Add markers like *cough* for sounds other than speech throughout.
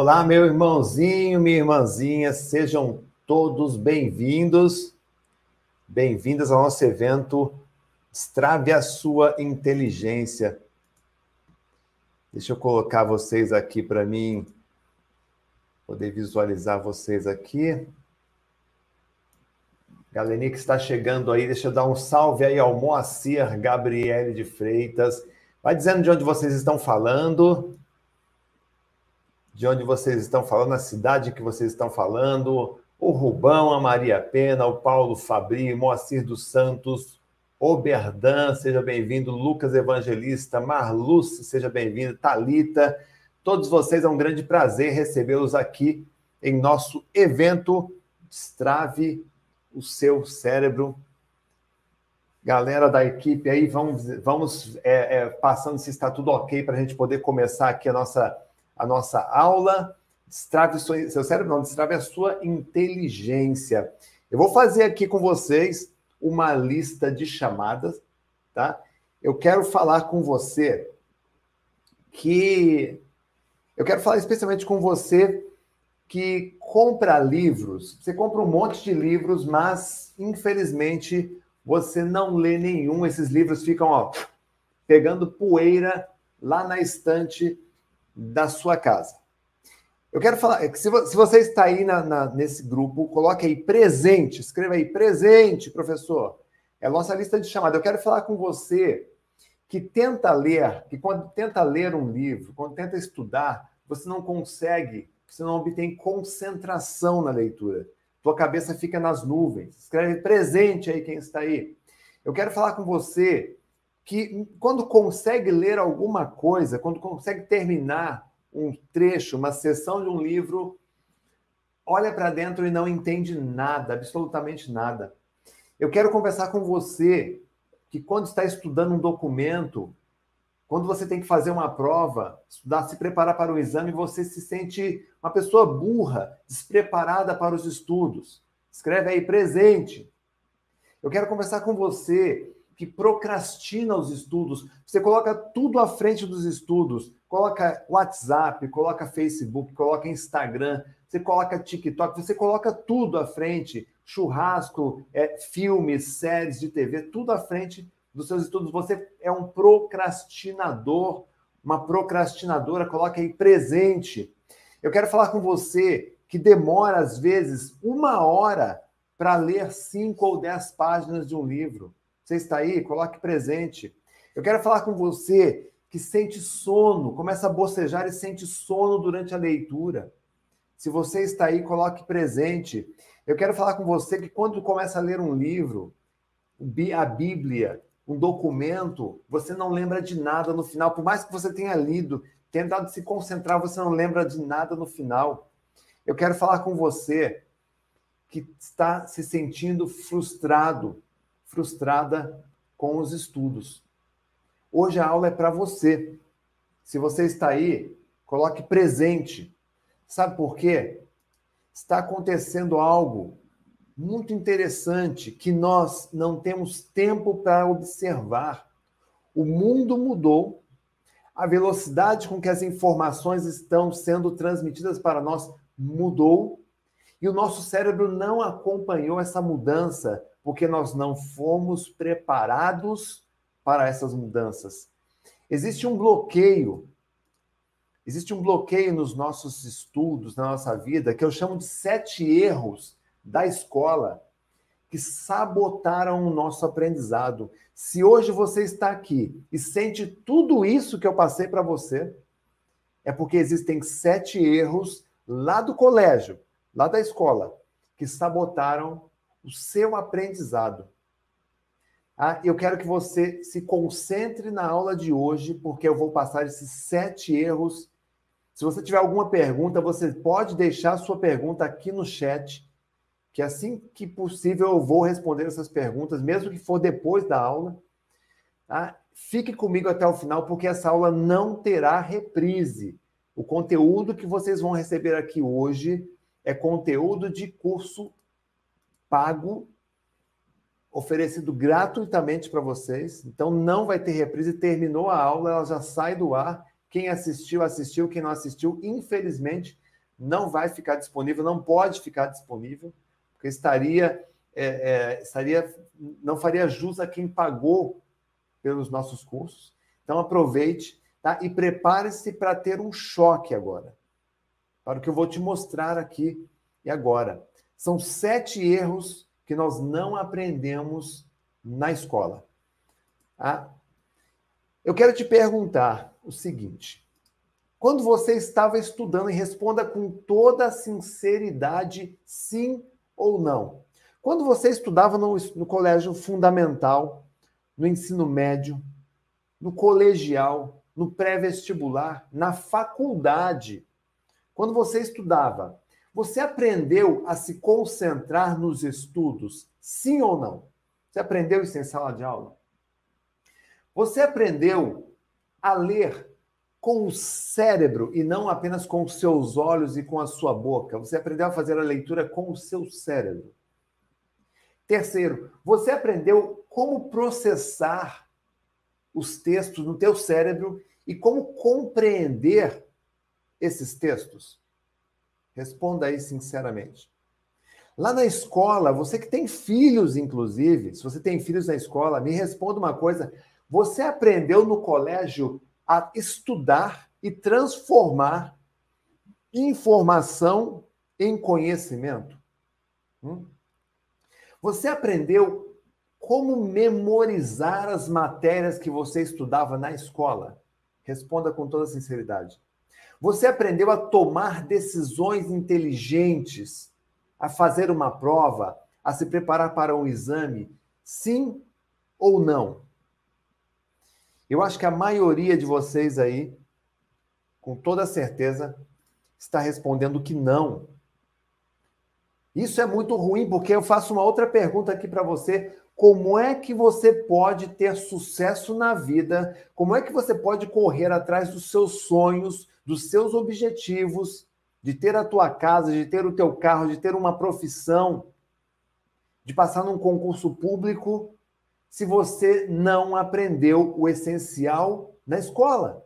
Olá, meu irmãozinho, minha irmãzinha, sejam todos bem-vindos, bem-vindas ao nosso evento Destrave a Sua Inteligência. Deixa eu colocar vocês aqui para mim, poder visualizar vocês aqui. Galerinha que está chegando aí, deixa eu dar um salve aí ao Moacir Gabriele de Freitas. Vai dizendo de onde vocês estão falando, de onde vocês estão falando, a cidade que vocês estão falando, o Rubão, a Maria Pena, o Paulo Fabri, Moacir dos Santos, Oberdan, seja bem-vindo, Lucas Evangelista, Marluce, seja bem-vindo, Talita, todos vocês, é um grande prazer recebê-los aqui em nosso evento Destrave o seu cérebro. Galera da equipe aí, vamos, vamos é, é, passando se está tudo ok para a gente poder começar aqui a nossa a nossa aula. Destrave seu cérebro, não, destrave a sua inteligência. Eu vou fazer aqui com vocês uma lista de chamadas, tá? Eu quero falar com você que. Eu quero falar especialmente com você que compra livros. Você compra um monte de livros, mas infelizmente você não lê nenhum. Esses livros ficam ó, pegando poeira lá na estante da sua casa. Eu quero falar é que se, você está aí na, na, nesse grupo, coloque aí presente, escreva aí presente, professor. É a nossa lista de chamada. Eu quero falar com você que tenta ler, que quando tenta ler um livro, quando tenta estudar, você não consegue, você não obtém concentração na leitura. Tua cabeça fica nas nuvens. Escreve presente aí quem está aí. Eu quero falar com você que quando consegue ler alguma coisa, quando consegue terminar um trecho, uma sessão de um livro, olha para dentro e não entende nada, absolutamente nada. Eu quero conversar com você que quando está estudando um documento, quando você tem que fazer uma prova, estudar, se preparar para o exame, você se sente uma pessoa burra, despreparada para os estudos. Escreve aí presente. Eu quero conversar com você que procrastina os estudos. Você coloca tudo à frente dos estudos. Coloca WhatsApp, coloca Facebook, coloca Instagram, você coloca TikTok, você coloca tudo à frente. Churrasco, é, filmes, séries de TV, tudo à frente dos seus estudos. Você é um procrastinador, uma procrastinadora, coloca aí presente. Eu quero falar com você que demora, às vezes, uma hora para ler cinco ou dez páginas de um livro. Você está aí? Coloque presente. Eu quero falar com você que sente sono, começa a bocejar e sente sono durante a leitura. Se você está aí, coloque presente. Eu quero falar com você que quando começa a ler um livro, a Bíblia, um documento, você não lembra de nada no final, por mais que você tenha lido, tentado se concentrar, você não lembra de nada no final. Eu quero falar com você que está se sentindo frustrado, frustrada com os estudos. Hoje a aula é para você. Se você está aí, coloque presente. Sabe por quê? Está acontecendo algo muito interessante que nós não temos tempo para observar. O mundo mudou, a velocidade com que as informações estão sendo transmitidas para nós mudou, e o nosso cérebro não acompanhou essa mudança porque nós não fomos preparados para essas mudanças. Existe um bloqueio, existe um bloqueio nos nossos estudos, na nossa vida, que eu chamo de sete erros da escola que sabotaram o nosso aprendizado. Se hoje você está aqui e sente tudo isso que eu passei para você, é porque existem sete erros lá do colégio, lá da escola, que sabotaram o seu aprendizado. Ah, eu quero que você se concentre na aula de hoje, porque eu vou passar esses sete erros. Se você tiver alguma pergunta, você pode deixar a sua pergunta aqui no chat, que assim que possível eu vou responder essas perguntas, mesmo que for depois da aula. Tá? Fique comigo até o final, porque essa aula não terá reprise. O conteúdo que vocês vão receber aqui hoje é conteúdo de curso pago, oferecido gratuitamente para vocês. Então não vai ter reprise. Terminou a aula, ela já sai do ar. Quem assistiu, assistiu. Quem não assistiu, infelizmente, não vai ficar disponível, não pode ficar disponível, porque estaria, é, é, estaria não faria jus a quem pagou pelos nossos cursos. Então aproveite tá? e prepare-se para ter um choque agora, para o que eu vou te mostrar aqui e agora. São sete erros que nós não aprendemos na escola. Tá? Eu quero te perguntar o seguinte: quando você estava estudando, e responda com toda sinceridade, sim ou não. Quando você estudava no, no colégio fundamental, no ensino médio, no colegial, no pré-vestibular, na faculdade, quando você estudava, você aprendeu a se concentrar nos estudos, sim ou não? Você aprendeu isso em sala de aula? Você aprendeu a ler com o cérebro e não apenas com os seus olhos e com a sua boca. Você aprendeu a fazer a leitura com o seu cérebro. Terceiro, você aprendeu como processar os textos no teu cérebro e como compreender esses textos? Responda aí sinceramente. Lá na escola, você que tem filhos, inclusive, se você tem filhos na escola, me responda uma coisa. Você aprendeu no colégio a estudar e transformar informação em conhecimento? Hum? Você aprendeu como memorizar as matérias que você estudava na escola? Responda com toda sinceridade. Você aprendeu a tomar decisões inteligentes, a fazer uma prova, a se preparar para um exame? Sim ou não? Eu acho que a maioria de vocês aí, com toda certeza, está respondendo que não. Isso é muito ruim, porque eu faço uma outra pergunta aqui para você. Como é que você pode ter sucesso na vida? Como é que você pode correr atrás dos seus sonhos, dos seus objetivos, de ter a tua casa, de ter o teu carro, de ter uma profissão, de passar num concurso público, se você não aprendeu o essencial na escola?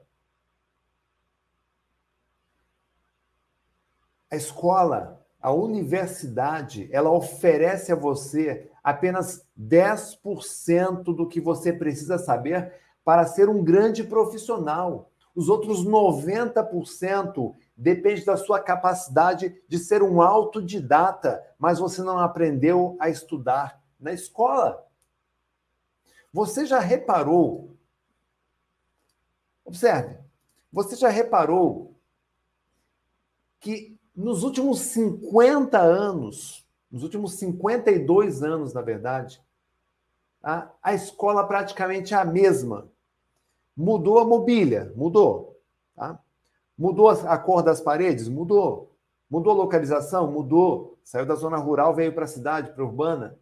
A escola, a universidade, ela oferece a você apenas 10% do que você precisa saber para ser um grande profissional. Os outros 90% depende da sua capacidade de ser um autodidata, mas você não aprendeu a estudar na escola. Você já reparou? Observe, você já reparou que nos últimos 50 anos, nos últimos 52 anos, na verdade, a, a escola praticamente é a mesma. Mudou a mobília? Mudou. Tá? Mudou a cor das paredes? Mudou. Mudou a localização? Mudou. Saiu da zona rural, veio para a cidade, para a urbana.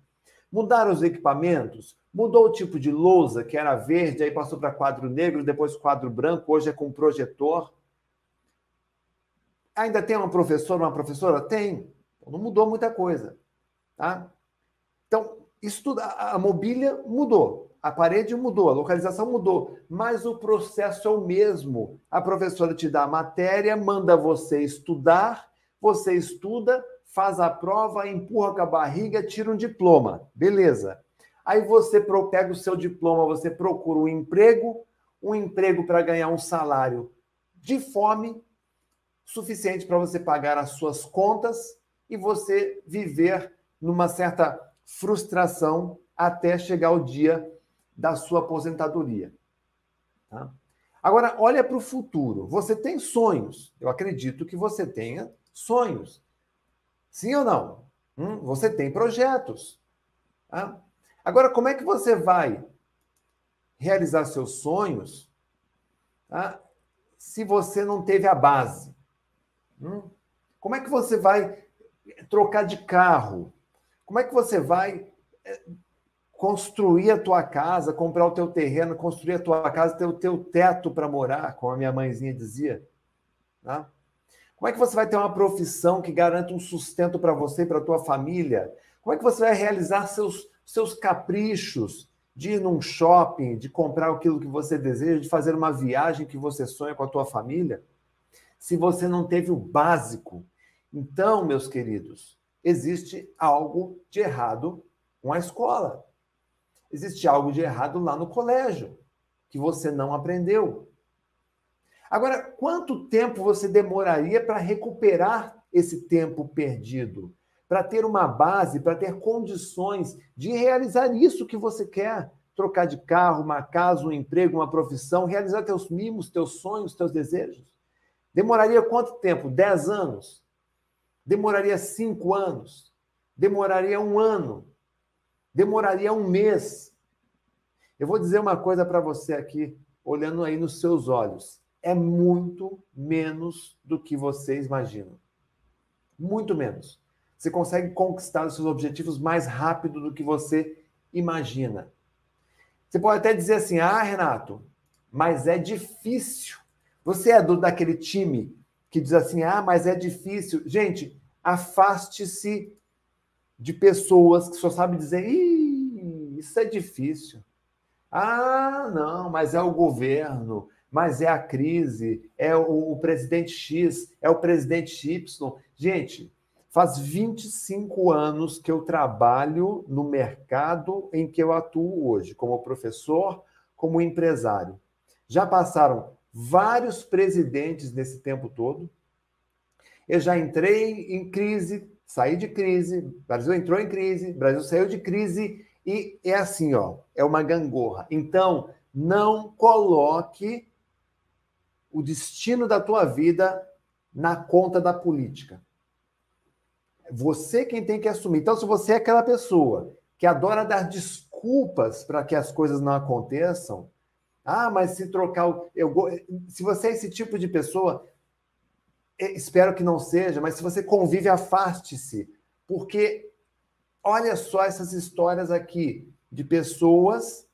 Mudaram os equipamentos? Mudou o tipo de lousa, que era verde, aí passou para quadro negro, depois quadro branco, hoje é com projetor. Ainda tem uma professora, uma professora? Tem. Não mudou muita coisa. Tá? Então, isso tudo, a, a mobília mudou. A parede mudou, a localização mudou, mas o processo é o mesmo. A professora te dá a matéria, manda você estudar, você estuda, faz a prova, empurra com a barriga, tira um diploma. Beleza. Aí você pega o seu diploma, você procura um emprego, um emprego para ganhar um salário de fome suficiente para você pagar as suas contas e você viver numa certa frustração até chegar o dia da sua aposentadoria. Tá? Agora, olha para o futuro. Você tem sonhos. Eu acredito que você tenha sonhos. Sim ou não? Hum, você tem projetos. Tá? Agora, como é que você vai realizar seus sonhos tá? se você não teve a base? Hum? Como é que você vai trocar de carro? Como é que você vai eh, construir a tua casa, comprar o teu terreno, construir a tua casa, ter o teu teto para morar, como a minha mãezinha dizia. Tá? Como é que você vai ter uma profissão que garanta um sustento para você e para a tua família? Como é que você vai realizar seus, seus caprichos de ir num shopping, de comprar aquilo que você deseja, de fazer uma viagem que você sonha com a tua família? Se você não teve o básico, Então, meus queridos, existe algo de errado com a escola. Existe algo de errado lá no colégio que você não aprendeu. Agora, quanto tempo você demoraria para recuperar esse tempo perdido? Para ter uma base, para ter condições de realizar isso que você quer? Trocar de carro, uma casa, um emprego, uma profissão, realizar teus mimos, teus sonhos, teus desejos? Demoraria quanto tempo? Dez anos? Demoraria cinco anos? Demoraria um ano? Demoraria um mês? Eu vou dizer uma coisa para você aqui, olhando aí nos seus olhos é muito menos do que vocês imaginam. Muito menos. Você consegue conquistar os seus objetivos mais rápido do que você imagina. Você pode até dizer assim: ah, Renato, mas é difícil. Você é do daquele time que diz assim: ah, mas é difícil. Gente, afaste-se de pessoas que só sabem dizer: isso é difícil. Ah, não, mas é o governo mas é a crise, é o, o presidente X, é o presidente Y. Gente, faz 25 anos que eu trabalho no mercado em que eu atuo hoje, como professor, como empresário. Já passaram vários presidentes nesse tempo todo. Eu já entrei em crise, saí de crise, o Brasil entrou em crise, o Brasil saiu de crise e é assim, ó, é uma gangorra. Então, não coloque o destino da tua vida na conta da política. Você quem tem que assumir. Então, se você é aquela pessoa que adora dar desculpas para que as coisas não aconteçam, ah, mas se trocar o. Eu, se você é esse tipo de pessoa, espero que não seja, mas se você convive, afaste-se. Porque olha só essas histórias aqui de pessoas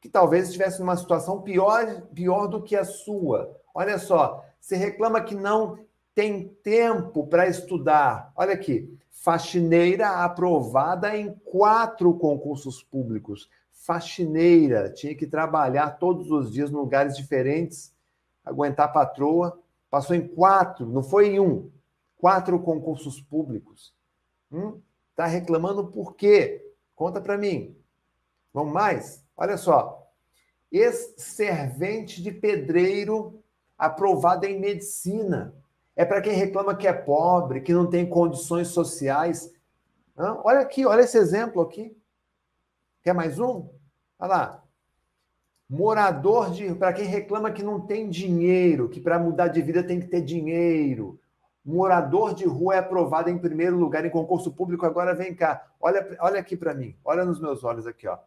que talvez estivessem numa situação pior, pior do que a sua. Olha só, você reclama que não tem tempo para estudar. Olha aqui, faxineira aprovada em quatro concursos públicos. Faxineira, tinha que trabalhar todos os dias em lugares diferentes, aguentar patroa. Passou em quatro, não foi em um, quatro concursos públicos. Hum? Tá reclamando por quê? Conta para mim. Vamos mais? Olha só. Ex-servente de pedreiro aprovada em medicina. É para quem reclama que é pobre, que não tem condições sociais. Olha aqui, olha esse exemplo aqui. Quer mais um? Olha lá. Morador de. Para quem reclama que não tem dinheiro, que para mudar de vida tem que ter dinheiro. Morador de rua é aprovado em primeiro lugar em concurso público. Agora vem cá. Olha, olha aqui para mim. Olha nos meus olhos aqui, ó.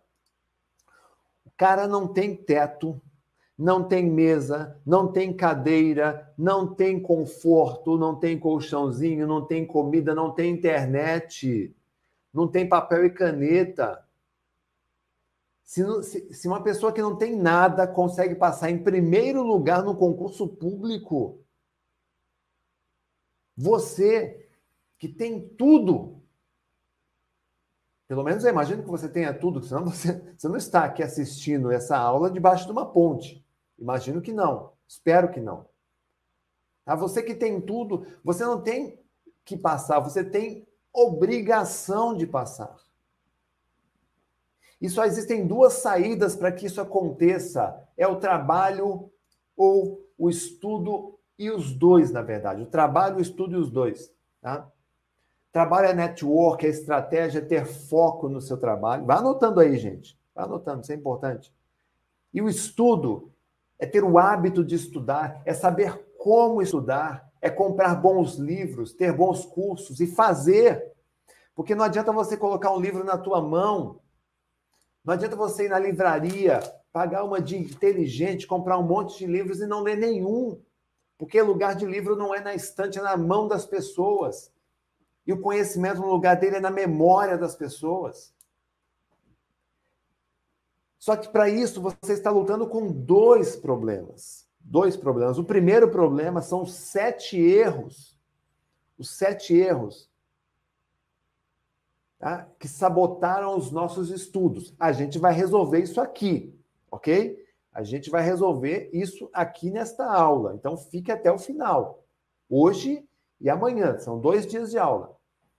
O cara não tem teto, não tem mesa, não tem cadeira, não tem conforto, não tem colchãozinho, não tem comida, não tem internet, não tem papel e caneta. Se, se, uma pessoa que não tem nada consegue passar em primeiro lugar no concurso público, você que tem tudo, pelo menos eu imagino que você tenha tudo, senão você, você não está aqui assistindo essa aula debaixo de uma ponte. Imagino que não. Espero que não. A tá? Você que tem tudo, você não tem que passar, você tem obrigação de passar. E só existem duas saídas para que isso aconteça: é o trabalho ou o estudo, e os dois, na verdade. O trabalho, o estudo e os dois. Tá? Trabalho é network, é estratégia, é ter foco no seu trabalho. Vá anotando aí, gente. Vá anotando, isso é importante. E o estudo é ter o hábito de estudar, é saber como estudar, é comprar bons livros, ter bons cursos e fazer. Porque não adianta você colocar um livro na tua mão, não adianta você ir na livraria, pagar uma de inteligente, comprar um monte de livros e não ler nenhum. Porque lugar de livro não é na estante, é na mão das pessoas. E o conhecimento no lugar dele é na memória das pessoas. Só que para isso você está lutando com dois problemas. Dois problemas. O primeiro problema são os sete erros. Os sete erros tá? que sabotaram os nossos estudos. A gente vai resolver isso aqui, ok? A gente vai resolver isso aqui nesta aula. Então fique até o final. Hoje e amanhã. São dois dias de aula.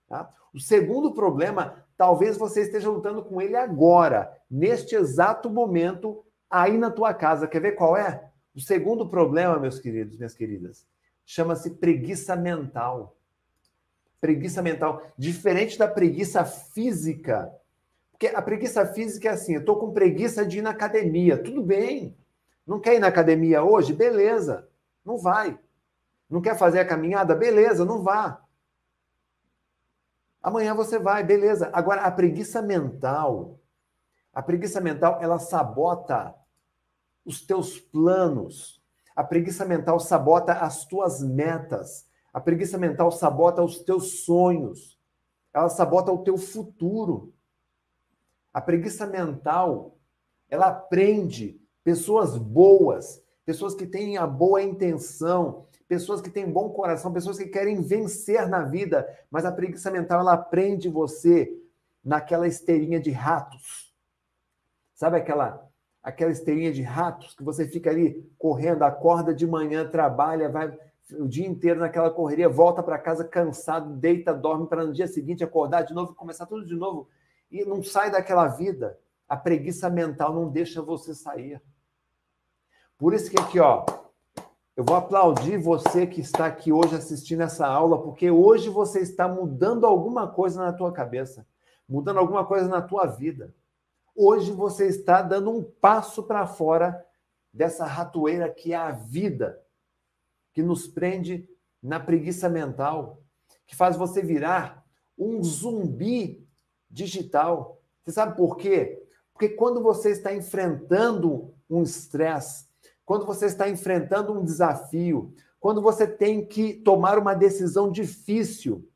Tá? O segundo problema, talvez você esteja lutando com ele agora, neste exato momento, aí na tua casa. Quer ver qual é? O segundo problema, meus queridos, minhas queridas, chama-se preguiça mental. Preguiça mental. Diferente da preguiça física. Porque a preguiça física é assim: eu estou com preguiça de ir na academia. Tudo bem. Não quer ir na academia hoje? Beleza. Não vai. Não quer fazer a caminhada? Beleza, não vá. Amanhã você vai, beleza. Agora, a preguiça mental, a preguiça mental, ela sabota os teus planos. A preguiça mental sabota as tuas metas. A preguiça mental sabota os teus sonhos. Ela sabota o teu futuro. A preguiça mental, ela prende pessoas boas, pessoas que têm a boa intenção, pessoas que têm bom coração, pessoas que querem vencer na vida, mas a preguiça mental ela prende você naquela esteirinha de ratos. Sabe aquela aquela esteirinha de ratos que você fica ali correndo, acorda de manhã, trabalha, vai o dia inteiro naquela correria, volta para casa cansado, deita, dorme para no dia seguinte acordar de novo, começar tudo de novo e não sai daquela vida. A preguiça mental não deixa você sair. Por isso que aqui, ó, eu vou aplaudir você que está aqui hoje assistindo essa aula, porque hoje você está mudando alguma coisa na tua cabeça, mudando alguma coisa na tua vida. Hoje você está dando um passo para fora dessa ratoeira que é a vida, que nos prende na preguiça mental, que faz você virar um zumbi digital. Você sabe por quê? Porque quando você está enfrentando um estresse, quando você está enfrentando um desafio, quando você tem que tomar uma decisão difícil,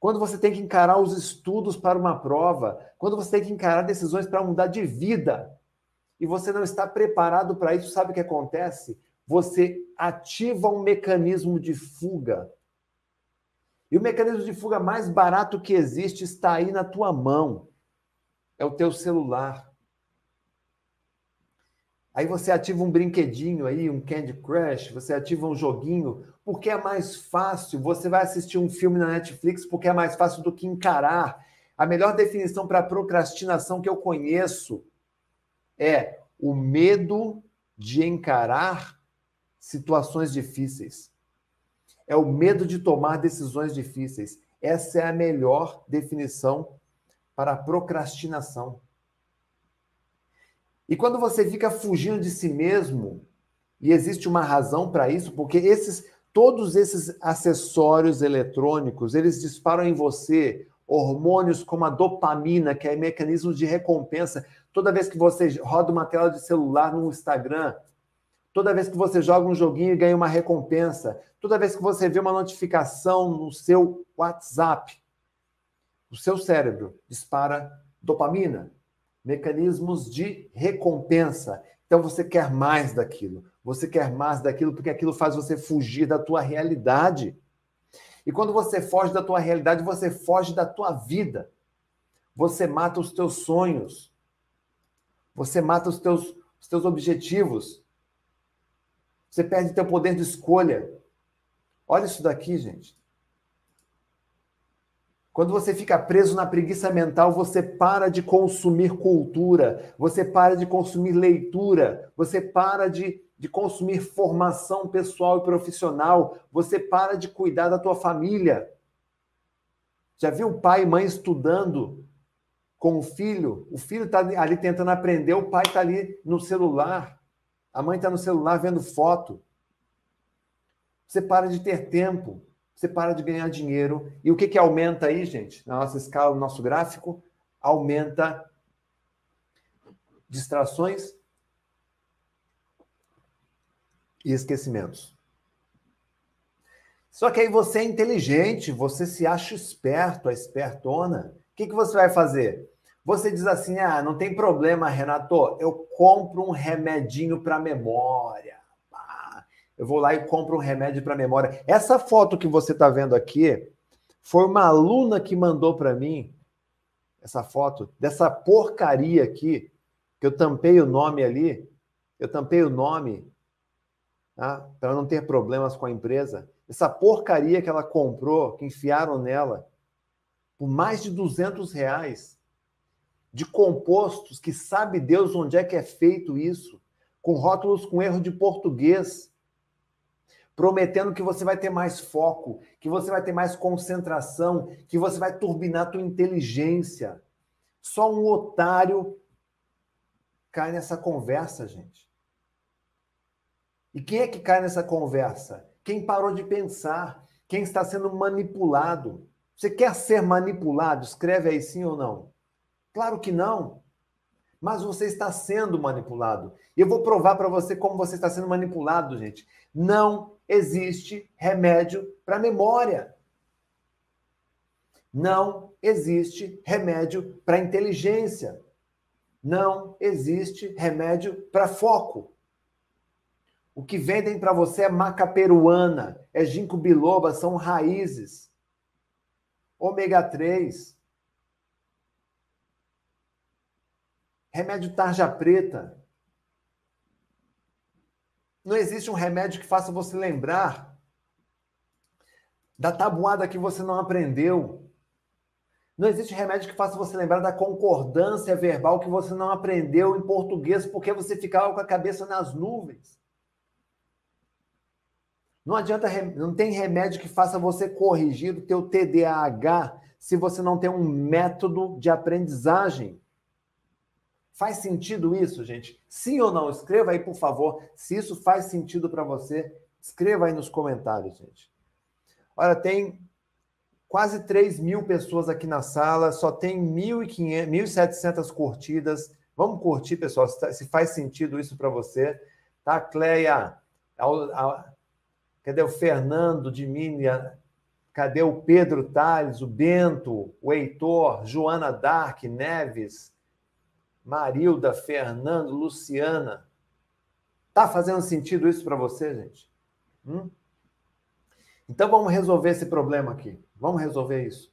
quando você tem que encarar os estudos para uma prova, quando você tem que encarar decisões para mudar de vida, e você não está preparado para isso, sabe o que acontece? Você ativa um mecanismo de fuga. E o mecanismo de fuga mais barato que existe está aí na tua mão. É o teu celular. Aí você ativa um brinquedinho aí, um Candy Crush, você ativa um joguinho, porque é mais fácil. Você vai assistir um filme na Netflix porque é mais fácil do que encarar. A melhor definição para procrastinação que eu conheço é o medo de encarar situações difíceis. É o medo de tomar decisões difíceis. Essa é a melhor definição para procrastinação. E quando você fica fugindo de si mesmo, e existe uma razão para isso, porque esses todos esses acessórios eletrônicos, eles disparam em você hormônios como a dopamina, que é mecanismo de recompensa. Toda vez que você roda uma tela de celular no Instagram, toda vez que você joga um joguinho e ganha uma recompensa, toda vez que você vê uma notificação no seu WhatsApp, o seu cérebro dispara dopamina, mecanismos de recompensa. Então você quer mais daquilo. Você quer mais daquilo porque aquilo faz você fugir da tua realidade. E quando você foge da tua realidade, você foge da tua vida. Você mata os teus sonhos. Você mata os teus, os teus objetivos. Você perde teu poder de escolha. Olha isso daqui, gente. Quando você fica preso na preguiça mental, você para de consumir cultura, você para de consumir leitura, você para de, de consumir formação pessoal e profissional, você para de cuidar da tua família. Já viu pai e mãe estudando com o filho? O filho está ali tentando aprender, o pai está ali no celular, a mãe está no celular vendo foto. Você para de ter tempo você para de ganhar dinheiro. E o que, que aumenta aí, gente? Na nossa escala, no nosso gráfico, aumenta distrações e esquecimentos. Só que aí você é inteligente, você se acha esperto, a espertona. O que, que você vai fazer? Você diz assim: ah, não tem problema, Renato, eu compro um remedinho para memória eu vou lá e compro um remédio para memória. Essa foto que você está vendo aqui foi uma aluna que mandou para mim essa foto dessa porcaria aqui, que eu tampei o nome ali, eu tampei o nome tá? para não ter problemas com a empresa. Essa porcaria que ela comprou, que enfiaram nela, por mais de 200 reais, de compostos que sabe Deus onde é que é feito isso, com rótulos com erro de português, prometendo que você vai ter mais foco, que você vai ter mais concentração, que você vai turbinar a tua inteligência. Só um otário cai nessa conversa, gente. E quem é que cai nessa conversa? Quem parou de pensar, quem está sendo manipulado. Você quer ser manipulado? Escreve aí sim ou não. Claro que não. Mas você está sendo manipulado. Eu vou provar para você como você está sendo manipulado, gente. Não existe remédio para memória. Não existe remédio para inteligência. Não existe remédio para foco. O que vendem para você é maca peruana, é ginkgo biloba, são raízes. Ômega 3. Remédio tarja preta. Não existe um remédio que faça você lembrar da tabuada que você não aprendeu. Não existe remédio que faça você lembrar da concordância verbal que você não aprendeu em português porque você ficava com a cabeça nas nuvens. Não adianta, não tem remédio que faça você corrigir o teu TDAH se você não tem um método de aprendizagem. Faz sentido isso, gente? Sim ou não? Escreva aí, por favor, se isso faz sentido para você. Escreva aí nos comentários, gente. Olha, tem quase 3 mil pessoas aqui na sala, só tem 1.700 curtidas. Vamos curtir, pessoal, se faz sentido isso para você. Tá, Cleia? Cadê o Fernando de Minas? Cadê o Pedro Tales, o Bento, o Heitor, Joana Dark, Neves, Marilda, Fernando, Luciana? Tá fazendo sentido isso para você, gente? Hum? Então vamos resolver esse problema aqui. Vamos resolver isso.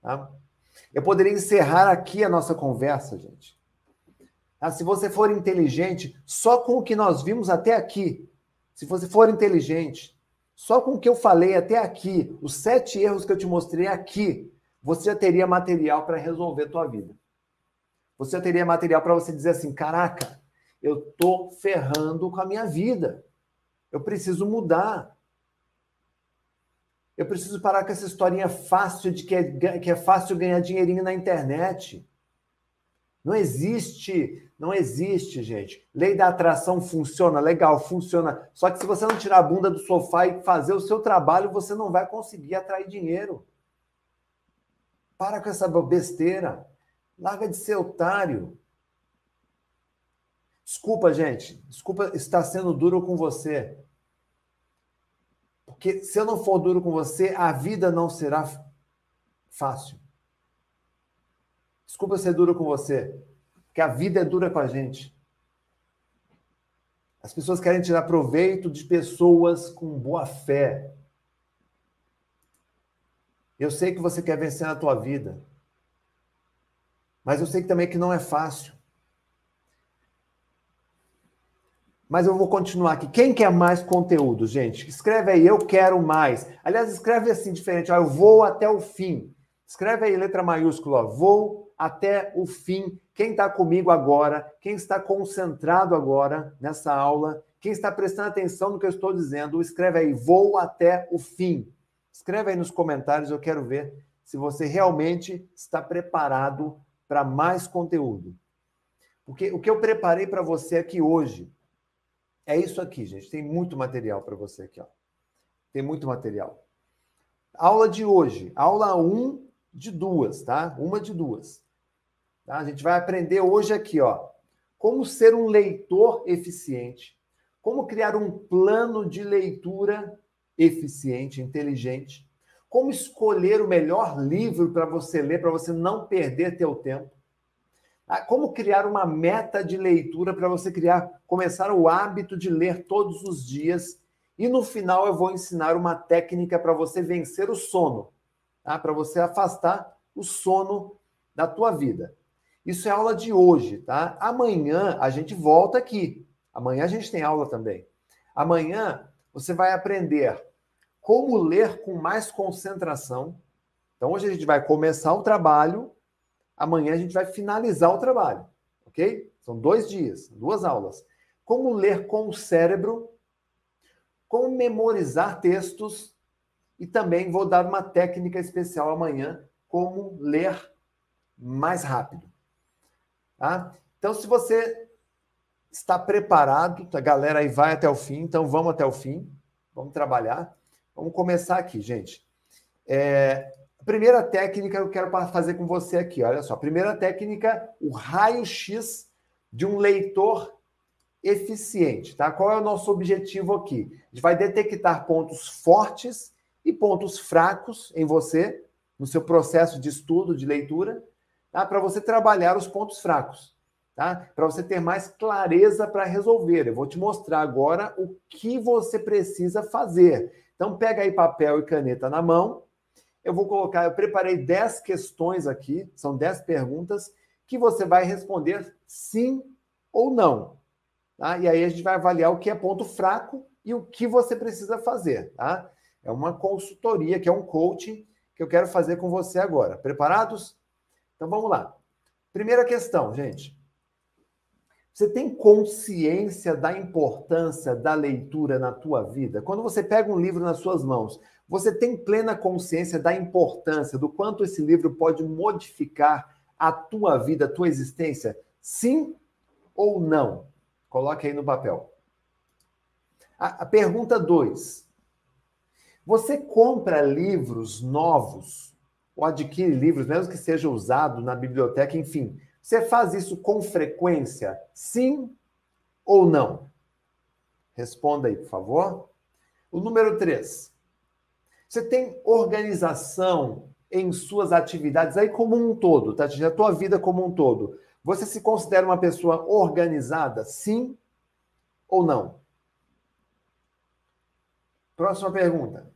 Tá? Eu poderia encerrar aqui a nossa conversa, gente. Tá? Se você for inteligente, só com o que nós vimos até aqui, se você for inteligente, só com o que eu falei até aqui, os sete erros que eu te mostrei aqui, você já teria material para resolver a tua vida. Você teria material para você dizer assim: caraca, eu tô ferrando com a minha vida. Eu preciso mudar. Eu preciso parar com essa historinha fácil de que é, que é fácil ganhar dinheirinho na internet. Não existe, não existe, gente. Lei da atração funciona, legal, funciona. Só que se você não tirar a bunda do sofá e fazer o seu trabalho, você não vai conseguir atrair dinheiro. Para com essa besteira. Larga de ser otário. Desculpa, gente. Desculpa estar sendo duro com você. Porque se eu não for duro com você, a vida não será fácil. Desculpa ser duro com você, porque a vida é dura com a gente. As pessoas querem tirar proveito de pessoas com boa fé. Eu sei que você quer vencer na tua vida. Mas eu sei também que não é fácil. Mas eu vou continuar aqui. Quem quer mais conteúdo, gente? Escreve aí, eu quero mais. Aliás, escreve assim, diferente. Ó, eu vou até o fim. Escreve aí, letra maiúscula, ó, vou até o fim. Quem está comigo agora, quem está concentrado agora nessa aula, quem está prestando atenção no que eu estou dizendo, escreve aí, vou até o fim. Escreve aí nos comentários, eu quero ver se você realmente está preparado para mais conteúdo. Porque o que eu preparei para você aqui hoje é isso aqui, gente. Tem muito material para você aqui, ó. Tem muito material. Aula de hoje, aula 1 de duas, tá? Uma de duas. Tá? A gente vai aprender hoje aqui, ó, como ser um leitor eficiente, como criar um plano de leitura eficiente, inteligente, como escolher o melhor livro para você ler, para você não perder teu tempo. Tá? Como criar uma meta de leitura para você criar, começar o hábito de ler todos os dias. E no final eu vou ensinar uma técnica para você vencer o sono, tá? Para você afastar o sono da tua vida. Isso é aula de hoje, tá? Amanhã a gente volta aqui. Amanhã a gente tem aula também. Amanhã você vai aprender como ler com mais concentração. Então, hoje a gente vai começar o trabalho, amanhã a gente vai finalizar o trabalho, ok? São dois dias, duas aulas. Como ler com o cérebro, como memorizar textos e também vou dar uma técnica especial amanhã, como ler mais rápido. Tá? Então, se você está preparado, a galera aí vai até o fim, então vamos até o fim, vamos trabalhar. Vamos começar aqui, gente. É, primeira técnica eu quero fazer com você aqui, olha só. Primeira técnica, o raio-x de um leitor eficiente, tá? Qual é o nosso objetivo aqui? A gente vai detectar pontos fortes e pontos fracos em você, no seu processo de estudo, de leitura, tá? para você trabalhar os pontos fracos tá? Para você ter mais clareza para resolver. Eu vou te mostrar agora o que você precisa fazer. Então pega aí papel e caneta na mão. Eu vou colocar, eu preparei 10 questões aqui, são 10 perguntas que você vai responder sim ou não. Tá? E aí a gente vai avaliar o que é ponto fraco e o que você precisa fazer, tá? É uma consultoria, que é um coaching que eu quero fazer com você agora. Preparados? Então vamos lá. Primeira questão, gente. Você tem consciência da importância da leitura na tua vida? Quando você pega um livro nas suas mãos, você tem plena consciência da importância, do quanto esse livro pode modificar a tua vida, a tua existência? Sim ou não? Coloque aí no papel. A, a pergunta 2. Você compra livros novos ou adquire livros, mesmo que seja usado na biblioteca, enfim, você faz isso com frequência? Sim ou não? Responda aí, por favor. O número 3. Você tem organização em suas atividades aí como um todo, tá? A tua vida como um todo. Você se considera uma pessoa organizada? Sim ou não? Próxima pergunta.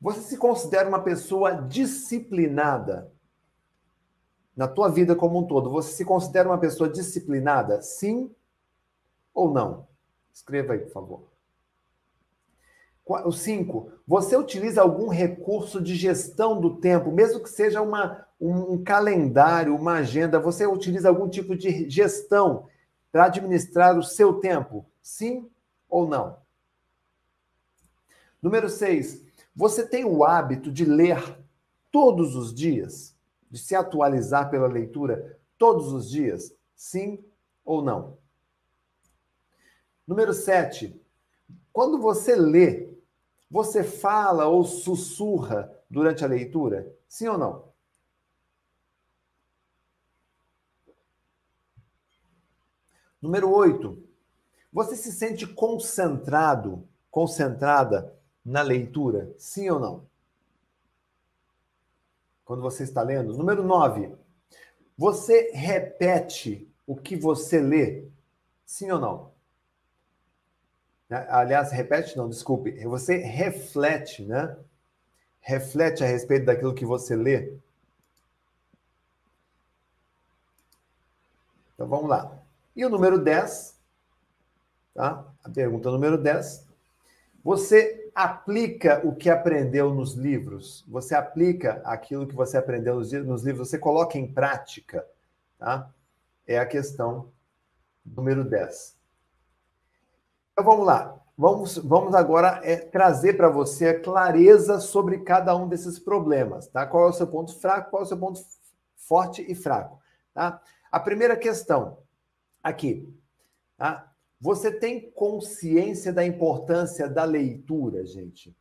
Você se considera uma pessoa disciplinada? Na tua vida como um todo, você se considera uma pessoa disciplinada? Sim ou não? Escreva aí, por favor. O cinco, você utiliza algum recurso de gestão do tempo, mesmo que seja uma, um, calendário, uma agenda, você utiliza algum tipo de gestão para administrar o seu tempo? Sim ou não? Número seis, você tem o hábito de ler todos os dias? De se atualizar pela leitura todos os dias? Sim ou não? Número 7. Quando você lê, você fala ou sussurra durante a leitura? Sim ou não? Número 8. Você se sente concentrado, concentrada na leitura? Sim ou não? Quando você está lendo. Número 9. Você repete o que você lê? Sim ou não? Né? Aliás, repete não, desculpe. Você reflete, né? Reflete a respeito daquilo que você lê. Então vamos lá. E o número 10, tá? A pergunta número 10. Você aplica o que aprendeu nos livros, você aplica aquilo que você aprendeu nos, livros, você coloca em prática, tá? É a questão número 10. Então vamos lá. Vamos, vamos agora é, trazer para você a clareza sobre cada um desses problemas, tá? Qual é o seu ponto fraco, qual é o seu ponto forte e fraco, tá? A primeira questão aqui, tá? Você tem consciência da importância da leitura, gente?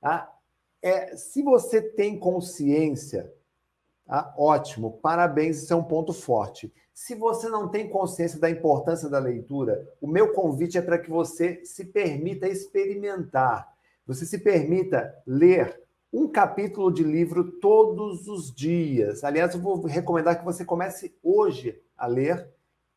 Tá? É, se você tem consciência, tá? ótimo, parabéns, isso é um ponto forte. Se você não tem consciência da importância da leitura, o meu convite é para que você se permita experimentar, você se permita ler um capítulo de livro todos os dias. Aliás, eu vou recomendar que você comece hoje a ler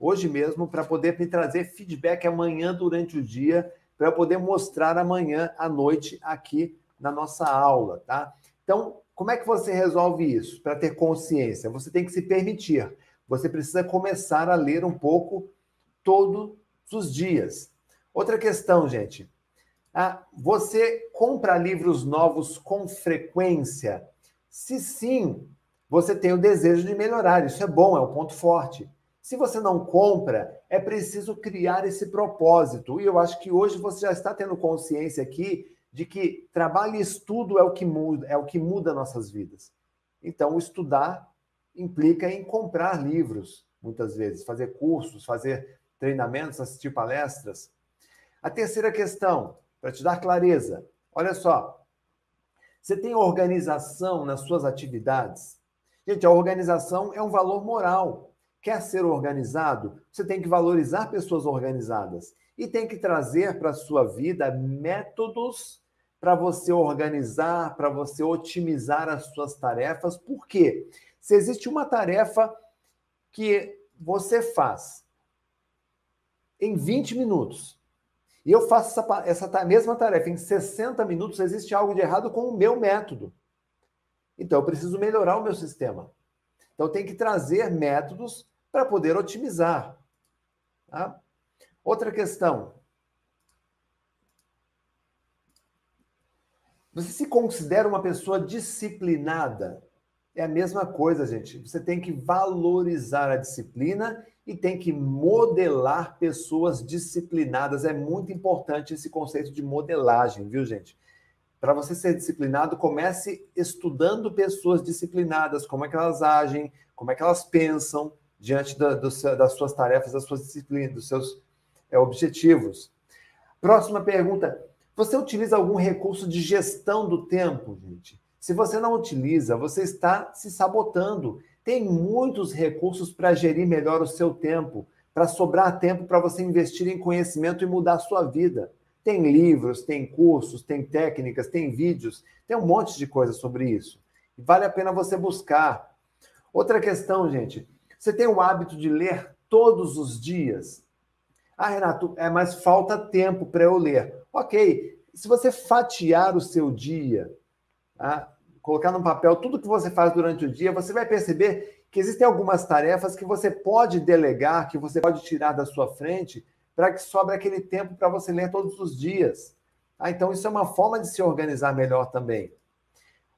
hoje mesmo, para poder me trazer feedback amanhã durante o dia, para eu poder mostrar amanhã à noite aqui na nossa aula, tá? Então, como é que você resolve isso? Para ter consciência, você tem que se permitir. Você precisa começar a ler um pouco todos os dias. Outra questão, gente. Ah, você compra livros novos com frequência? Se sim, você tem o desejo de melhorar. Isso é bom, é um ponto forte. Se você não compra, é preciso criar esse propósito. E eu acho que hoje você já está tendo consciência aqui de que trabalho e estudo é o que muda, é o que muda nossas vidas. Então, estudar implica em comprar livros, muitas vezes, fazer cursos, fazer treinamentos, assistir palestras. A terceira questão, para te dar clareza, olha só. Você tem organização nas suas atividades? Gente, a organização é um valor moral. Quer ser organizado? Você tem que valorizar pessoas organizadas e tem que trazer para a sua vida métodos para você organizar, para você otimizar as suas tarefas. Por quê? Se existe uma tarefa que você faz em 20 minutos e eu faço essa, essa mesma tarefa em 60 minutos, existe algo de errado com o meu método. Então, eu preciso melhorar o meu sistema. Então, tem que trazer métodos para poder otimizar. Tá? Outra questão. Você se considera uma pessoa disciplinada? É a mesma coisa, gente. Você tem que valorizar a disciplina e tem que modelar pessoas disciplinadas. É muito importante esse conceito de modelagem, viu, gente? Para você ser disciplinado, comece estudando pessoas disciplinadas, como é que elas agem, como é que elas pensam diante da, do, das suas tarefas, das suas disciplinas, dos seus é, objetivos. Próxima pergunta: você utiliza algum recurso de gestão do tempo, gente? Se você não utiliza, você está se sabotando. Tem muitos recursos para gerir melhor o seu tempo, para sobrar tempo para você investir em conhecimento e mudar a sua vida. Tem livros, tem cursos, tem técnicas, tem vídeos, tem um monte de coisa sobre isso. Vale a pena você buscar. Outra questão, gente, você tem o hábito de ler todos os dias? Ah, Renato, é, mas falta tempo para eu ler. Ok, se você fatiar o seu dia, tá? colocar no papel tudo que você faz durante o dia, você vai perceber que existem algumas tarefas que você pode delegar, que você pode tirar da sua frente, para que sobre aquele tempo para você ler todos os dias. Ah, então, isso é uma forma de se organizar melhor também.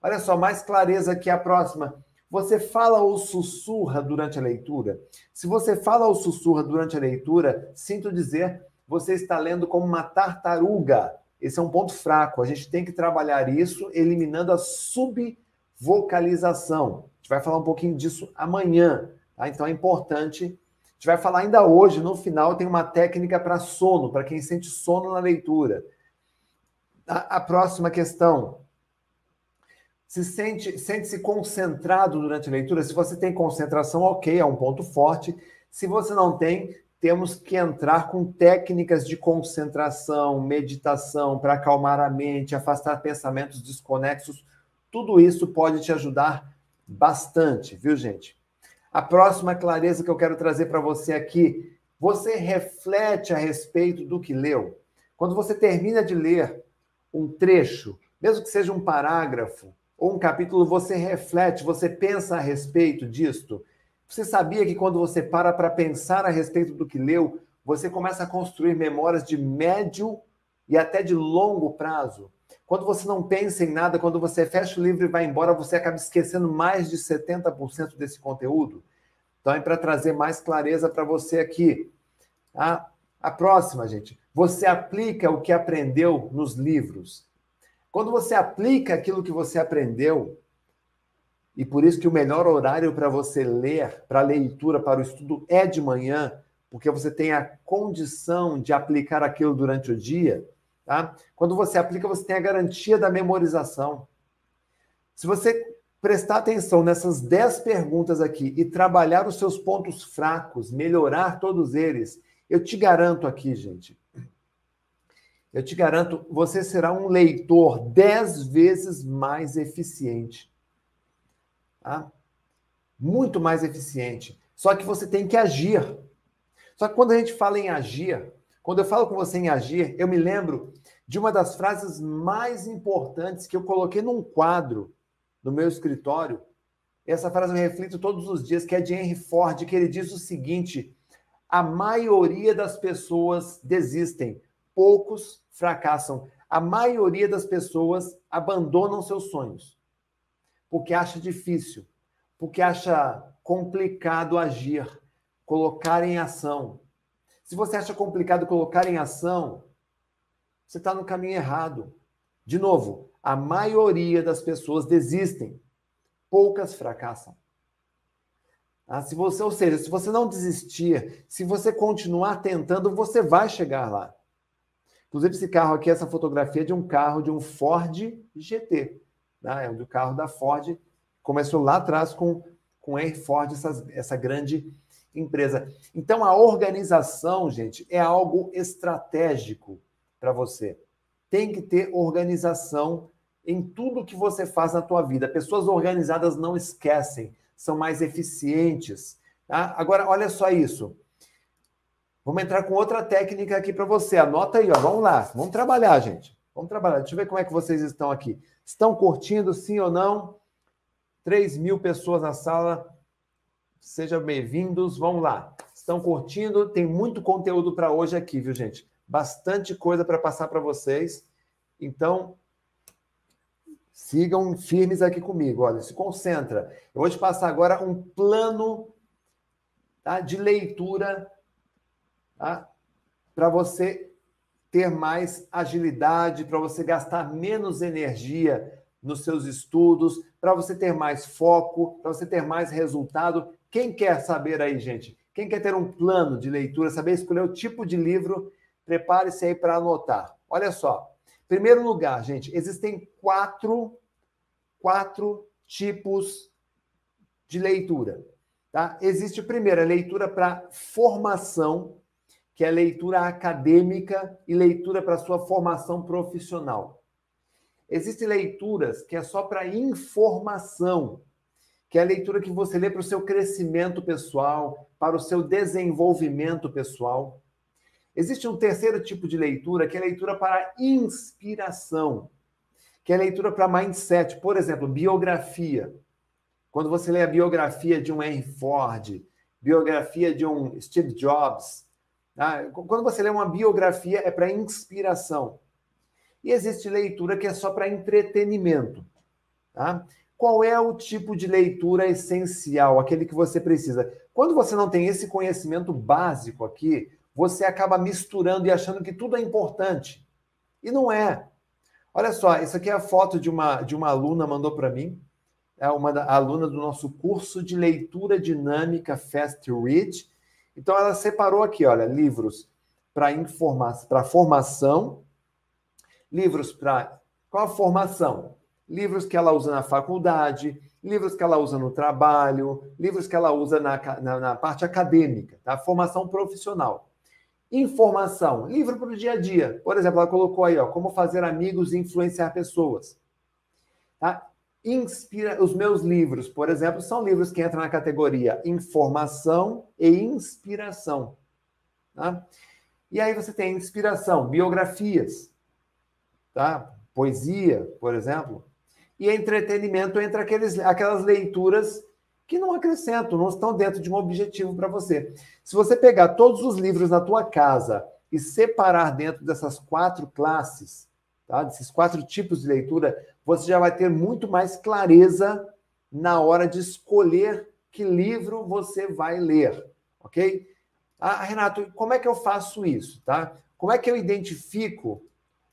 Olha só, mais clareza aqui a próxima. Você fala ou sussurra durante a leitura? Se você fala ou sussurra durante a leitura, sinto dizer, você está lendo como uma tartaruga. Esse é um ponto fraco. A gente tem que trabalhar isso eliminando a subvocalização. A gente vai falar um pouquinho disso amanhã. Tá? Então é importante. A gente vai falar ainda hoje, no final, tem uma técnica para sono, para quem sente sono na leitura. A, a próxima questão se sente sente-se concentrado durante a leitura. Se você tem concentração, ok, é um ponto forte. Se você não tem, temos que entrar com técnicas de concentração, meditação para acalmar a mente, afastar pensamentos desconexos. Tudo isso pode te ajudar bastante, viu, gente? A próxima clareza que eu quero trazer para você aqui, você reflete a respeito do que leu. Quando você termina de ler um trecho, mesmo que seja um parágrafo, ou um capítulo, você reflete, você pensa a respeito disto. Você sabia que quando você para para pensar a respeito do que leu, você começa a construir memórias de médio e até de longo prazo? Quando você não pensa em nada, quando você fecha o livro e vai embora, você acaba esquecendo mais de 70% desse conteúdo. Então, é para trazer mais clareza para você aqui. A, a próxima, gente. Você aplica o que aprendeu nos livros. Quando você aplica aquilo que você aprendeu, e por isso que o melhor horário para você ler, para leitura, para o estudo é de manhã, porque você tem a condição de aplicar aquilo durante o dia, tá? Quando você aplica, você tem a garantia da memorização. Se você prestar atenção nessas 10 perguntas aqui e trabalhar os seus pontos fracos, melhorar todos eles, eu te garanto aqui, gente, eu te garanto, você será um leitor dez vezes mais eficiente. Tá? Muito mais eficiente. Só que você tem que agir. Só que quando a gente fala em agir, quando eu falo com você em agir, eu me lembro de uma das frases mais importantes que eu coloquei num quadro no meu escritório. Essa frase eu reflito todos os dias, que é de Henry Ford, que ele diz o seguinte: a maioria das pessoas desistem poucos fracassam. a maioria das pessoas abandonam seus sonhos porque acha difícil, porque acha complicado agir, colocar em ação. Se você acha complicado colocar em ação, você está no caminho errado. De novo, a maioria das pessoas desistem, poucas fracassam. Ah, se você, ou seja, se você não desistir, se você continuar tentando, você vai chegar lá. Inclusive, esse carro aqui, essa fotografia é de um carro de um Ford GT. Né? É um do carro da Ford. Começou lá atrás com, com a Ford, essa, essa grande empresa. Então, a organização, gente, é algo estratégico para você. Tem que ter organização em tudo que você faz na tua vida. Pessoas organizadas não esquecem, são mais eficientes. Tá? Agora, olha só isso. Vamos entrar com outra técnica aqui para você. Anota aí, ó. Vamos lá. Vamos trabalhar, gente. Vamos trabalhar. Deixa eu ver como é que vocês estão aqui. Estão curtindo, sim ou não? 3 mil pessoas na sala. Sejam bem-vindos. Vamos lá. Estão curtindo? Tem muito conteúdo para hoje aqui, viu, gente? Bastante coisa para passar para vocês. Então, sigam firmes aqui comigo. Olha, se concentra. Eu vou te passar agora um plano tá, de leitura tá, para você ter mais agilidade, para você gastar menos energia nos seus estudos, para você ter mais foco, para você ter mais resultado. Quem quer saber aí, gente? Quem quer ter um plano de leitura, saber escolher o tipo de livro, prepare-se aí para anotar. Olha só. Primeiro lugar, gente, existem quatro, quatro tipos de leitura. Tá? Existe primeiro a leitura para formação, que é leitura acadêmica e leitura para sua formação profissional. Existem leituras que é só para informação, que é a leitura que você lê para o seu crescimento pessoal, para o seu desenvolvimento pessoal. Existe um terceiro tipo de leitura, que é a leitura para inspiração, que é a leitura para mindset. Por exemplo, biografia. Quando você lê a biografia de um Henry Ford, biografia de um Steve Jobs, Tá? Quando você lê uma biografia, é para inspiração. E existe leitura que é só para entretenimento. Tá? Qual é o tipo de leitura essencial, aquele que você precisa? Quando você não tem esse conhecimento básico aqui, você acaba misturando e achando que tudo é importante. E não é. Olha só, isso aqui é a foto de uma, de uma aluna mandou para mim. É uma aluna do nosso curso de leitura dinâmica Fast Read então ela separou aqui, olha, livros para informação, para formação, livros para qual a formação? Livros que ela usa na faculdade, livros que ela usa no trabalho, livros que ela usa na, na, na parte acadêmica, tá? Formação profissional. Informação, livro para o dia a dia. Por exemplo, ela colocou aí, ó, como fazer amigos e influenciar pessoas. Tá? Inspira os meus livros, por exemplo, são livros que entram na categoria informação e inspiração. Tá? E aí você tem inspiração, biografias, tá? poesia, por exemplo, e entretenimento entre aqueles, aquelas leituras que não acrescentam, não estão dentro de um objetivo para você. Se você pegar todos os livros na tua casa e separar dentro dessas quatro classes, tá? desses quatro tipos de leitura, você já vai ter muito mais clareza na hora de escolher que livro você vai ler, ok? Ah, Renato, como é que eu faço isso, tá? Como é que eu identifico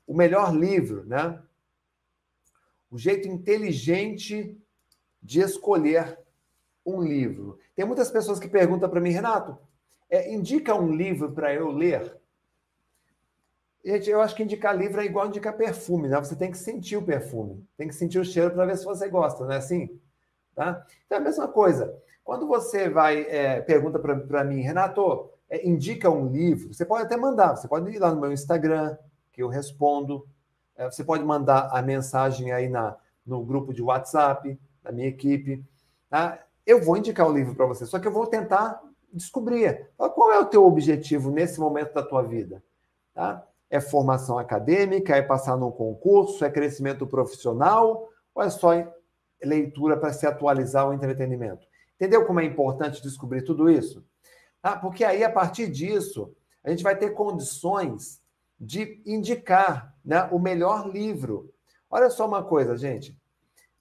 o melhor livro, né? O jeito inteligente de escolher um livro. Tem muitas pessoas que perguntam para mim, Renato, é, indica um livro para eu ler? Gente, eu acho que indicar livro é igual indicar perfume, né? Você tem que sentir o perfume, tem que sentir o cheiro para ver se você gosta, não é assim? Tá? Então é a mesma coisa. Quando você vai, é, pergunta para mim, Renato, é, indica um livro, você pode até mandar, você pode ir lá no meu Instagram, que eu respondo, é, você pode mandar a mensagem aí na, no grupo de WhatsApp da minha equipe, tá? Eu vou indicar o livro para você, só que eu vou tentar descobrir qual é o teu objetivo nesse momento da tua vida, tá? É formação acadêmica? É passar num concurso? É crescimento profissional? Ou é só leitura para se atualizar o entretenimento? Entendeu como é importante descobrir tudo isso? Ah, porque aí, a partir disso, a gente vai ter condições de indicar né, o melhor livro. Olha só uma coisa, gente.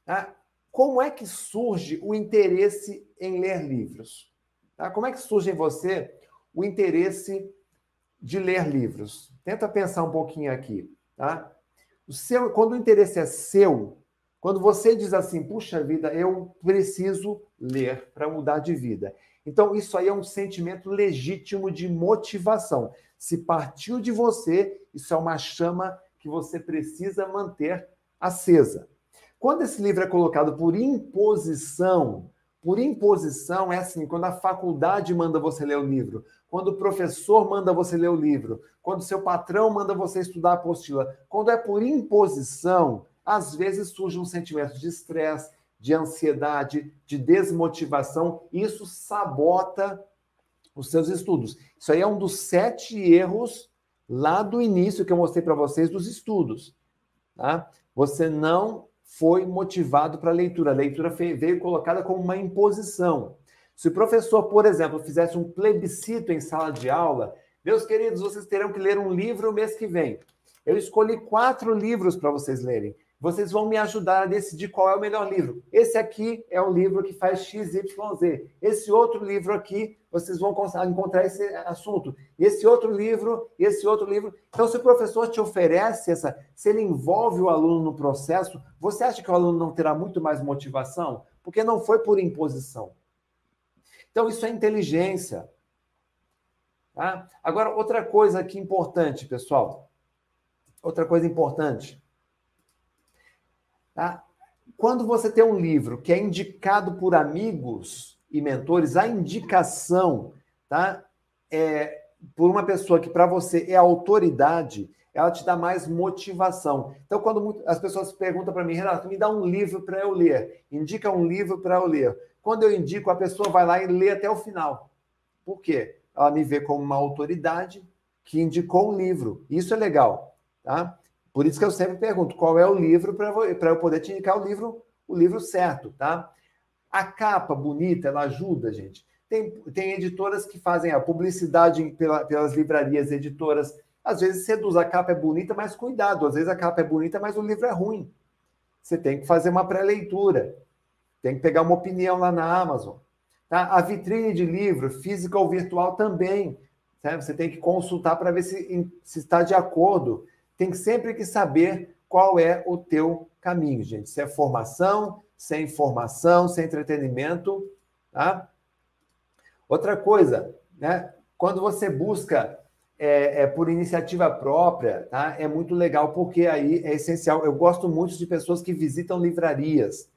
Tá? Como é que surge o interesse em ler livros? Tá? Como é que surge em você o interesse de ler livros? Tenta pensar um pouquinho aqui. Tá? O seu, quando o interesse é seu, quando você diz assim, puxa vida, eu preciso ler para mudar de vida. Então, isso aí é um sentimento legítimo de motivação. Se partiu de você, isso é uma chama que você precisa manter acesa. Quando esse livro é colocado por imposição, por imposição é assim, quando a faculdade manda você ler o livro, quando o professor manda você ler o livro, quando seu patrão manda você estudar a apostila, quando é por imposição, às vezes surge um sentimento de estresse, de ansiedade, de desmotivação, e isso sabota os seus estudos. Isso aí é um dos sete erros lá do início que eu mostrei para vocês dos estudos. Tá? Você não foi motivado para a leitura. A leitura veio colocada como uma imposição. Se o professor, por exemplo, fizesse um plebiscito em sala de aula, meus queridos, vocês terão que ler um livro mês que vem. Eu escolhi quatro livros para vocês lerem vocês vão me ajudar a decidir qual é o melhor livro. Esse aqui é o livro que faz XYZ. Esse outro livro aqui, vocês vão encontrar esse assunto. Esse outro livro, esse outro livro. Então, se o professor te oferece essa, se ele envolve o aluno no processo, você acha que o aluno não terá muito mais motivação? Porque não foi por imposição. Então, isso é inteligência. Tá? Agora, outra coisa aqui importante, pessoal. Outra coisa importante. Tá? Quando você tem um livro que é indicado por amigos e mentores, a indicação tá? é, por uma pessoa que para você é autoridade, ela te dá mais motivação. Então, quando as pessoas perguntam para mim, Renato, me dá um livro para eu ler, indica um livro para eu ler. Quando eu indico, a pessoa vai lá e lê até o final. Por quê? Ela me vê como uma autoridade que indicou um livro. Isso é legal, tá? Por isso que eu sempre pergunto qual é o livro para eu poder te indicar o livro, o livro certo, tá? A capa bonita, ela ajuda, gente. Tem, tem editoras que fazem a publicidade pela, pelas livrarias, editoras. Às vezes seduz, a capa é bonita, mas cuidado, às vezes a capa é bonita, mas o livro é ruim. Você tem que fazer uma pré-leitura, tem que pegar uma opinião lá na Amazon. Tá? A vitrine de livro, física ou virtual também. Certo? Você tem que consultar para ver se, se está de acordo tem sempre que saber qual é o teu caminho, gente. Se é formação, se é informação, se é entretenimento, tá? Outra coisa, né? Quando você busca é, é, por iniciativa própria, tá? É muito legal, porque aí é essencial. Eu gosto muito de pessoas que visitam livrarias,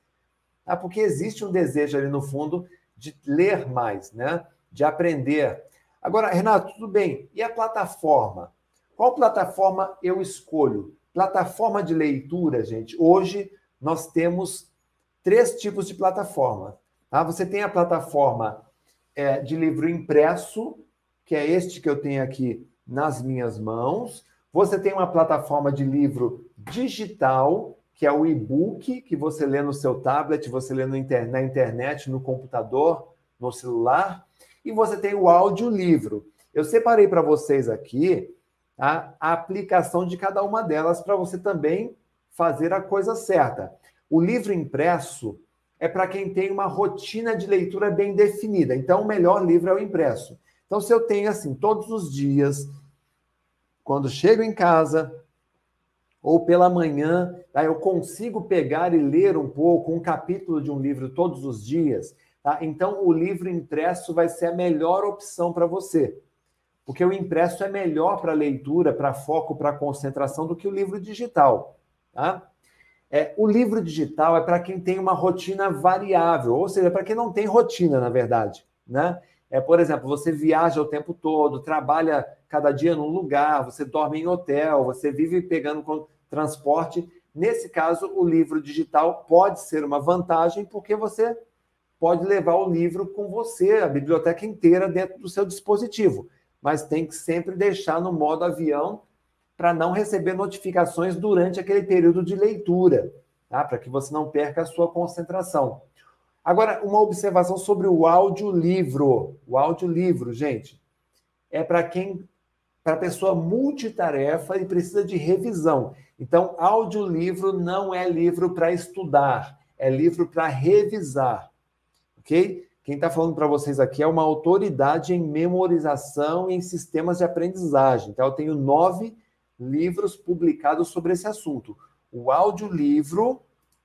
tá? Porque existe um desejo ali no fundo de ler mais, né? De aprender. Agora, Renato, tudo bem. E a plataforma? Qual plataforma eu escolho? Plataforma de leitura, gente. Hoje nós temos três tipos de plataforma. Tá? Você tem a plataforma é, de livro impresso, que é este que eu tenho aqui nas minhas mãos. Você tem uma plataforma de livro digital, que é o e-book, que você lê no seu tablet, você lê inter na internet, no computador, no celular. E você tem o audiolivro. Eu separei para vocês aqui a, a aplicação de cada uma delas para você também fazer a coisa certa. O livro impresso é para quem tem uma rotina de leitura bem definida. Então, o melhor livro é o impresso. Então, se eu tenho assim, todos os dias, quando chego em casa, ou pela manhã, tá, eu consigo pegar e ler um pouco, um capítulo de um livro todos os dias, tá? então o livro impresso vai ser a melhor opção para você porque o impresso é melhor para leitura, para foco, para concentração do que o livro digital. Tá? É, o livro digital é para quem tem uma rotina variável, ou seja, para quem não tem rotina, na verdade. Né? É, por exemplo, você viaja o tempo todo, trabalha cada dia num lugar, você dorme em hotel, você vive pegando transporte. Nesse caso, o livro digital pode ser uma vantagem, porque você pode levar o livro com você, a biblioteca inteira dentro do seu dispositivo mas tem que sempre deixar no modo avião para não receber notificações durante aquele período de leitura, tá? para que você não perca a sua concentração. Agora, uma observação sobre o audiolivro. O audiolivro, gente, é para quem para pessoa multitarefa e precisa de revisão. Então, audiolivro não é livro para estudar, é livro para revisar. Ok? Quem está falando para vocês aqui é uma autoridade em memorização e em sistemas de aprendizagem. Então, eu tenho nove livros publicados sobre esse assunto. O audiolivro,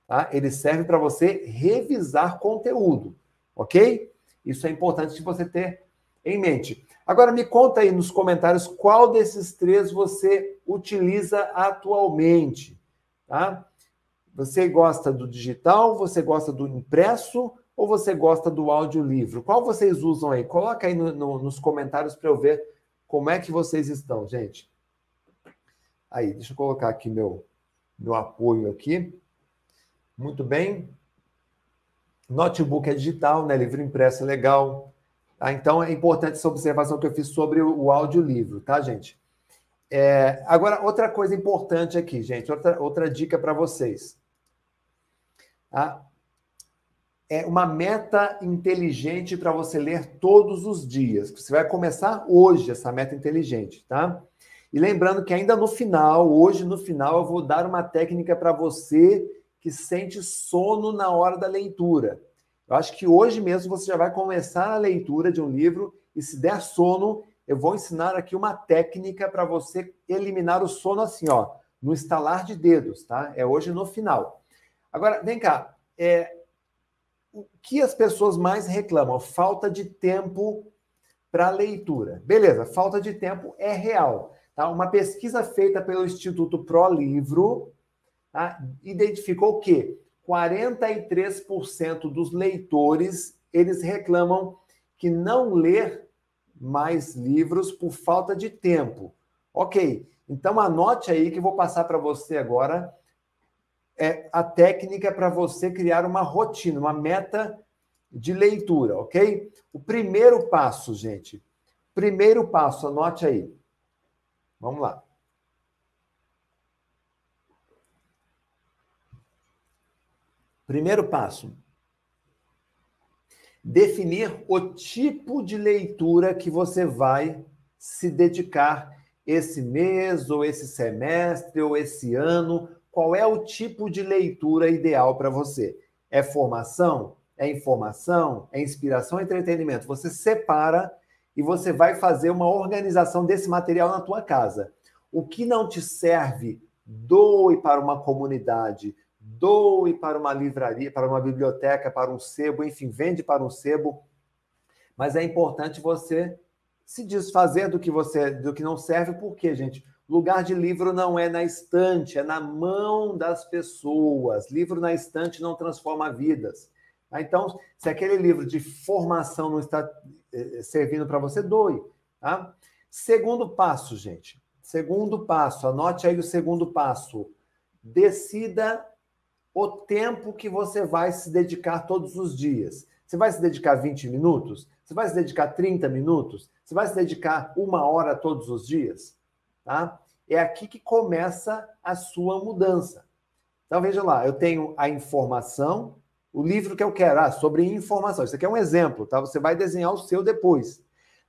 tá? ele serve para você revisar conteúdo, ok? Isso é importante de você ter em mente. Agora, me conta aí nos comentários qual desses três você utiliza atualmente, tá? Você gosta do digital, você gosta do impresso ou você gosta do audiolivro? Qual vocês usam aí? Coloca aí no, no, nos comentários para eu ver como é que vocês estão, gente. Aí, deixa eu colocar aqui meu, meu apoio aqui. Muito bem. Notebook é digital, né? Livro impresso é legal. Tá? Então, é importante essa observação que eu fiz sobre o audiolivro, tá, gente? É, agora, outra coisa importante aqui, gente, outra, outra dica para vocês. Tá? É uma meta inteligente para você ler todos os dias. Você vai começar hoje essa meta inteligente, tá? E lembrando que ainda no final, hoje no final, eu vou dar uma técnica para você que sente sono na hora da leitura. Eu acho que hoje mesmo você já vai começar a leitura de um livro e se der sono, eu vou ensinar aqui uma técnica para você eliminar o sono assim, ó, no estalar de dedos, tá? É hoje no final. Agora, vem cá, é, o que as pessoas mais reclamam? Falta de tempo para leitura. Beleza, falta de tempo é real. Tá? Uma pesquisa feita pelo Instituto Pro Livro tá? identificou que 43% dos leitores eles reclamam que não ler mais livros por falta de tempo. Ok, então anote aí que vou passar para você agora é a técnica para você criar uma rotina, uma meta de leitura, ok? O primeiro passo, gente. Primeiro passo, anote aí. Vamos lá. Primeiro passo: definir o tipo de leitura que você vai se dedicar esse mês, ou esse semestre, ou esse ano. Qual é o tipo de leitura ideal para você? É formação? É informação? É inspiração? É entretenimento? Você separa e você vai fazer uma organização desse material na tua casa. O que não te serve, doe para uma comunidade, doe para uma livraria, para uma biblioteca, para um sebo, enfim, vende para um sebo. Mas é importante você se desfazer do que você do que não serve, porque, gente, lugar de livro não é na estante, é na mão das pessoas. Livro na estante não transforma vidas. Tá? Então, se aquele livro de formação não está eh, eh, servindo para você, doe. Tá? Segundo passo, gente. Segundo passo, anote aí o segundo passo. Decida o tempo que você vai se dedicar todos os dias. Você vai se dedicar 20 minutos? Você vai se dedicar 30 minutos? Você vai se dedicar uma hora todos os dias? Tá? É aqui que começa a sua mudança. Então, veja lá, eu tenho a informação, o livro que eu quero, ah, sobre informação. Isso aqui é um exemplo, tá? Você vai desenhar o seu depois.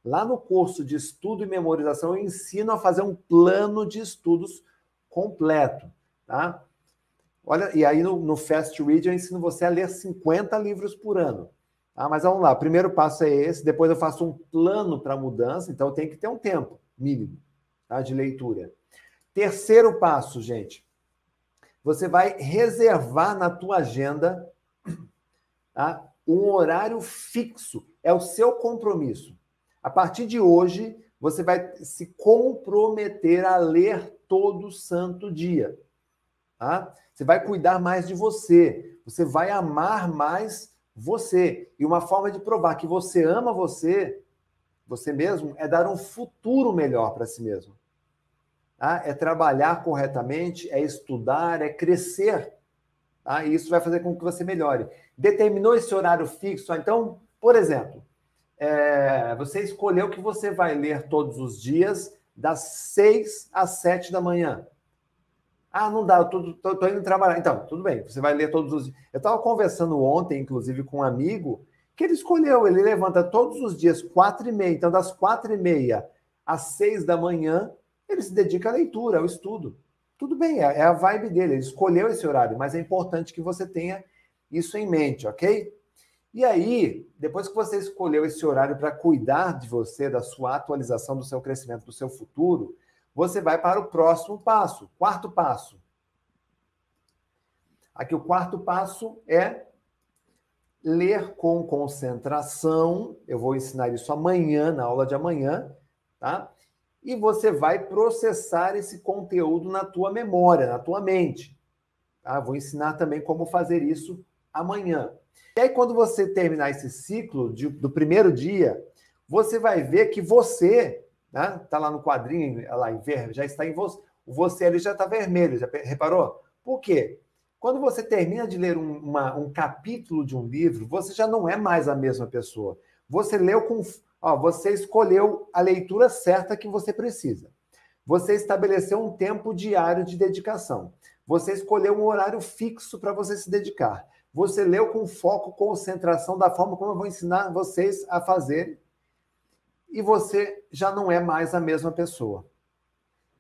Lá no curso de estudo e memorização, eu ensino a fazer um plano de estudos completo, tá? Olha, e aí no, no Fast Read eu ensino você a ler 50 livros por ano. Tá? Mas vamos lá, o primeiro passo é esse, depois eu faço um plano para mudança, então tenho que ter um tempo mínimo tá? de leitura. Terceiro passo, gente, você vai reservar na tua agenda tá? um horário fixo, é o seu compromisso. A partir de hoje, você vai se comprometer a ler todo santo dia. Tá? Você vai cuidar mais de você. Você vai amar mais você. E uma forma de provar que você ama você, você mesmo, é dar um futuro melhor para si mesmo. Tá? É trabalhar corretamente, é estudar, é crescer. Tá? E isso vai fazer com que você melhore. Determinou esse horário fixo? Então, por exemplo, é, você escolheu que você vai ler todos os dias, das 6 às 7 da manhã. Ah, não dá, eu tô, tô, tô, indo trabalhar. Então, tudo bem, você vai ler todos os. Eu estava conversando ontem, inclusive, com um amigo, que ele escolheu, ele levanta todos os dias, quatro e meia. Então, das quatro e meia às seis da manhã, ele se dedica à leitura, ao estudo. Tudo bem, é, é a vibe dele, ele escolheu esse horário, mas é importante que você tenha isso em mente, ok? E aí, depois que você escolheu esse horário para cuidar de você, da sua atualização, do seu crescimento, do seu futuro, você vai para o próximo passo, quarto passo. Aqui o quarto passo é ler com concentração. Eu vou ensinar isso amanhã, na aula de amanhã, tá? E você vai processar esse conteúdo na tua memória, na tua mente. Tá? Vou ensinar também como fazer isso amanhã. E aí, quando você terminar esse ciclo de, do primeiro dia, você vai ver que você, né? Tá lá no quadrinho, lá em verde, já está em você. O você ali já está vermelho, já reparou? Por quê? Quando você termina de ler um, uma, um capítulo de um livro, você já não é mais a mesma pessoa. Você leu com. Ó, você escolheu a leitura certa que você precisa. Você estabeleceu um tempo diário de dedicação. Você escolheu um horário fixo para você se dedicar. Você leu com foco, concentração, da forma como eu vou ensinar vocês a fazer. E você já não é mais a mesma pessoa.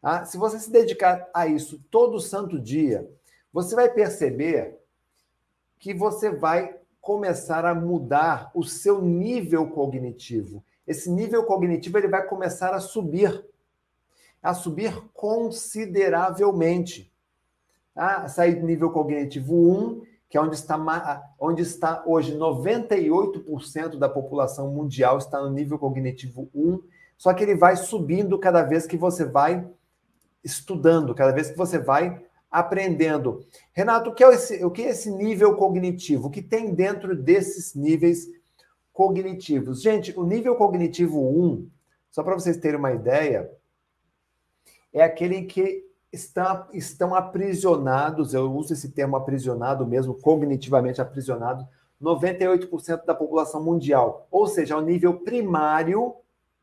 Tá? Se você se dedicar a isso todo santo dia, você vai perceber que você vai começar a mudar o seu nível cognitivo. Esse nível cognitivo ele vai começar a subir, a subir consideravelmente. Tá? Sair do nível cognitivo 1, que é onde está, onde está hoje 98% da população mundial está no nível cognitivo 1, só que ele vai subindo cada vez que você vai estudando, cada vez que você vai aprendendo. Renato, o que, é esse, o que é esse nível cognitivo? O que tem dentro desses níveis cognitivos? Gente, o nível cognitivo 1, só para vocês terem uma ideia, é aquele que está, estão aprisionados, eu uso esse termo aprisionado mesmo, cognitivamente aprisionado, 98% da população mundial. Ou seja, é o nível primário,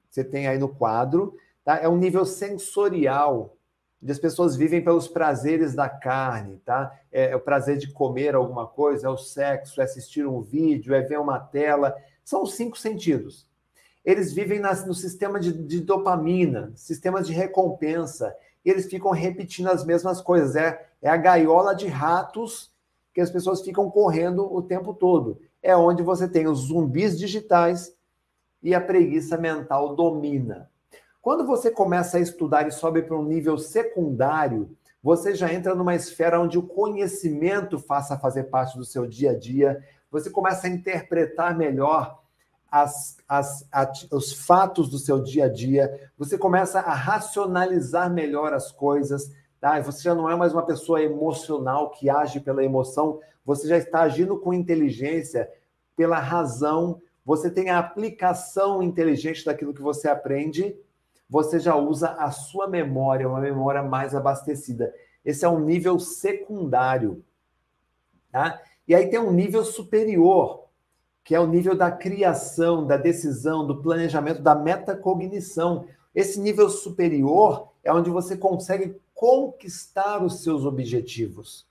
você tem aí no quadro, tá? é um nível sensorial onde as pessoas vivem pelos prazeres da carne, tá? É, é, o prazer de comer alguma coisa, é o sexo, é assistir um vídeo, é ver uma tela. São os cinco sentidos. Eles vivem nas, no sistema de, de dopamina, sistemas de recompensa, e eles ficam repetindo as mesmas coisas. É, é a gaiola de ratos que as pessoas ficam correndo o tempo todo. É onde você tem os zumbis digitais e a preguiça mental domina. Quando você começa a estudar e sobe para um nível secundário, você já entra numa esfera onde o conhecimento faça fazer parte do seu dia a dia, você começa a interpretar melhor as, as, a, os fatos do seu dia a dia, você começa a racionalizar melhor as coisas, tá? Você já não é mais uma pessoa emocional que age pela emoção, você já está agindo com inteligência, pela razão, você tem a aplicação inteligente daquilo que você aprende você já usa a sua memória, uma memória mais abastecida. Esse é um nível secundário. Tá? E aí tem um nível superior, que é o nível da criação, da decisão, do planejamento, da metacognição. Esse nível superior é onde você consegue conquistar os seus objetivos.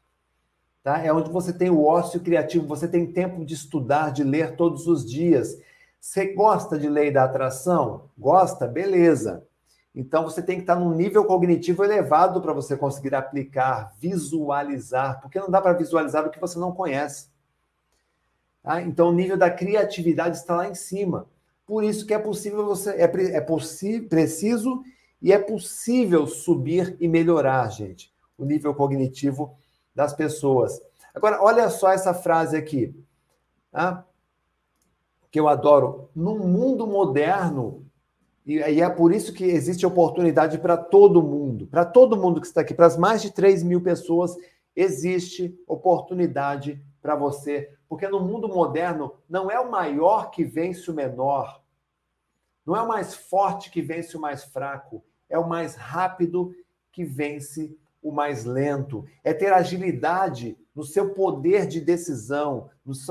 Tá? É onde você tem o ócio criativo, você tem tempo de estudar, de ler todos os dias. Você gosta de lei da atração? Gosta? Beleza. Então você tem que estar num nível cognitivo elevado para você conseguir aplicar, visualizar, porque não dá para visualizar o que você não conhece. Tá? Então o nível da criatividade está lá em cima. Por isso que é possível você é, é preciso e é possível subir e melhorar, gente, o nível cognitivo das pessoas. Agora, olha só essa frase aqui, tá? que eu adoro. No mundo moderno, e, é por isso que existe oportunidade para todo mundo, para todo mundo que está aqui, para as mais de 3 mil pessoas, existe oportunidade para você. Porque no mundo moderno, não é o maior que vence o menor, não é o mais forte que vence o mais fraco, é o mais rápido que vence o mais lento. É ter agilidade no seu poder de decisão,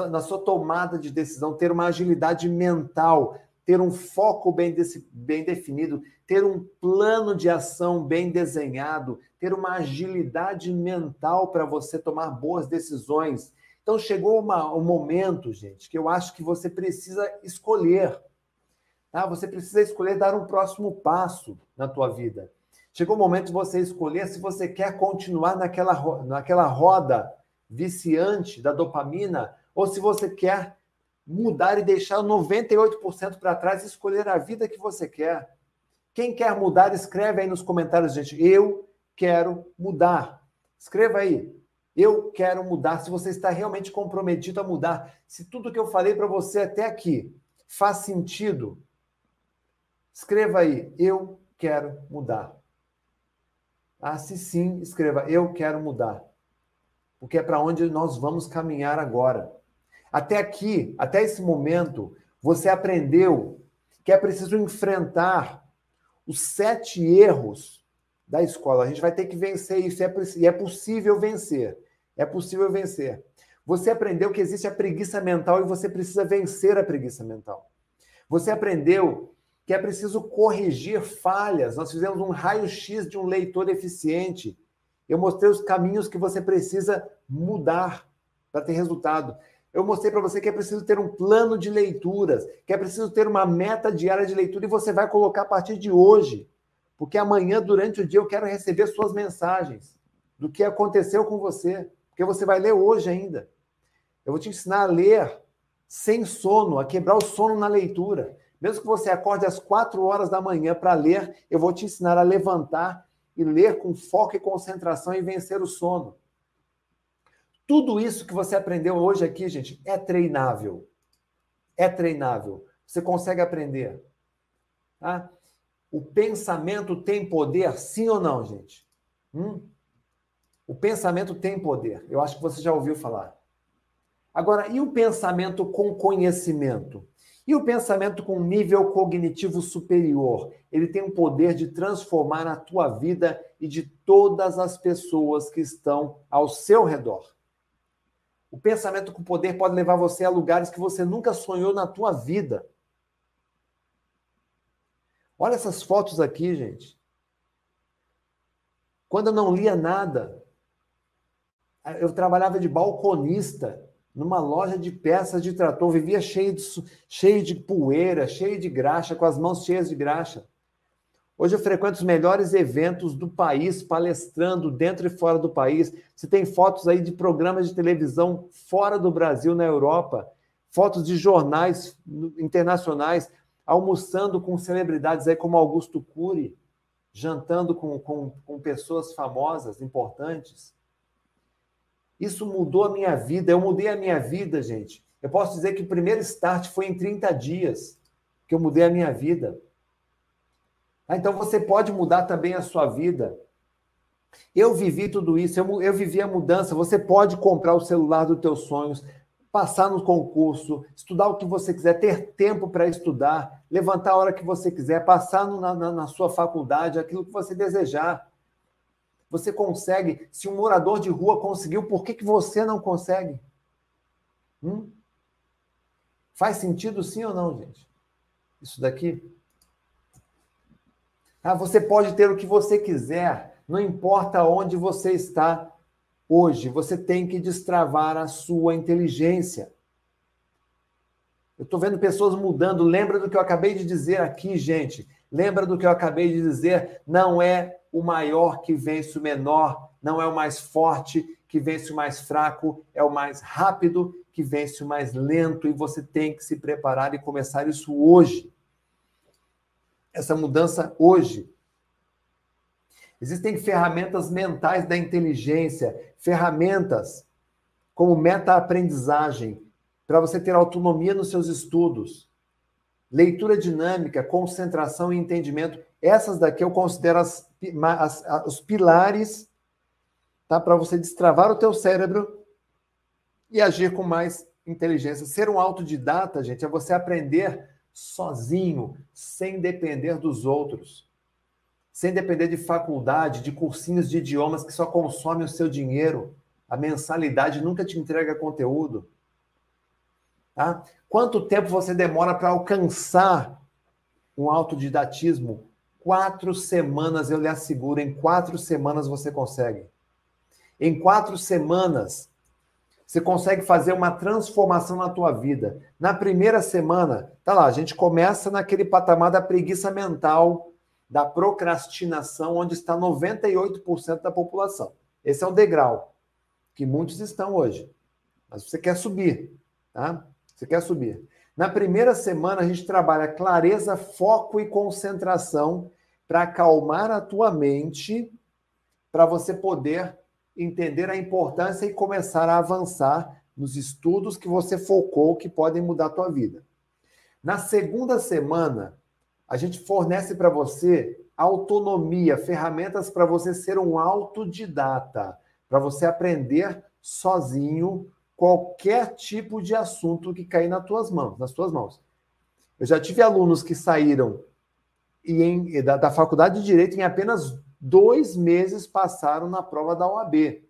na sua tomada de decisão, ter uma agilidade mental, ter um foco bem, bem definido, ter um plano de ação bem desenhado, ter uma agilidade mental para você tomar boas decisões. Então chegou uma, um momento, gente, que eu acho que você precisa escolher. Tá? Você precisa escolher dar um próximo passo na tua vida. Chegou o momento de você escolher se você quer continuar naquela, naquela roda viciante da dopamina ou se você quer mudar e deixar 98% para trás e escolher a vida que você quer. Quem quer mudar, escreve aí nos comentários, gente. Eu quero mudar. Escreva aí. Eu quero mudar. Se você está realmente comprometido a mudar, se tudo que eu falei para você até aqui faz sentido, escreva aí. Eu quero mudar. Ah, se sim, escreva. Eu quero mudar. Porque é para onde nós vamos caminhar agora. Até aqui, até esse momento, você aprendeu que é preciso enfrentar os sete erros da escola. A gente vai ter que vencer isso, é e é possível vencer. É possível vencer. Você aprendeu que existe a preguiça mental e você precisa vencer a preguiça mental. Você aprendeu que é preciso corrigir falhas. Nós fizemos um raio-x de um leitor eficiente. Eu mostrei os caminhos que você precisa mudar para ter resultado. Eu mostrei para você que é preciso ter um plano de leituras, que é preciso ter uma meta diária de leitura e você vai colocar a partir de hoje. Porque amanhã, durante o dia, eu quero receber suas mensagens do que aconteceu com você. Porque você vai ler hoje ainda. Eu vou te ensinar a ler sem sono, a quebrar o sono na leitura. Mesmo que você acorde às quatro horas da manhã para ler, eu vou te ensinar a levantar e ler com foco e concentração e vencer o sono. Tudo isso que você aprendeu hoje aqui, gente, é treinável. É treinável. Você consegue aprender. Tá? O pensamento tem poder, sim ou não, gente? Hum? O pensamento tem poder. Eu acho que você já ouviu falar. Agora, e o pensamento com conhecimento? E o pensamento com nível cognitivo superior? Ele tem o poder de transformar a tua vida e de todas as pessoas que estão ao seu redor. O pensamento com poder pode levar você a lugares que você nunca sonhou na tua vida. Olha essas fotos aqui, gente. Quando eu não lia nada, eu trabalhava de balconista numa loja de peças de trator, vivia cheio de, cheio de poeira, cheio de graxa, com as mãos cheias de graxa. Hoje eu frequento os melhores eventos do país, palestrando dentro e fora do país. Você tem fotos aí de programas de televisão fora do Brasil, na Europa, fotos de jornais internacionais, almoçando com celebridades aí como Augusto Cury, jantando com, com, com pessoas famosas, importantes. Isso mudou a minha vida. Eu mudei a minha vida, gente. Eu posso dizer que o primeiro start foi em 30 dias que eu mudei a minha vida. Ah, então você pode mudar também a sua vida. Eu vivi tudo isso, eu, eu vivi a mudança. Você pode comprar o celular dos teus sonhos, passar no concurso, estudar o que você quiser, ter tempo para estudar, levantar a hora que você quiser, passar no, na, na sua faculdade, aquilo que você desejar. Você consegue. Se um morador de rua conseguiu, por que, que você não consegue? Hum? Faz sentido sim ou não, gente? Isso daqui? Ah, você pode ter o que você quiser, não importa onde você está hoje, você tem que destravar a sua inteligência. Eu estou vendo pessoas mudando. Lembra do que eu acabei de dizer aqui, gente. Lembra do que eu acabei de dizer? Não é o maior que vence o menor, não é o mais forte que vence o mais fraco, é o mais rápido que vence o mais lento. E você tem que se preparar e começar isso hoje essa mudança hoje. Existem ferramentas mentais da inteligência, ferramentas como meta-aprendizagem, para você ter autonomia nos seus estudos, leitura dinâmica, concentração e entendimento. Essas daqui eu considero as, as, as, os pilares tá, para você destravar o teu cérebro e agir com mais inteligência. Ser um autodidata, gente, é você aprender sozinho, sem depender dos outros, sem depender de faculdade, de cursinhos de idiomas que só consomem o seu dinheiro. A mensalidade nunca te entrega conteúdo. Tá? Quanto tempo você demora para alcançar um autodidatismo? Quatro semanas, eu lhe asseguro, em quatro semanas você consegue. Em quatro semanas, você consegue fazer uma transformação na tua vida. Na primeira semana, tá lá, a gente começa naquele patamar da preguiça mental, da procrastinação, onde está 98% da população. Esse é o degrau que muitos estão hoje. Mas você quer subir, tá? Você quer subir. Na primeira semana, a gente trabalha clareza, foco e concentração para acalmar a tua mente, para você poder entender a importância e começar a avançar nos estudos que você focou que podem mudar a tua vida. Na segunda semana, a gente fornece para você autonomia, ferramentas para você ser um autodidata, para você aprender sozinho qualquer tipo de assunto que cair nas tuas mãos, nas tuas mãos. Eu já tive alunos que saíram e em, da, da faculdade de direito em apenas dois meses passaram na prova da OAB.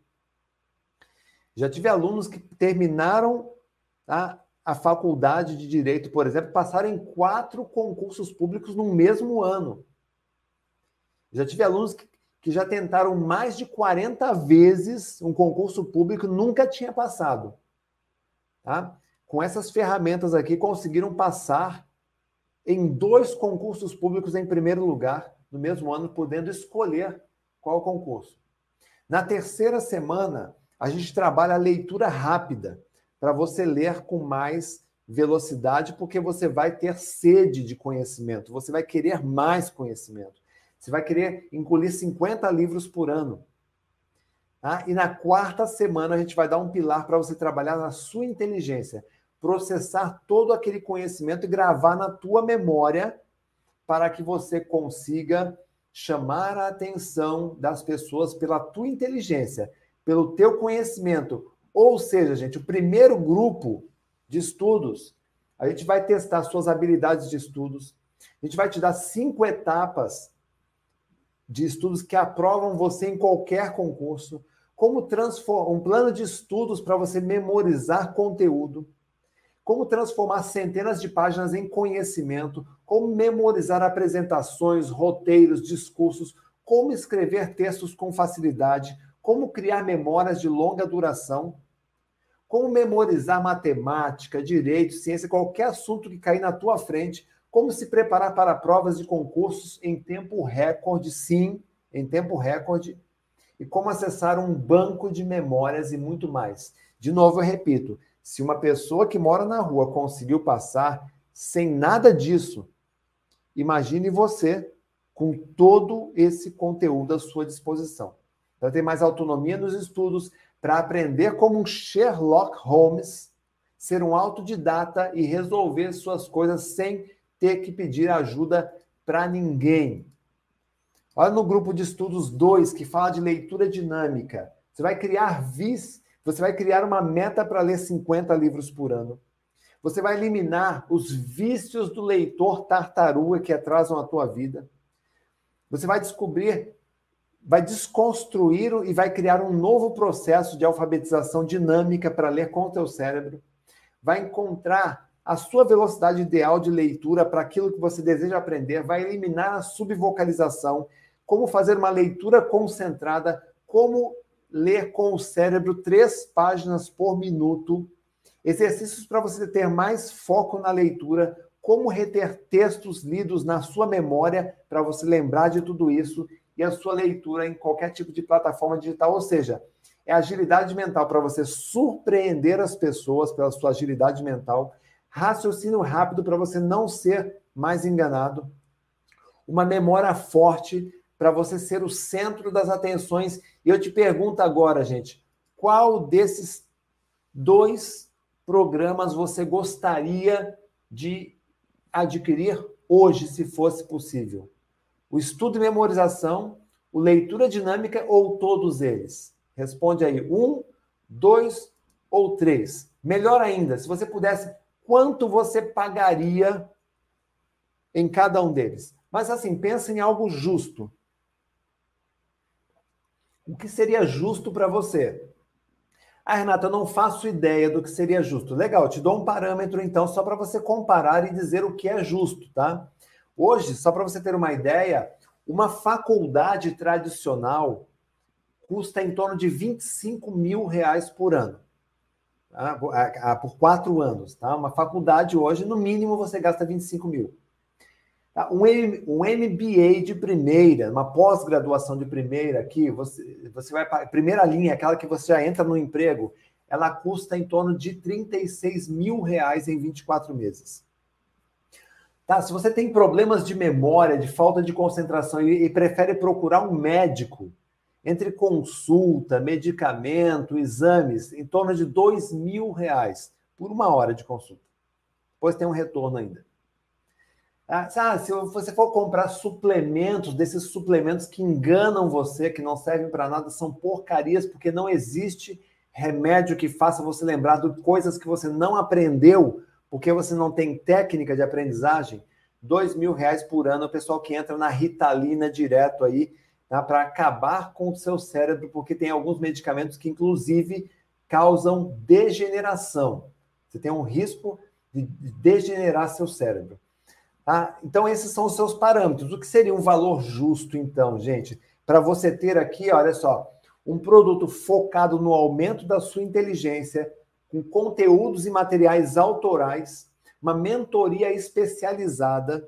Já tive alunos que terminaram a, a faculdade de direito, por exemplo, passaram em quatro concursos públicos no mesmo ano. Já tive alunos que, que já tentaram mais de 40 vezes um concurso público nunca tinha passado. Tá? Com essas ferramentas aqui, conseguiram passar em dois concursos públicos em primeiro lugar no mesmo ano, podendo escolher qual concurso. Na terceira semana, a gente trabalha a leitura rápida, para você ler com mais velocidade, porque você vai ter sede de conhecimento, você vai querer mais conhecimento. Você vai querer engolir 50 livros por ano. Tá? E na quarta semana, a gente vai dar um pilar para você trabalhar na sua inteligência, processar todo aquele conhecimento e gravar na tua memória para que você consiga chamar a atenção das pessoas pela tua inteligência, pelo teu conhecimento. Ou seja, gente, o primeiro grupo de estudos, a gente vai testar suas habilidades de estudos. A gente vai te dar cinco etapas de estudos que aprovam você em qualquer concurso. Como transformar um plano de estudos para você memorizar conteúdo como transformar centenas de páginas em conhecimento, como memorizar apresentações, roteiros, discursos, como escrever textos com facilidade, como criar memórias de longa duração, como memorizar matemática, direito, ciência, qualquer assunto que cair na tua frente, como se preparar para provas de concursos em tempo recorde, sim, em tempo recorde, e como acessar um banco de memórias e muito mais. De novo, eu repito, se uma pessoa que mora na rua conseguiu passar sem nada disso, imagine você com todo esse conteúdo à sua disposição. Para ter mais autonomia nos estudos, para aprender como um Sherlock Holmes, ser um autodidata e resolver suas coisas sem ter que pedir ajuda para ninguém. Olha no grupo de estudos 2, que fala de leitura dinâmica. Você vai criar vis você vai criar uma meta para ler 50 livros por ano. Você vai eliminar os vícios do leitor tartaruga que atrasam a tua vida. Você vai descobrir, vai desconstruir e vai criar um novo processo de alfabetização dinâmica para ler com o teu cérebro. Vai encontrar a sua velocidade ideal de leitura para aquilo que você deseja aprender, vai eliminar a subvocalização, como fazer uma leitura concentrada, como ler com o cérebro três páginas por minuto, exercícios para você ter mais foco na leitura, como reter textos lidos na sua memória para você lembrar de tudo isso e a sua leitura em qualquer tipo de plataforma digital, ou seja, é agilidade mental para você surpreender as pessoas pela sua agilidade mental, raciocínio rápido para você não ser mais enganado, uma memória forte para você ser o centro das atenções. E eu te pergunto agora, gente, qual desses dois programas você gostaria de adquirir hoje, se fosse possível? O estudo e memorização, o leitura dinâmica ou todos eles? Responde aí, um, dois ou três. Melhor ainda, se você pudesse, quanto você pagaria em cada um deles? Mas assim, pensa em algo justo o que seria justo para você? Ah, Renata, eu não faço ideia do que seria justo. Legal, te dou um parâmetro então só para você comparar e dizer o que é justo, tá? Hoje, só para você ter uma ideia, uma faculdade tradicional custa em torno de 25 mil reais por ano. tá? por quatro anos. Tá? Uma faculdade hoje, no mínimo, você gasta 25 mil. Tá? Um, um MBA de primeira, uma pós-graduação de primeira aqui, você, você vai para primeira linha, aquela que você já entra no emprego, ela custa em torno de 36 mil reais em 24 meses. Tá? Se você tem problemas de memória, de falta de concentração e, e prefere procurar um médico, entre consulta, medicamento, exames, em torno de dois mil reais por uma hora de consulta. Depois tem um retorno ainda. Ah, se você for comprar suplementos, desses suplementos que enganam você, que não servem para nada, são porcarias, porque não existe remédio que faça você lembrar de coisas que você não aprendeu, porque você não tem técnica de aprendizagem. Dois mil reais por ano, o pessoal que entra na Ritalina direto aí, tá? para acabar com o seu cérebro, porque tem alguns medicamentos que, inclusive, causam degeneração. Você tem um risco de degenerar seu cérebro. Tá? Então, esses são os seus parâmetros. O que seria um valor justo, então, gente? Para você ter aqui, olha só, um produto focado no aumento da sua inteligência, com conteúdos e materiais autorais, uma mentoria especializada,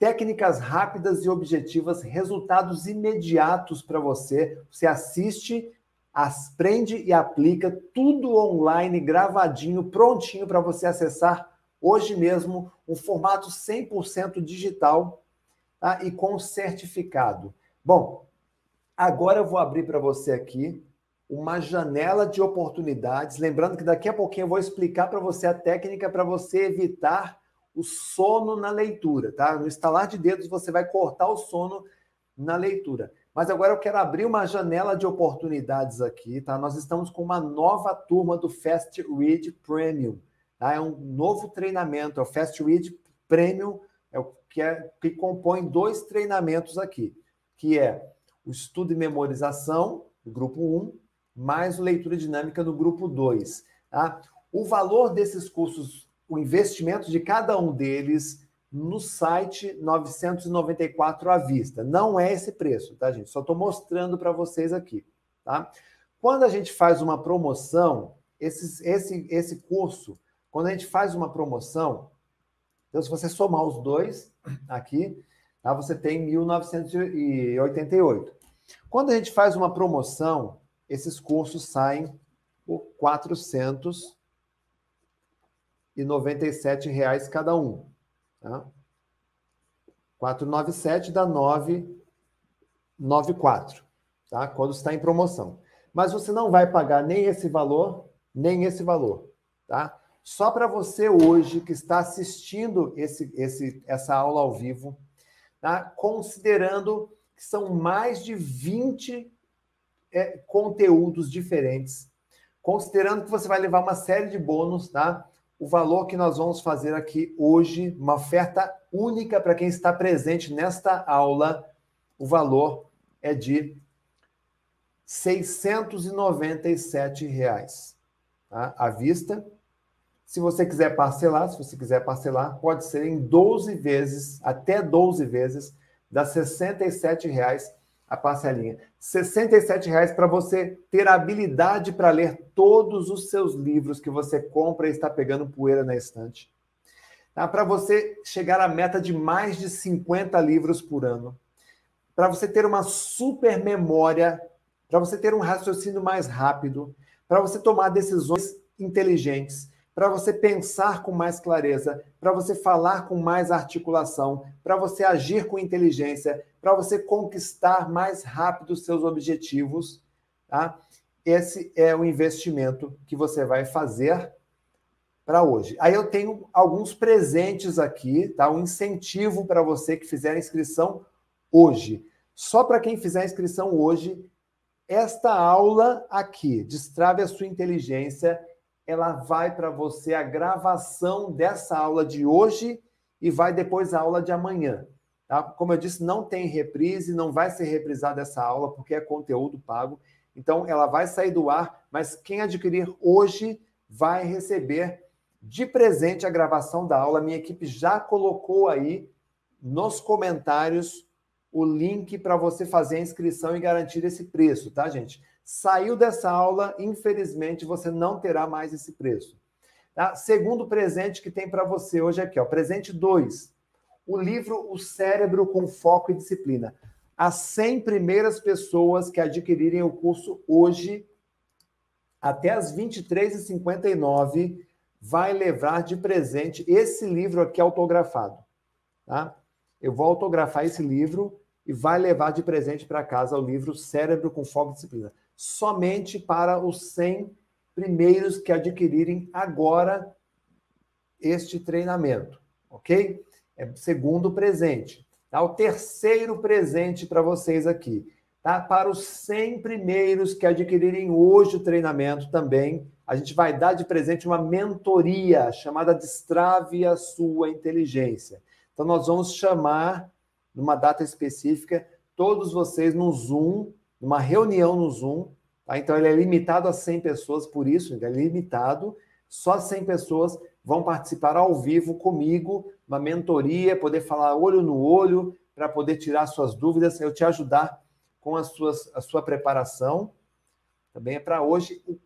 técnicas rápidas e objetivas, resultados imediatos para você. Você assiste, aprende e aplica tudo online, gravadinho, prontinho para você acessar hoje mesmo um formato 100% digital tá? e com certificado. Bom, agora eu vou abrir para você aqui uma janela de oportunidades. Lembrando que daqui a pouquinho eu vou explicar para você a técnica para você evitar o sono na leitura, tá? No instalar de dedos você vai cortar o sono na leitura. Mas agora eu quero abrir uma janela de oportunidades aqui, tá? Nós estamos com uma nova turma do Fast Read Premium. Tá? É um novo treinamento, é o Fast Read Premium, é o que, é, que compõe dois treinamentos aqui, que é o estudo e memorização, do grupo 1, mais o leitura dinâmica do grupo 2. Tá? O valor desses cursos, o investimento de cada um deles no site 994 à vista. Não é esse preço, tá, gente? Só estou mostrando para vocês aqui, tá? Quando a gente faz uma promoção, esses, esse, esse curso quando a gente faz uma promoção, então se você somar os dois aqui, tá, você tem 1988. Quando a gente faz uma promoção, esses cursos saem por 497 reais cada um. Tá? 497 dá 994, tá? Quando está em promoção. Mas você não vai pagar nem esse valor, nem esse valor, tá? Só para você hoje que está assistindo esse, esse, essa aula ao vivo, tá? considerando que são mais de 20 é, conteúdos diferentes, considerando que você vai levar uma série de bônus, tá? O valor que nós vamos fazer aqui hoje, uma oferta única para quem está presente nesta aula, o valor é de 697 reais, tá? à vista se você quiser parcelar, se você quiser parcelar, pode ser em 12 vezes, até 12 vezes, dá R$ 67,00 a parcelinha. R$ 67,00 para você ter a habilidade para ler todos os seus livros que você compra e está pegando poeira na estante. Tá? Para você chegar à meta de mais de 50 livros por ano. Para você ter uma super memória, para você ter um raciocínio mais rápido, para você tomar decisões inteligentes para você pensar com mais clareza, para você falar com mais articulação, para você agir com inteligência, para você conquistar mais rápido seus objetivos, tá? Esse é o investimento que você vai fazer para hoje. Aí eu tenho alguns presentes aqui, tá? Um incentivo para você que fizer a inscrição hoje. Só para quem fizer a inscrição hoje, esta aula aqui, Destrave a sua inteligência, ela vai para você a gravação dessa aula de hoje e vai depois a aula de amanhã. Tá? Como eu disse, não tem reprise, não vai ser reprisada essa aula, porque é conteúdo pago. Então, ela vai sair do ar, mas quem adquirir hoje vai receber de presente a gravação da aula. Minha equipe já colocou aí nos comentários o link para você fazer a inscrição e garantir esse preço, tá, gente? Saiu dessa aula, infelizmente, você não terá mais esse preço. Tá? Segundo presente que tem para você hoje aqui, ó, presente 2. O livro O Cérebro com Foco e Disciplina. As 100 primeiras pessoas que adquirirem o curso hoje, até as 23h59, vai levar de presente esse livro aqui autografado. Tá? Eu vou autografar esse livro e vai levar de presente para casa o livro Cérebro com Foco e Disciplina. Somente para os 100 primeiros que adquirirem agora este treinamento, ok? É segundo presente. Tá? O terceiro presente para vocês aqui. Tá? Para os 100 primeiros que adquirirem hoje o treinamento também, a gente vai dar de presente uma mentoria chamada Destrave a Sua Inteligência. Então, nós vamos chamar, numa data específica, todos vocês no Zoom, numa reunião no Zoom, Tá? Então, ele é limitado a 100 pessoas, por isso, ele é limitado. Só 100 pessoas vão participar ao vivo comigo, uma mentoria, poder falar olho no olho, para poder tirar suas dúvidas, eu te ajudar com as suas, a sua preparação. Também é para hoje o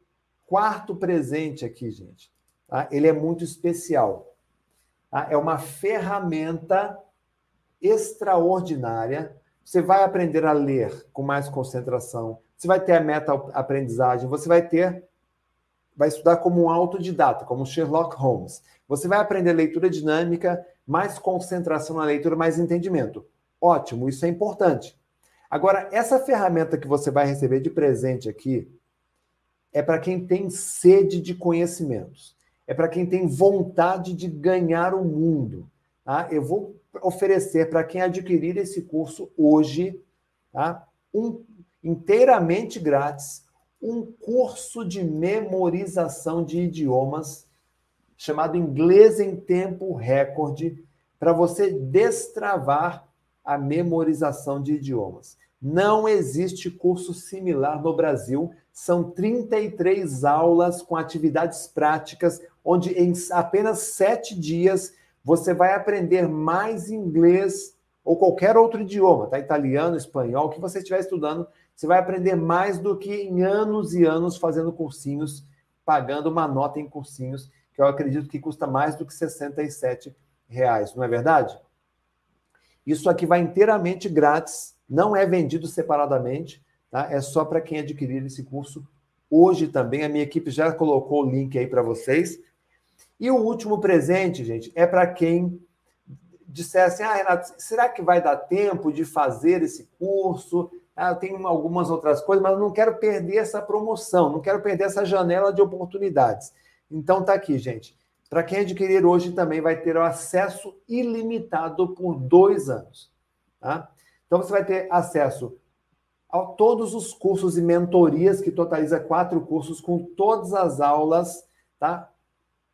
quarto presente aqui, gente. Tá? Ele é muito especial. Tá? É uma ferramenta extraordinária. Você vai aprender a ler com mais concentração, você vai ter a meta-aprendizagem, você vai ter, vai estudar como um autodidata, como Sherlock Holmes. Você vai aprender leitura dinâmica, mais concentração na leitura, mais entendimento. Ótimo, isso é importante. Agora, essa ferramenta que você vai receber de presente aqui é para quem tem sede de conhecimentos, é para quem tem vontade de ganhar o mundo. Tá? Eu vou oferecer para quem adquirir esse curso hoje tá? um inteiramente grátis, um curso de memorização de idiomas chamado Inglês em Tempo Recorde, para você destravar a memorização de idiomas. Não existe curso similar no Brasil. São 33 aulas com atividades práticas, onde em apenas sete dias você vai aprender mais inglês ou qualquer outro idioma, tá? Italiano, espanhol, que você estiver estudando você vai aprender mais do que em anos e anos fazendo cursinhos, pagando uma nota em cursinhos, que eu acredito que custa mais do que 67 reais, não é verdade? Isso aqui vai inteiramente grátis, não é vendido separadamente, tá? É só para quem adquirir esse curso hoje também. A minha equipe já colocou o link aí para vocês. E o último presente, gente, é para quem dissesse: Ah, Renato, será que vai dar tempo de fazer esse curso? ah, eu tenho algumas outras coisas, mas não quero perder essa promoção, não quero perder essa janela de oportunidades. Então tá aqui, gente. Para quem adquirir hoje também vai ter o acesso ilimitado por dois anos. Tá? Então você vai ter acesso a todos os cursos e mentorias, que totaliza quatro cursos, com todas as aulas, tá?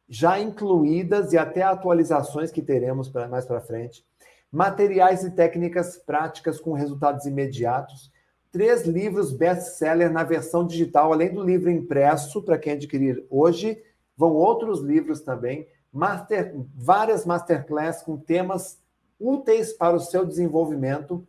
Já incluídas e até atualizações que teremos mais para frente. Materiais e técnicas práticas com resultados imediatos três livros best-seller na versão digital, além do livro impresso, para quem adquirir hoje, vão outros livros também, master, várias masterclass com temas úteis para o seu desenvolvimento,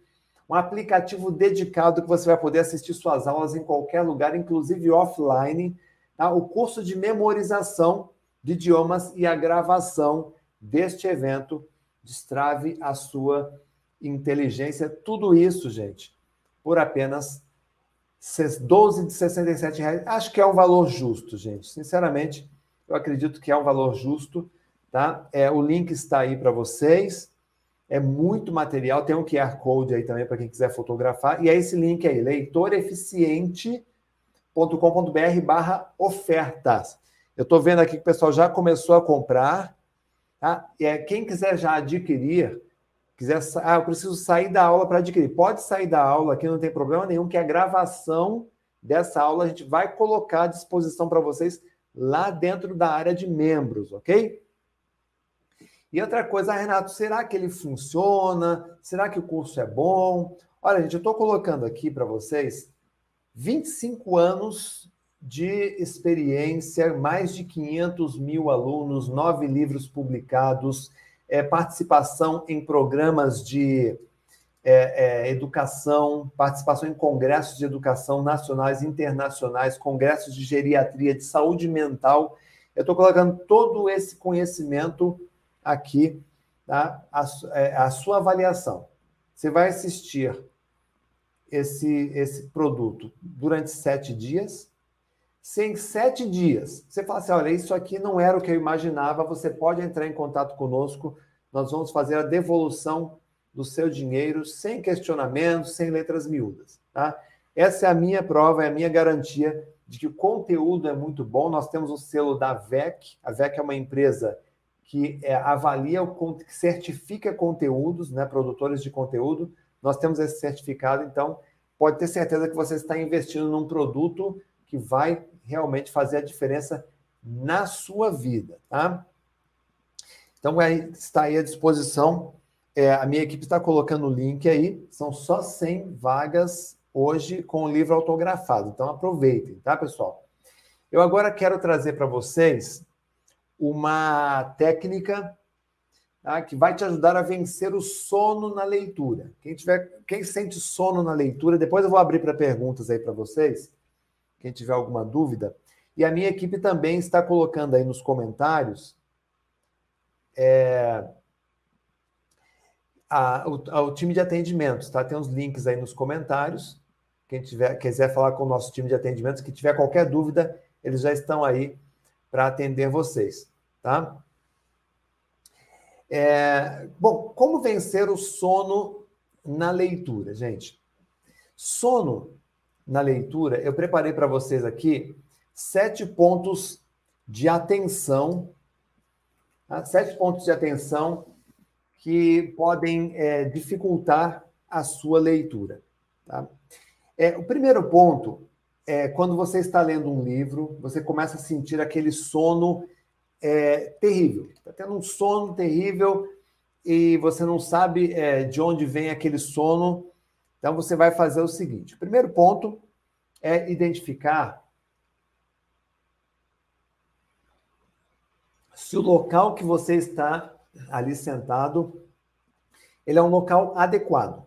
um aplicativo dedicado que você vai poder assistir suas aulas em qualquer lugar, inclusive offline, tá? o curso de memorização de idiomas e a gravação deste evento destrave a sua inteligência. Tudo isso, gente, por apenas 12 de 67 reais. Acho que é um valor justo, gente. Sinceramente, eu acredito que é um valor justo, tá? É, o link está aí para vocês. É muito material, tem um QR Code aí também para quem quiser fotografar. E é esse link aí, leitoreficiente.com.br barra ofertas. Eu estou vendo aqui que o pessoal já começou a comprar. Tá? É, quem quiser já adquirir, quiser, ah, eu preciso sair da aula para adquirir. Pode sair da aula aqui, não tem problema nenhum, que a gravação dessa aula a gente vai colocar à disposição para vocês lá dentro da área de membros, ok? E outra coisa, Renato, será que ele funciona? Será que o curso é bom? Olha, gente, eu estou colocando aqui para vocês 25 anos de experiência, mais de 500 mil alunos, nove livros publicados, é, participação em programas de é, é, educação, participação em congressos de educação nacionais internacionais, congressos de geriatria, de saúde mental. Eu estou colocando todo esse conhecimento aqui, tá? a, é, a sua avaliação. Você vai assistir esse, esse produto durante sete dias. Se em sete dias você fala assim: olha, isso aqui não era o que eu imaginava, você pode entrar em contato conosco. Nós vamos fazer a devolução do seu dinheiro sem questionamentos, sem letras miúdas. Tá? Essa é a minha prova, é a minha garantia de que o conteúdo é muito bom. Nós temos o selo da VEC. A VEC é uma empresa que é, avalia, o, que certifica conteúdos, né, produtores de conteúdo. Nós temos esse certificado, então pode ter certeza que você está investindo num produto que vai realmente fazer a diferença na sua vida, tá? Então, está aí à disposição. É, a minha equipe está colocando o link aí. São só 100 vagas hoje com o livro autografado. Então, aproveitem, tá, pessoal? Eu agora quero trazer para vocês uma técnica tá, que vai te ajudar a vencer o sono na leitura. Quem tiver, quem sente sono na leitura, depois eu vou abrir para perguntas aí para vocês. Quem tiver alguma dúvida. E a minha equipe também está colocando aí nos comentários é, a, o, a, o, time de atendimentos, tá? Tem os links aí nos comentários. Quem tiver, quiser falar com o nosso time de atendimentos, que tiver qualquer dúvida, eles já estão aí para atender vocês, tá? É, bom, como vencer o sono na leitura, gente? Sono na leitura, eu preparei para vocês aqui sete pontos de atenção, tá? sete pontos de atenção que podem é, dificultar a sua leitura. Tá? É, o primeiro ponto é quando você está lendo um livro, você começa a sentir aquele sono é, terrível. Está tendo um sono terrível e você não sabe é, de onde vem aquele sono. Então você vai fazer o seguinte: o primeiro ponto é identificar se o local que você está ali sentado, ele é um local adequado.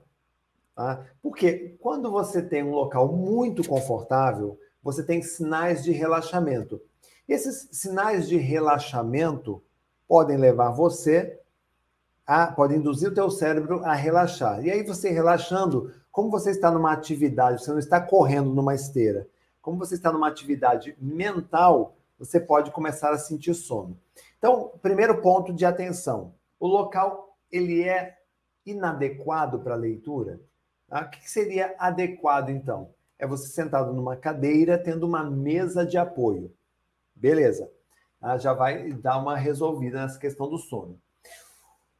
Tá? Porque quando você tem um local muito confortável, você tem sinais de relaxamento. Esses sinais de relaxamento podem levar você a, podem induzir o teu cérebro a relaxar. E aí você relaxando, como você está numa atividade, você não está correndo numa esteira, como você está numa atividade mental, você pode começar a sentir sono. Então, primeiro ponto de atenção, o local ele é inadequado para leitura. Tá? O que seria adequado então? É você sentado numa cadeira, tendo uma mesa de apoio. Beleza. Ah, já vai dar uma resolvida nessa questão do sono.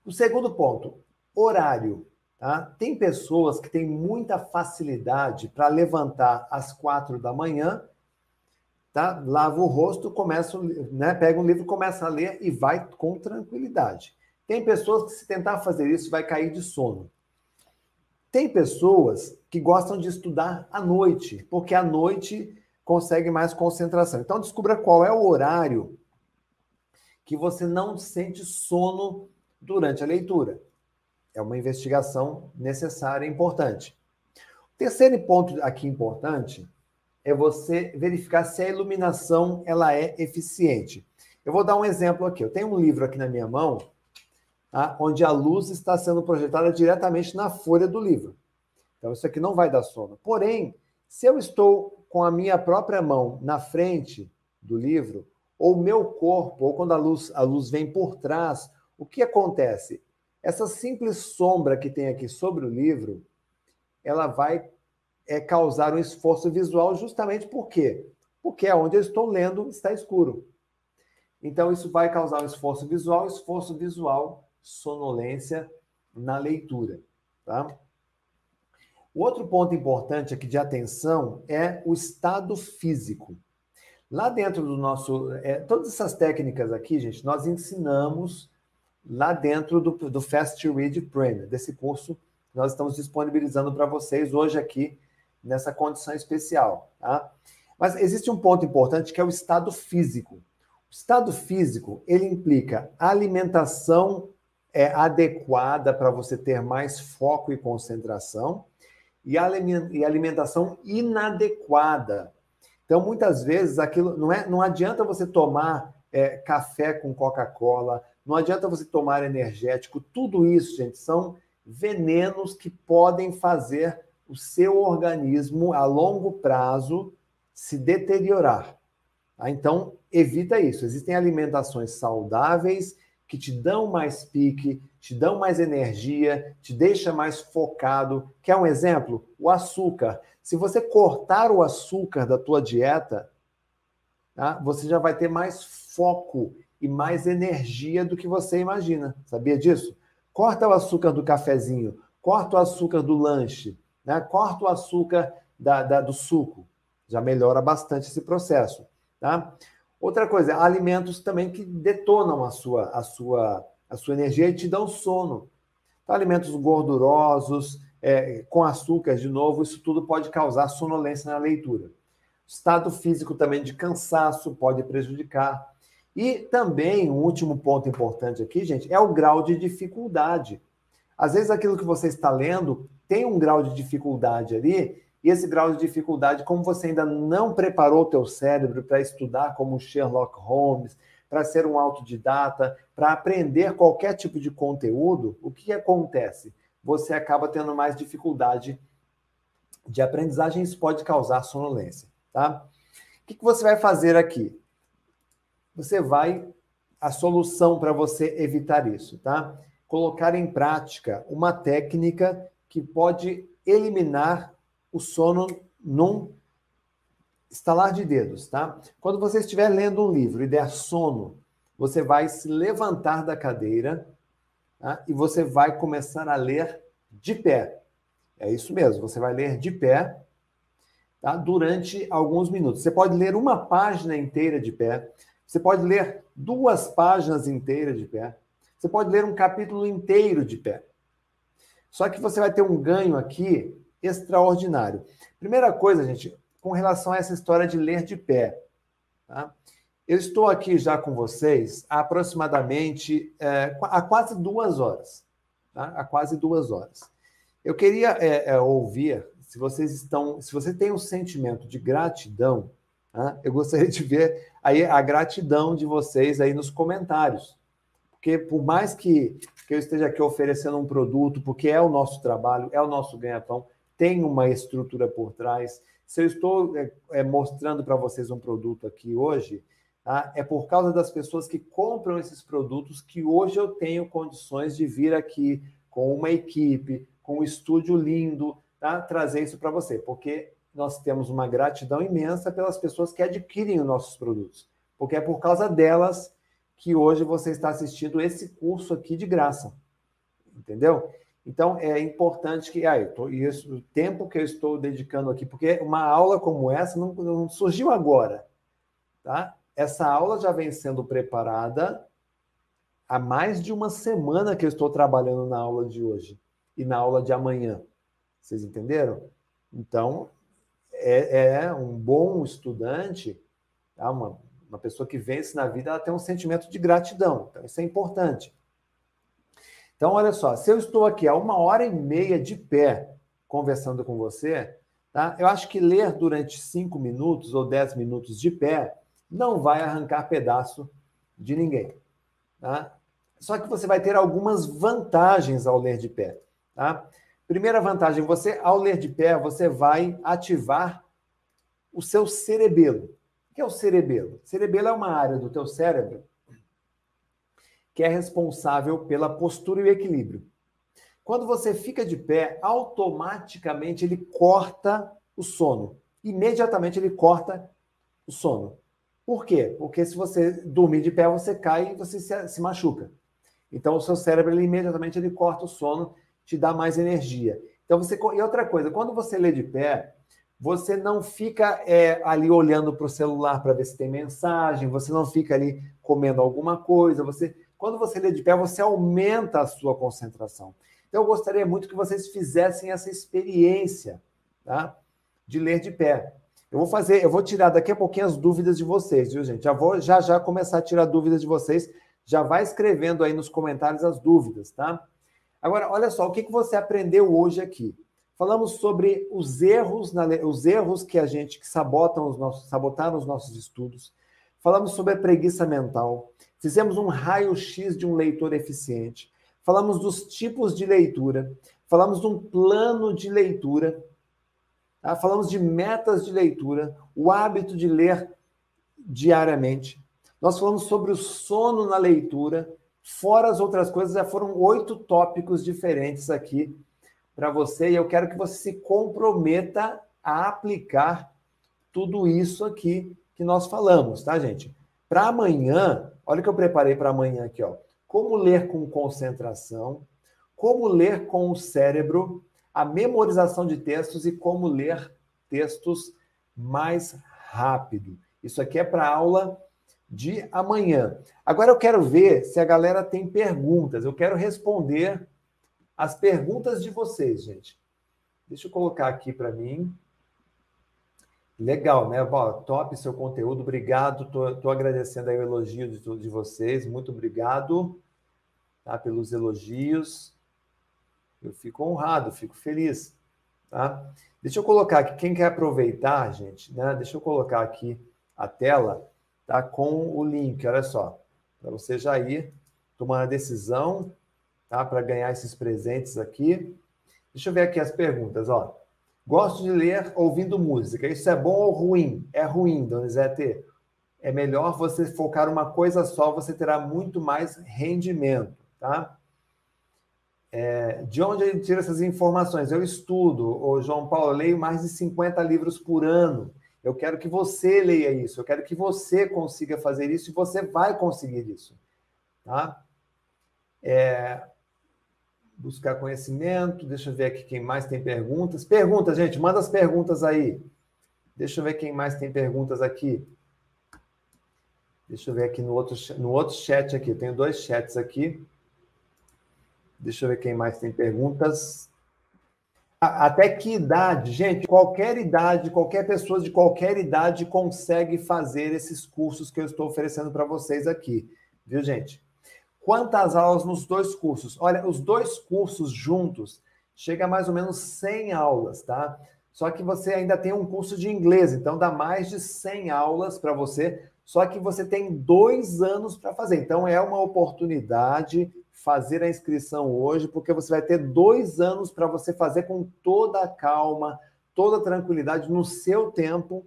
O segundo ponto, horário. Tá? Tem pessoas que têm muita facilidade para levantar às quatro da manhã tá? Lava o rosto, começa, né? Pega um livro, começa a ler e vai com tranquilidade. Tem pessoas que se tentar fazer isso vai cair de sono. Tem pessoas que gostam de estudar à noite, porque à noite consegue mais concentração. Então descubra qual é o horário que você não sente sono durante a leitura. É uma investigação necessária e importante. O terceiro ponto aqui importante é você verificar se a iluminação ela é eficiente. Eu vou dar um exemplo aqui. Eu tenho um livro aqui na minha mão, tá? onde a luz está sendo projetada diretamente na folha do livro. Então, isso aqui não vai dar sono. Porém, se eu estou com a minha própria mão na frente do livro, ou meu corpo, ou quando a luz, a luz vem por trás, o que acontece? Essa simples sombra que tem aqui sobre o livro, ela vai é, causar um esforço visual justamente por quê? Porque é onde eu estou lendo está escuro. Então, isso vai causar um esforço visual, esforço visual, sonolência na leitura. Tá? O outro ponto importante aqui de atenção é o estado físico. Lá dentro do nosso. É, todas essas técnicas aqui, gente, nós ensinamos lá dentro do, do Fast Read Premier, desse curso que nós estamos disponibilizando para vocês hoje aqui nessa condição especial. Tá? Mas existe um ponto importante que é o estado físico. O estado físico, ele implica alimentação é adequada para você ter mais foco e concentração, e alimentação inadequada. Então, muitas vezes, aquilo não, é, não adianta você tomar é, café com Coca-Cola, não adianta você tomar energético, tudo isso, gente, são venenos que podem fazer o seu organismo a longo prazo se deteriorar. Tá? Então, evita isso. Existem alimentações saudáveis que te dão mais pique, te dão mais energia, te deixa mais focado. Quer um exemplo? O açúcar. Se você cortar o açúcar da tua dieta, tá? você já vai ter mais foco e mais energia do que você imagina. Sabia disso? Corta o açúcar do cafezinho, corta o açúcar do lanche, né? corta o açúcar da, da, do suco. Já melhora bastante esse processo. Tá? Outra coisa, alimentos também que detonam a sua, a sua, a sua energia e te dão sono. Então, alimentos gordurosos, é, com açúcar, de novo, isso tudo pode causar sonolência na leitura. Estado físico também de cansaço pode prejudicar. E também, um último ponto importante aqui, gente, é o grau de dificuldade. Às vezes aquilo que você está lendo tem um grau de dificuldade ali e esse grau de dificuldade, como você ainda não preparou o teu cérebro para estudar como Sherlock Holmes, para ser um autodidata, para aprender qualquer tipo de conteúdo, o que acontece? Você acaba tendo mais dificuldade de aprendizagem, isso pode causar sonolência, tá? O que, que você vai fazer aqui? Você vai a solução para você evitar isso, tá? Colocar em prática uma técnica que pode eliminar o sono num estalar de dedos, tá? Quando você estiver lendo um livro e der sono, você vai se levantar da cadeira tá? e você vai começar a ler de pé. É isso mesmo, você vai ler de pé tá? durante alguns minutos. Você pode ler uma página inteira de pé, você pode ler duas páginas inteiras de pé, você pode ler um capítulo inteiro de pé. Só que você vai ter um ganho aqui extraordinário. Primeira coisa, gente, com relação a essa história de ler de pé. Tá? Eu estou aqui já com vocês há aproximadamente é, há quase duas horas. Tá? Há quase duas horas. Eu queria é, é, ouvir se vocês estão, se você tem um sentimento de gratidão? Eu gostaria de ver aí a gratidão de vocês aí nos comentários. Porque por mais que, que eu esteja aqui oferecendo um produto, porque é o nosso trabalho, é o nosso ganha-pão, tem uma estrutura por trás. Se eu estou é, é, mostrando para vocês um produto aqui hoje, tá? é por causa das pessoas que compram esses produtos que hoje eu tenho condições de vir aqui com uma equipe, com um estúdio lindo, tá? trazer isso para você, porque nós temos uma gratidão imensa pelas pessoas que adquirem os nossos produtos, porque é por causa delas que hoje você está assistindo esse curso aqui de graça, entendeu? Então, é importante que, ah, tô, isso, o tempo que eu estou dedicando aqui, porque uma aula como essa não, não surgiu agora, tá? Essa aula já vem sendo preparada há mais de uma semana que eu estou trabalhando na aula de hoje e na aula de amanhã. Vocês entenderam? Então, é, é um bom estudante, tá? uma, uma pessoa que vence na vida, ela tem um sentimento de gratidão. Então, isso é importante. Então, olha só, se eu estou aqui há uma hora e meia de pé conversando com você, tá? eu acho que ler durante cinco minutos ou dez minutos de pé não vai arrancar pedaço de ninguém. Tá? Só que você vai ter algumas vantagens ao ler de pé. Tá? Primeira vantagem, você ao ler de pé, você vai ativar o seu cerebelo. O que é o cerebelo? Cerebelo é uma área do teu cérebro que é responsável pela postura e o equilíbrio. Quando você fica de pé, automaticamente ele corta o sono. Imediatamente ele corta o sono. Por quê? Porque se você dormir de pé, você cai e você se, se machuca. Então o seu cérebro ele, imediatamente ele corta o sono, te dá mais energia. Então você e outra coisa, quando você lê de pé, você não fica é, ali olhando para o celular para ver se tem mensagem, você não fica ali comendo alguma coisa, você quando você lê de pé, você aumenta a sua concentração. Então, eu gostaria muito que vocês fizessem essa experiência tá? de ler de pé. Eu vou fazer, eu vou tirar daqui a pouquinho as dúvidas de vocês, viu, gente? Já vou já já começar a tirar dúvidas de vocês. já vai escrevendo aí nos comentários as dúvidas, tá? Agora, olha só, o que, você aprendeu hoje aqui? Falamos sobre os erros, na, os erros que a gente que sabotam os nossos, sabotaram os nossos estudos. Falamos sobre a preguiça mental. Fizemos um raio-x de um leitor eficiente. Falamos dos tipos de leitura. Falamos de um plano de leitura. Tá? Falamos de metas de leitura, o hábito de ler diariamente. Nós falamos sobre o sono na leitura. Fora as outras coisas, já foram oito tópicos diferentes aqui para você e eu quero que você se comprometa a aplicar tudo isso aqui que nós falamos, tá, gente? Para amanhã, olha o que eu preparei para amanhã aqui, ó. Como ler com concentração, como ler com o cérebro, a memorização de textos e como ler textos mais rápido. Isso aqui é para aula de amanhã. Agora eu quero ver se a galera tem perguntas. Eu quero responder as perguntas de vocês, gente. Deixa eu colocar aqui para mim. Legal, né? Bom, top seu conteúdo, obrigado. Estou agradecendo aí o elogio de, de vocês. Muito obrigado tá, pelos elogios. Eu fico honrado, fico feliz. Tá? Deixa eu colocar aqui, quem quer aproveitar, gente, né? Deixa eu colocar aqui a tela tá, com o link, olha só, para você já ir tomando a decisão tá? Para ganhar esses presentes aqui. Deixa eu ver aqui as perguntas, ó. Gosto de ler ouvindo música. Isso é bom ou ruim? É ruim, Donizete. É melhor você focar uma coisa só, você terá muito mais rendimento, tá? É, de onde ele tira essas informações? Eu estudo, o João Paulo, leio mais de 50 livros por ano. Eu quero que você leia isso, eu quero que você consiga fazer isso e você vai conseguir isso, tá? É, buscar conhecimento. Deixa eu ver aqui quem mais tem perguntas. Perguntas, gente, manda as perguntas aí. Deixa eu ver quem mais tem perguntas aqui. Deixa eu ver aqui no outro, no outro chat aqui. Eu tenho dois chats aqui. Deixa eu ver quem mais tem perguntas. Até que idade? Gente, qualquer idade, qualquer pessoa de qualquer idade consegue fazer esses cursos que eu estou oferecendo para vocês aqui. Viu, gente? Quantas aulas nos dois cursos? Olha, os dois cursos juntos chega a mais ou menos 100 aulas, tá? Só que você ainda tem um curso de inglês, então dá mais de 100 aulas para você. Só que você tem dois anos para fazer. Então é uma oportunidade fazer a inscrição hoje, porque você vai ter dois anos para você fazer com toda a calma, toda a tranquilidade, no seu tempo,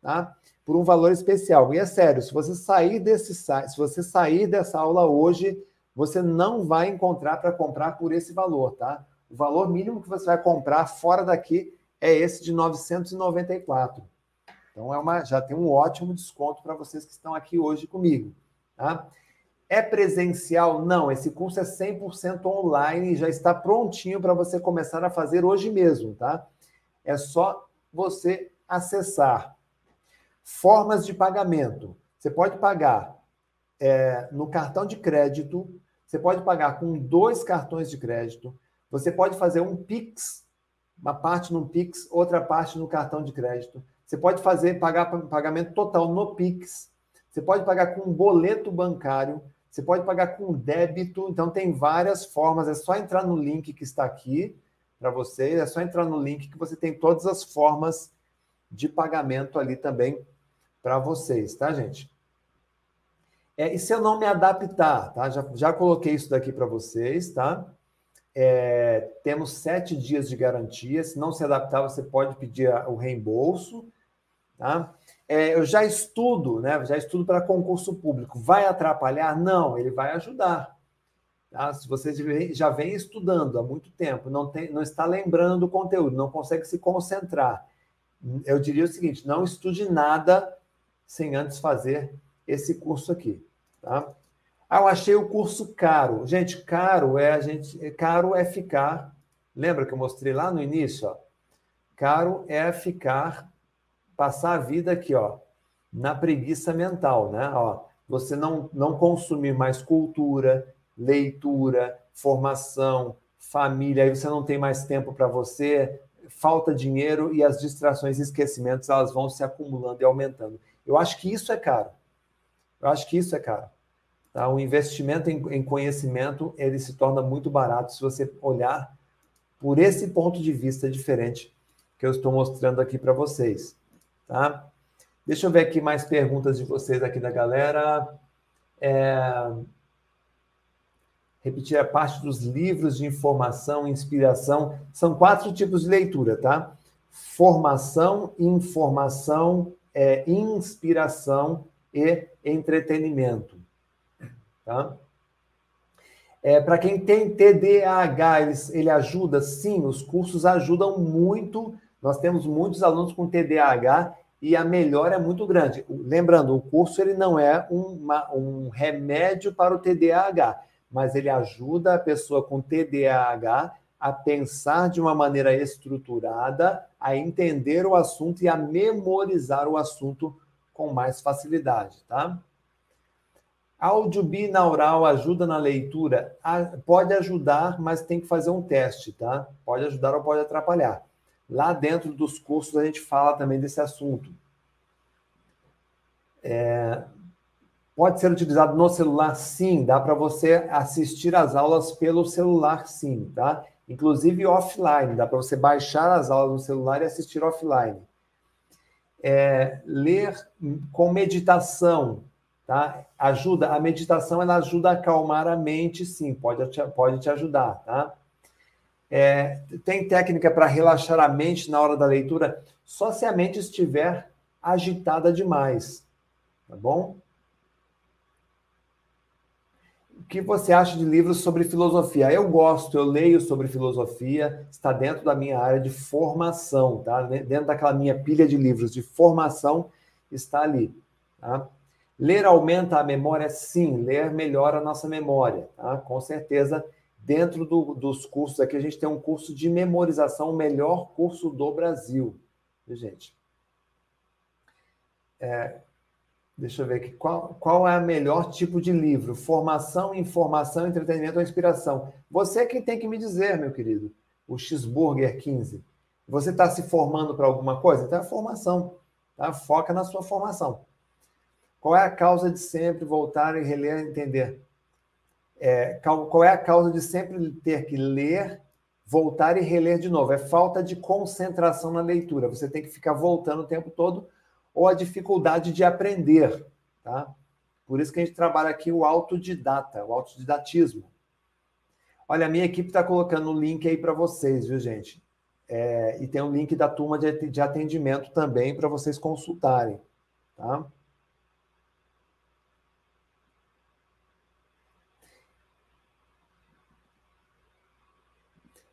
tá? por um valor especial. E é sério, se você sair desse se você sair dessa aula hoje, você não vai encontrar para comprar por esse valor, tá? O valor mínimo que você vai comprar fora daqui é esse de 994. Então é uma, já tem um ótimo desconto para vocês que estão aqui hoje comigo, tá? É presencial? Não, esse curso é 100% online e já está prontinho para você começar a fazer hoje mesmo, tá? É só você acessar Formas de pagamento. Você pode pagar é, no cartão de crédito, você pode pagar com dois cartões de crédito, você pode fazer um PIX, uma parte no PIX, outra parte no cartão de crédito. Você pode fazer pagar pagamento total no PIX. Você pode pagar com um boleto bancário. Você pode pagar com débito. Então, tem várias formas. É só entrar no link que está aqui para você. É só entrar no link que você tem todas as formas de pagamento ali também para vocês, tá, gente? É, e se eu não me adaptar, tá? Já, já coloquei isso daqui para vocês, tá? É, temos sete dias de garantia. Se não se adaptar, você pode pedir o reembolso, tá? É, eu já estudo, né? Já estudo para concurso público. Vai atrapalhar? Não, ele vai ajudar. Tá? Se você já vem estudando há muito tempo, não, tem, não está lembrando do conteúdo, não consegue se concentrar, eu diria o seguinte: não estude nada sem antes fazer esse curso aqui, tá? Ah, eu achei o curso caro. Gente, caro é a gente, caro é ficar. Lembra que eu mostrei lá no início, ó? Caro é ficar passar a vida aqui, ó, na preguiça mental, né? Ó, você não não consumir mais cultura, leitura, formação, família, aí você não tem mais tempo para você, falta dinheiro e as distrações e esquecimentos elas vão se acumulando e aumentando. Eu acho que isso é caro. Eu acho que isso é caro. Tá? O investimento em, em conhecimento ele se torna muito barato se você olhar por esse ponto de vista diferente que eu estou mostrando aqui para vocês. Tá? Deixa eu ver aqui mais perguntas de vocês aqui da galera. É... Repetir a parte dos livros de informação e inspiração. São quatro tipos de leitura, tá? Formação, informação, é, inspiração e entretenimento. Tá? É, Para quem tem TDAH, ele, ele ajuda? Sim, os cursos ajudam muito. Nós temos muitos alunos com TDAH e a melhora é muito grande. Lembrando, o curso ele não é uma, um remédio para o TDAH, mas ele ajuda a pessoa com TDAH a pensar de uma maneira estruturada, a entender o assunto e a memorizar o assunto com mais facilidade, tá? Áudio binaural ajuda na leitura? Pode ajudar, mas tem que fazer um teste, tá? Pode ajudar ou pode atrapalhar. Lá dentro dos cursos a gente fala também desse assunto. É... Pode ser utilizado no celular? Sim, dá para você assistir as aulas pelo celular, sim, tá? Inclusive offline, dá para você baixar as aulas no celular e assistir offline. É... ler com meditação, tá? Ajuda, a meditação ela ajuda a acalmar a mente, sim, pode te, pode te ajudar, tá? É, tem técnica para relaxar a mente na hora da leitura? Só se a mente estiver agitada demais, tá bom? O que você acha de livros sobre filosofia? Eu gosto, eu leio sobre filosofia, está dentro da minha área de formação, tá? Dentro daquela minha pilha de livros de formação, está ali, tá? Ler aumenta a memória? Sim, ler melhora a nossa memória, tá? Com certeza, dentro do, dos cursos aqui, a gente tem um curso de memorização, o melhor curso do Brasil, gente? É, deixa eu ver aqui. Qual, qual é o melhor tipo de livro? Formação, informação, entretenimento ou inspiração? Você que tem que me dizer, meu querido. O Cheeseburger 15. Você está se formando para alguma coisa? Então é formação. Tá? Foca na sua formação. Qual é a causa de sempre voltar e reler e entender? É, qual é a causa de sempre ter que ler, voltar e reler de novo? É falta de concentração na leitura. Você tem que ficar voltando o tempo todo ou a dificuldade de aprender, tá? Por isso que a gente trabalha aqui o autodidata, o autodidatismo. Olha, a minha equipe está colocando o link aí para vocês, viu, gente? É, e tem um link da turma de atendimento também para vocês consultarem, tá?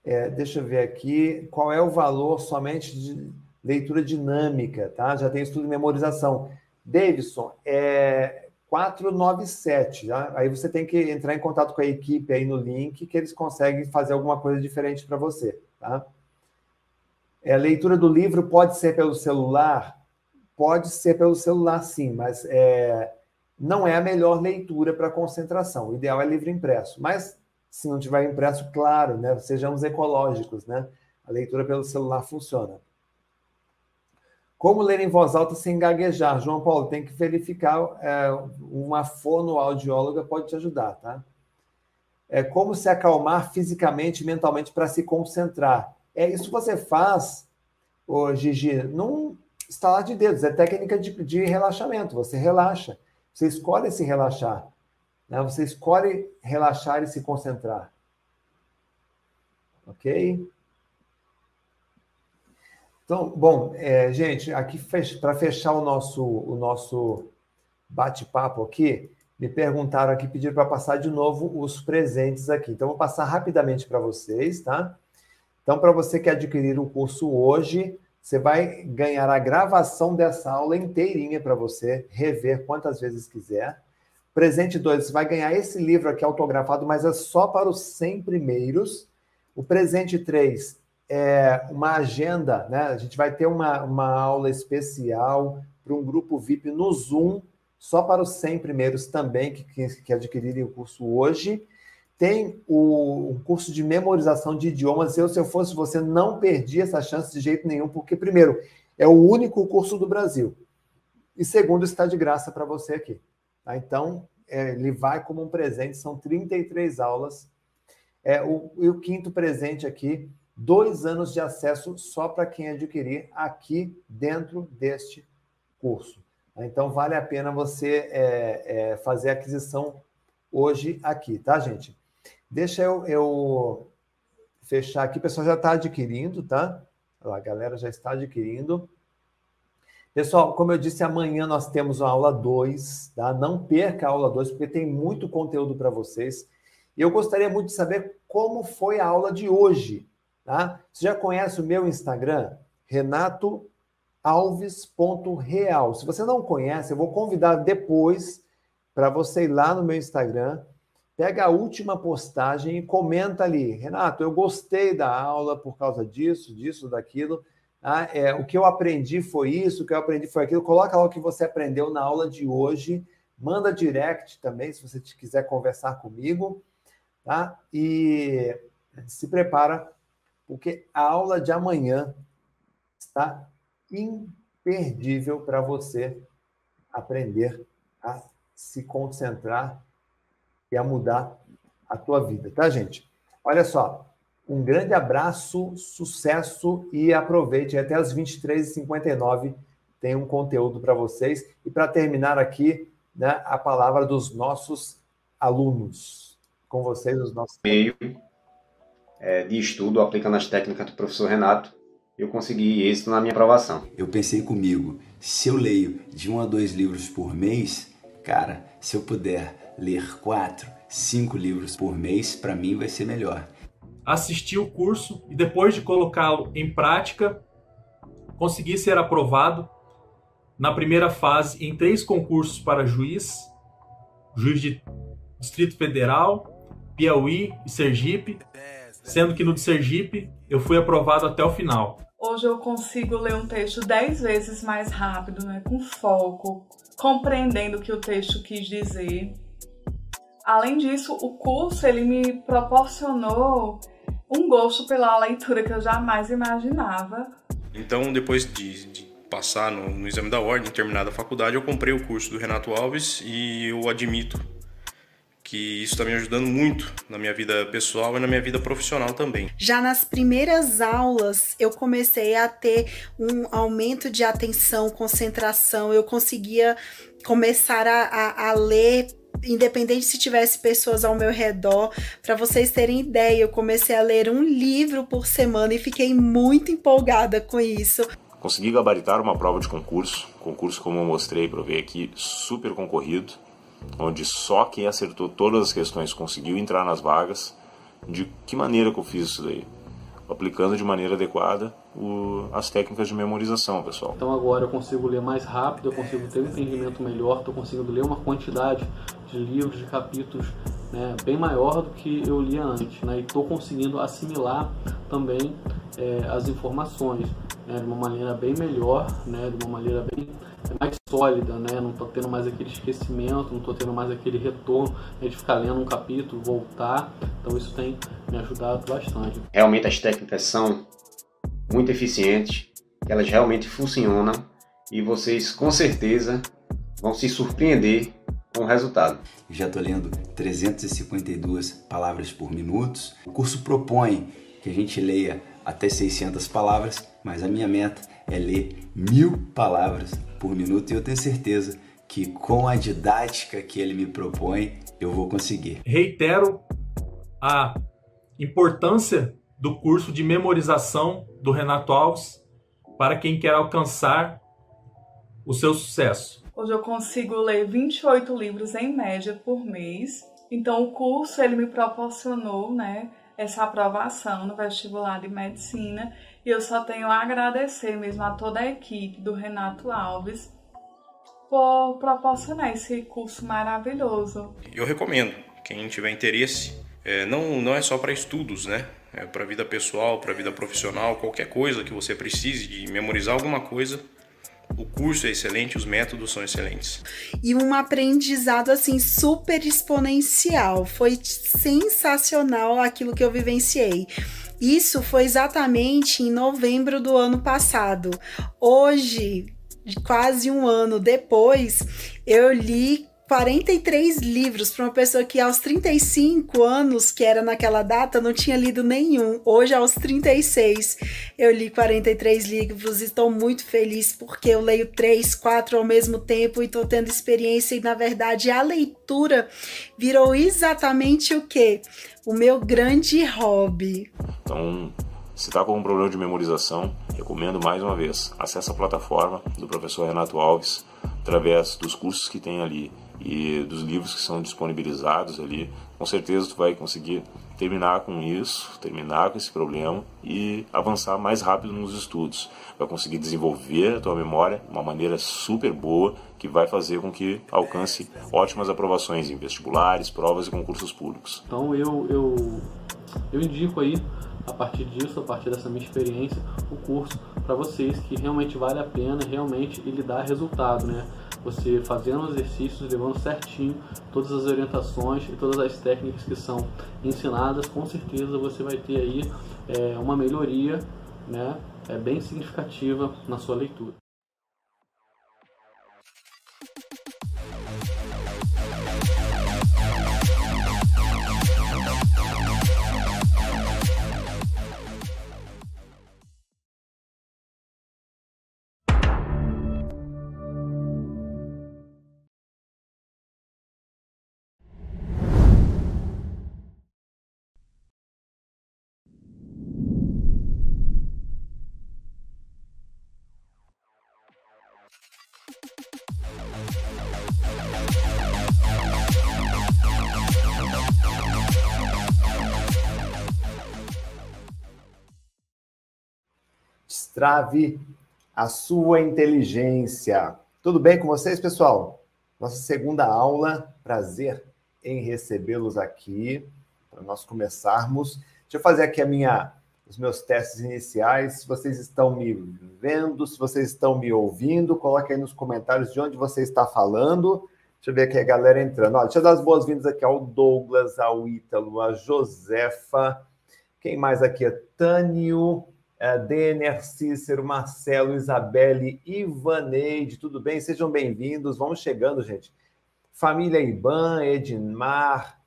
É, deixa eu ver aqui, qual é o valor somente de leitura dinâmica, tá? Já tem estudo de memorização. Davidson, é 497, tá? aí você tem que entrar em contato com a equipe aí no link, que eles conseguem fazer alguma coisa diferente para você, tá? É, a leitura do livro pode ser pelo celular? Pode ser pelo celular, sim, mas é, não é a melhor leitura para concentração. O ideal é livro impresso. Mas se não tiver impresso, claro, né? Sejamos ecológicos, né? A leitura pelo celular funciona. Como ler em voz alta sem gaguejar? João Paulo, tem que verificar. É, uma fonoaudióloga pode te ajudar, tá? É, como se acalmar fisicamente e mentalmente para se concentrar? É isso você faz, ô, Gigi, num estalar de dedos. É técnica de, de relaxamento. Você relaxa. Você escolhe se relaxar. Né? Você escolhe relaxar e se concentrar. Ok? Então, bom, é, gente, aqui para fechar o nosso, o nosso bate-papo aqui, me perguntaram aqui, pediram para passar de novo os presentes aqui. Então, vou passar rapidamente para vocês, tá? Então, para você que adquirir o curso hoje, você vai ganhar a gravação dessa aula inteirinha para você rever quantas vezes quiser. Presente 2, você vai ganhar esse livro aqui autografado, mas é só para os 100 primeiros. O presente 3 é uma agenda, né? A gente vai ter uma, uma aula especial para um grupo VIP no Zoom, só para os 100 primeiros também que, que, que adquirirem o curso hoje. Tem o, curso de memorização de idiomas. Eu, se eu fosse você, não perdi essa chance de jeito nenhum, porque, primeiro, é o único curso do Brasil. E segundo, está de graça para você aqui. Tá? Então, é, ele vai como um presente, são 33 aulas. É, o, e o quinto presente aqui, dois anos de acesso só para quem adquirir aqui dentro deste curso. Então, vale a pena você é, é, fazer a aquisição hoje aqui, tá, gente? Deixa eu, eu fechar aqui. O pessoal já está adquirindo, tá? A galera já está adquirindo. Pessoal, como eu disse, amanhã nós temos a aula 2, tá? Não perca a aula 2, porque tem muito conteúdo para vocês. E eu gostaria muito de saber como foi a aula de hoje, tá? Você já conhece o meu Instagram? Renato alves.real. Se você não conhece, eu vou convidar depois para você ir lá no meu Instagram, pega a última postagem e comenta ali. Renato, eu gostei da aula por causa disso, disso, daquilo. Ah, é, o que eu aprendi foi isso, o que eu aprendi foi aquilo. Coloca lá o que você aprendeu na aula de hoje. Manda direct também, se você quiser conversar comigo. Tá? E se prepara, porque a aula de amanhã está imperdível para você aprender a se concentrar e a mudar a tua vida, tá, gente? Olha só, um grande abraço, sucesso e aproveite. Até as 23h59 tem um conteúdo para vocês. E para terminar aqui, né, a palavra dos nossos alunos. Com vocês, os nossos. Meio é, de estudo aplicando as técnicas do professor Renato eu consegui êxito na minha aprovação. Eu pensei comigo, se eu leio de um a dois livros por mês, cara, se eu puder ler quatro, cinco livros por mês, para mim vai ser melhor. Assisti o curso e depois de colocá-lo em prática, consegui ser aprovado na primeira fase em três concursos para juiz, juiz de Distrito Federal, Piauí e Sergipe, sendo que no de Sergipe eu fui aprovado até o final. Hoje eu consigo ler um texto dez vezes mais rápido, né, com foco, compreendendo o que o texto quis dizer. Além disso, o curso ele me proporcionou um gosto pela leitura que eu jamais imaginava. Então, depois de, de passar no, no, exame da ordem, terminada a faculdade, eu comprei o curso do Renato Alves e eu admito que isso está me ajudando muito na minha vida pessoal e na minha vida profissional também. Já nas primeiras aulas, eu comecei a ter um aumento de atenção, concentração, eu conseguia começar a, a, a ler independente se tivesse pessoas ao meu redor, para vocês terem ideia, eu comecei a ler um livro por semana e fiquei muito empolgada com isso. Consegui gabaritar uma prova de concurso, concurso como eu mostrei para ver aqui, super concorrido onde só quem acertou todas as questões conseguiu entrar nas vagas. De que maneira que eu fiz isso daí? Aplicando de maneira adequada o, as técnicas de memorização, pessoal. Então agora eu consigo ler mais rápido, eu consigo ter um entendimento melhor, estou conseguindo ler uma quantidade de livros, de capítulos né, bem maior do que eu lia antes, né, e estou conseguindo assimilar também é, as informações né, de uma maneira bem melhor, né, de uma maneira bem mais sólida, né? Não tô tendo mais aquele esquecimento, não tô tendo mais aquele retorno né, de ficar lendo um capítulo, voltar. Então isso tem me ajudado bastante. Realmente as técnicas são muito eficientes, elas realmente funcionam e vocês com certeza vão se surpreender com o resultado. Já estou lendo 352 palavras por minuto. O curso propõe que a gente leia até 600 palavras, mas a minha meta é ler mil palavras por minuto e eu tenho certeza que com a didática que ele me propõe, eu vou conseguir. Reitero a importância do curso de memorização do Renato Alves para quem quer alcançar o seu sucesso. Hoje eu consigo ler 28 livros em média por mês. Então o curso ele me proporcionou, né, essa aprovação no vestibular de medicina e eu só tenho a agradecer mesmo a toda a equipe do Renato Alves por proporcionar esse curso maravilhoso. Eu recomendo, quem tiver interesse, é, não, não é só para estudos, né? É para vida pessoal, para vida profissional, qualquer coisa que você precise de memorizar alguma coisa, o curso é excelente, os métodos são excelentes. E um aprendizado assim super exponencial. Foi sensacional aquilo que eu vivenciei. Isso foi exatamente em novembro do ano passado. Hoje, quase um ano depois, eu li 43 livros para uma pessoa que aos 35 anos, que era naquela data, não tinha lido nenhum. Hoje, aos 36, eu li 43 livros e estou muito feliz porque eu leio três, quatro ao mesmo tempo e estou tendo experiência. E, na verdade, a leitura virou exatamente o que? O meu grande hobby. Então, se está com um problema de memorização, recomendo mais uma vez, acesse a plataforma do professor Renato Alves, através dos cursos que tem ali e dos livros que são disponibilizados ali, com certeza tu vai conseguir terminar com isso, terminar com esse problema e avançar mais rápido nos estudos. Vai conseguir desenvolver a tua memória de uma maneira super boa que vai fazer com que alcance ótimas aprovações em vestibulares, provas e concursos públicos. Então eu, eu, eu indico aí, a partir disso, a partir dessa minha experiência, o curso para vocês que realmente vale a pena, realmente ele dá resultado, né? Você fazendo os exercícios, levando certinho todas as orientações e todas as técnicas que são ensinadas, com certeza você vai ter aí é, uma melhoria né, é, bem significativa na sua leitura. Destrave a sua inteligência. Tudo bem com vocês, pessoal? Nossa segunda aula, prazer em recebê-los aqui para nós começarmos. Deixa eu fazer aqui a minha, os meus testes iniciais. Se vocês estão me vendo, se vocês estão me ouvindo, coloque aí nos comentários de onde você está falando. Deixa eu ver aqui a galera entrando. Ó, deixa eu dar as boas-vindas aqui ao Douglas, ao Ítalo, a Josefa. Quem mais aqui? É Tânio, Denner, Cícero, Marcelo, Isabelle, Ivaneide, tudo bem? Sejam bem-vindos, vamos chegando, gente. Família Iban, Edmar,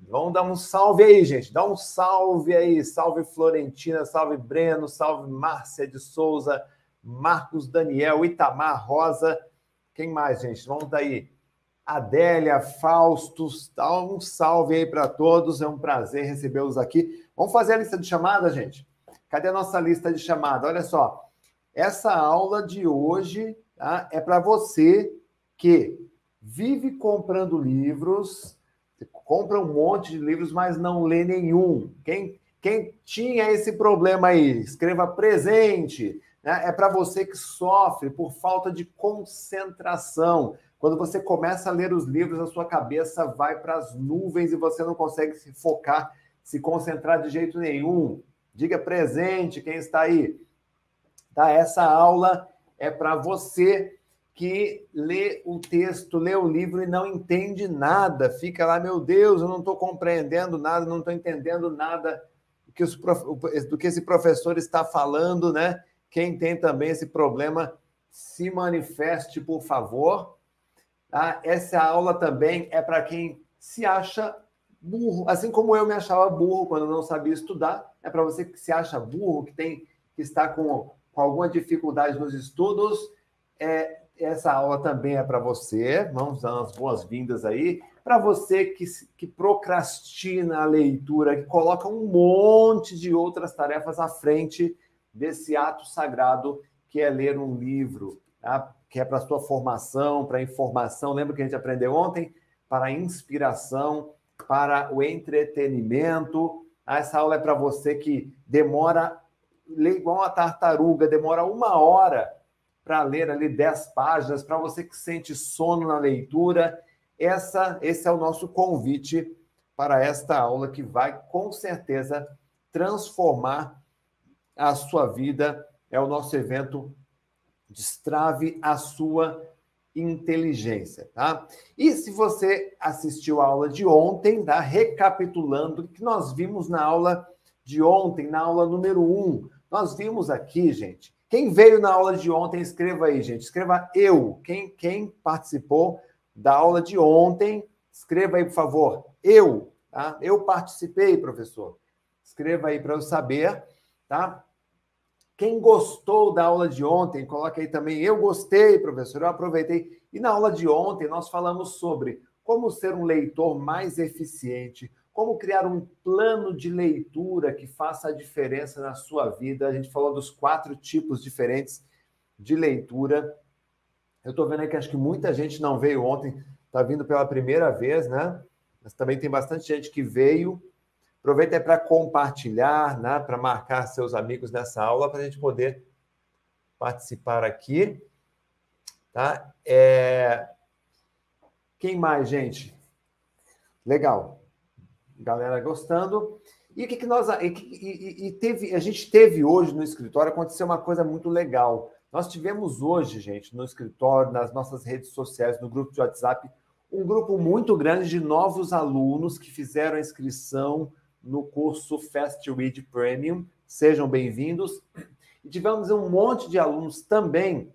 vamos dar um salve aí, gente, dá um salve aí, salve Florentina, salve Breno, salve Márcia de Souza, Marcos Daniel, Itamar Rosa, quem mais, gente? Vamos daí. Adélia, Faustos, dá um salve aí para todos, é um prazer recebê-los aqui. Vamos fazer a lista de chamada, gente? Cadê a nossa lista de chamada? Olha só, essa aula de hoje tá, é para você que vive comprando livros, compra um monte de livros, mas não lê nenhum. Quem, quem tinha esse problema aí, escreva presente. Né? É para você que sofre por falta de concentração. Quando você começa a ler os livros, a sua cabeça vai para as nuvens e você não consegue se focar, se concentrar de jeito nenhum. Diga presente, quem está aí. Tá? Essa aula é para você que lê o texto, lê o livro e não entende nada. Fica lá, meu Deus, eu não estou compreendendo nada, não estou entendendo nada do que, os, do que esse professor está falando, né? Quem tem também esse problema, se manifeste, por favor. Tá? Essa aula também é para quem se acha burro, assim como eu me achava burro quando não sabia estudar, é para você que se acha burro, que tem que está com, com alguma dificuldade nos estudos, é, essa aula também é para você. Vamos dar umas boas-vindas aí. Para você que, que procrastina a leitura, que coloca um monte de outras tarefas à frente desse ato sagrado que é ler um livro, tá? que é para sua formação, para informação. Lembra que a gente aprendeu ontem? Para a inspiração, para o entretenimento. Ah, essa aula é para você que demora, lê igual uma tartaruga, demora uma hora para ler ali 10 páginas, para você que sente sono na leitura. Essa, esse é o nosso convite para esta aula que vai com certeza transformar a sua vida. É o nosso evento Destrave a sua inteligência, tá? E se você assistiu a aula de ontem, tá? Recapitulando o que nós vimos na aula de ontem, na aula número 1. Um, nós vimos aqui, gente. Quem veio na aula de ontem, escreva aí, gente. Escreva eu. Quem, quem participou da aula de ontem? Escreva aí, por favor. Eu, tá? Eu participei, professor. Escreva aí para eu saber, tá? Quem gostou da aula de ontem, coloque aí também. Eu gostei, professor, eu aproveitei. E na aula de ontem nós falamos sobre como ser um leitor mais eficiente, como criar um plano de leitura que faça a diferença na sua vida. A gente falou dos quatro tipos diferentes de leitura. Eu estou vendo aqui, acho que muita gente não veio ontem, está vindo pela primeira vez, né? Mas também tem bastante gente que veio. Aproveita para compartilhar, né, para marcar seus amigos nessa aula, para a gente poder participar aqui. Tá? É... Quem mais, gente? Legal. Galera gostando. E o que, que nós. E, e, e, teve, a gente teve hoje no escritório, aconteceu uma coisa muito legal. Nós tivemos hoje, gente, no escritório, nas nossas redes sociais, no grupo de WhatsApp, um grupo muito grande de novos alunos que fizeram a inscrição no curso Fast Read Premium. Sejam bem-vindos. E tivemos um monte de alunos também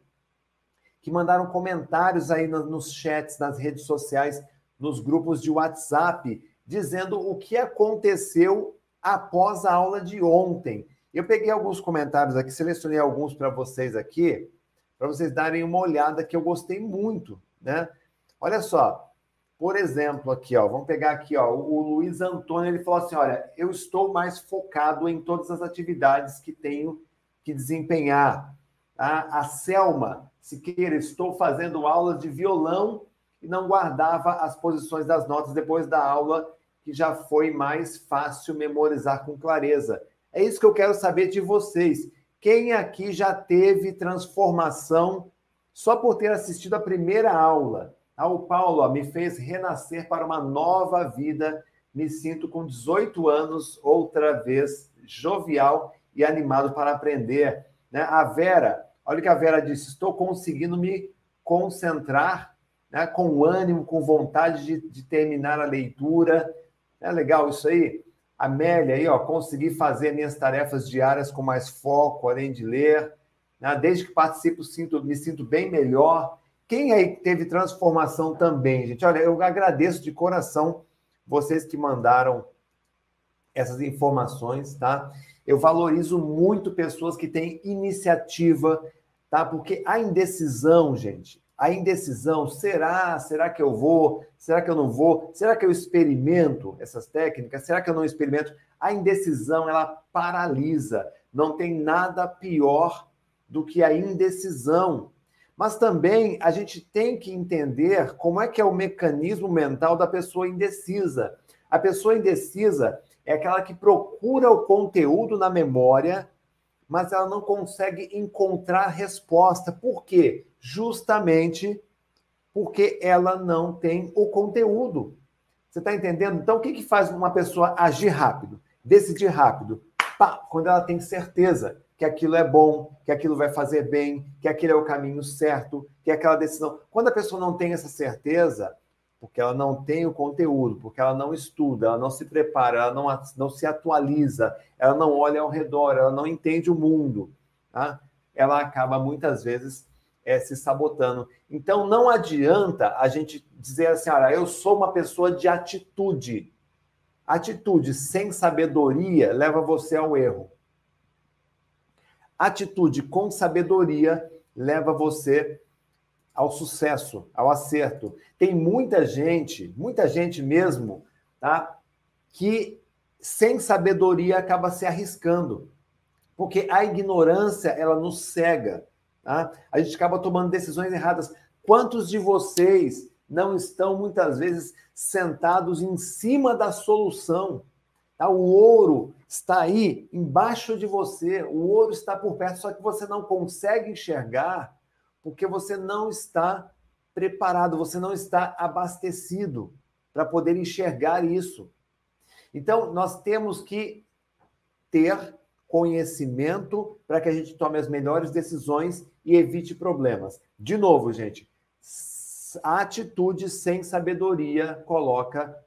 que mandaram comentários aí nos chats, nas redes sociais, nos grupos de WhatsApp, dizendo o que aconteceu após a aula de ontem. Eu peguei alguns comentários aqui, selecionei alguns para vocês aqui, para vocês darem uma olhada que eu gostei muito, né? Olha só, por exemplo, aqui, ó, vamos pegar aqui, ó, o Luiz Antônio, ele falou assim: olha, eu estou mais focado em todas as atividades que tenho que desempenhar. A, a Selma Siqueira, estou fazendo aulas de violão e não guardava as posições das notas depois da aula, que já foi mais fácil memorizar com clareza. É isso que eu quero saber de vocês. Quem aqui já teve transformação só por ter assistido a primeira aula? O Paulo ó, me fez renascer para uma nova vida. Me sinto com 18 anos, outra vez, jovial e animado para aprender. Né? A Vera, olha o que a Vera disse: estou conseguindo me concentrar né? com ânimo, com vontade de, de terminar a leitura. É legal isso aí? Amélia aí, ó, consegui fazer minhas tarefas diárias com mais foco, além de ler. Né? Desde que participo, sinto, me sinto bem melhor. Quem aí teve transformação também, gente? Olha, eu agradeço de coração vocês que mandaram essas informações, tá? Eu valorizo muito pessoas que têm iniciativa, tá? Porque a indecisão, gente, a indecisão, será? Será que eu vou? Será que eu não vou? Será que eu experimento essas técnicas? Será que eu não experimento? A indecisão, ela paralisa. Não tem nada pior do que a indecisão. Mas também a gente tem que entender como é que é o mecanismo mental da pessoa indecisa. A pessoa indecisa é aquela que procura o conteúdo na memória, mas ela não consegue encontrar resposta. Por quê? Justamente porque ela não tem o conteúdo. Você está entendendo? Então, o que, que faz uma pessoa agir rápido, decidir rápido? Pá, quando ela tem certeza que aquilo é bom, que aquilo vai fazer bem, que aquele é o caminho certo, que aquela decisão. Quando a pessoa não tem essa certeza, porque ela não tem o conteúdo, porque ela não estuda, ela não se prepara, ela não, não se atualiza, ela não olha ao redor, ela não entende o mundo, tá? ela acaba muitas vezes é, se sabotando. Então não adianta a gente dizer assim, olha, eu sou uma pessoa de atitude. Atitude sem sabedoria leva você ao erro. Atitude com sabedoria leva você ao sucesso, ao acerto. Tem muita gente, muita gente mesmo, tá? Que sem sabedoria acaba se arriscando. Porque a ignorância, ela nos cega, tá? A gente acaba tomando decisões erradas. Quantos de vocês não estão muitas vezes sentados em cima da solução? Tá? O ouro está aí embaixo de você, o ouro está por perto, só que você não consegue enxergar porque você não está preparado, você não está abastecido para poder enxergar isso. Então, nós temos que ter conhecimento para que a gente tome as melhores decisões e evite problemas. De novo, gente, a atitude sem sabedoria coloca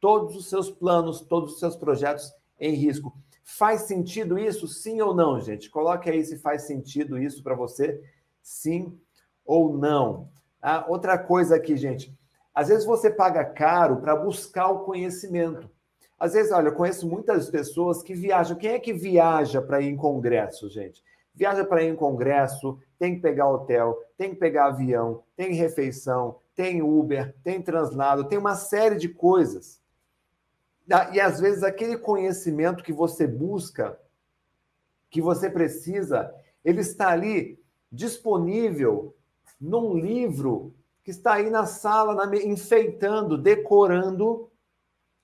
todos os seus planos, todos os seus projetos em risco. Faz sentido isso? Sim ou não, gente? Coloque aí se faz sentido isso para você, sim ou não. Ah, outra coisa aqui, gente. Às vezes você paga caro para buscar o conhecimento. Às vezes, olha, eu conheço muitas pessoas que viajam. Quem é que viaja para ir em congresso, gente? Viaja para ir em congresso, tem que pegar hotel, tem que pegar avião, tem refeição, tem Uber, tem translado, tem uma série de coisas. E às vezes aquele conhecimento que você busca, que você precisa, ele está ali disponível num livro que está aí na sala, enfeitando, decorando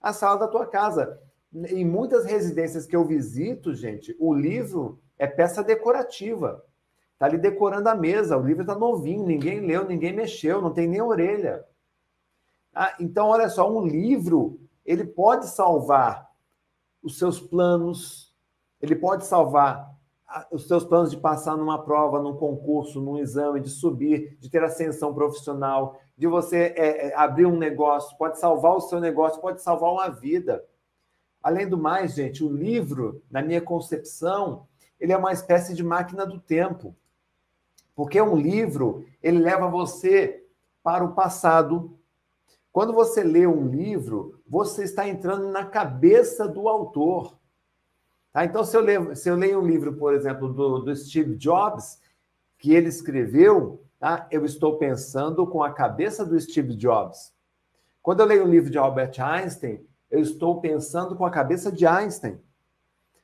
a sala da tua casa. Em muitas residências que eu visito, gente, o livro é peça decorativa. Está ali decorando a mesa, o livro está novinho, ninguém leu, ninguém mexeu, não tem nem orelha. Ah, então, olha só, um livro, ele pode salvar os seus planos, ele pode salvar os seus planos de passar numa prova, num concurso, num exame, de subir, de ter ascensão profissional, de você é, é, abrir um negócio, pode salvar o seu negócio, pode salvar uma vida. Além do mais, gente, o livro, na minha concepção, ele é uma espécie de máquina do tempo. Porque um livro, ele leva você para o passado. Quando você lê um livro, você está entrando na cabeça do autor. Tá? Então, se eu, leio, se eu leio um livro, por exemplo, do, do Steve Jobs, que ele escreveu, tá? eu estou pensando com a cabeça do Steve Jobs. Quando eu leio um livro de Albert Einstein, eu estou pensando com a cabeça de Einstein.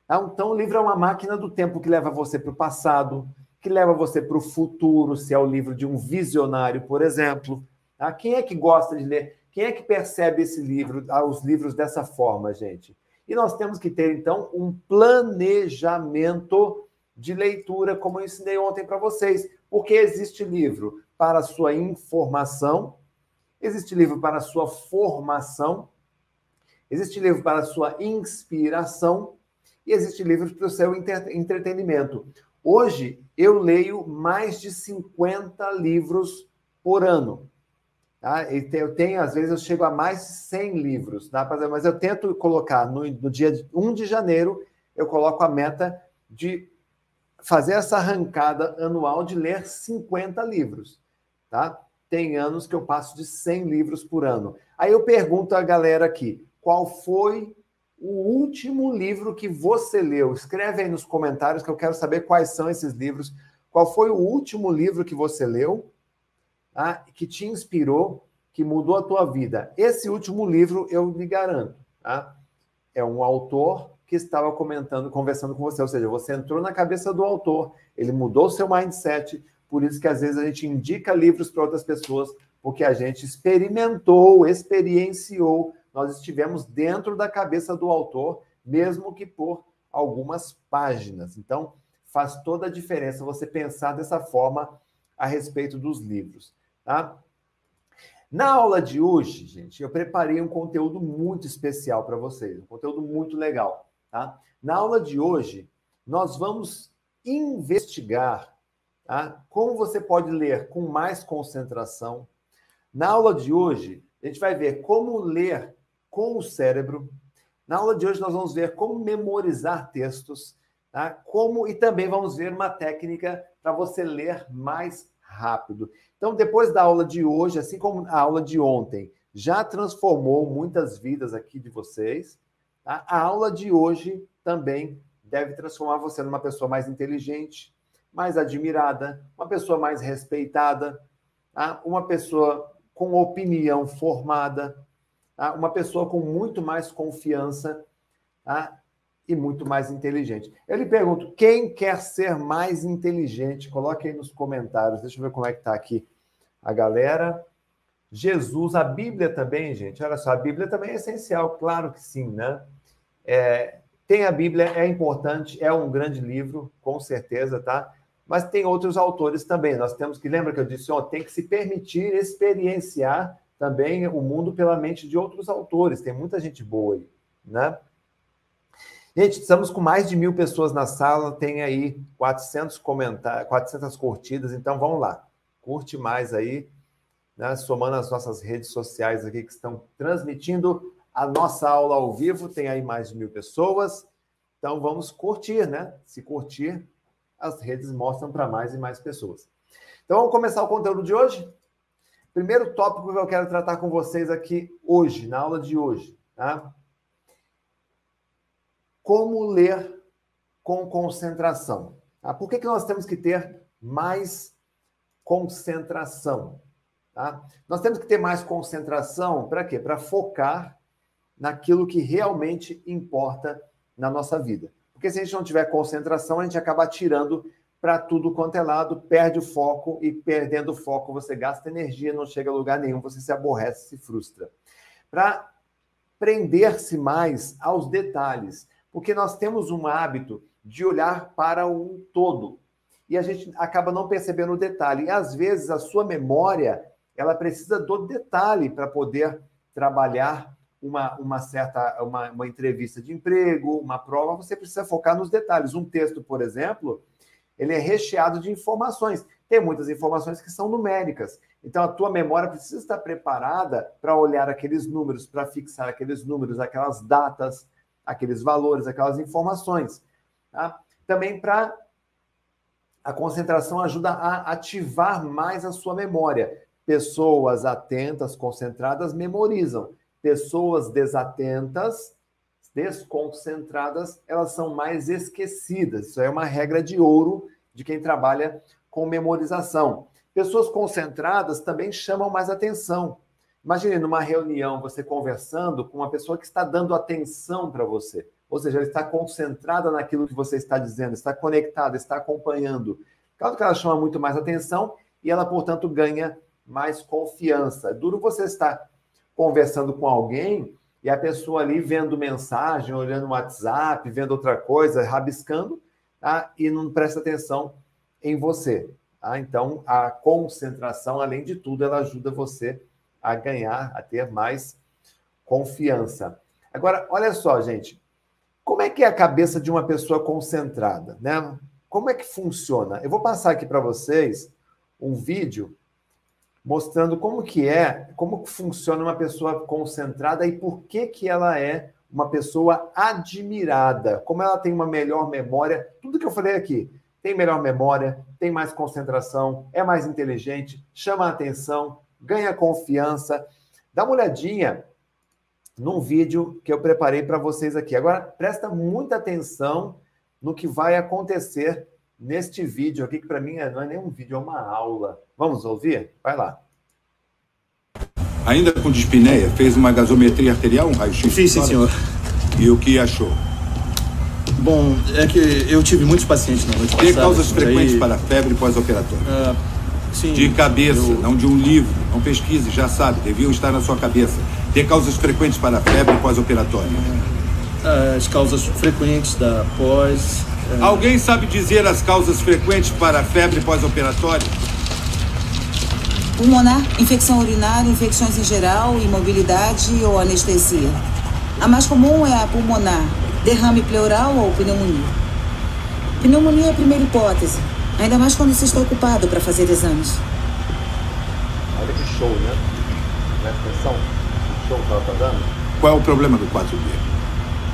Tá? Então, o livro é uma máquina do tempo que leva você para o passado, que leva você para o futuro, se é o livro de um visionário, por exemplo. Tá? Quem é que gosta de ler? Quem é que percebe esse livro, ah, os livros dessa forma, gente? E nós temos que ter, então, um planejamento de leitura, como eu ensinei ontem para vocês. Porque existe livro para sua informação, existe livro para sua formação, existe livro para sua inspiração e existe livro para o seu entretenimento. Hoje, eu leio mais de 50 livros por ano. Tá? Eu tenho, às vezes, eu chego a mais de 100 livros, tá? mas eu tento colocar no, no dia 1 de janeiro, eu coloco a meta de fazer essa arrancada anual de ler 50 livros. Tá? Tem anos que eu passo de 100 livros por ano. Aí eu pergunto à galera aqui, qual foi o último livro que você leu? Escreve aí nos comentários que eu quero saber quais são esses livros. Qual foi o último livro que você leu? Tá? que te inspirou, que mudou a tua vida. Esse último livro eu lhe garanto, tá? É um autor que estava comentando, conversando com você, ou seja, você entrou na cabeça do autor, ele mudou o seu mindset, por isso que às vezes a gente indica livros para outras pessoas, porque a gente experimentou, experienciou, nós estivemos dentro da cabeça do autor, mesmo que por algumas páginas. Então, faz toda a diferença você pensar dessa forma a respeito dos livros. Tá? Na aula de hoje, gente, eu preparei um conteúdo muito especial para vocês, um conteúdo muito legal. Tá? Na aula de hoje, nós vamos investigar tá? como você pode ler com mais concentração. Na aula de hoje, a gente vai ver como ler com o cérebro. Na aula de hoje, nós vamos ver como memorizar textos, tá? como e também vamos ver uma técnica para você ler mais rápido. Então, depois da aula de hoje, assim como a aula de ontem, já transformou muitas vidas aqui de vocês, tá? a aula de hoje também deve transformar você numa pessoa mais inteligente, mais admirada, uma pessoa mais respeitada, tá? uma pessoa com opinião formada, tá? uma pessoa com muito mais confiança. Tá? E muito mais inteligente. Eu lhe pergunto, quem quer ser mais inteligente? Coloque aí nos comentários. Deixa eu ver como é que está aqui a galera. Jesus, a Bíblia também, gente. Olha só, a Bíblia também é essencial, claro que sim, né? É, tem a Bíblia, é importante, é um grande livro, com certeza, tá? Mas tem outros autores também. Nós temos que, lembra que eu disse ontem, tem que se permitir experienciar também o mundo pela mente de outros autores. Tem muita gente boa aí, né? Gente, estamos com mais de mil pessoas na sala, tem aí 400 comentários, 400 curtidas, então vamos lá. Curte mais aí, né? somando as nossas redes sociais aqui que estão transmitindo a nossa aula ao vivo, tem aí mais de mil pessoas. Então vamos curtir, né? Se curtir, as redes mostram para mais e mais pessoas. Então vamos começar o conteúdo de hoje? primeiro tópico que eu quero tratar com vocês aqui hoje, na aula de hoje, tá? Como ler com concentração. Tá? Por que, que nós temos que ter mais concentração? Tá? Nós temos que ter mais concentração para quê? Para focar naquilo que realmente importa na nossa vida. Porque se a gente não tiver concentração, a gente acaba tirando para tudo quanto é lado, perde o foco e perdendo o foco você gasta energia, não chega a lugar nenhum, você se aborrece, se frustra. Para prender-se mais aos detalhes, porque nós temos um hábito de olhar para o todo e a gente acaba não percebendo o detalhe. E às vezes a sua memória, ela precisa do detalhe para poder trabalhar uma, uma certa uma, uma entrevista de emprego, uma prova, você precisa focar nos detalhes. Um texto, por exemplo, ele é recheado de informações. Tem muitas informações que são numéricas. Então, a tua memória precisa estar preparada para olhar aqueles números, para fixar aqueles números, aquelas datas, aqueles valores, aquelas informações. Tá? Também para a concentração ajuda a ativar mais a sua memória. Pessoas atentas, concentradas, memorizam. Pessoas desatentas, desconcentradas, elas são mais esquecidas. Isso é uma regra de ouro de quem trabalha com memorização. Pessoas concentradas também chamam mais atenção. Imagine numa reunião você conversando com uma pessoa que está dando atenção para você. Ou seja, ela está concentrada naquilo que você está dizendo, está conectada, está acompanhando. Claro que ela chama muito mais atenção e ela, portanto, ganha mais confiança. É duro você estar conversando com alguém e a pessoa ali vendo mensagem, olhando o WhatsApp, vendo outra coisa, rabiscando, tá? e não presta atenção em você. Tá? Então, a concentração, além de tudo, ela ajuda você a ganhar, a ter mais confiança. Agora, olha só, gente, como é que é a cabeça de uma pessoa concentrada, né? Como é que funciona? Eu vou passar aqui para vocês um vídeo mostrando como que é, como que funciona uma pessoa concentrada e por que que ela é uma pessoa admirada, como ela tem uma melhor memória, tudo que eu falei aqui, tem melhor memória, tem mais concentração, é mais inteligente, chama a atenção, ganha confiança. Dá uma olhadinha num vídeo que eu preparei para vocês aqui. Agora, presta muita atenção no que vai acontecer neste vídeo aqui, que para mim é, não é nem um vídeo, é uma aula. Vamos ouvir? Vai lá. Ainda com dispneia, fez uma gasometria arterial, um raio-x? Fiz, sim, senhor. E o que achou? Bom, é que eu tive muitos pacientes na noite Tem causas frequentes aí... para febre pós-operatória? Uh, sim. De cabeça, eu... não de um livro. Não pesquise, já sabe, deviam estar na sua cabeça. Tem causas frequentes para febre pós-operatória? Uh, as causas frequentes da pós... Uh... Alguém sabe dizer as causas frequentes para febre pós-operatória? Pulmonar, infecção urinária, infecções em geral, imobilidade ou anestesia. A mais comum é a pulmonar, derrame pleural ou pneumonia. Pneumonia é a primeira hipótese, ainda mais quando se está ocupado para fazer exames. Olha que show, né? Presta atenção. Que show que ela está dando. Qual é o problema do 4B?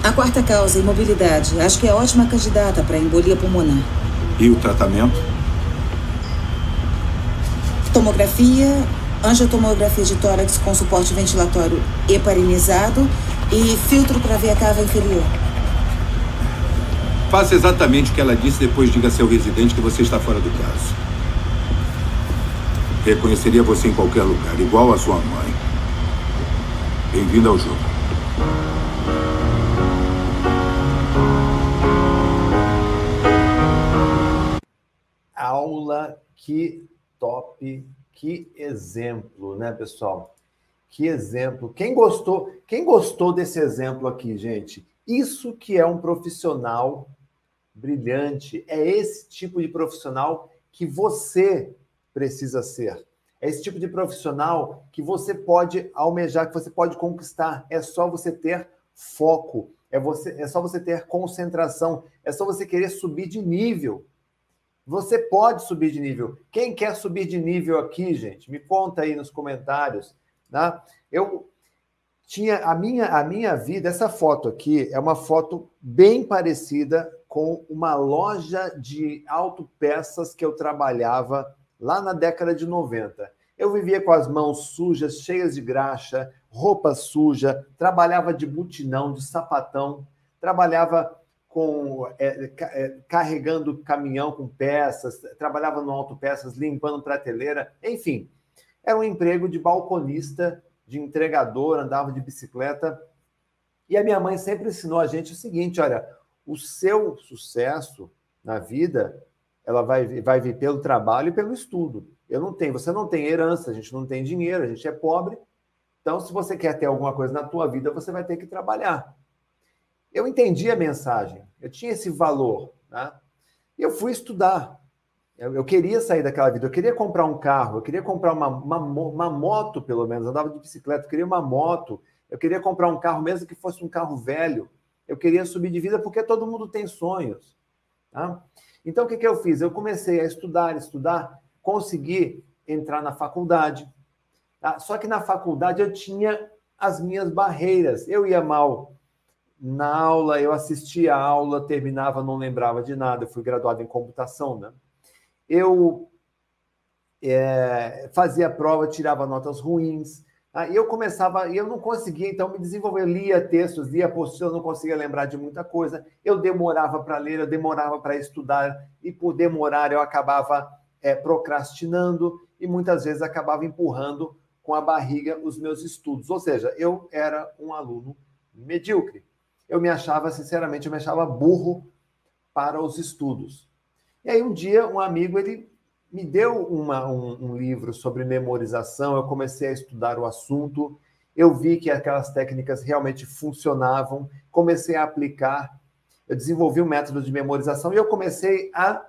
A quarta causa, imobilidade. Acho que é ótima candidata para embolia pulmonar. E o tratamento? tomografia, angiotomografia de tórax com suporte ventilatório heparinizado e filtro para ver a cava inferior. Faça exatamente o que ela disse, depois diga a seu residente que você está fora do caso. Reconheceria você em qualquer lugar, igual a sua mãe. Bem-vindo ao jogo. Aula que top. Que exemplo, né, pessoal? Que exemplo. Quem gostou, quem gostou desse exemplo aqui, gente? Isso que é um profissional brilhante. É esse tipo de profissional que você precisa ser. É esse tipo de profissional que você pode almejar, que você pode conquistar. É só você ter foco, é, você, é só você ter concentração, é só você querer subir de nível. Você pode subir de nível. Quem quer subir de nível aqui, gente? Me conta aí nos comentários. Tá? Eu tinha a minha, a minha vida, essa foto aqui é uma foto bem parecida com uma loja de autopeças que eu trabalhava lá na década de 90. Eu vivia com as mãos sujas, cheias de graxa, roupa suja, trabalhava de butinão, de sapatão, trabalhava com é, é, carregando caminhão com peças, trabalhava no autopeças, limpando prateleira, enfim, era um emprego de balconista, de entregador, andava de bicicleta. E a minha mãe sempre ensinou a gente o seguinte: olha, o seu sucesso na vida, ela vai, vai vir pelo trabalho e pelo estudo. Eu não tenho, você não tem herança, a gente não tem dinheiro, a gente é pobre. Então, se você quer ter alguma coisa na tua vida, você vai ter que trabalhar. Eu entendi a mensagem, eu tinha esse valor, né? E eu fui estudar. Eu, eu, queria sair daquela vida, eu queria comprar um carro, eu queria comprar uma, uma, uma moto, pelo menos, eu andava de bicicleta, eu queria uma moto, eu queria comprar um carro, mesmo que fosse um carro velho, eu queria subir de vida porque todo mundo tem sonhos. Tá? Então, o que, que eu fiz? Eu comecei a estudar, estudar, consegui entrar na faculdade. Tá? Só que na faculdade eu tinha as minhas barreiras. Eu ia mal na aula, eu assistia a aula, terminava, não lembrava de nada. Eu fui graduado em computação, né? Eu é, fazia prova, tirava notas ruins. Tá? E eu começava, e eu não conseguia, então, me desenvolver. Eu lia textos, lia apostila, não conseguia lembrar de muita coisa. Eu demorava para ler, eu demorava para estudar, e por demorar eu acabava é, procrastinando e muitas vezes acabava empurrando com a barriga os meus estudos. Ou seja, eu era um aluno medíocre. Eu me achava, sinceramente, eu me achava burro para os estudos. E aí um dia um amigo ele me deu uma, um, um livro sobre memorização. Eu comecei a estudar o assunto. Eu vi que aquelas técnicas realmente funcionavam. Comecei a aplicar. Eu desenvolvi um método de memorização e eu comecei a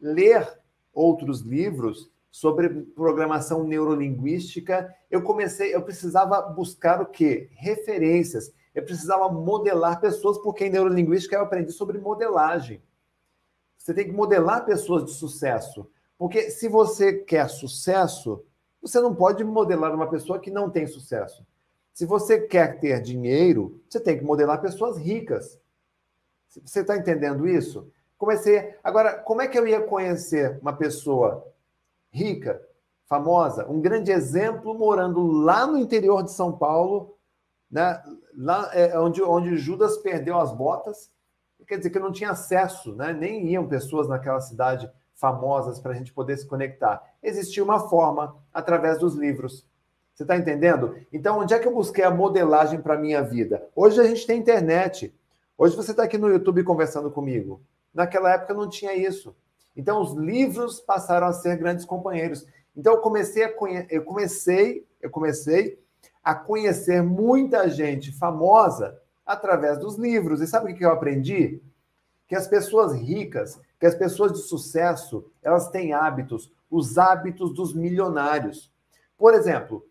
ler outros livros sobre programação neurolinguística, eu comecei, eu precisava buscar o quê? Referências. Eu precisava modelar pessoas, porque em neurolinguística eu aprendi sobre modelagem. Você tem que modelar pessoas de sucesso. Porque se você quer sucesso, você não pode modelar uma pessoa que não tem sucesso. Se você quer ter dinheiro, você tem que modelar pessoas ricas. Você está entendendo isso? Comecei. Agora, como é que eu ia conhecer uma pessoa rica, famosa, um grande exemplo morando lá no interior de São Paulo, né? lá é, onde, onde Judas perdeu as botas? Quer dizer que não tinha acesso, né? nem iam pessoas naquela cidade famosas para a gente poder se conectar. Existia uma forma através dos livros. Você está entendendo? Então, onde é que eu busquei a modelagem para a minha vida? Hoje a gente tem internet. Hoje você está aqui no YouTube conversando comigo. Naquela época não tinha isso. Então os livros passaram a ser grandes companheiros. Então eu comecei a conhe... eu comecei, eu comecei a conhecer muita gente famosa através dos livros. E sabe o que eu aprendi? Que as pessoas ricas, que as pessoas de sucesso, elas têm hábitos, os hábitos dos milionários. Por exemplo,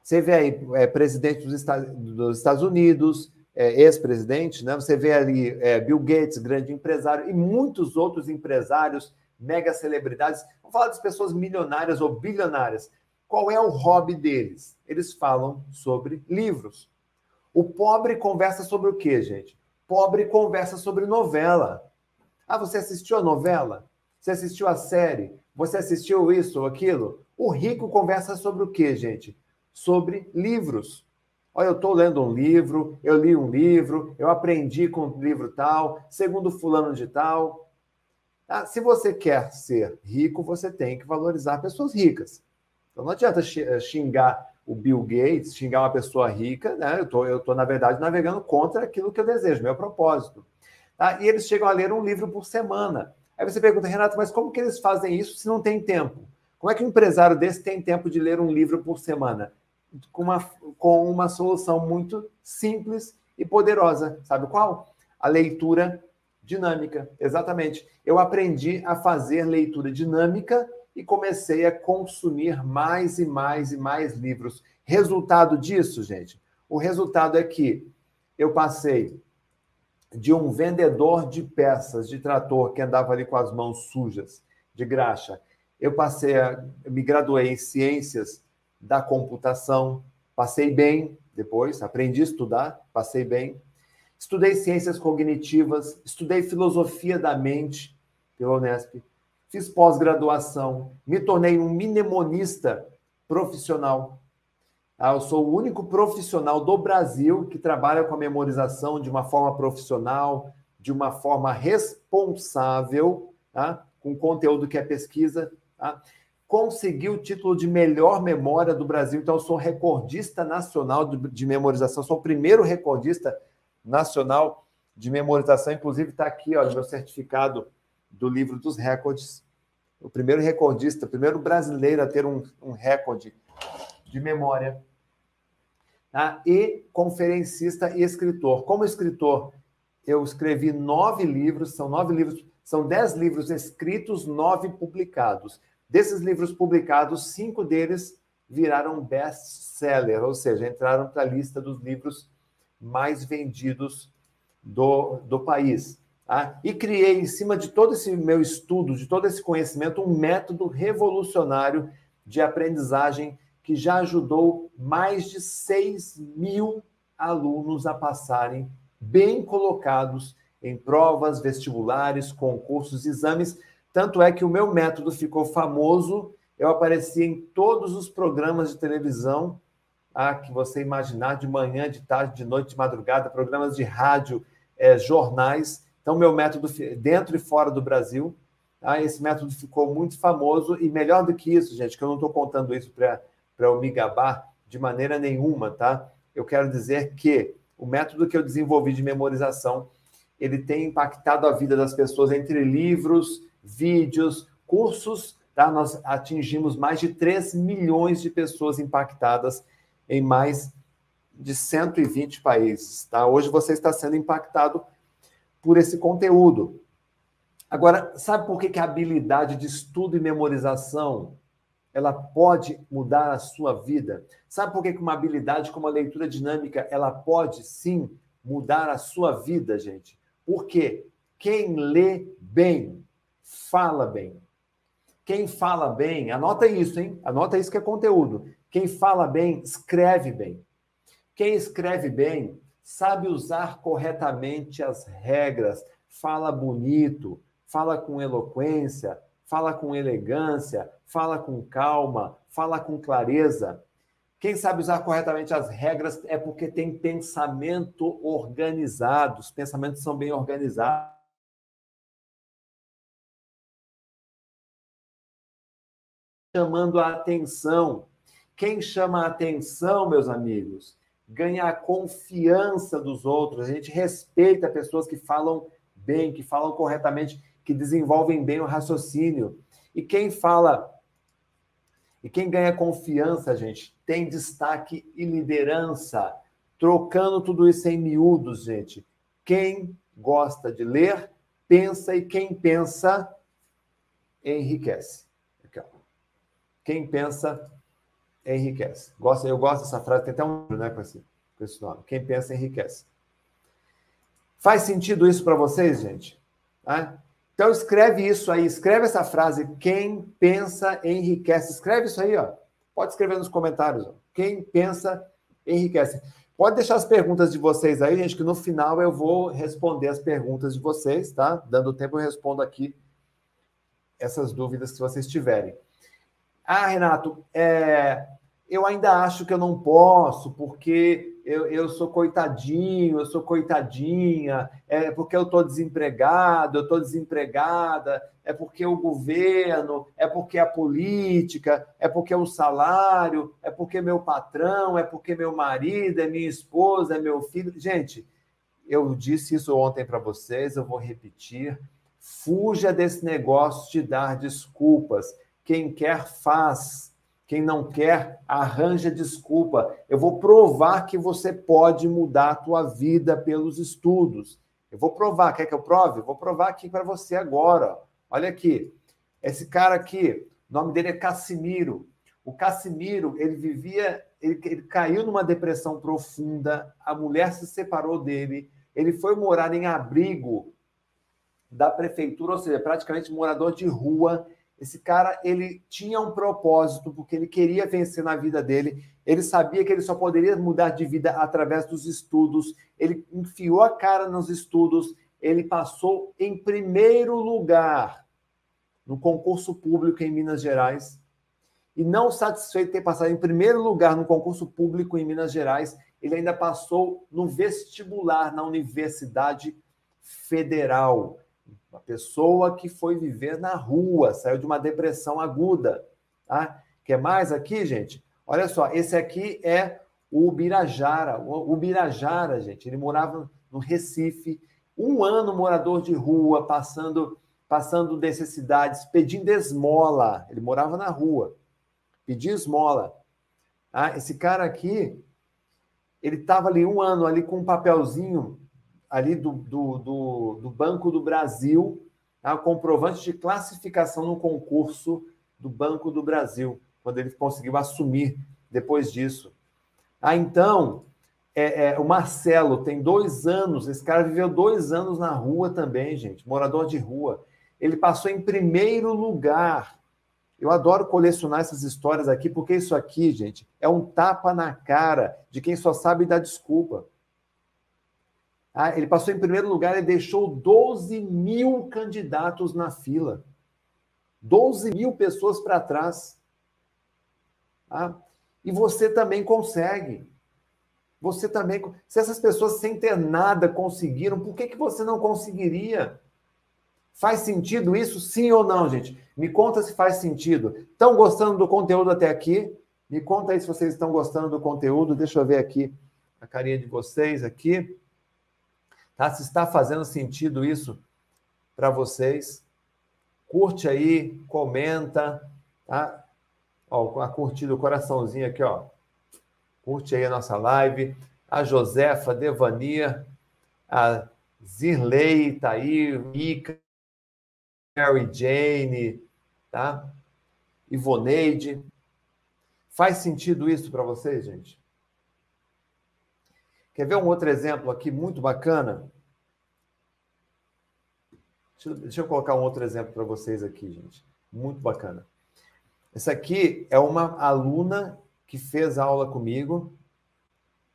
você vê aí é, presidente dos Estados Unidos, é, ex-presidente, né? Você vê ali é, Bill Gates, grande empresário, e muitos outros empresários, mega celebridades. Vamos falar das pessoas milionárias ou bilionárias. Qual é o hobby deles? Eles falam sobre livros. O pobre conversa sobre o quê, gente? Pobre conversa sobre novela. Ah, você assistiu a novela? Você assistiu a série? Você assistiu isso ou aquilo? O rico conversa sobre o quê, gente? Sobre livros. Olha, eu estou lendo um livro, eu li um livro, eu aprendi com um livro tal, segundo fulano de tal. Ah, se você quer ser rico, você tem que valorizar pessoas ricas. Então não adianta eh, xingar o Bill Gates, xingar uma pessoa rica, né? Eu tô, estou, tô, na verdade, navegando contra aquilo que eu desejo, meu propósito. Tá? E eles chegam a ler um livro por semana. Aí você pergunta, Renato, mas como que eles fazem isso se não tem tempo? Como é que um empresário desse tem tempo de ler um livro por semana? com uma, com uma solução muito simples e poderosa. Sabe qual? A leitura dinâmica. Exatamente. Eu aprendi a fazer leitura dinâmica e comecei a consumir mais e mais e mais livros. Resultado disso, gente? O resultado é que eu passei de um vendedor de peças de trator que andava ali com as mãos sujas, de graxa. Eu passei a me graduei em ciências da computação. Passei bem depois, aprendi a estudar, passei bem. Estudei ciências cognitivas, estudei filosofia da mente pela Unesp. fiz pós-graduação, me tornei um mnemonista profissional. Ah, eu sou o único profissional do Brasil que trabalha com a memorização de uma forma profissional, de uma forma responsável, tá? com conteúdo que é pesquisa. Tá? Consegui o título de melhor memória do Brasil, então eu sou recordista nacional de memorização, sou o primeiro recordista nacional de memorização, inclusive está aqui, ó, meu certificado do livro dos recordes. O primeiro recordista, o primeiro brasileiro a ter um, um recorde de memória. Tá? E conferencista e escritor. Como escritor, eu escrevi nove livros, são nove livros, são dez livros escritos, nove publicados. Desses livros publicados, cinco deles viraram best-seller, ou seja, entraram para a lista dos livros mais vendidos do, do país. Tá? E criei, em cima de todo esse meu estudo, de todo esse conhecimento, um método revolucionário de aprendizagem que já ajudou mais de 6 mil alunos a passarem bem colocados em provas, vestibulares, concursos, exames. Tanto é que o meu método ficou famoso. Eu apareci em todos os programas de televisão ah, que você imaginar, de manhã, de tarde, de noite, de madrugada, programas de rádio, é, jornais. Então, meu método dentro e fora do Brasil. Ah, esse método ficou muito famoso e melhor do que isso, gente, que eu não estou contando isso para para o me gabar de maneira nenhuma, tá? Eu quero dizer que o método que eu desenvolvi de memorização, ele tem impactado a vida das pessoas entre livros, vídeos, cursos, tá? Nós atingimos mais de 3 milhões de pessoas impactadas em mais de 120 países, tá? Hoje você está sendo impactado por esse conteúdo. Agora, sabe por que, que a habilidade de estudo e memorização ela pode mudar a sua vida. Sabe por que uma habilidade como a leitura dinâmica, ela pode sim mudar a sua vida, gente? Porque quem lê bem, fala bem. Quem fala bem, anota isso, hein? Anota isso que é conteúdo. Quem fala bem, escreve bem. Quem escreve bem, sabe usar corretamente as regras, fala bonito, fala com eloquência, fala com elegância, fala com calma, fala com clareza. Quem sabe usar corretamente as regras é porque tem pensamento organizado, os pensamentos são bem organizados. Chamando a atenção. Quem chama a atenção, meus amigos, ganha a confiança dos outros. A gente respeita pessoas que falam bem, que falam corretamente que desenvolvem bem o raciocínio. E quem fala e quem ganha confiança, gente, tem destaque e liderança. Trocando tudo isso em miúdos, gente. Quem gosta de ler, pensa e quem pensa enriquece. Aqui, quem pensa enriquece. Gosta, eu gosto dessa frase, tem até um né, com esse, com esse nome. Quem pensa enriquece. Faz sentido isso para vocês, gente? Ah? Então escreve isso aí, escreve essa frase. Quem pensa enriquece. Escreve isso aí, ó. Pode escrever nos comentários. Ó. Quem pensa enriquece. Pode deixar as perguntas de vocês aí, gente, que no final eu vou responder as perguntas de vocês, tá? Dando tempo, eu respondo aqui essas dúvidas que vocês tiverem. Ah, Renato, é, eu ainda acho que eu não posso, porque eu, eu sou coitadinho, eu sou coitadinha, é porque eu estou desempregado, eu estou desempregada, é porque o governo, é porque a política, é porque o salário, é porque meu patrão, é porque meu marido, é minha esposa, é meu filho. Gente, eu disse isso ontem para vocês, eu vou repetir. Fuja desse negócio de dar desculpas. Quem quer, faz quem não quer, arranja desculpa. Eu vou provar que você pode mudar a tua vida pelos estudos. Eu vou provar. Quer que eu prove? vou provar aqui para você agora. Olha aqui. Esse cara aqui, o nome dele é Cassimiro. O Cassimiro, ele vivia, ele, ele caiu numa depressão profunda, a mulher se separou dele, ele foi morar em abrigo da prefeitura, ou seja, praticamente morador de rua, esse cara, ele tinha um propósito, porque ele queria vencer na vida dele. Ele sabia que ele só poderia mudar de vida através dos estudos. Ele enfiou a cara nos estudos. Ele passou em primeiro lugar no concurso público em Minas Gerais. E não satisfeito de ter passado em primeiro lugar no concurso público em Minas Gerais, ele ainda passou no vestibular na Universidade Federal. Uma pessoa que foi viver na rua, saiu de uma depressão aguda. Tá? Quer mais aqui, gente? Olha só, esse aqui é o Birajara. O Birajara, gente, ele morava no Recife, um ano morador de rua, passando passando necessidades, pedindo esmola. Ele morava na rua, pedia esmola. Ah, esse cara aqui, ele estava ali um ano ali com um papelzinho ali do, do, do, do Banco do Brasil, tá? comprovante de classificação no concurso do Banco do Brasil, quando ele conseguiu assumir depois disso. Ah, então, é, é, o Marcelo tem dois anos, esse cara viveu dois anos na rua também, gente, morador de rua. Ele passou em primeiro lugar. Eu adoro colecionar essas histórias aqui, porque isso aqui, gente, é um tapa na cara de quem só sabe dar desculpa. Ah, ele passou em primeiro lugar e deixou 12 mil candidatos na fila. 12 mil pessoas para trás. Ah, e você também consegue. Você também. Se essas pessoas sem ter nada conseguiram, por que, que você não conseguiria? Faz sentido isso, sim ou não, gente? Me conta se faz sentido. Estão gostando do conteúdo até aqui? Me conta aí se vocês estão gostando do conteúdo. Deixa eu ver aqui a carinha de vocês aqui. Tá? Se está fazendo sentido isso para vocês. Curte aí, comenta, tá? Ó, a curtida, o coraçãozinho aqui, ó. Curte aí a nossa live. A Josefa, Devania, a Zirlei, tá aí, Mica, Mary Jane, tá? Ivoneide. Faz sentido isso para vocês, gente? Quer ver um outro exemplo aqui muito bacana? Deixa, deixa eu colocar um outro exemplo para vocês aqui, gente. Muito bacana. Essa aqui é uma aluna que fez aula comigo.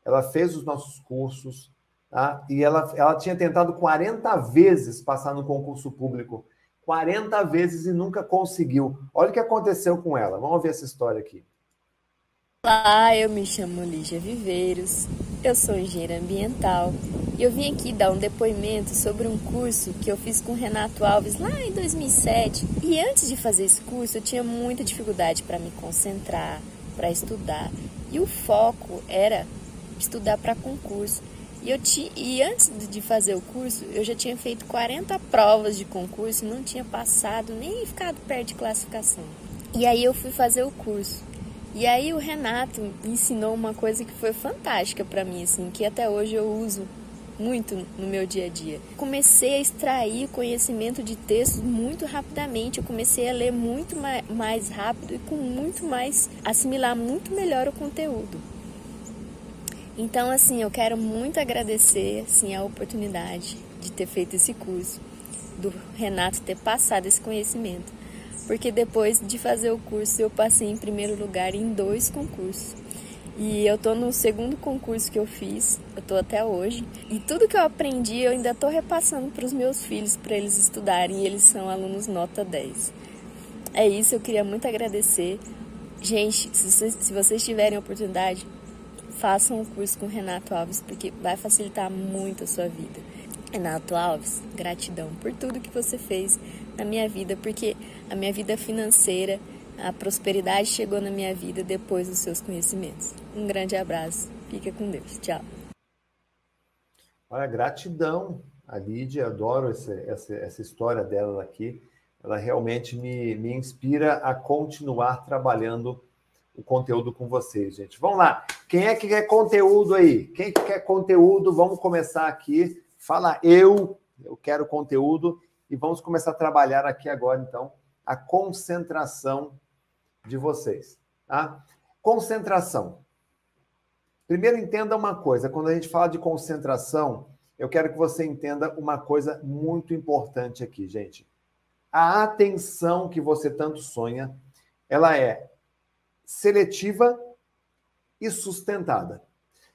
Ela fez os nossos cursos, tá? E ela, ela tinha tentado 40 vezes passar no concurso público 40 vezes e nunca conseguiu. Olha o que aconteceu com ela. Vamos ver essa história aqui. Olá, eu me chamo Lígia Viveiros, eu sou engenheira ambiental e eu vim aqui dar um depoimento sobre um curso que eu fiz com Renato Alves lá em 2007. E antes de fazer esse curso, eu tinha muita dificuldade para me concentrar, para estudar. E o foco era estudar para concurso. E, eu ti, e antes de fazer o curso, eu já tinha feito 40 provas de concurso e não tinha passado nem ficado perto de classificação. E aí eu fui fazer o curso. E aí o Renato ensinou uma coisa que foi fantástica para mim, assim, que até hoje eu uso muito no meu dia a dia. Comecei a extrair conhecimento de textos muito rapidamente. Eu comecei a ler muito mais rápido e com muito mais assimilar muito melhor o conteúdo. Então, assim, eu quero muito agradecer assim, a oportunidade de ter feito esse curso, do Renato ter passado esse conhecimento. Porque depois de fazer o curso, eu passei em primeiro lugar em dois concursos. E eu tô no segundo concurso que eu fiz, eu tô até hoje. E tudo que eu aprendi, eu ainda tô repassando para os meus filhos para eles estudarem, e eles são alunos nota 10. É isso, eu queria muito agradecer. Gente, se vocês, se vocês tiverem oportunidade, façam o curso com Renato Alves, porque vai facilitar muito a sua vida. Renato Alves, gratidão por tudo que você fez na minha vida, porque a minha vida financeira, a prosperidade chegou na minha vida depois dos seus conhecimentos. Um grande abraço, fica com Deus, tchau. Olha, gratidão a Lídia, adoro essa, essa, essa história dela aqui. Ela realmente me, me inspira a continuar trabalhando o conteúdo com vocês, gente. Vamos lá. Quem é que quer conteúdo aí? Quem quer conteúdo? Vamos começar aqui. Fala eu, eu quero conteúdo e vamos começar a trabalhar aqui agora, então, a concentração de vocês, tá? Concentração. Primeiro entenda uma coisa, quando a gente fala de concentração, eu quero que você entenda uma coisa muito importante aqui, gente. A atenção que você tanto sonha, ela é seletiva e sustentada.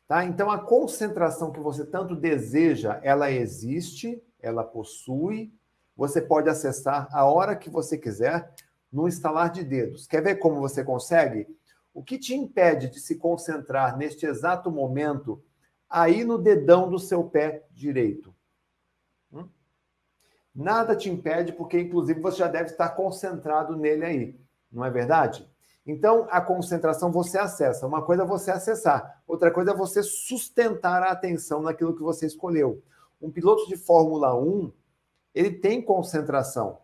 Tá? Então, a concentração que você tanto deseja, ela existe, ela possui, você pode acessar a hora que você quiser, no instalar de dedos. Quer ver como você consegue? O que te impede de se concentrar neste exato momento aí no dedão do seu pé direito? Hum? Nada te impede, porque inclusive você já deve estar concentrado nele aí, não é verdade? Então, a concentração você acessa. Uma coisa é você acessar, outra coisa é você sustentar a atenção naquilo que você escolheu. Um piloto de Fórmula 1, ele tem concentração.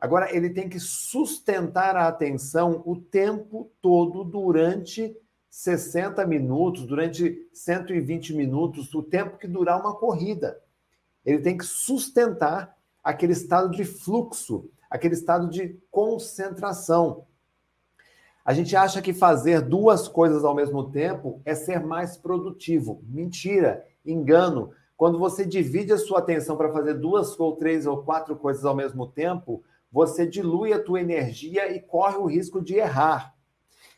Agora, ele tem que sustentar a atenção o tempo todo durante 60 minutos, durante 120 minutos, o tempo que durar uma corrida. Ele tem que sustentar aquele estado de fluxo, aquele estado de concentração. A gente acha que fazer duas coisas ao mesmo tempo é ser mais produtivo. Mentira, engano. Quando você divide a sua atenção para fazer duas ou três ou quatro coisas ao mesmo tempo, você dilui a tua energia e corre o risco de errar.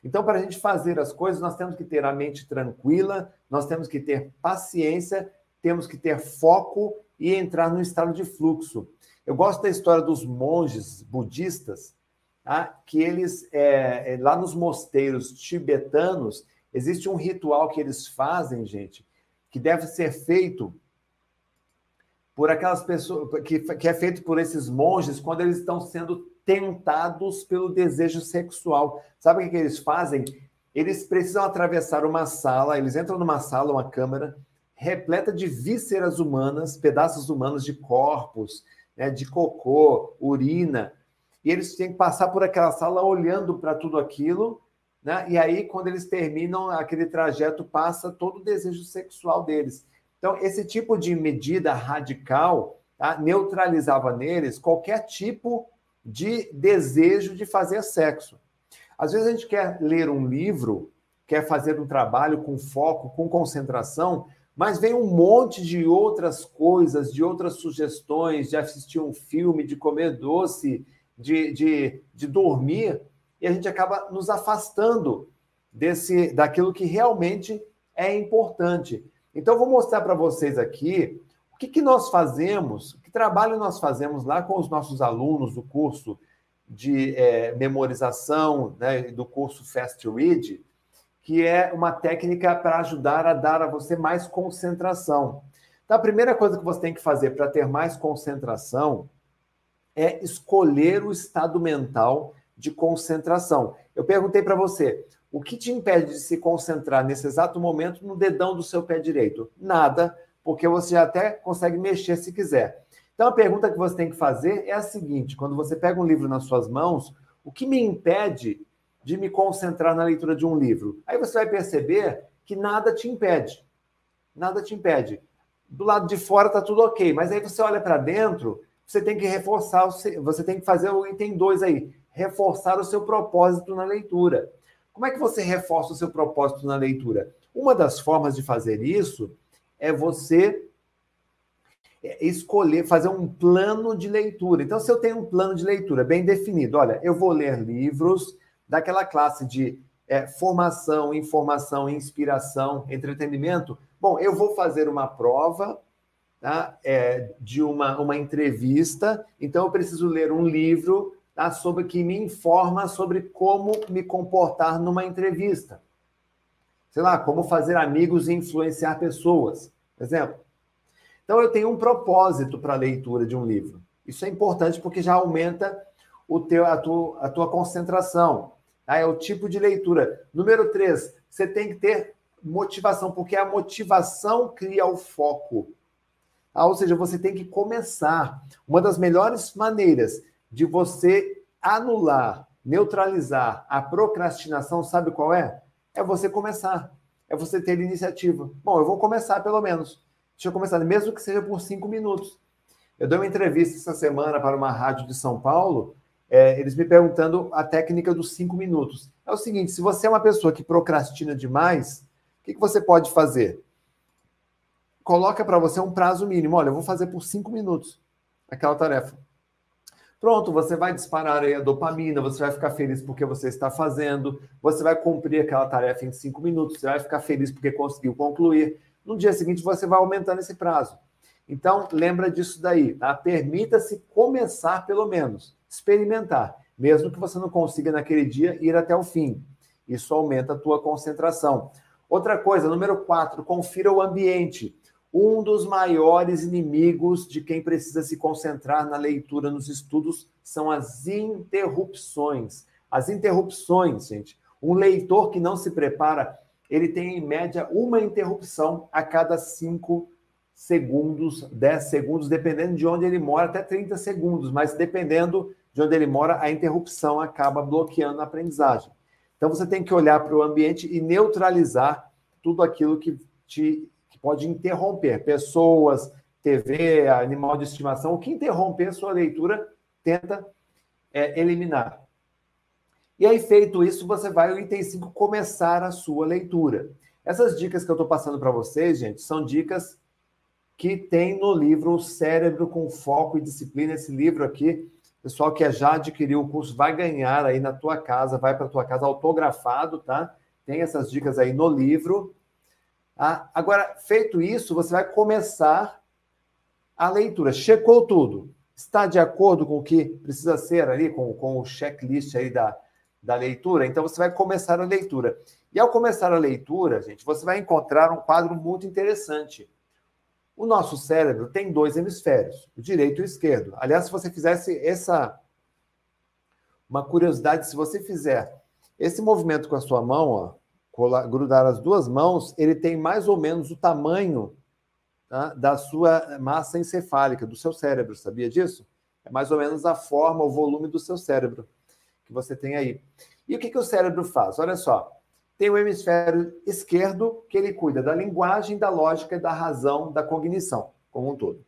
Então, para a gente fazer as coisas, nós temos que ter a mente tranquila, nós temos que ter paciência, temos que ter foco e entrar no estado de fluxo. Eu gosto da história dos monges budistas tá? que eles, é, é, lá nos mosteiros tibetanos, existe um ritual que eles fazem, gente, que deve ser feito por aquelas pessoas, que, que é feito por esses monges quando eles estão sendo tentados pelo desejo sexual. Sabe o que, que eles fazem? Eles precisam atravessar uma sala, eles entram numa sala, uma câmara, repleta de vísceras humanas, pedaços humanos de corpos, né, de cocô, urina, e eles têm que passar por aquela sala olhando para tudo aquilo, né? E aí, quando eles terminam aquele trajeto, passa todo o desejo sexual deles. Então, esse tipo de medida radical tá? neutralizava neles qualquer tipo de desejo de fazer sexo. Às vezes a gente quer ler um livro, quer fazer um trabalho com foco, com concentração, mas vem um monte de outras coisas, de outras sugestões, de assistir um filme, de comer doce, de, de, de dormir e a gente acaba nos afastando desse daquilo que realmente é importante. Então, vou mostrar para vocês aqui o que, que nós fazemos, que trabalho nós fazemos lá com os nossos alunos do curso de é, memorização, né, do curso Fast Read, que é uma técnica para ajudar a dar a você mais concentração. Então, a primeira coisa que você tem que fazer para ter mais concentração é escolher o estado mental de concentração. Eu perguntei para você, o que te impede de se concentrar nesse exato momento no dedão do seu pé direito? Nada, porque você até consegue mexer se quiser. Então a pergunta que você tem que fazer é a seguinte: quando você pega um livro nas suas mãos, o que me impede de me concentrar na leitura de um livro? Aí você vai perceber que nada te impede. Nada te impede. Do lado de fora está tudo ok, mas aí você olha para dentro você tem que reforçar, você tem que fazer o item 2 aí, reforçar o seu propósito na leitura. Como é que você reforça o seu propósito na leitura? Uma das formas de fazer isso é você escolher, fazer um plano de leitura. Então, se eu tenho um plano de leitura bem definido, olha, eu vou ler livros daquela classe de é, formação, informação, inspiração, entretenimento. Bom, eu vou fazer uma prova tá? é, de uma, uma entrevista, então eu preciso ler um livro tá? sobre que me informa sobre como me comportar numa entrevista. Sei lá, como fazer amigos e influenciar pessoas, por exemplo. Então eu tenho um propósito para a leitura de um livro. Isso é importante porque já aumenta o teu, a, tua, a tua concentração. Tá? É o tipo de leitura. Número três, você tem que ter motivação, porque a motivação cria o foco. Ah, ou seja, você tem que começar. Uma das melhores maneiras de você anular, neutralizar a procrastinação, sabe qual é? É você começar. É você ter iniciativa. Bom, eu vou começar pelo menos. Deixa eu começar, mesmo que seja por cinco minutos. Eu dei uma entrevista essa semana para uma rádio de São Paulo, é, eles me perguntando a técnica dos cinco minutos. É o seguinte: se você é uma pessoa que procrastina demais, o que, que você pode fazer? coloca para você um prazo mínimo. Olha, eu vou fazer por cinco minutos aquela tarefa. Pronto, você vai disparar aí a dopamina, você vai ficar feliz porque você está fazendo, você vai cumprir aquela tarefa em cinco minutos, você vai ficar feliz porque conseguiu concluir. No dia seguinte, você vai aumentando esse prazo. Então, lembra disso daí, tá? Permita-se começar pelo menos, experimentar, mesmo que você não consiga naquele dia ir até o fim. Isso aumenta a tua concentração. Outra coisa, número quatro, confira o ambiente. Um dos maiores inimigos de quem precisa se concentrar na leitura, nos estudos, são as interrupções. As interrupções, gente. Um leitor que não se prepara, ele tem em média uma interrupção a cada cinco segundos, 10 segundos, dependendo de onde ele mora, até 30 segundos, mas dependendo de onde ele mora, a interrupção acaba bloqueando a aprendizagem. Então você tem que olhar para o ambiente e neutralizar tudo aquilo que te pode interromper. Pessoas, TV, animal de estimação, o que interromper sua leitura, tenta é, eliminar. E aí, feito isso, você vai ao item 5, começar a sua leitura. Essas dicas que eu estou passando para vocês, gente, são dicas que tem no livro O Cérebro com Foco e Disciplina. Esse livro aqui, pessoal que já adquiriu o curso vai ganhar aí na tua casa, vai para tua casa autografado, tá? Tem essas dicas aí no livro. Ah, agora, feito isso, você vai começar a leitura. Checou tudo. Está de acordo com o que precisa ser ali, com, com o checklist aí da, da leitura? Então, você vai começar a leitura. E ao começar a leitura, gente, você vai encontrar um quadro muito interessante. O nosso cérebro tem dois hemisférios, o direito e o esquerdo. Aliás, se você fizesse essa. Uma curiosidade, se você fizer esse movimento com a sua mão, ó, grudar as duas mãos, ele tem mais ou menos o tamanho tá, da sua massa encefálica, do seu cérebro, sabia disso? É mais ou menos a forma, o volume do seu cérebro que você tem aí. E o que, que o cérebro faz? Olha só, tem o hemisfério esquerdo, que ele cuida da linguagem, da lógica, da razão, da cognição, como um todo.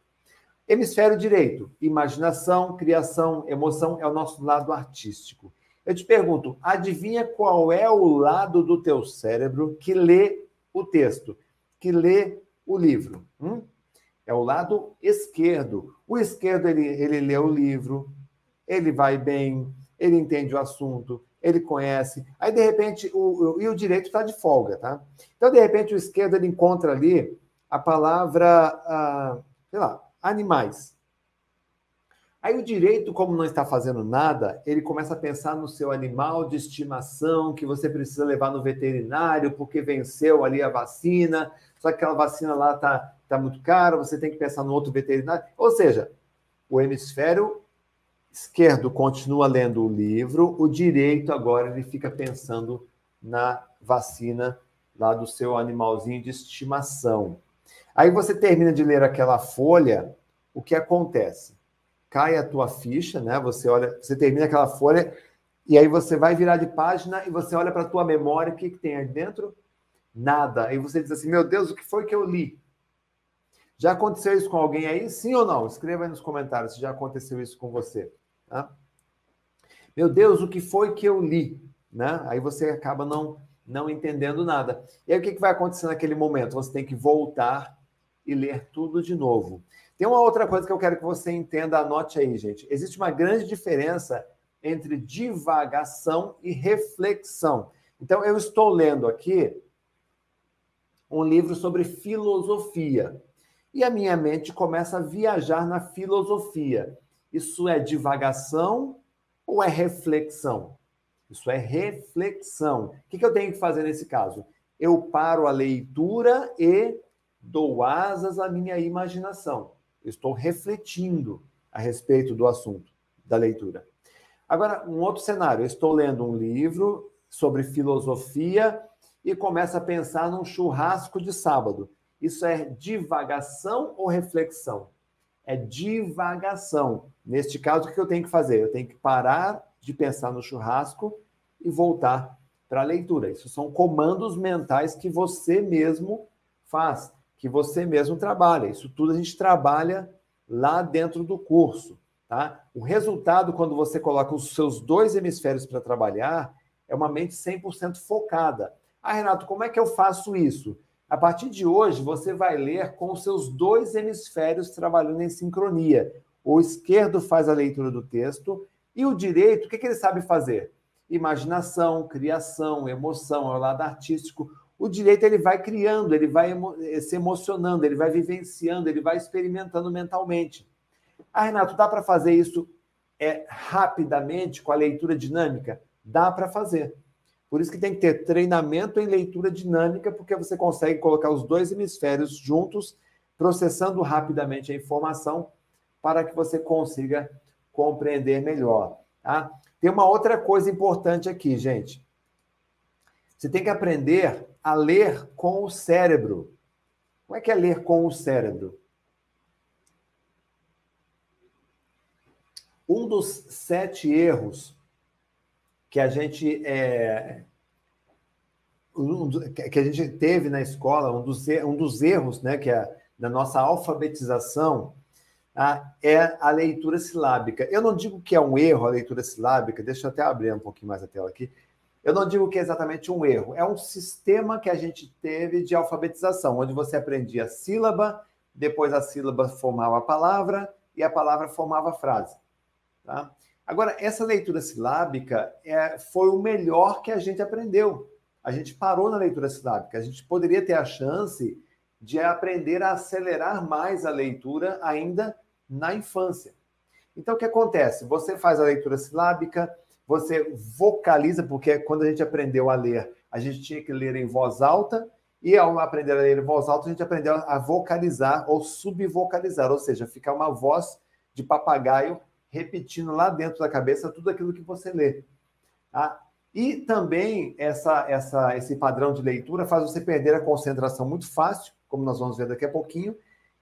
Hemisfério direito, imaginação, criação, emoção, é o nosso lado artístico. Eu te pergunto, adivinha qual é o lado do teu cérebro que lê o texto, que lê o livro? Hum? É o lado esquerdo. O esquerdo, ele, ele lê o livro, ele vai bem, ele entende o assunto, ele conhece. Aí, de repente, o, o e o direito está de folga, tá? Então, de repente, o esquerdo ele encontra ali a palavra, ah, sei lá, animais. Aí o direito, como não está fazendo nada, ele começa a pensar no seu animal de estimação que você precisa levar no veterinário porque venceu ali a vacina, só que aquela vacina lá está tá muito cara, você tem que pensar no outro veterinário. Ou seja, o hemisfério esquerdo continua lendo o livro, o direito agora ele fica pensando na vacina lá do seu animalzinho de estimação. Aí você termina de ler aquela folha, o que acontece? Cai a tua ficha, né? Você olha, você termina aquela folha e aí você vai virar de página e você olha para a tua memória, o que, que tem aí dentro? Nada. Aí você diz assim: "Meu Deus, o que foi que eu li?" Já aconteceu isso com alguém aí? Sim ou não? Escreva aí nos comentários se já aconteceu isso com você. Tá? Meu Deus, o que foi que eu li? Né? Aí você acaba não, não entendendo nada. E aí o que, que vai acontecer naquele momento? Você tem que voltar e ler tudo de novo. Tem uma outra coisa que eu quero que você entenda, anote aí, gente. Existe uma grande diferença entre divagação e reflexão. Então, eu estou lendo aqui um livro sobre filosofia. E a minha mente começa a viajar na filosofia. Isso é divagação ou é reflexão? Isso é reflexão. O que, eu tenho que fazer nesse caso? Eu paro a leitura e dou asas à minha imaginação. Estou refletindo a respeito do assunto da leitura. Agora, um outro cenário. Eu estou lendo um livro sobre filosofia e começo a pensar num churrasco de sábado. Isso é divagação ou reflexão? É divagação. Neste caso, o que eu tenho que fazer? Eu tenho que parar de pensar no churrasco e voltar para a leitura. Isso são comandos mentais que você mesmo faz, que você mesmo trabalha. Isso tudo a gente trabalha lá dentro do curso. Tá? O resultado, quando você coloca os seus dois hemisférios para trabalhar, é uma mente 100% focada. Ah, Renato, como é que eu faço isso? A partir de hoje, você vai ler com os seus dois hemisférios trabalhando em sincronia. O esquerdo faz a leitura do texto e o direito, o que, que ele sabe fazer? Imaginação, criação, emoção, é o lado artístico. O direito ele vai criando, ele vai eh, se emocionando, ele vai vivenciando, ele vai experimentando mentalmente. Ah, Renato, dá para fazer isso é, rapidamente com a leitura dinâmica? Dá para fazer. Por isso que tem que ter treinamento em leitura dinâmica, porque você consegue colocar os dois hemisférios juntos, processando rapidamente a informação para que você consiga compreender melhor. Tá? Tem uma outra coisa importante aqui, gente. Você tem que aprender a ler com o cérebro. Como é que é ler com o cérebro? Um dos sete erros que a gente é, que a gente teve na escola, um dos, um dos erros, né, que é da nossa alfabetização, ah, é a leitura silábica. Eu não digo que é um erro a leitura silábica, deixa eu até abrir um pouquinho mais a tela aqui. Eu não digo que é exatamente um erro, é um sistema que a gente teve de alfabetização, onde você aprendia a sílaba, depois a sílaba formava a palavra e a palavra formava a frase. Tá? Agora, essa leitura silábica é, foi o melhor que a gente aprendeu. A gente parou na leitura silábica. A gente poderia ter a chance de aprender a acelerar mais a leitura ainda na infância. Então, o que acontece? Você faz a leitura silábica, você vocaliza, porque quando a gente aprendeu a ler, a gente tinha que ler em voz alta, e ao aprender a ler em voz alta, a gente aprendeu a vocalizar ou subvocalizar, ou seja, ficar uma voz de papagaio repetindo lá dentro da cabeça tudo aquilo que você lê. Tá? E também essa, essa, esse padrão de leitura faz você perder a concentração muito fácil, como nós vamos ver daqui a pouquinho,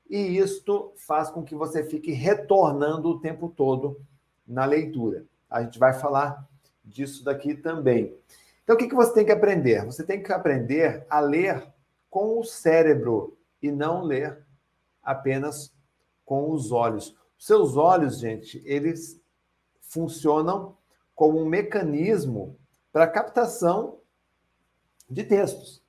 e isto faz com que você fique retornando o tempo todo na leitura. A gente vai falar disso daqui também. Então, o que, que você tem que aprender? Você tem que aprender a ler com o cérebro e não ler apenas com os olhos. Seus olhos, gente, eles funcionam como um mecanismo para captação de textos.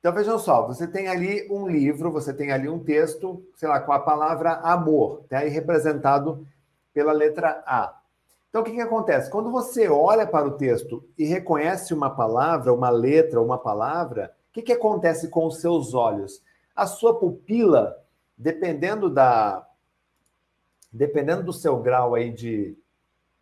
Então vejam só, você tem ali um livro, você tem ali um texto, sei lá, com a palavra amor, tá aí representado pela letra A. Então o que, que acontece? Quando você olha para o texto e reconhece uma palavra, uma letra, uma palavra, o que, que acontece com os seus olhos? A sua pupila, dependendo da, dependendo do seu grau aí de,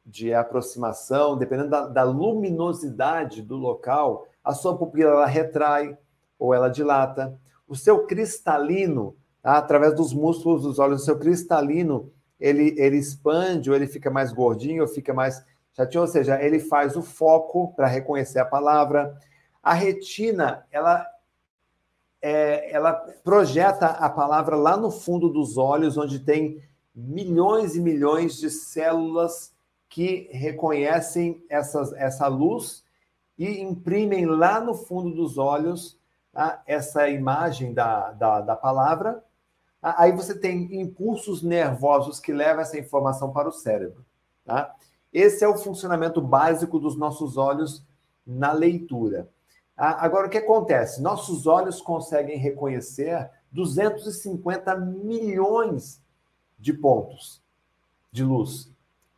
de aproximação, dependendo da, da luminosidade do local, a sua pupila ela retrai ou ela dilata. O seu cristalino, tá? através dos músculos dos olhos, o seu cristalino, ele, ele expande ou ele fica mais gordinho ou fica mais chatinho, ou seja, ele faz o foco para reconhecer a palavra. A retina, ela é, ela projeta a palavra lá no fundo dos olhos, onde tem milhões e milhões de células que reconhecem essas, essa luz e imprimem lá no fundo dos olhos tá, essa imagem da, da, da palavra. Aí você tem impulsos nervosos que levam essa informação para o cérebro. Tá? Esse é o funcionamento básico dos nossos olhos na leitura. Agora, o que acontece? Nossos olhos conseguem reconhecer 250 milhões de pontos de luz.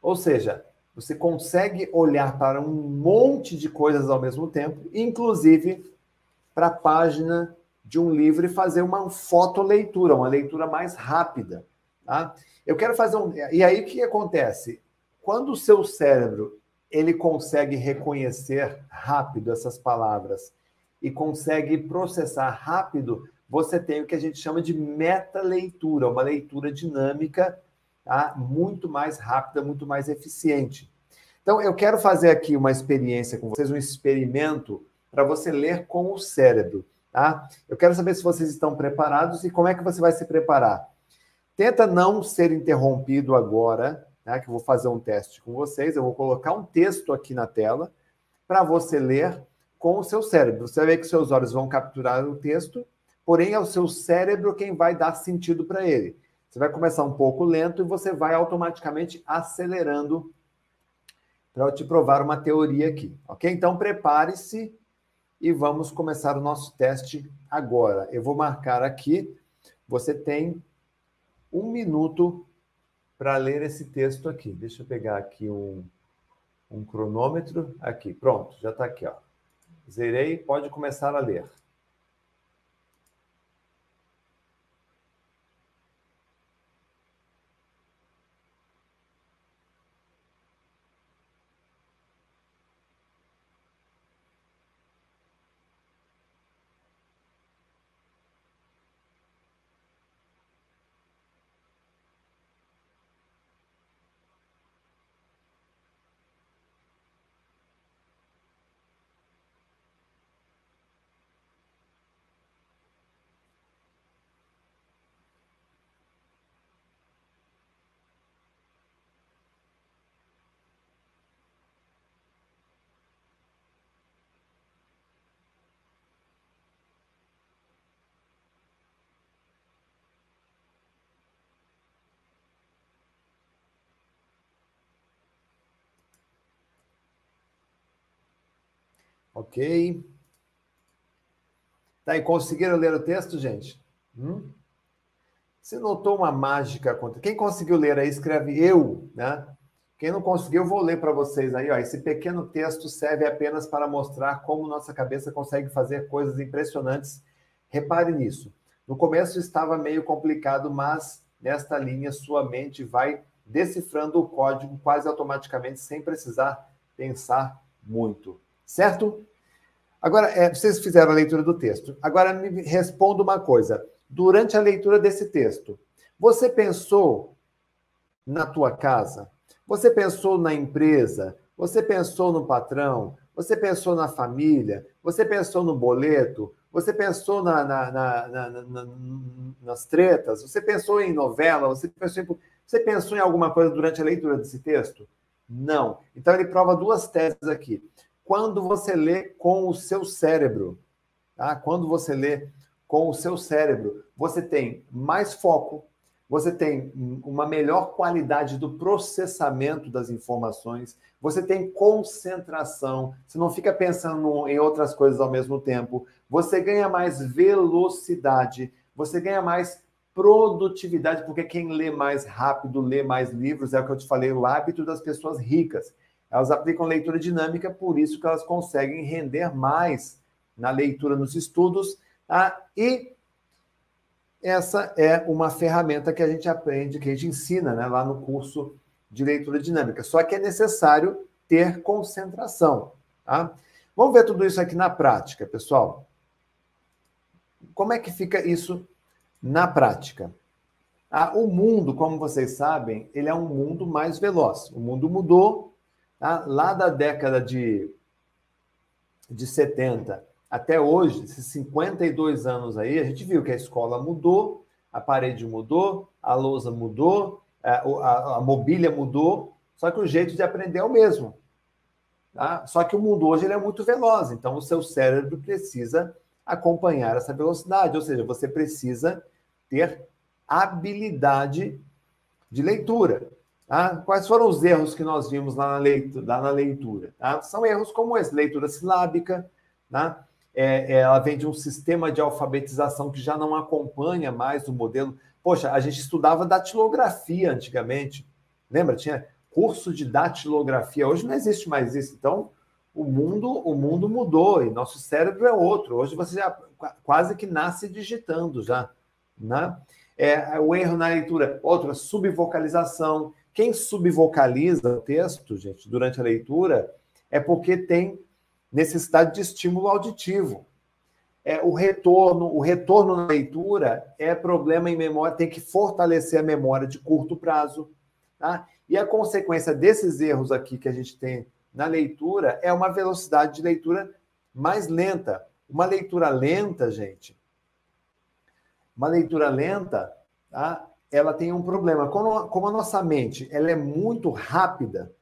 Ou seja, você consegue olhar para um monte de coisas ao mesmo tempo, inclusive para a página de um livro e fazer uma fotoleitura, uma leitura mais rápida. Tá? Eu quero fazer um. E aí o que acontece? Quando o seu cérebro ele consegue reconhecer rápido essas palavras e consegue processar rápido você tem o que a gente chama de meta-leitura, uma leitura dinâmica, tá? muito mais rápida, muito mais eficiente. Então, eu quero fazer aqui uma experiência com vocês, um experimento para você ler com o cérebro. Tá? Eu quero saber se vocês estão preparados e como é que você vai se preparar. Tenta não ser interrompido agora, tá? que eu vou fazer um teste com vocês. Eu vou colocar um texto aqui na tela para você ler com o seu cérebro. Você vai ver que seus olhos vão capturar o texto porém é o seu cérebro quem vai dar sentido para ele. Você vai começar um pouco lento e você vai automaticamente acelerando para eu te provar uma teoria aqui, ok? Então prepare-se e vamos começar o nosso teste agora. Eu vou marcar aqui, você tem um minuto para ler esse texto aqui. Deixa eu pegar aqui um, um cronômetro. Aqui, pronto, já está aqui. Ó. Zerei, pode começar a ler. Ok. Tá, e conseguiram ler o texto, gente? Hum? Você notou uma mágica? Quem conseguiu ler aí, escreve eu, né? Quem não conseguiu, vou ler para vocês aí. Ó. Esse pequeno texto serve apenas para mostrar como nossa cabeça consegue fazer coisas impressionantes. Repare nisso. No começo estava meio complicado, mas nesta linha sua mente vai decifrando o código quase automaticamente, sem precisar pensar muito. Certo? Agora, é, vocês fizeram a leitura do texto. Agora me responda uma coisa. Durante a leitura desse texto, você pensou na tua casa? Você pensou na empresa? Você pensou no patrão? Você pensou na família? Você pensou no boleto? Você pensou na, na, na, nas tretas? Você pensou em novela? Você pensou em, você pensou em alguma coisa durante a leitura desse texto? Não. Então ele prova duas teses aqui quando você lê com o seu cérebro. Tá? Quando você lê com o seu cérebro, você tem mais foco, você tem uma melhor qualidade do processamento das informações, você tem concentração, você não fica pensando em outras coisas ao mesmo tempo, você ganha mais velocidade, você ganha mais produtividade, porque quem lê mais rápido, lê mais livros, é o que eu te falei, o hábito das pessoas ricas. Elas aplicam leitura dinâmica, por isso que elas conseguem render mais na leitura nos estudos. Tá? E essa é uma ferramenta que a gente aprende, que a gente ensina né, lá no curso de leitura dinâmica. Só que é necessário ter concentração. Tá? Vamos ver tudo isso aqui na prática, pessoal. Como é que fica isso na prática? Ah, o mundo, como vocês sabem, ele é um mundo mais veloz. O mundo mudou, Tá? Lá da década de, de 70 até hoje, esses 52 anos aí, a gente viu que a escola mudou, a parede mudou, a lousa mudou, a, a, a mobília mudou, só que o jeito de aprender é o mesmo. Tá? Só que o mundo hoje ele é muito veloz, então o seu cérebro precisa acompanhar essa velocidade, ou seja, você precisa ter habilidade de leitura. Tá? Quais foram os erros que nós vimos lá na leitura? Lá na leitura tá? São erros como esse, leitura silábica, tá? É, é, ela vem de um sistema de alfabetização que já não acompanha mais o modelo. Poxa, a gente estudava datilografia antigamente, lembra? Tinha curso de datilografia. Hoje não existe mais isso. Então, o mundo, o mundo mudou e nosso cérebro é outro. Hoje você já quase que nasce digitando já, né? É, o erro na leitura, outra subvocalização, quem subvocaliza o texto, gente, durante a leitura, é porque tem necessidade de estímulo auditivo. É, o retorno, o retorno na leitura é problema em memória, tem que fortalecer a memória de curto prazo. Tá? E a consequência desses erros aqui que a gente tem na leitura é uma velocidade de leitura mais lenta. Uma leitura lenta, gente, uma leitura lenta, tá? Ela tem um problema. Como, a nossa mente ela é muito rápida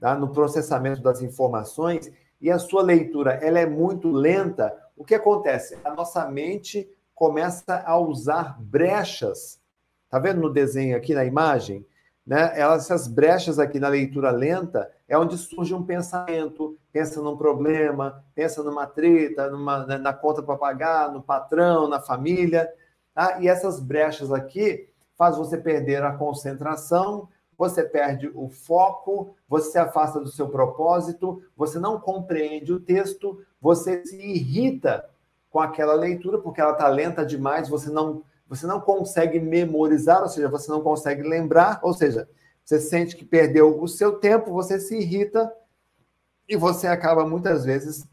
tá, no processamento das informações e a sua leitura ela é muito lenta, o que acontece? A nossa mente começa a usar brechas. Tá vendo no desenho aqui na imagem? Né? Essas brechas aqui na leitura lenta é onde surge um pensamento, pensa num problema, pensa numa treta, numa, na conta para pagar, no patrão, na família. Tá? E essas brechas aqui faz você perder a concentração, você perde o foco, você se afasta do seu propósito, você não compreende o texto, você se irrita com aquela leitura porque ela está lenta demais, você não você não consegue memorizar, ou seja, você não consegue lembrar, ou seja, você sente que perdeu o seu tempo, você se irrita e você acaba muitas vezes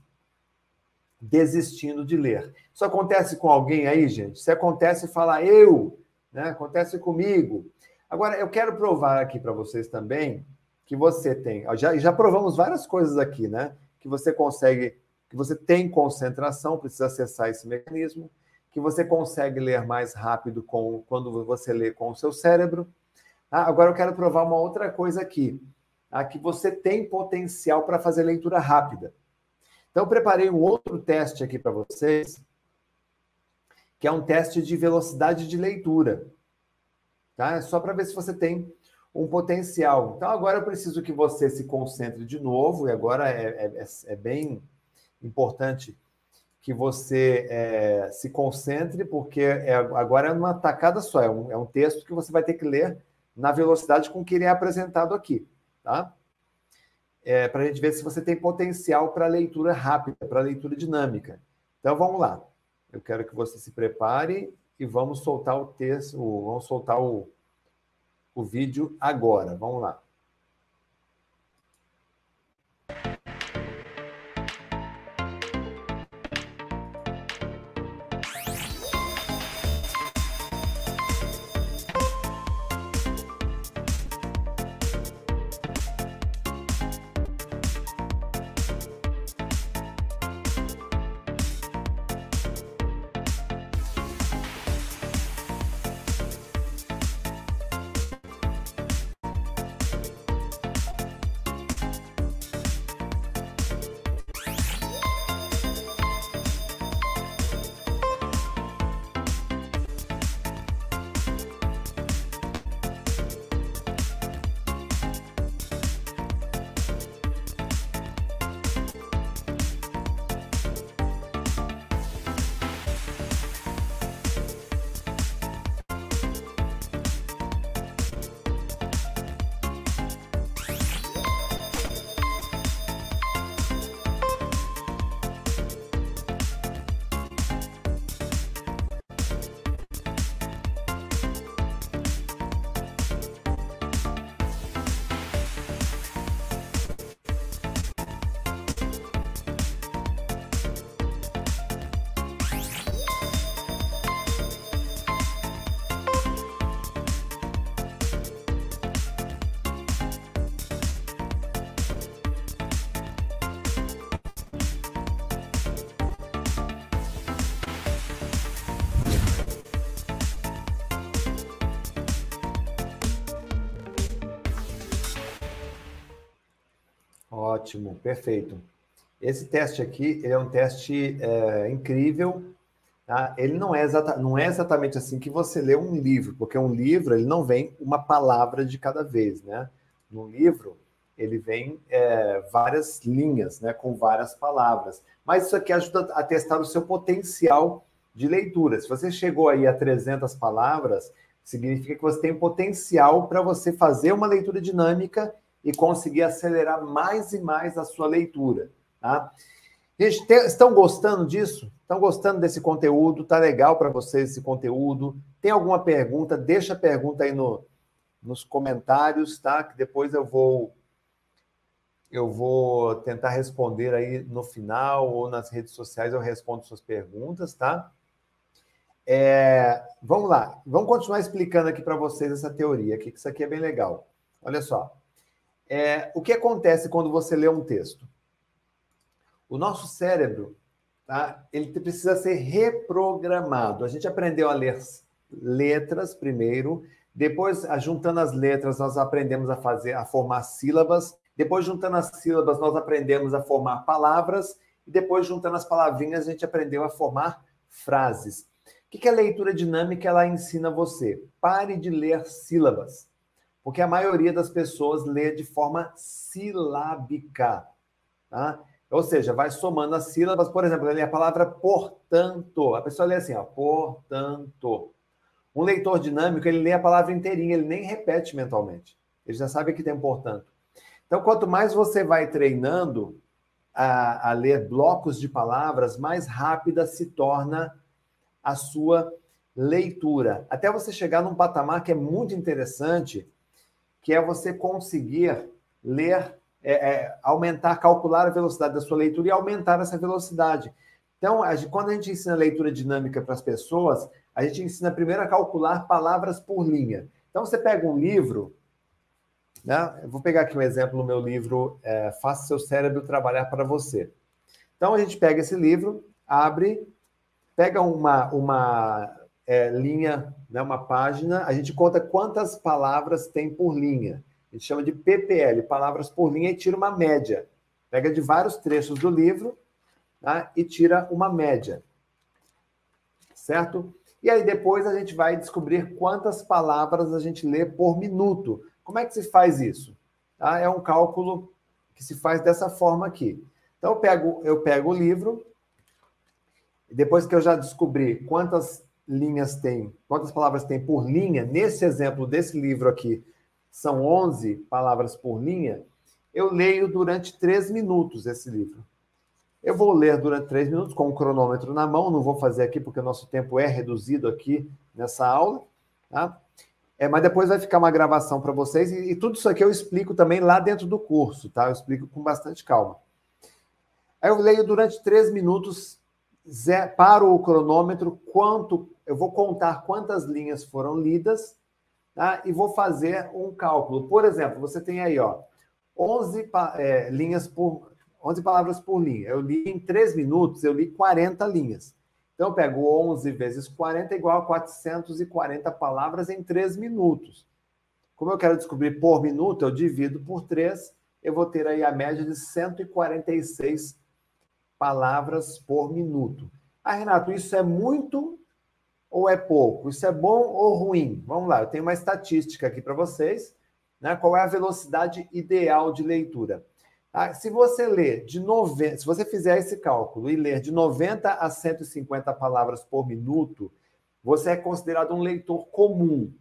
desistindo de ler. Isso acontece com alguém aí, gente? Se acontece, fala eu né? Acontece comigo. Agora, eu quero provar aqui para vocês também que você tem. Já, já provamos várias coisas aqui, né? Que você consegue, que você tem concentração, precisa acessar esse mecanismo, que você consegue ler mais rápido com, quando você lê com o seu cérebro. Ah, agora eu quero provar uma outra coisa aqui. Ah, que você tem potencial para fazer leitura rápida. Então, preparei um outro teste aqui para vocês, que é um teste de velocidade de leitura. Tá? É só para ver se você tem um potencial. Então, agora eu preciso que você se concentre de novo, e agora é, é, é, é bem, importante que você é, se concentre, porque é, agora é uma tacada só, é um, é um texto que você vai ter que ler na velocidade com que ele é apresentado aqui, tá? É, para a gente ver se você tem potencial para leitura rápida, para leitura dinâmica. Então vamos lá. Eu quero que você se prepare e vamos soltar o texto, vamos soltar o, o vídeo agora. Vamos lá. Ótimo, perfeito. Esse teste aqui é um teste é, incrível. Tá? Ele não é, exata, não é exatamente assim que você lê um livro, porque um livro ele não vem uma palavra de cada vez, né? No livro ele vem é, várias linhas, né, com várias palavras. Mas isso aqui ajuda a testar o seu potencial de leitura. Se você chegou aí a 300 palavras, significa que você tem potencial para você fazer uma leitura dinâmica e conseguir acelerar mais e mais a sua leitura. Tá? Gente, estão gostando disso? Estão gostando desse conteúdo? Tá legal para vocês esse conteúdo? Tem alguma pergunta? Deixa a pergunta aí no, nos comentários, tá? Que depois eu vou eu vou tentar responder aí no final ou nas redes sociais eu respondo suas perguntas, tá? É, vamos lá, vamos continuar explicando aqui para vocês essa teoria aqui, que isso aqui é bem legal. Olha só. É, o que acontece quando você lê um texto? O nosso cérebro, tá? Ele precisa ser reprogramado. A gente aprendeu a ler letras primeiro, depois, juntando as letras, nós aprendemos a fazer, a formar sílabas. Depois, juntando as sílabas, nós aprendemos a formar palavras. E depois, juntando as palavrinhas, a gente aprendeu a formar frases. O que a leitura dinâmica ela ensina você? Pare de ler sílabas porque a maioria das pessoas lê de forma silábica, tá? Ou seja, vai somando as sílabas, por exemplo, a palavra portanto. A pessoa lê assim, ó, portanto. Um leitor dinâmico, ele lê a palavra inteirinha, ele nem repete mentalmente. Ele já sabe que tem portanto. Então, quanto mais você vai treinando a, a ler blocos de palavras, mais rápida se torna a sua leitura. Até você chegar num patamar que é muito interessante, que é você conseguir ler, é, é, aumentar, calcular a velocidade da sua leitura e aumentar essa velocidade. Então, a gente, quando a gente ensina leitura dinâmica para as pessoas, a gente ensina primeiro a calcular palavras por linha. Então, você pega um livro, né? Eu vou pegar aqui um exemplo no meu livro é, Faça Seu Cérebro Trabalhar para Você. Então, a gente pega esse livro, abre, pega uma, uma é, linha, né, uma página, a gente conta quantas palavras tem por linha. A gente chama de PPL, palavras por linha, e tira uma média. Pega de vários trechos do livro tá, e tira uma média. Certo? E aí depois a gente vai descobrir quantas palavras a gente lê por minuto. Como é que se faz isso? Tá? É um cálculo que se faz dessa forma aqui. Então eu pego, eu pego o livro, depois que eu já descobri quantas linhas tem, quantas palavras tem por linha, nesse exemplo desse livro aqui, são 11 palavras por linha, eu leio durante três minutos esse livro. Eu vou ler durante três minutos com o cronômetro na mão, não vou fazer aqui porque o nosso tempo é reduzido aqui nessa aula, tá? É, mas depois vai ficar uma gravação para vocês e, e, tudo isso aqui eu explico também lá dentro do curso, tá? Eu explico com bastante calma. Aí eu leio durante três minutos, paro o cronômetro, quanto eu vou contar quantas linhas foram lidas, tá? E vou fazer um cálculo. Por exemplo, você tem aí, ó, 11 é, linhas por 11 palavras por linha. Eu li em 3 minutos, eu li 40 linhas. Então, eu pego 11 vezes 40 igual a 440 palavras em 3 minutos. Como eu quero descobrir por minuto, eu divido por 3, eu vou ter aí a média de 146 palavras por minuto. Ah, Renato, isso é muito ou é pouco? Isso é bom ou ruim? Vamos lá, eu tenho uma estatística aqui para vocês. Né? Qual é a velocidade ideal de leitura? Ah, se você ler de 90, se você fizer esse cálculo e ler de 90 a 150 palavras por minuto, você é considerado um leitor comum.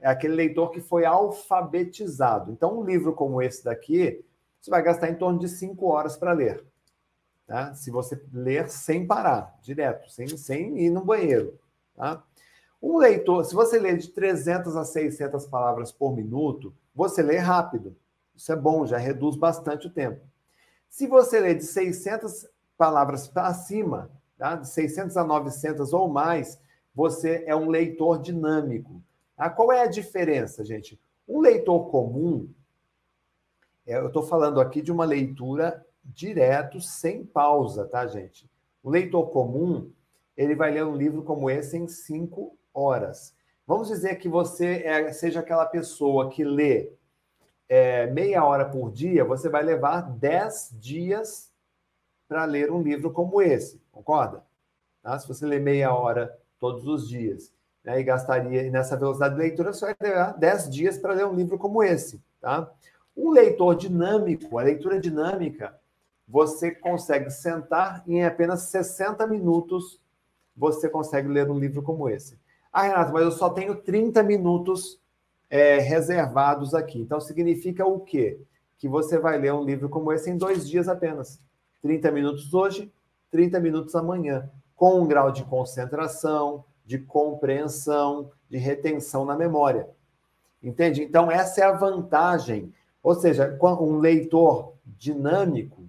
É aquele leitor que foi alfabetizado. Então, um livro como esse daqui, você vai gastar em torno de 5 horas para ler. Tá? Se você ler sem parar, direto, sem, sem ir no banheiro. Tá? Um leitor, se você ler de 300 a 600 palavras por minuto, você lê rápido. Isso é bom, já reduz bastante o tempo. Se você lê de 600 palavras para cima, tá? de 600 a 900 ou mais, você é um leitor dinâmico. Ah, qual é a diferença, gente? Um leitor comum, é, eu estou falando aqui de uma leitura direto, sem pausa, tá, gente? O leitor comum, ele vai ler um livro como esse em cinco horas. Vamos dizer que você é, seja aquela pessoa que lê é, meia hora por dia, você vai levar 10 dias para ler um livro como esse, concorda? Tá? Se você ler meia hora todos os dias né, e gastaria nessa velocidade de leitura, você vai levar 10 dias para ler um livro como esse. Tá? Um leitor dinâmico, a leitura dinâmica, você consegue sentar e em apenas 60 minutos você consegue ler um livro como esse. Ah, Renato, mas eu só tenho 30 minutos é, reservados aqui. Então, significa o quê? Que você vai ler um livro como esse em dois dias apenas. 30 minutos hoje, 30 minutos amanhã, com um grau de concentração, de compreensão, de retenção na memória. Entende? Então, essa é a vantagem. Ou seja, um leitor dinâmico,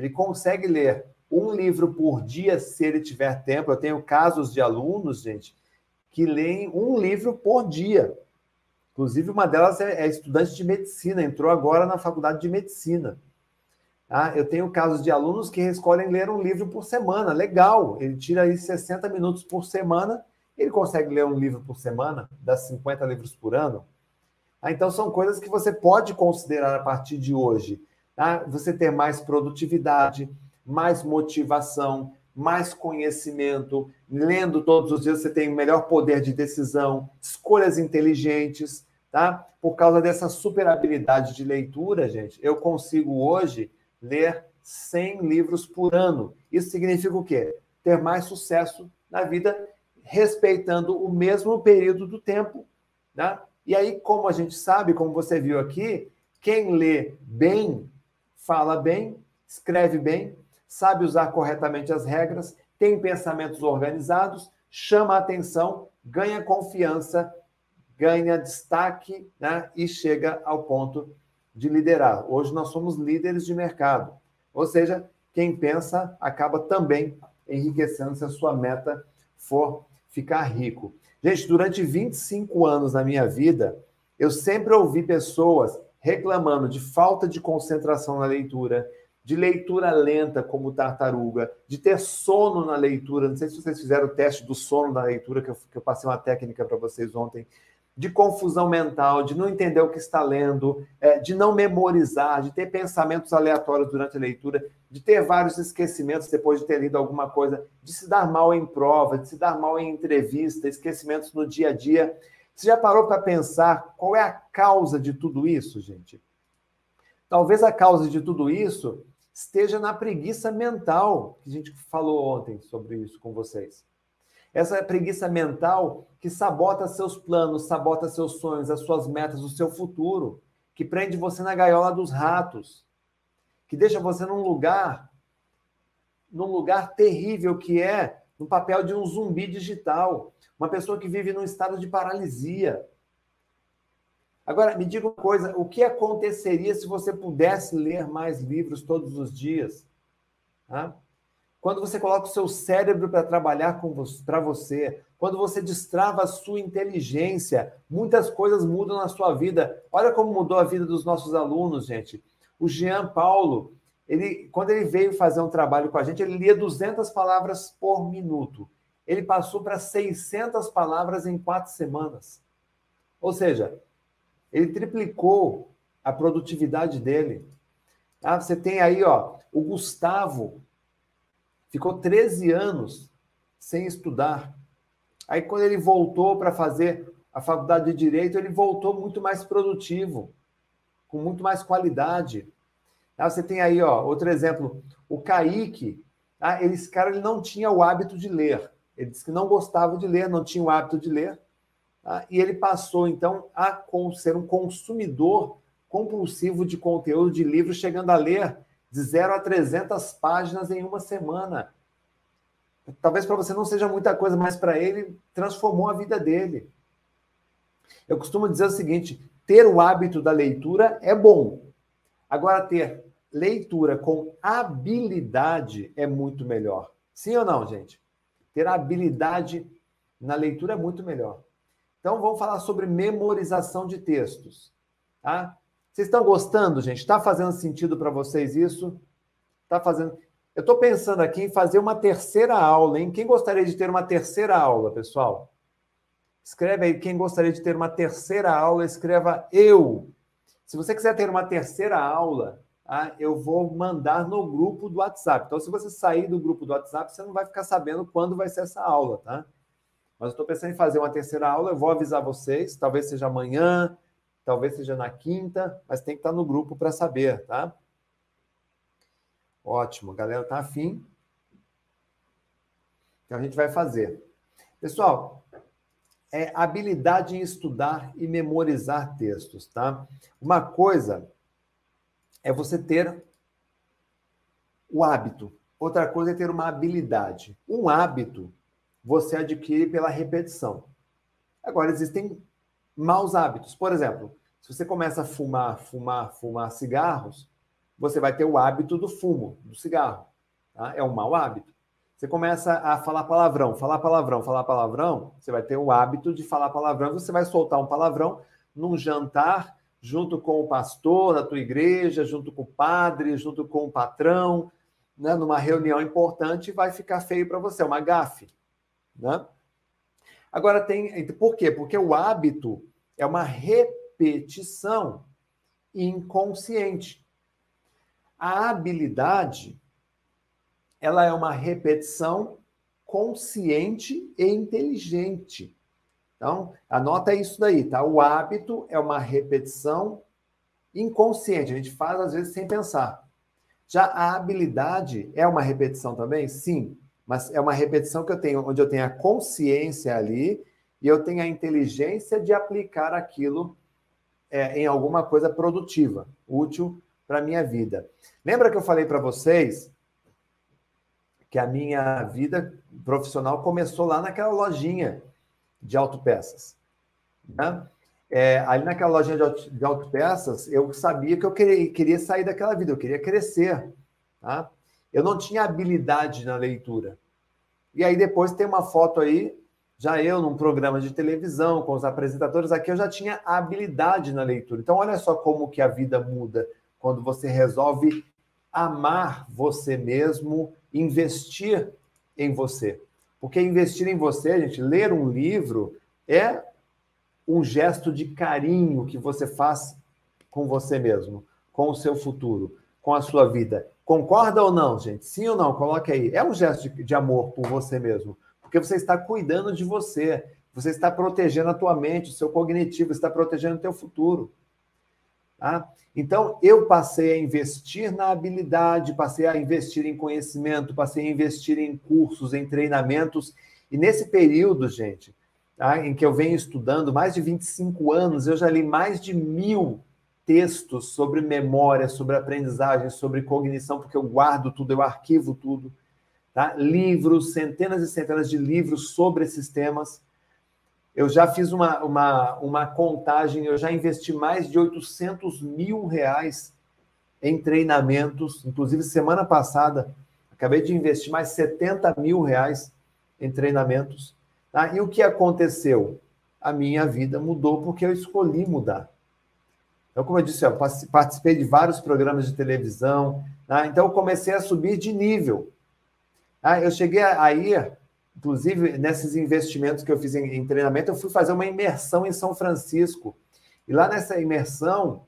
ele consegue ler um livro por dia se ele tiver tempo. Eu tenho casos de alunos, gente, que leem um livro por dia. Inclusive, uma delas é, é, estudante de medicina, entrou agora na faculdade de medicina. Ah, eu tenho casos de alunos que escolhem ler um livro por semana, legal. Ele tira aí 60 minutos por semana, ele consegue ler um livro por semana, dá 50 livros por ano. Ah, então, são coisas que você pode considerar a partir de hoje. Tá? Você ter mais produtividade, mais motivação, mais conhecimento, lendo todos os dias você tem melhor poder de decisão, escolhas inteligentes, tá? Por causa dessa super habilidade de leitura, gente, eu consigo hoje ler 100 livros por ano. Isso significa o quê? Ter mais sucesso na vida, respeitando o mesmo período do tempo, tá? E aí, como a gente sabe, como você viu aqui, quem lê bem, fala bem, escreve bem, sabe usar corretamente as regras, tem pensamentos organizados, chama atenção, ganha confiança ganha destaque né, e chega ao ponto de liderar. Hoje nós somos líderes de mercado. Ou seja, quem pensa acaba também enriquecendo se a sua meta for ficar rico. Gente, durante 25 anos na minha vida, eu sempre ouvi pessoas reclamando de falta de concentração na leitura, de leitura lenta como tartaruga, de ter sono na leitura. Não sei se vocês fizeram o teste do sono na leitura, que eu, que eu passei uma técnica para vocês ontem de confusão mental, de não entender o que está lendo, é, de não memorizar, de ter pensamentos aleatórios durante a leitura, de ter vários esquecimentos depois de ter lido alguma coisa, de se dar mal em prova, de se dar mal em entrevista, esquecimentos no dia a dia. Você já parou para pensar qual é a causa de tudo isso, gente? Talvez a causa de tudo isso esteja na preguiça mental, que a gente falou ontem sobre isso com vocês. Essa preguiça mental que sabota seus planos, sabota seus sonhos, as suas metas, o seu futuro, que prende você na gaiola dos ratos, que deixa você num lugar num lugar terrível que é no papel de um zumbi digital, uma pessoa que vive num estado de paralisia. Agora, me diga uma coisa: o que aconteceria se você pudesse ler mais livros todos os dias? Quando você coloca o seu cérebro para trabalhar para você, quando você destrava a sua inteligência, muitas coisas mudam na sua vida. Olha como mudou a vida dos nossos alunos, gente. O Jean Paulo, ele, quando ele veio fazer um trabalho com a gente, ele lia 200 palavras por minuto. Ele passou para 600 palavras em quatro semanas. Ou seja, ele triplicou a produtividade dele. Ah, você tem aí, ó, o Gustavo ficou 13 anos sem estudar. Aí, quando ele voltou para fazer a faculdade de Direito, ele voltou muito mais produtivo, com muito mais qualidade. Ah, você tem aí, ó, outro exemplo, o Kaique. Ah, esse cara ele não tinha o hábito de ler. Ele disse que não gostava de ler, não tinha o hábito de ler. Tá? E ele passou, então, a ser um consumidor compulsivo de conteúdo de livros, chegando a ler de 0 a 300 páginas em uma semana. Talvez para você não seja muita coisa, mas para ele transformou a vida dele. Eu costumo dizer o seguinte: ter o hábito da leitura é bom. Agora, ter leitura com habilidade é muito melhor. Sim ou não, gente? Ter habilidade na leitura é muito melhor. Então, vamos falar sobre memorização de textos. Tá? Vocês estão gostando, gente? Está fazendo sentido para vocês isso? Está fazendo. Eu estou pensando aqui em fazer uma terceira aula, hein? Quem gostaria de ter uma terceira aula, pessoal? Escreve aí quem gostaria de ter uma terceira aula, escreva eu. Se você quiser ter uma terceira aula, tá? eu vou mandar no grupo do WhatsApp. Então, se você sair do grupo do WhatsApp, você não vai ficar sabendo quando vai ser essa aula, tá? Mas eu estou pensando em fazer uma terceira aula, eu vou avisar vocês, talvez seja amanhã, talvez seja na quinta, mas tem que estar no grupo para saber, tá? Ótimo, a galera tá afim. Então a gente vai fazer. Pessoal, é habilidade em estudar e memorizar textos, tá? Uma coisa é você ter o hábito, outra coisa é ter uma habilidade. Um hábito você adquire pela repetição. Agora, existem maus hábitos. Por exemplo, se você começa a fumar, fumar, fumar cigarros, você vai ter o hábito do fumo, do cigarro. Tá? É um mau hábito. Você começa a falar palavrão, falar palavrão, falar palavrão, você vai ter o hábito de falar palavrão, você vai soltar um palavrão num jantar, junto com o pastor da tua igreja, junto com o padre, junto com o patrão, né? numa reunião importante, vai ficar feio para você, é uma gafe. Né? Agora tem. Por quê? Porque o hábito é uma repetição inconsciente. A habilidade ela é uma repetição consciente e inteligente. Então, anota isso daí, tá? O hábito é uma repetição inconsciente, a gente faz às vezes sem pensar. Já a habilidade é uma repetição também? Sim, mas é uma repetição que eu tenho, onde eu tenho a consciência ali e eu tenho a inteligência de aplicar aquilo é, em alguma coisa produtiva, útil para a minha vida. Lembra que eu falei para vocês que a minha vida profissional começou lá naquela lojinha de autopeças? Né? É, ali naquela lojinha de, autopeças, eu sabia que eu queria, queria sair daquela vida, eu queria crescer. Tá? Eu não tinha habilidade na leitura. E aí depois tem uma foto aí, já eu num programa de televisão com os apresentadores aqui, eu já tinha habilidade na leitura. Então olha só como que a vida muda quando você resolve amar você mesmo, investir em você. Porque investir em você, gente, ler um livro é um gesto de carinho que você faz com você mesmo, com o seu futuro, com a sua vida. Concorda ou não, gente? Sim ou não? Coloque aí. É um gesto de, de amor por você mesmo. Porque você está cuidando de você. Você está protegendo a tua mente, o seu cognitivo, está protegendo o teu futuro. Tá? Então, eu passei a investir na habilidade, passei a investir em conhecimento, passei a investir em cursos, em treinamentos. E nesse período, gente, tá, em que eu venho estudando mais de 25 anos, eu já li mais de mil textos sobre memória, sobre aprendizagem, sobre cognição, porque eu guardo tudo, eu arquivo tudo. Tá? Livros, centenas e centenas de livros sobre esses temas. Eu já fiz uma, uma, uma contagem, eu já investi mais de 800 mil reais em treinamentos. Inclusive, semana passada, acabei de investir mais 70 mil reais em treinamentos. Tá? E o que aconteceu? A minha vida mudou porque eu escolhi mudar. Então, como eu disse, eu participei de vários programas de televisão. Tá? Então, eu comecei a subir de nível. Tá? Eu cheguei aí inclusive nesses investimentos que eu fiz em, em, treinamento, eu fui fazer uma imersão em São Francisco. E lá nessa imersão,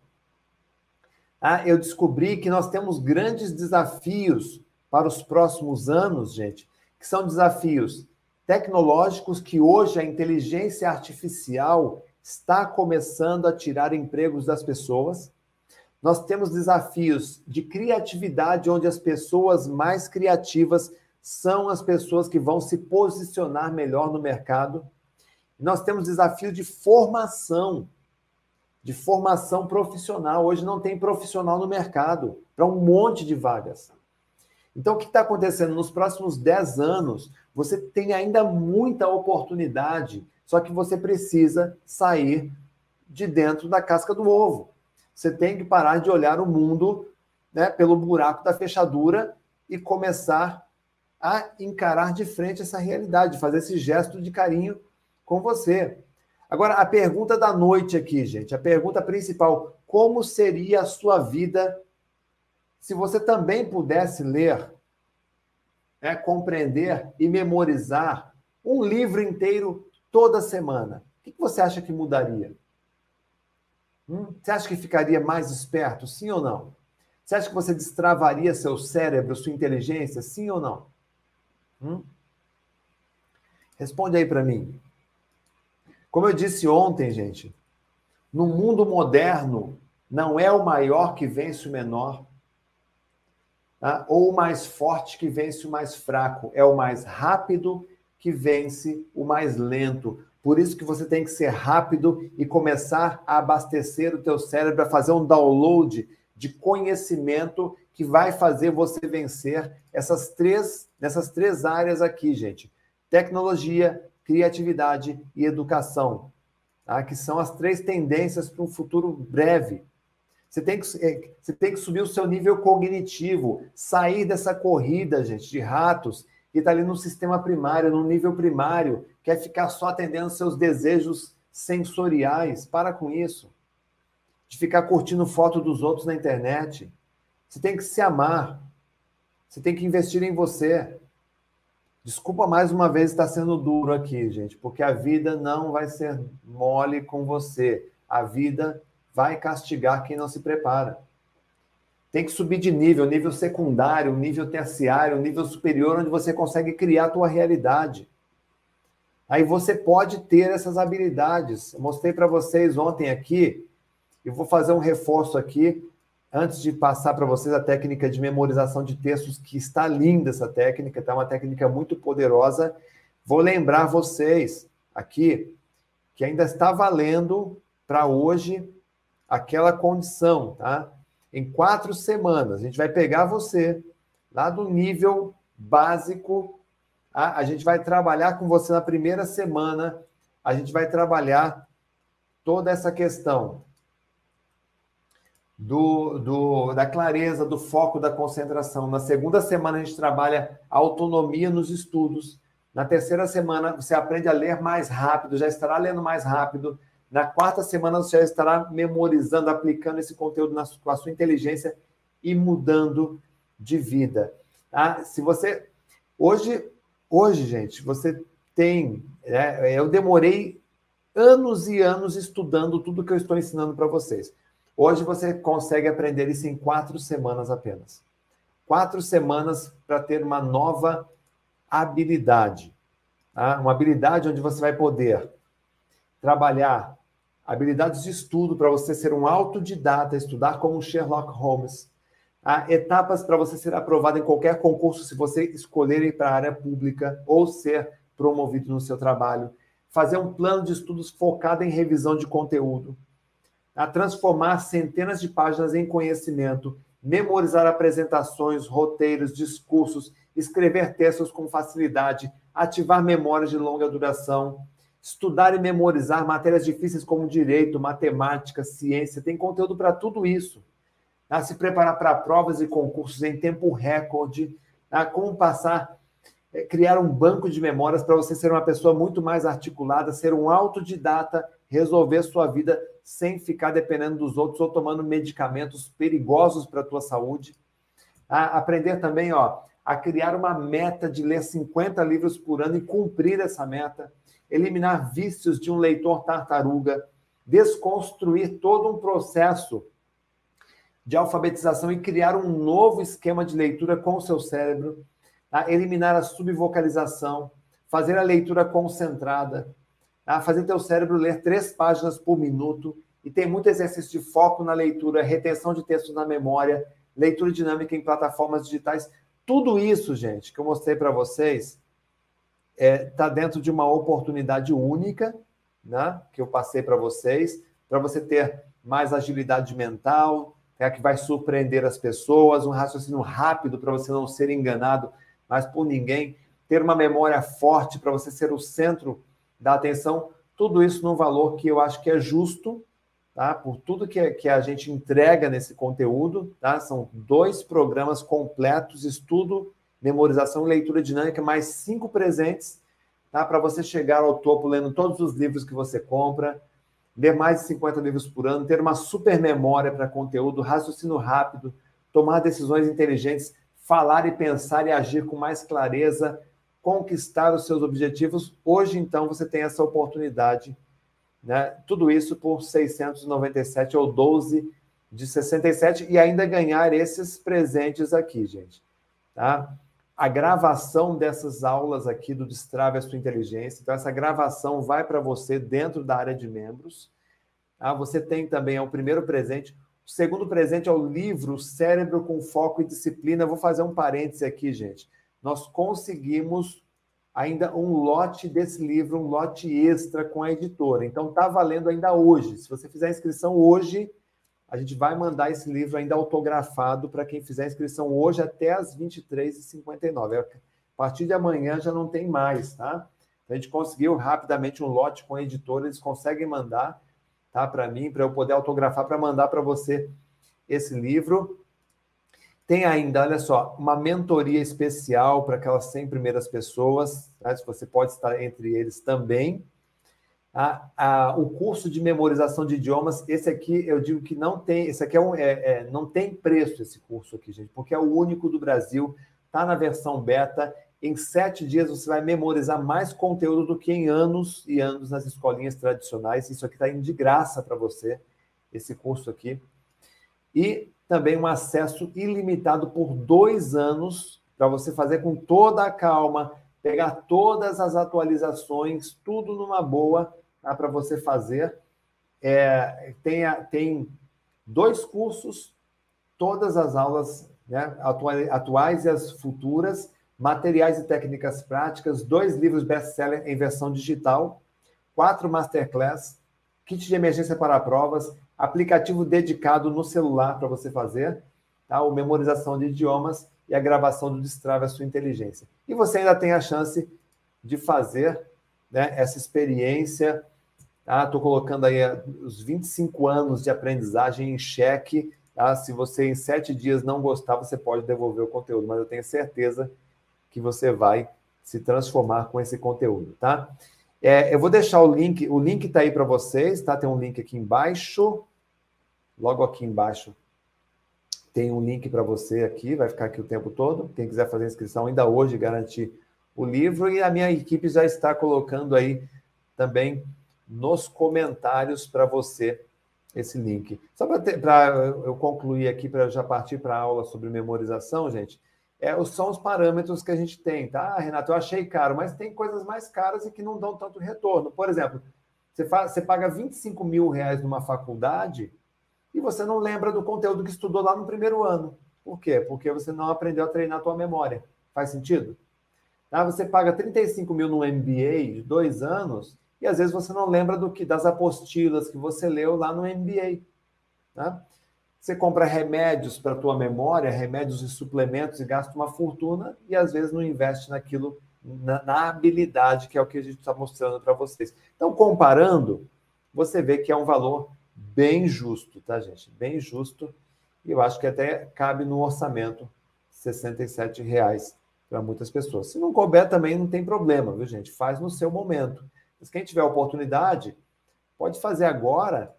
ah, eu descobri que nós temos grandes desafios para os próximos anos, gente, que são desafios tecnológicos que hoje a inteligência artificial está começando a tirar empregos das pessoas. Nós temos desafios de criatividade, onde as pessoas mais criativas são as pessoas que vão se posicionar melhor no mercado. Nós temos desafio de formação, de formação profissional. Hoje não tem profissional no mercado para um monte de vagas. Então, o que está acontecendo? Nos próximos 10 anos, você tem ainda muita oportunidade, só que você precisa sair de dentro da casca do ovo. Você tem que parar de olhar o mundo né, pelo buraco da fechadura e começar a encarar de frente essa realidade, fazer esse gesto de carinho com você. Agora, a pergunta da noite aqui, gente, a pergunta principal: como seria a sua vida se você também pudesse ler, né, compreender e memorizar um livro inteiro toda semana? O que você acha que mudaria? Hum? Você acha que ficaria mais esperto, sim ou não? Você acha que você destravaria seu cérebro, sua inteligência, sim ou não? Hum? Responde aí para mim. Como eu disse ontem, gente, no mundo moderno, não é o maior que vence o menor, tá? ou o mais forte que vence o mais fraco, é o mais rápido que vence o mais lento. Por isso que você tem que ser rápido e começar a abastecer o teu cérebro, a fazer um download de conhecimento que vai fazer você vencer essas três, nessas três áreas aqui, gente: tecnologia, criatividade e educação, tá? que são as três tendências para um futuro breve. Você tem, que, é, você tem que subir o seu nível cognitivo, sair dessa corrida, gente, de ratos, que está ali no sistema primário, no nível primário, quer ficar só atendendo seus desejos sensoriais. Para com isso. De ficar curtindo foto dos outros na internet. Você tem que se amar. Você tem que investir em você. Desculpa mais uma vez estar sendo duro aqui, gente, porque a vida não vai ser mole com você. A vida vai castigar quem não se prepara. Tem que subir de nível, nível secundário, nível terciário, nível superior, onde você consegue criar a tua realidade. Aí você pode ter essas habilidades. Eu mostrei para vocês ontem aqui, e vou fazer um reforço aqui antes de passar para vocês a técnica de memorização de textos, que está linda essa técnica, está uma técnica muito poderosa, vou lembrar vocês aqui que ainda está valendo para hoje aquela condição, tá? Em quatro semanas, a gente vai pegar você lá do nível básico, tá? a gente vai trabalhar com você na primeira semana, a gente vai trabalhar toda essa questão do, do, da clareza, do foco, da concentração. Na segunda semana, a gente trabalha autonomia nos estudos. Na terceira semana, você aprende a ler mais rápido, já estará lendo mais rápido. Na quarta semana, você já estará memorizando, aplicando esse conteúdo na, com a sua inteligência e mudando de vida. Tá? Se você. Hoje, hoje, gente, você tem. É, eu demorei anos e anos estudando tudo que eu estou ensinando para vocês. Hoje você consegue aprender isso em quatro semanas apenas. Quatro semanas para ter uma nova habilidade. Tá? Uma habilidade onde você vai poder trabalhar habilidades de estudo para você ser um autodidata, estudar como Sherlock Holmes, Há etapas para você ser aprovado em qualquer concurso se você escolher ir para a área pública ou ser promovido no seu trabalho. Fazer um plano de estudos focado em revisão de conteúdo. A transformar centenas de páginas em conhecimento, memorizar apresentações, roteiros, discursos, escrever textos com facilidade, ativar memórias de longa duração, estudar e memorizar matérias difíceis como direito, matemática, ciência. Tem conteúdo para tudo isso a se preparar para provas e concursos em tempo recorde, a como passar, é, criar um banco de memórias para você ser uma pessoa muito mais articulada, ser um autodidata, resolver sua vida sem ficar dependendo dos outros ou tomando medicamentos perigosos para a tua saúde. A aprender também, ó, a criar uma meta de ler 50 livros por ano e cumprir essa meta, eliminar vícios de um leitor tartaruga, desconstruir todo um processo de alfabetização e criar um novo esquema de leitura com o seu cérebro, tá? eliminar a subvocalização, fazer a leitura concentrada, tá? fazer teu cérebro ler três páginas por minuto e tem muito exercício de foco na leitura, retenção de textos na memória, leitura dinâmica em plataformas digitais. Tudo isso, gente, que eu mostrei para vocês, está é, tá dentro de uma oportunidade única, né, que eu passei para vocês, para você ter mais agilidade mental, é que vai surpreender as pessoas, um raciocínio rápido para você não ser enganado mais por ninguém, ter uma memória forte para você ser o centro da atenção, tudo isso num valor que eu acho que é justo, tá? Por tudo que, que a gente entrega nesse conteúdo, tá? São dois programas completos, estudo, memorização e leitura dinâmica, mais cinco presentes, tá? Para você chegar ao topo lendo todos os livros que você compra, ler mais de 50 livros por ano, ter uma super memória para conteúdo, raciocínio rápido, tomar decisões inteligentes, falar e pensar e agir com mais clareza, conquistar os seus objetivos. Hoje, então, você tem essa oportunidade. Né? Tudo isso por 697 ou 12 de 67 e ainda ganhar esses presentes aqui, gente. Tá? a gravação dessas aulas aqui do Destrave a Sua Inteligência. Então, essa gravação vai para você dentro da área de membros. Ah, você tem também, é o primeiro presente. O segundo presente é o livro Cérebro com Foco e Disciplina. Vou fazer um parêntese aqui, gente. Nós conseguimos ainda um lote desse livro, um lote extra com a editora. Então, está valendo ainda hoje. Se você fizer a inscrição hoje, a gente vai mandar esse livro ainda autografado para quem fizer a inscrição hoje até as 23h59. A partir de amanhã já não tem mais, tá? Então, a gente conseguiu rapidamente um lote com a editora, eles conseguem mandar tá, para mim, para eu poder autografar, para mandar para você esse livro. Tem ainda, olha só, uma mentoria especial para aquelas 100 primeiras pessoas, se você pode estar entre eles também. A, a, o curso de memorização de idiomas, esse aqui eu digo que não tem, esse aqui é, um, é, é não tem preço esse curso aqui, gente, porque é o único do Brasil, está na versão beta. Em sete dias você vai memorizar mais conteúdo do que em anos e anos nas escolinhas tradicionais. Isso aqui está indo de graça para você, esse curso aqui. E também um acesso ilimitado por dois anos para você fazer com toda a calma, pegar todas as atualizações, tudo numa boa tá, para você fazer. É, tem, tem dois cursos, todas as aulas né, atuais e as futuras, materiais e técnicas práticas, dois livros best-seller em versão digital, quatro masterclass, kit de emergência para provas, aplicativo dedicado no celular para você fazer, tá? o memorização de idiomas e a gravação do Destrave a sua inteligência. E você ainda tem a chance de fazer né, essa experiência Estou tá? colocando aí eh, os 25 anos de aprendizagem em xeque. Tá? Se você em sete dias não gostar, você pode devolver o conteúdo, mas eu tenho certeza que você vai se transformar com esse conteúdo, tá? É, eu vou deixar o link, o link está aí para vocês, tá? Tem um link aqui embaixo, logo aqui embaixo tem um link para você aqui, vai ficar aqui o tempo todo. Quem quiser fazer inscrição ainda hoje, garantir o livro e a minha equipe já está colocando aí também nos comentários para você esse link. Só para eu concluir aqui, para já partir para a aula sobre memorização, gente, é, são os parâmetros que a gente tem, tá? Ah, Renato, eu achei caro, mas tem coisas mais caras e que não dão tanto retorno. Por exemplo, Você, faz, você paga 25 mil reais numa faculdade e você não lembra do conteúdo que estudou lá no primeiro ano. Por quê? Porque você não aprendeu a treinar a tua memória. Faz sentido? Tá? Você paga 35 mil no MBA de dois anos e às vezes você não lembra do que das apostilas que você leu lá no MBA. Tá? Você compra remédios para a tua memória, remédios e suplementos e gasta uma fortuna e às vezes não investe naquilo, na, na habilidade que é o que a gente está mostrando para vocês. Então, comparando, você vê que é um valor bem justo, tá, gente? Bem justo. E eu acho que até cabe no orçamento R$ reais para muitas pessoas. Se não couber também não tem problema, viu, gente? Faz no seu momento. Mas quem tiver oportunidade, pode fazer agora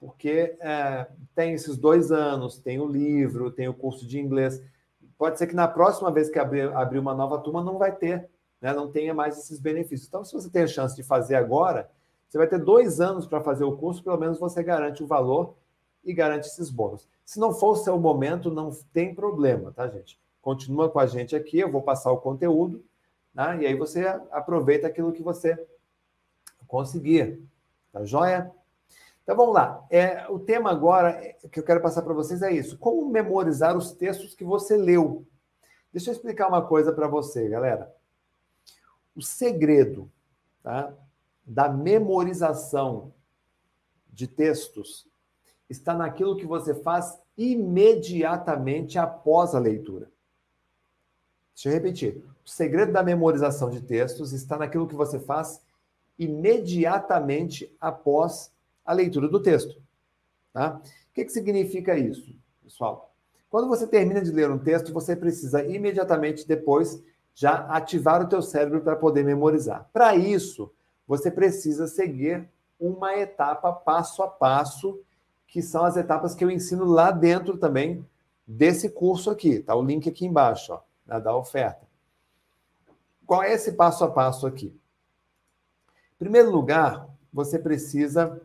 porque é, tem esses dois anos, tem o livro, tem o curso de inglês. Pode ser que na próxima vez que abrir, abrir uma nova turma não vai ter, né? não tenha mais esses benefícios. Então, se você tem a chance de fazer agora, você vai ter dois anos para fazer o curso, pelo menos você garante o valor e garante esses bônus. Se não for o seu momento, não tem problema, tá, gente? Continua com a gente aqui, eu vou passar o conteúdo, né? e aí você aproveita aquilo que você conseguir. Tá joia? Então vamos lá. É, o tema agora que eu quero passar para vocês é isso: como memorizar os textos que você leu. Deixa eu explicar uma coisa para você, galera. O segredo tá, da memorização de textos está naquilo que você faz imediatamente após a leitura. Deixa eu repetir. O segredo da memorização de textos está naquilo que você faz imediatamente após a leitura do texto. Tá? O que, que significa isso, pessoal? Quando você termina de ler um texto, você precisa imediatamente depois já ativar o teu cérebro para poder memorizar. Para isso, você precisa seguir uma etapa passo a passo, que são as etapas que eu ensino lá dentro também desse curso aqui. Tá o link aqui embaixo, ó, né, da oferta. Qual é esse passo a passo aqui? Em primeiro lugar, você precisa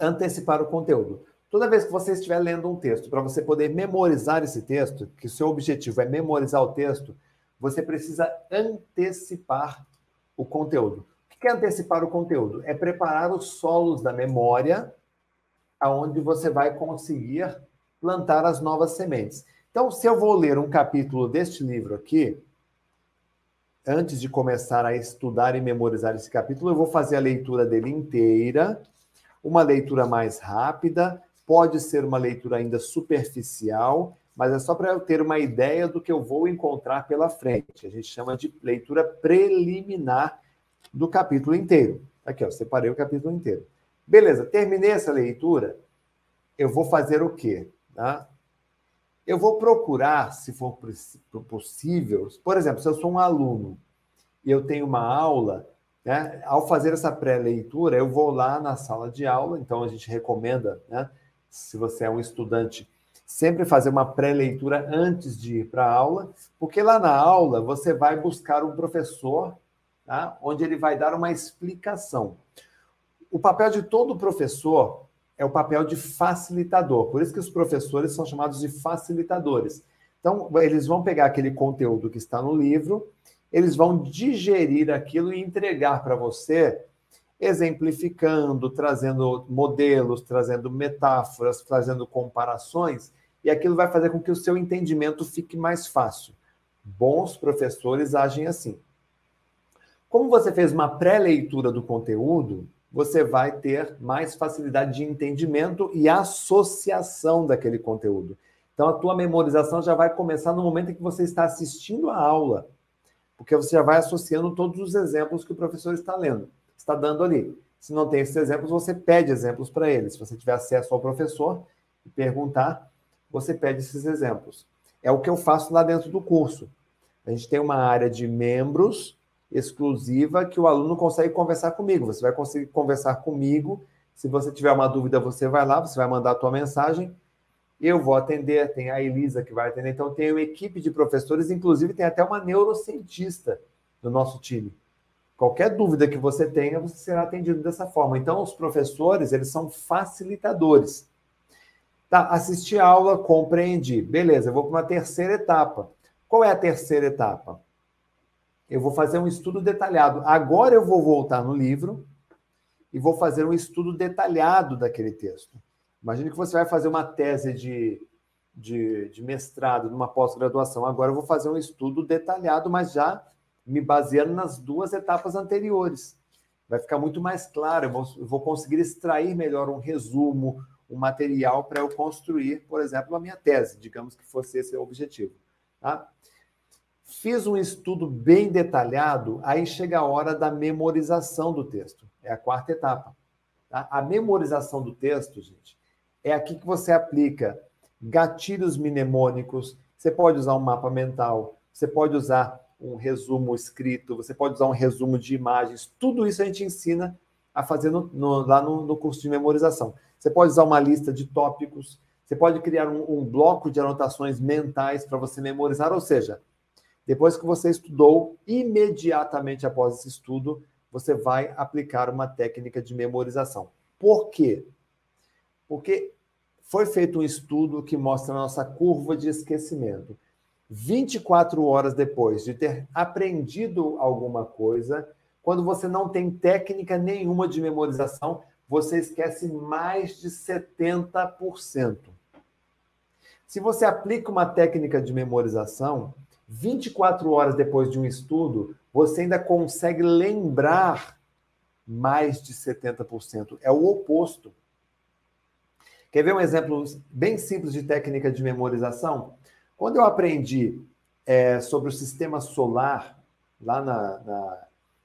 antecipar o conteúdo. Toda vez que você estiver lendo um texto, para você poder memorizar esse texto, que o seu objetivo é memorizar o texto, você precisa antecipar o conteúdo. O que é antecipar o conteúdo? É preparar os solos da memória, aonde você vai conseguir plantar as novas sementes. Então, se eu vou ler um capítulo deste livro aqui, antes de começar a estudar e memorizar esse capítulo, eu vou fazer a leitura dele inteira uma leitura mais rápida, pode ser uma leitura ainda superficial, mas é só para eu ter uma ideia do que eu vou encontrar pela frente. A gente chama de leitura preliminar do capítulo inteiro. Aqui, ó, separei o capítulo inteiro. Beleza, terminei essa leitura, eu vou fazer o quê? Tá? Eu vou procurar, se for possível, por exemplo, se eu sou um aluno e eu tenho uma aula né? Ao fazer essa pré-leitura, eu vou lá na sala de aula, então a gente recomenda, né? se você é um estudante, sempre fazer uma pré-leitura antes de ir para a aula, porque lá na aula você vai buscar um professor, tá? onde ele vai dar uma explicação. O papel de todo professor é o papel de facilitador, por isso que os professores são chamados de facilitadores. Então, eles vão pegar aquele conteúdo que está no livro eles vão digerir aquilo e entregar para você, exemplificando, trazendo modelos, trazendo metáforas, trazendo comparações, e aquilo vai fazer com que o seu entendimento fique mais fácil. Bons professores agem assim. Como você fez uma pré-leitura do conteúdo, você vai ter mais facilidade de entendimento e associação daquele conteúdo. Então, a tua memorização já vai começar no momento em que você está assistindo a aula porque você já vai associando todos os exemplos que o professor está lendo, está dando ali. Se não tem esses exemplos, você pede exemplos para ele. Se você tiver acesso ao professor e perguntar, você pede esses exemplos. É o que eu faço lá dentro do curso. A gente tem uma área de membros exclusiva que o aluno consegue conversar comigo. Você vai conseguir conversar comigo. Se você tiver uma dúvida, você vai lá, você vai mandar a tua mensagem eu vou atender, tem a Elisa que vai atender, então tem uma equipe de professores, inclusive tem até uma neurocientista no nosso time. Qualquer dúvida que você tenha, você será atendido dessa forma. Então, os professores, eles são facilitadores. Tá, assisti a aula, compreendi. Beleza, eu vou para uma terceira etapa. Qual é a terceira etapa? Eu vou fazer um estudo detalhado. Agora eu vou voltar no livro e vou fazer um estudo detalhado daquele texto. Imagine que você vai fazer uma tese de, de, de mestrado, numa pós-graduação. Agora eu vou fazer um estudo detalhado, mas já me baseando nas duas etapas anteriores. Vai ficar muito mais claro, eu vou, eu vou conseguir extrair melhor um resumo, um material para eu construir, por exemplo, a minha tese, digamos que fosse esse o objetivo. Tá? Fiz um estudo bem detalhado, aí chega a hora da memorização do texto. É a quarta etapa. Tá? A memorização do texto, gente, é aqui que você aplica gatilhos mnemônicos. Você pode usar um mapa mental, você pode usar um resumo escrito, você pode usar um resumo de imagens. Tudo isso a gente ensina a fazer no, no, lá no, no, curso de memorização. Você pode usar uma lista de tópicos, você pode criar um, um bloco de anotações mentais para você memorizar, ou seja, depois que você estudou, imediatamente após esse estudo, você vai aplicar uma técnica de memorização. Por quê? Porque foi feito um estudo que mostra a nossa curva de esquecimento. 24 horas depois de ter aprendido alguma coisa, quando você não tem técnica nenhuma de memorização, você esquece mais de 70%. Se você aplica uma técnica de memorização, 24 horas depois de um estudo, você ainda consegue lembrar mais de 70%. É o oposto. Quer ver um exemplo bem simples de técnica de memorização? Quando eu aprendi é, sobre o sistema solar, lá na, na,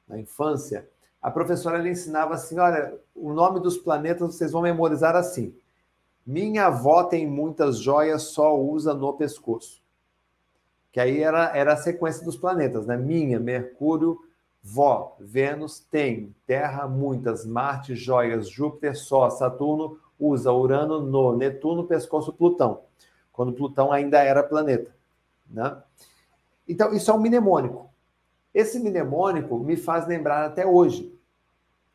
na infância, a professora ela ensinava assim: olha, o nome dos planetas vocês vão memorizar assim. Minha avó tem muitas joias, só usa no pescoço. Que aí era, era a sequência dos planetas, né? Minha, Mercúrio, vó, Vênus tem, Terra, muitas, Marte, joias, Júpiter, só, Saturno, usa Urano, no, Netuno, pescoço, Plutão quando Plutão ainda era planeta. Né? Então, isso é um mnemônico. Esse mnemônico me faz lembrar até hoje.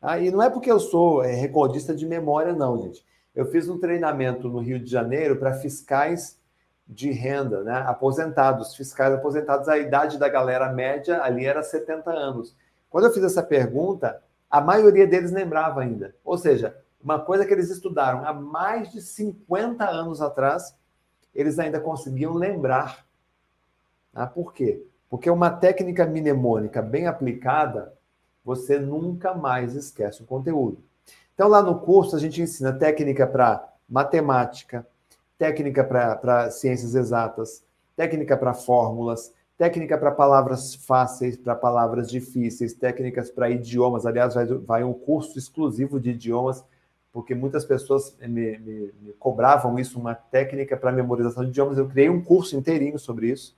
Tá? E não é porque eu sou é, recordista de memória, não, gente. Eu fiz um treinamento no Rio de Janeiro para fiscais de renda, né? aposentados, fiscais aposentados. A idade da galera média ali era 70 anos. Quando eu fiz essa pergunta, a maioria deles lembrava ainda. Ou seja, uma coisa que eles estudaram há mais de 50 anos atrás eles ainda conseguiam lembrar. Ah, por quê? Porque uma técnica mnemônica bem aplicada, você nunca mais esquece o conteúdo. Então, lá no curso, a gente ensina técnica para matemática, técnica para ciências exatas, técnica para fórmulas, técnica para palavras fáceis, para palavras difíceis, técnicas para idiomas. Aliás, vai, vai um curso exclusivo de idiomas porque muitas pessoas me, me, me cobravam isso, uma técnica para memorização de idiomas. Eu criei um curso inteirinho sobre isso,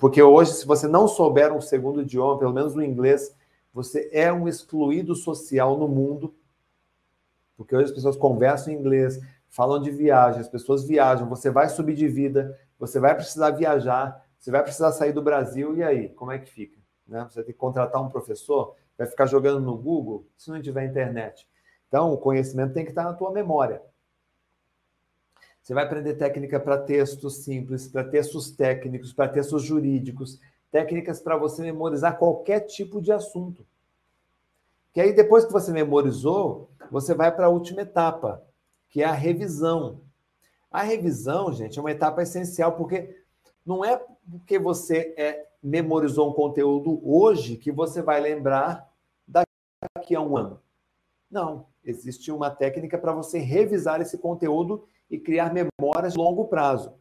porque hoje, se você não souber um segundo idioma, pelo menos o inglês, você é um excluído social no mundo, porque hoje as pessoas conversam em inglês, falam de viagem, as pessoas viajam, você vai subir de vida, você vai precisar viajar, você vai precisar sair do Brasil, e aí, como é que fica? Né? Você tem que contratar um professor, vai ficar jogando no Google, se não tiver internet. Então, o conhecimento tem que estar na tua memória. Você vai aprender técnica para textos simples, para textos técnicos, para textos jurídicos, técnicas para você memorizar qualquer tipo de assunto. Que aí, depois que você memorizou, você vai para a última etapa, que é a revisão. A revisão, gente, é uma etapa essencial, porque não é porque você é, memorizou um conteúdo hoje que você vai lembrar daqui a um ano. Não existe uma técnica para você revisar esse conteúdo e criar memórias de longo prazo.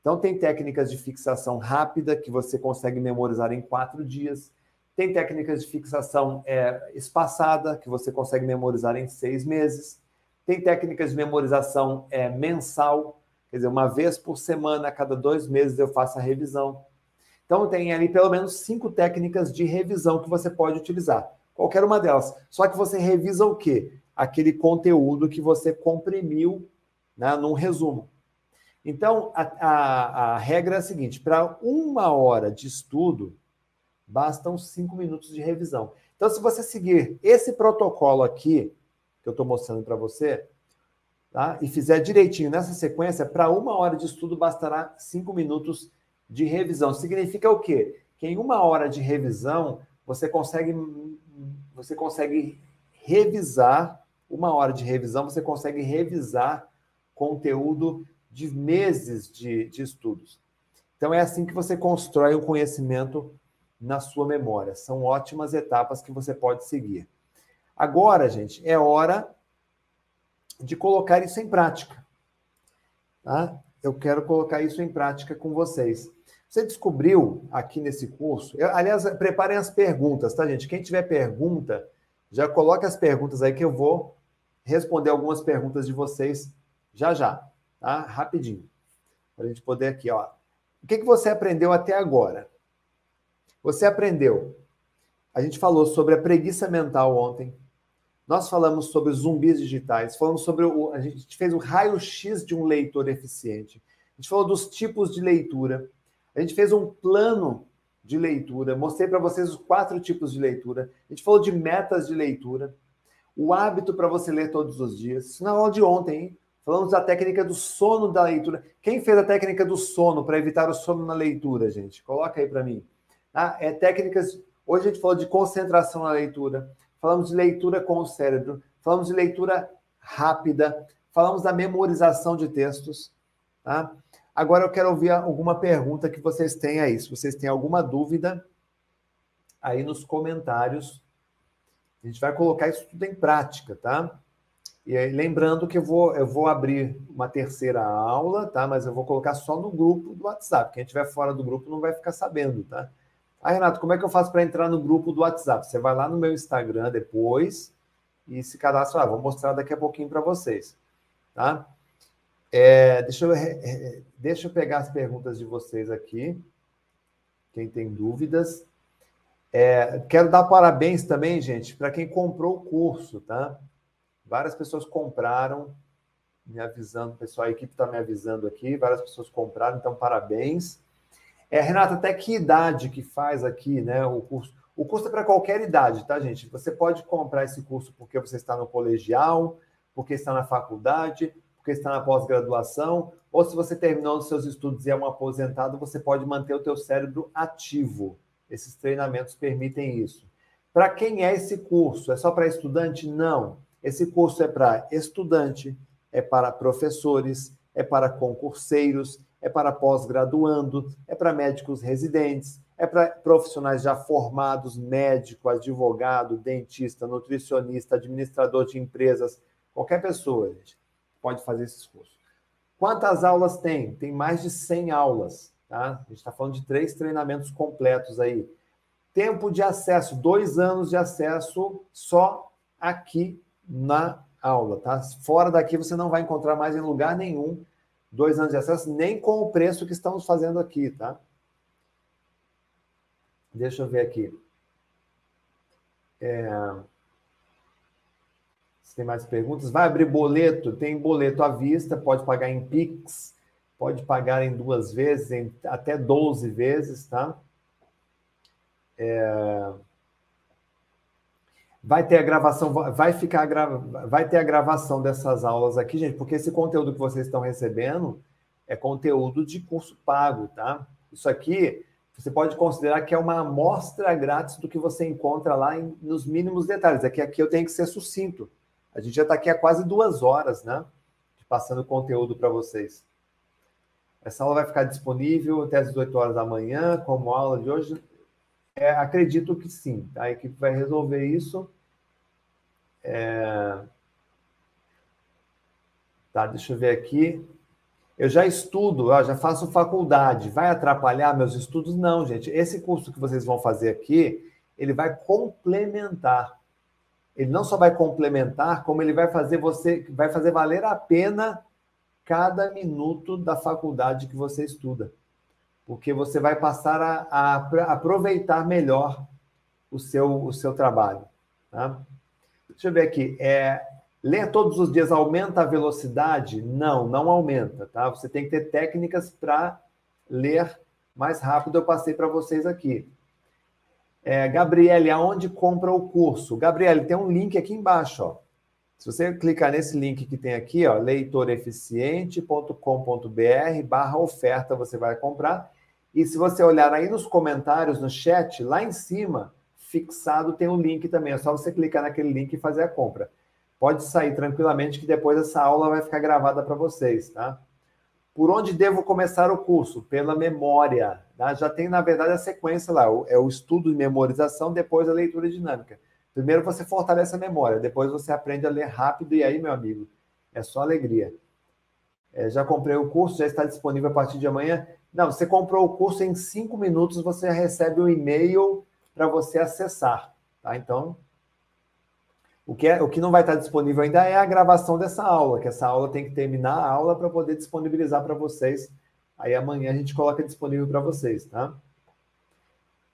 Então, tem técnicas de fixação rápida que você consegue memorizar em quatro dias. Tem técnicas de fixação é, espaçada que você consegue memorizar em seis meses. Tem técnicas de memorização é, mensal, quer dizer, uma vez por semana, a cada dois meses eu faço a revisão. Então, tem ali pelo menos cinco técnicas de revisão que você pode utilizar. Qualquer uma delas. Só que você revisa o quê? Aquele conteúdo que você comprimiu né, num resumo. Então, a, a, a regra é a seguinte: para uma hora de estudo, bastam cinco minutos de revisão. Então, se você seguir esse protocolo aqui, que eu estou mostrando para você, tá? e fizer direitinho nessa sequência, para uma hora de estudo bastará cinco minutos de revisão. Significa o quê? Que em uma hora de revisão, você consegue, você consegue revisar, uma hora de revisão, você consegue revisar conteúdo de meses de, de estudos. Então, é assim que você constrói o conhecimento na sua memória. São ótimas etapas que você pode seguir. Agora, gente, é hora de colocar isso em prática. Tá? Eu quero colocar isso em prática com vocês. Você descobriu aqui nesse curso, eu, aliás, preparem as perguntas, tá, gente? Quem tiver pergunta, já coloque as perguntas aí que eu vou responder algumas perguntas de vocês já já, tá? Rapidinho. Para a gente poder aqui, ó. O que, que você aprendeu até agora? Você aprendeu. A gente falou sobre a preguiça mental ontem. Nós falamos sobre zumbis digitais. Falamos sobre o. A gente fez o raio-x de um leitor eficiente. A gente falou dos tipos de leitura. A gente fez um plano de leitura. Mostrei para vocês os quatro tipos de leitura. A gente falou de metas de leitura. O hábito para você ler todos os dias. Isso na aula de ontem, hein? Falamos da técnica do sono da leitura. Quem fez a técnica do sono para evitar o sono na leitura, gente? Coloca aí para mim. Ah, é técnicas. Hoje a gente falou de concentração na leitura, falamos de leitura com o cérebro, falamos de leitura rápida, falamos da memorização de textos. Tá? Agora eu quero ouvir alguma pergunta que vocês têm aí. Se vocês têm alguma dúvida, aí nos comentários. A gente vai colocar isso tudo em prática, tá? E aí, lembrando que eu vou, eu vou abrir uma terceira aula, tá? Mas eu vou colocar só no grupo do WhatsApp. Quem estiver fora do grupo não vai ficar sabendo, tá? Ah, Renato, como é que eu faço para entrar no grupo do WhatsApp? Você vai lá no meu Instagram depois e se cadastra lá. Vou mostrar daqui a pouquinho para vocês. Tá? É, deixa, eu, deixa eu pegar as perguntas de vocês aqui. Quem tem dúvidas. É, quero dar parabéns também, gente, para quem comprou o curso, tá? Várias pessoas compraram, me avisando, pessoal, a equipe está me avisando aqui, várias pessoas compraram, então parabéns. É, Renata, até que idade que faz aqui, né, o curso? O curso é para qualquer idade, tá, gente? Você pode comprar esse curso porque você está no colegial, porque está na faculdade, porque está na pós-graduação, ou se você terminou os seus estudos e é um aposentado, você pode manter o teu cérebro ativo. Esses treinamentos permitem isso. Para quem é esse curso? É só para estudante? Não. Esse curso é para estudante, é para professores, é para concurseiros, é para pós-graduando, é para médicos residentes, é para profissionais já formados, médico, advogado, dentista, nutricionista, administrador de empresas, qualquer pessoa gente, pode fazer esses cursos. Quantas aulas tem? Tem mais de 100 aulas, tá? A gente está falando de três treinamentos completos aí. Tempo de acesso, dois anos de acesso só aqui na aula, tá? Fora daqui você não vai encontrar mais em lugar nenhum dois anos de acesso, nem com o preço que estamos fazendo aqui, tá? Deixa eu ver aqui. É... Se tem mais perguntas, vai abrir boleto? Tem boleto à vista, pode pagar em Pix, pode pagar em duas vezes, em até 12 vezes, tá? É... Vai ter a gravação, vai ficar vai ter a gravação dessas aulas aqui, gente, porque esse conteúdo que vocês estão recebendo é conteúdo de curso pago, tá? Isso aqui você pode considerar que é uma amostra grátis do que você encontra lá em, nos mínimos detalhes. É que aqui eu tenho que ser sucinto. A gente já está aqui há quase duas horas, né? Passando conteúdo para vocês. Essa aula vai ficar disponível até as 18 horas da manhã, como aula de hoje. É, acredito que sim. Tá? A equipe vai resolver isso. É... Tá, deixa eu ver aqui. Eu já estudo, eu já faço faculdade. Vai atrapalhar meus estudos? Não, gente. Esse curso que vocês vão fazer aqui, ele vai complementar. Ele não só vai complementar, como ele vai fazer você, vai fazer valer a pena cada minuto da faculdade que você estuda porque você vai passar a, a aproveitar melhor o seu, o seu trabalho. Tá? Deixa eu ver aqui. É, ler todos os dias aumenta a velocidade? Não, não aumenta. Tá? Você tem que ter técnicas para ler mais rápido. Eu passei para vocês aqui. É, Gabriele, aonde compra o curso? Gabriele, tem um link aqui embaixo. Ó. Se você clicar nesse link que tem aqui, ó, leitoreficiente.com.br barra oferta, você vai comprar. E se você olhar aí nos comentários, no chat, lá em cima, fixado tem um link também. É só você clicar naquele link e fazer a compra. Pode sair tranquilamente que depois essa aula vai ficar gravada para vocês, tá? Por onde devo começar o curso? Pela memória. Tá? Já tem, na verdade, a sequência lá. É o estudo e memorização, depois a leitura dinâmica. Primeiro você fortalece a memória, depois você aprende a ler rápido, e aí, meu amigo, é só alegria. É, já comprei o curso, já está disponível a partir de amanhã. Não, você comprou o curso em cinco minutos, você recebe um e-mail para você acessar. Tá? Então, o que, é, o que não vai estar disponível ainda é a gravação dessa aula, que essa aula tem que terminar a aula para poder disponibilizar para vocês. Aí amanhã a gente coloca disponível para vocês, tá?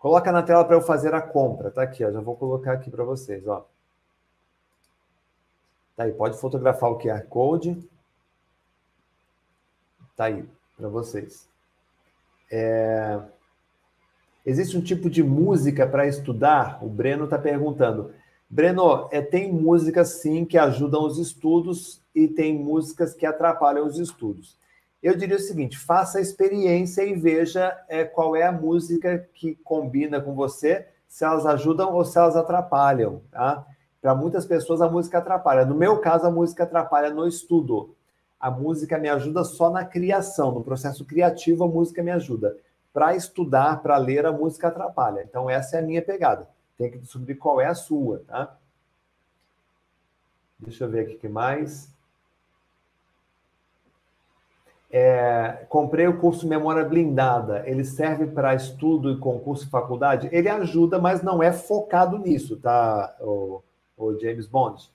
Coloca na tela para eu fazer a compra, tá aqui, ó, já vou colocar aqui para vocês, ó. Tá aí, pode fotografar o QR Code. Tá aí, para vocês. É... Existe um tipo de música para estudar? O Breno está perguntando. Breno, é, tem músicas sim que ajudam os estudos e tem músicas que atrapalham os estudos. Eu diria o seguinte: faça a experiência e veja é, qual é a música que combina com você, se elas ajudam ou se elas atrapalham. Tá? Para muitas pessoas, a música atrapalha. No meu caso, a música atrapalha no estudo. A música me ajuda só na criação, no processo criativo, a música me ajuda. Para estudar, para ler, a música atrapalha. Então, essa é a minha pegada. Tem que descobrir qual é a sua, tá? Deixa eu ver aqui o que mais. É, comprei o curso Memória Blindada. Ele serve para estudo e concurso e faculdade? Ele ajuda, mas não é focado nisso, tá, o, o James Bond?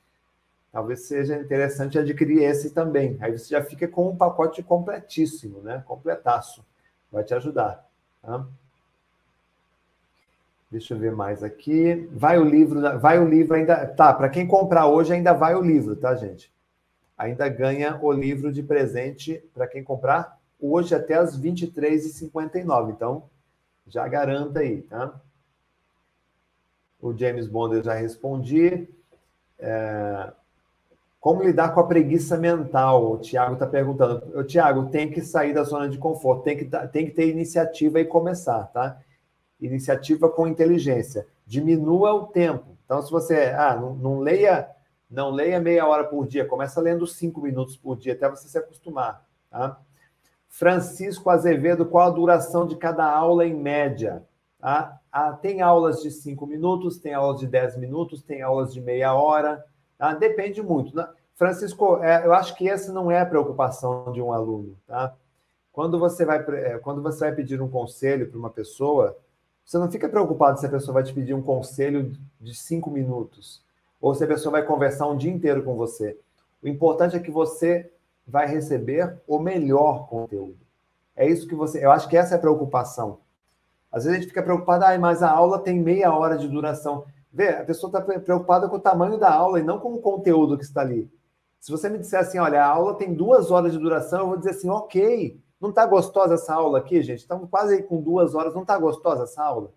Talvez seja interessante adquirir esse também. Aí você já fica com um pacote completíssimo, né? Completaço. Vai te ajudar. Tá? Deixa eu ver mais aqui. Vai o livro, vai o livro ainda. Tá, para quem comprar hoje ainda vai o livro, tá, gente? Ainda ganha o livro de presente para quem comprar hoje até as 23h59. Então, já garanta aí, tá? O James Bond eu já respondi. É... Como lidar com a preguiça mental? O Tiago está perguntando. Tiago, tem que sair da zona de conforto, tem que, tem que ter iniciativa e começar, tá? Iniciativa com inteligência. Diminua o tempo. Então, se você ah, não, não leia não leia meia hora por dia, começa lendo cinco minutos por dia, até você se acostumar. Tá? Francisco Azevedo, qual a duração de cada aula em média? Tá? Ah, tem aulas de cinco minutos, tem aulas de dez minutos, tem aulas de meia hora. Tá? Depende muito. Né? Francisco, é, eu acho que essa não é a preocupação de um aluno. Tá? Quando, você vai, é, quando você vai pedir um conselho para uma pessoa, você não fica preocupado se a pessoa vai te pedir um conselho de cinco minutos ou se a pessoa vai conversar um dia inteiro com você. O importante é que você vai receber o melhor conteúdo. É isso que você. Eu acho que essa é a preocupação. Às vezes a gente fica preocupado, ah, mas a aula tem meia hora de duração. Vê, a pessoa está preocupada com o tamanho da aula e não com o conteúdo que está ali. Se você me disser assim, olha, a aula tem duas horas de duração, eu vou dizer assim, ok, não está gostosa essa aula aqui, gente? Estamos quase com duas horas, não está gostosa essa aula?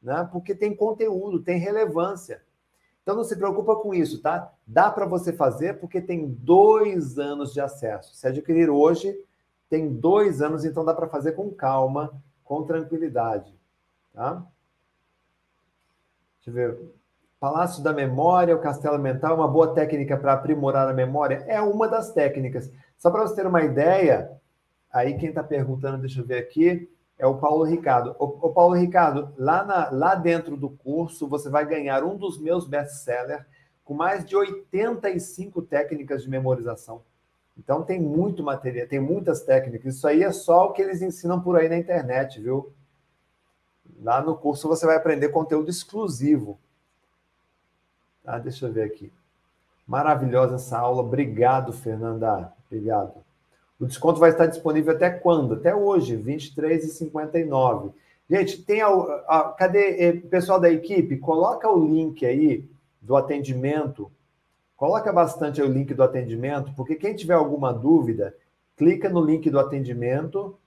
Né? Porque tem conteúdo, tem relevância. Então não se preocupa com isso, tá? Dá para você fazer porque tem dois anos de acesso. Se adquirir hoje, tem dois anos, então dá para fazer com calma, com tranquilidade, tá? Deixa eu ver. Palácio da Memória, o Castelo Mental, uma boa técnica para aprimorar a memória? É uma das técnicas. Só para você ter uma ideia, aí quem está perguntando, deixa eu ver aqui, é o Paulo Ricardo. O, Paulo Ricardo, lá, na, lá dentro do curso, você vai ganhar um dos meus best-sellers com mais de 85 técnicas de memorização. Então tem muito material, tem muitas técnicas. Isso aí é só o que eles ensinam por aí na internet, viu? Lá no curso você vai aprender conteúdo exclusivo. Tá, deixa eu ver aqui. Maravilhosa essa aula. Obrigado, Fernanda. Obrigado. O desconto vai estar disponível até quando? Até hoje, R$ 23,59. Gente, tem a, a, cadê eh, pessoal da equipe? Coloca o link aí do atendimento. Coloca bastante o link do atendimento, porque quem tiver alguma dúvida, clica no link do atendimento,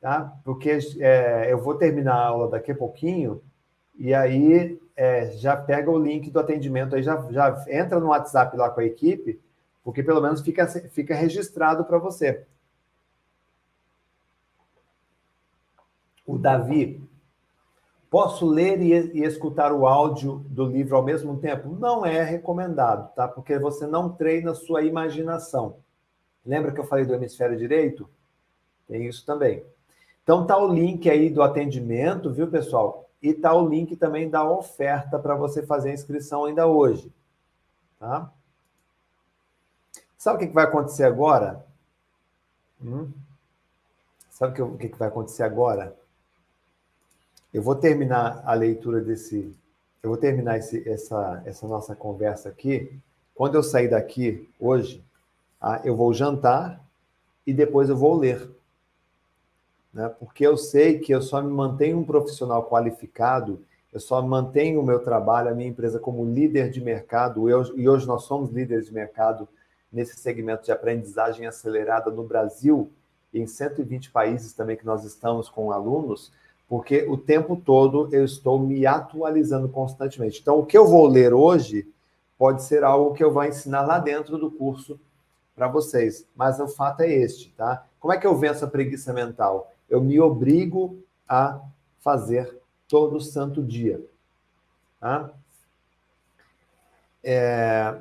tá? Porque é, eu vou terminar a aula daqui a pouquinho e aí é, já pega o link do atendimento, aí já, já entra no WhatsApp lá com a equipe porque pelo menos fica, fica registrado para você. O Davi, Posso ler e, e, escutar o áudio do livro ao mesmo tempo? Não é recomendado, tá? Porque você não treina sua imaginação. Lembra que eu falei do hemisfério direito? Tem isso também. Então tá o link aí do atendimento, viu, pessoal? E tá o link também da oferta para você fazer a inscrição ainda hoje, tá? Sabe o que, vai acontecer agora? Hum? Sabe o que, vai acontecer agora? Eu vou terminar a leitura desse. Eu vou terminar esse, essa, essa nossa conversa aqui. Quando eu sair daqui hoje, ah, eu vou jantar e depois eu vou ler. Né? Porque eu sei que eu só me mantenho um profissional qualificado, eu só mantenho o meu trabalho, a minha empresa como líder de mercado, eu, e hoje nós somos líderes de mercado nesse segmento de aprendizagem acelerada no Brasil em 120 países também que nós estamos com alunos porque o tempo todo eu estou me atualizando constantemente. Então, o que eu vou ler hoje pode ser algo que eu vou ensinar lá dentro do curso para vocês, mas o fato é este, tá? Como é que eu venço a preguiça mental? Eu me obrigo a fazer todo santo dia, tá? É...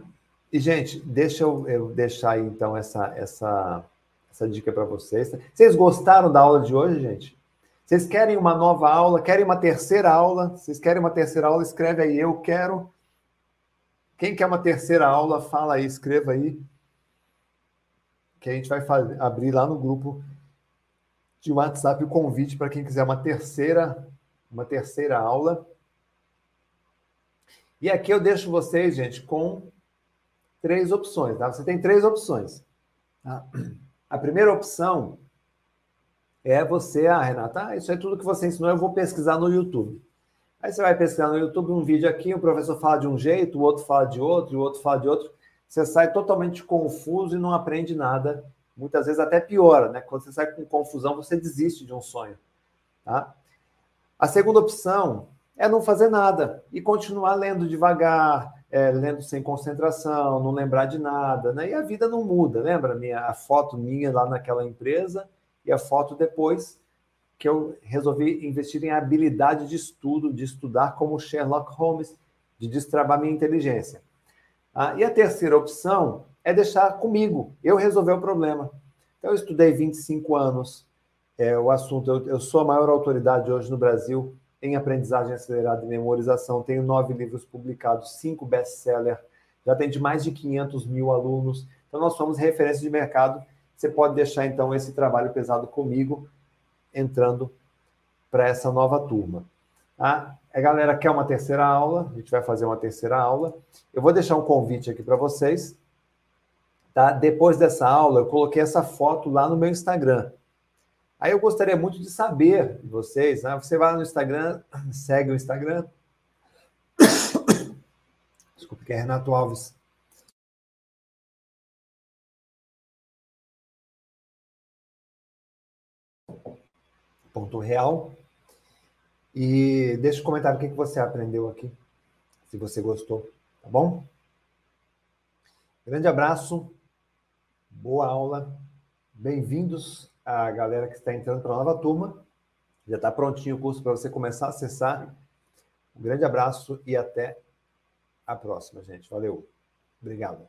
E, gente, deixa eu, eu deixar aí, então, essa, essa, essa dica para vocês. Vocês gostaram da aula de hoje, gente? Vocês querem uma nova aula? Querem uma terceira aula? Vocês querem uma terceira aula? Escreve aí, eu quero. Quem quer uma terceira aula, fala aí, escreva aí. Que a gente vai abrir lá no grupo de WhatsApp o convite para quem quiser uma terceira, uma terceira aula. E aqui eu deixo vocês, gente, com três opções. Tá? Você tem três opções. Tá? A primeira opção é você, ah, Renata, ah, isso é tudo que você ensinou, eu vou pesquisar no YouTube. Aí você vai pesquisar no YouTube um vídeo aqui, o professor fala de um jeito, o outro fala de outro, o outro fala de outro. Você sai totalmente confuso e não aprende nada. Muitas vezes até piora, né? Quando você sai com confusão, você desiste de um sonho. Tá? A segunda opção é não fazer nada e continuar lendo devagar, é, lendo sem concentração, não lembrar de nada, né? E a vida não muda. Lembra minha, a foto minha lá naquela empresa? e a foto depois, que eu resolvi investir em habilidade de estudo, de estudar como Sherlock Holmes, de destravar minha inteligência. Ah, e a terceira opção é deixar comigo, eu resolver o problema. Então, eu estudei 25 anos é, o assunto, eu, eu sou a maior autoridade hoje no Brasil em aprendizagem acelerada e memorização, tenho nove livros publicados, cinco best-sellers, já atendi mais de 500 mil alunos, então nós somos referência de mercado você pode deixar então esse trabalho pesado comigo, entrando para essa nova turma. Tá? A galera quer uma terceira aula, a gente vai fazer uma terceira aula. Eu vou deixar um convite aqui para vocês. Tá? Depois dessa aula, eu coloquei essa foto lá no meu Instagram. Aí eu gostaria muito de saber de vocês, né? Você vai no Instagram, *coughs* segue o Instagram. *coughs* Desculpe, que é Renato Alves ponto real. E deixa um comentário o que você aprendeu aqui, se você gostou, tá bom? Grande abraço, boa aula, bem-vindos a galera que está entrando para a nova turma. Já está prontinho o curso para você começar a acessar. Um grande abraço e até a próxima, gente. Valeu. Obrigado.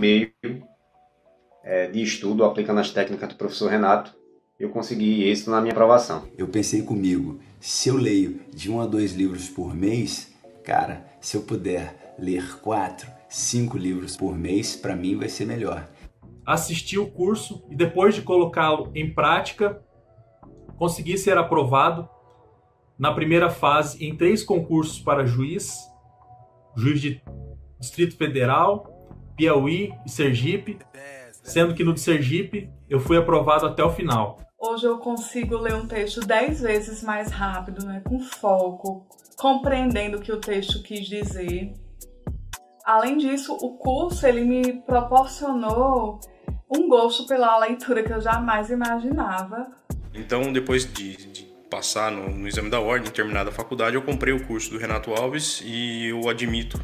Meio é, de estudo aplicando as técnicas do professor Renato eu consegui êxito na minha aprovação. Eu pensei comigo, se eu leio de um a dois livros por mês, cara, se eu puder ler quatro, cinco livros por mês, para mim vai ser melhor. Assisti o curso e depois de colocá-lo em prática, consegui ser aprovado na primeira fase em três concursos para juiz, juiz de Distrito Federal, Piauí e Sergipe, sendo que no de Sergipe eu fui aprovado até o final. Hoje eu consigo ler um texto dez vezes mais rápido, né, com foco, compreendendo o que o texto quis dizer. Além disso, o curso ele me proporcionou um gosto pela leitura que eu jamais imaginava. Então, depois de, de passar no, no, exame da ordem, terminada a faculdade, eu comprei o curso do Renato Alves e eu admito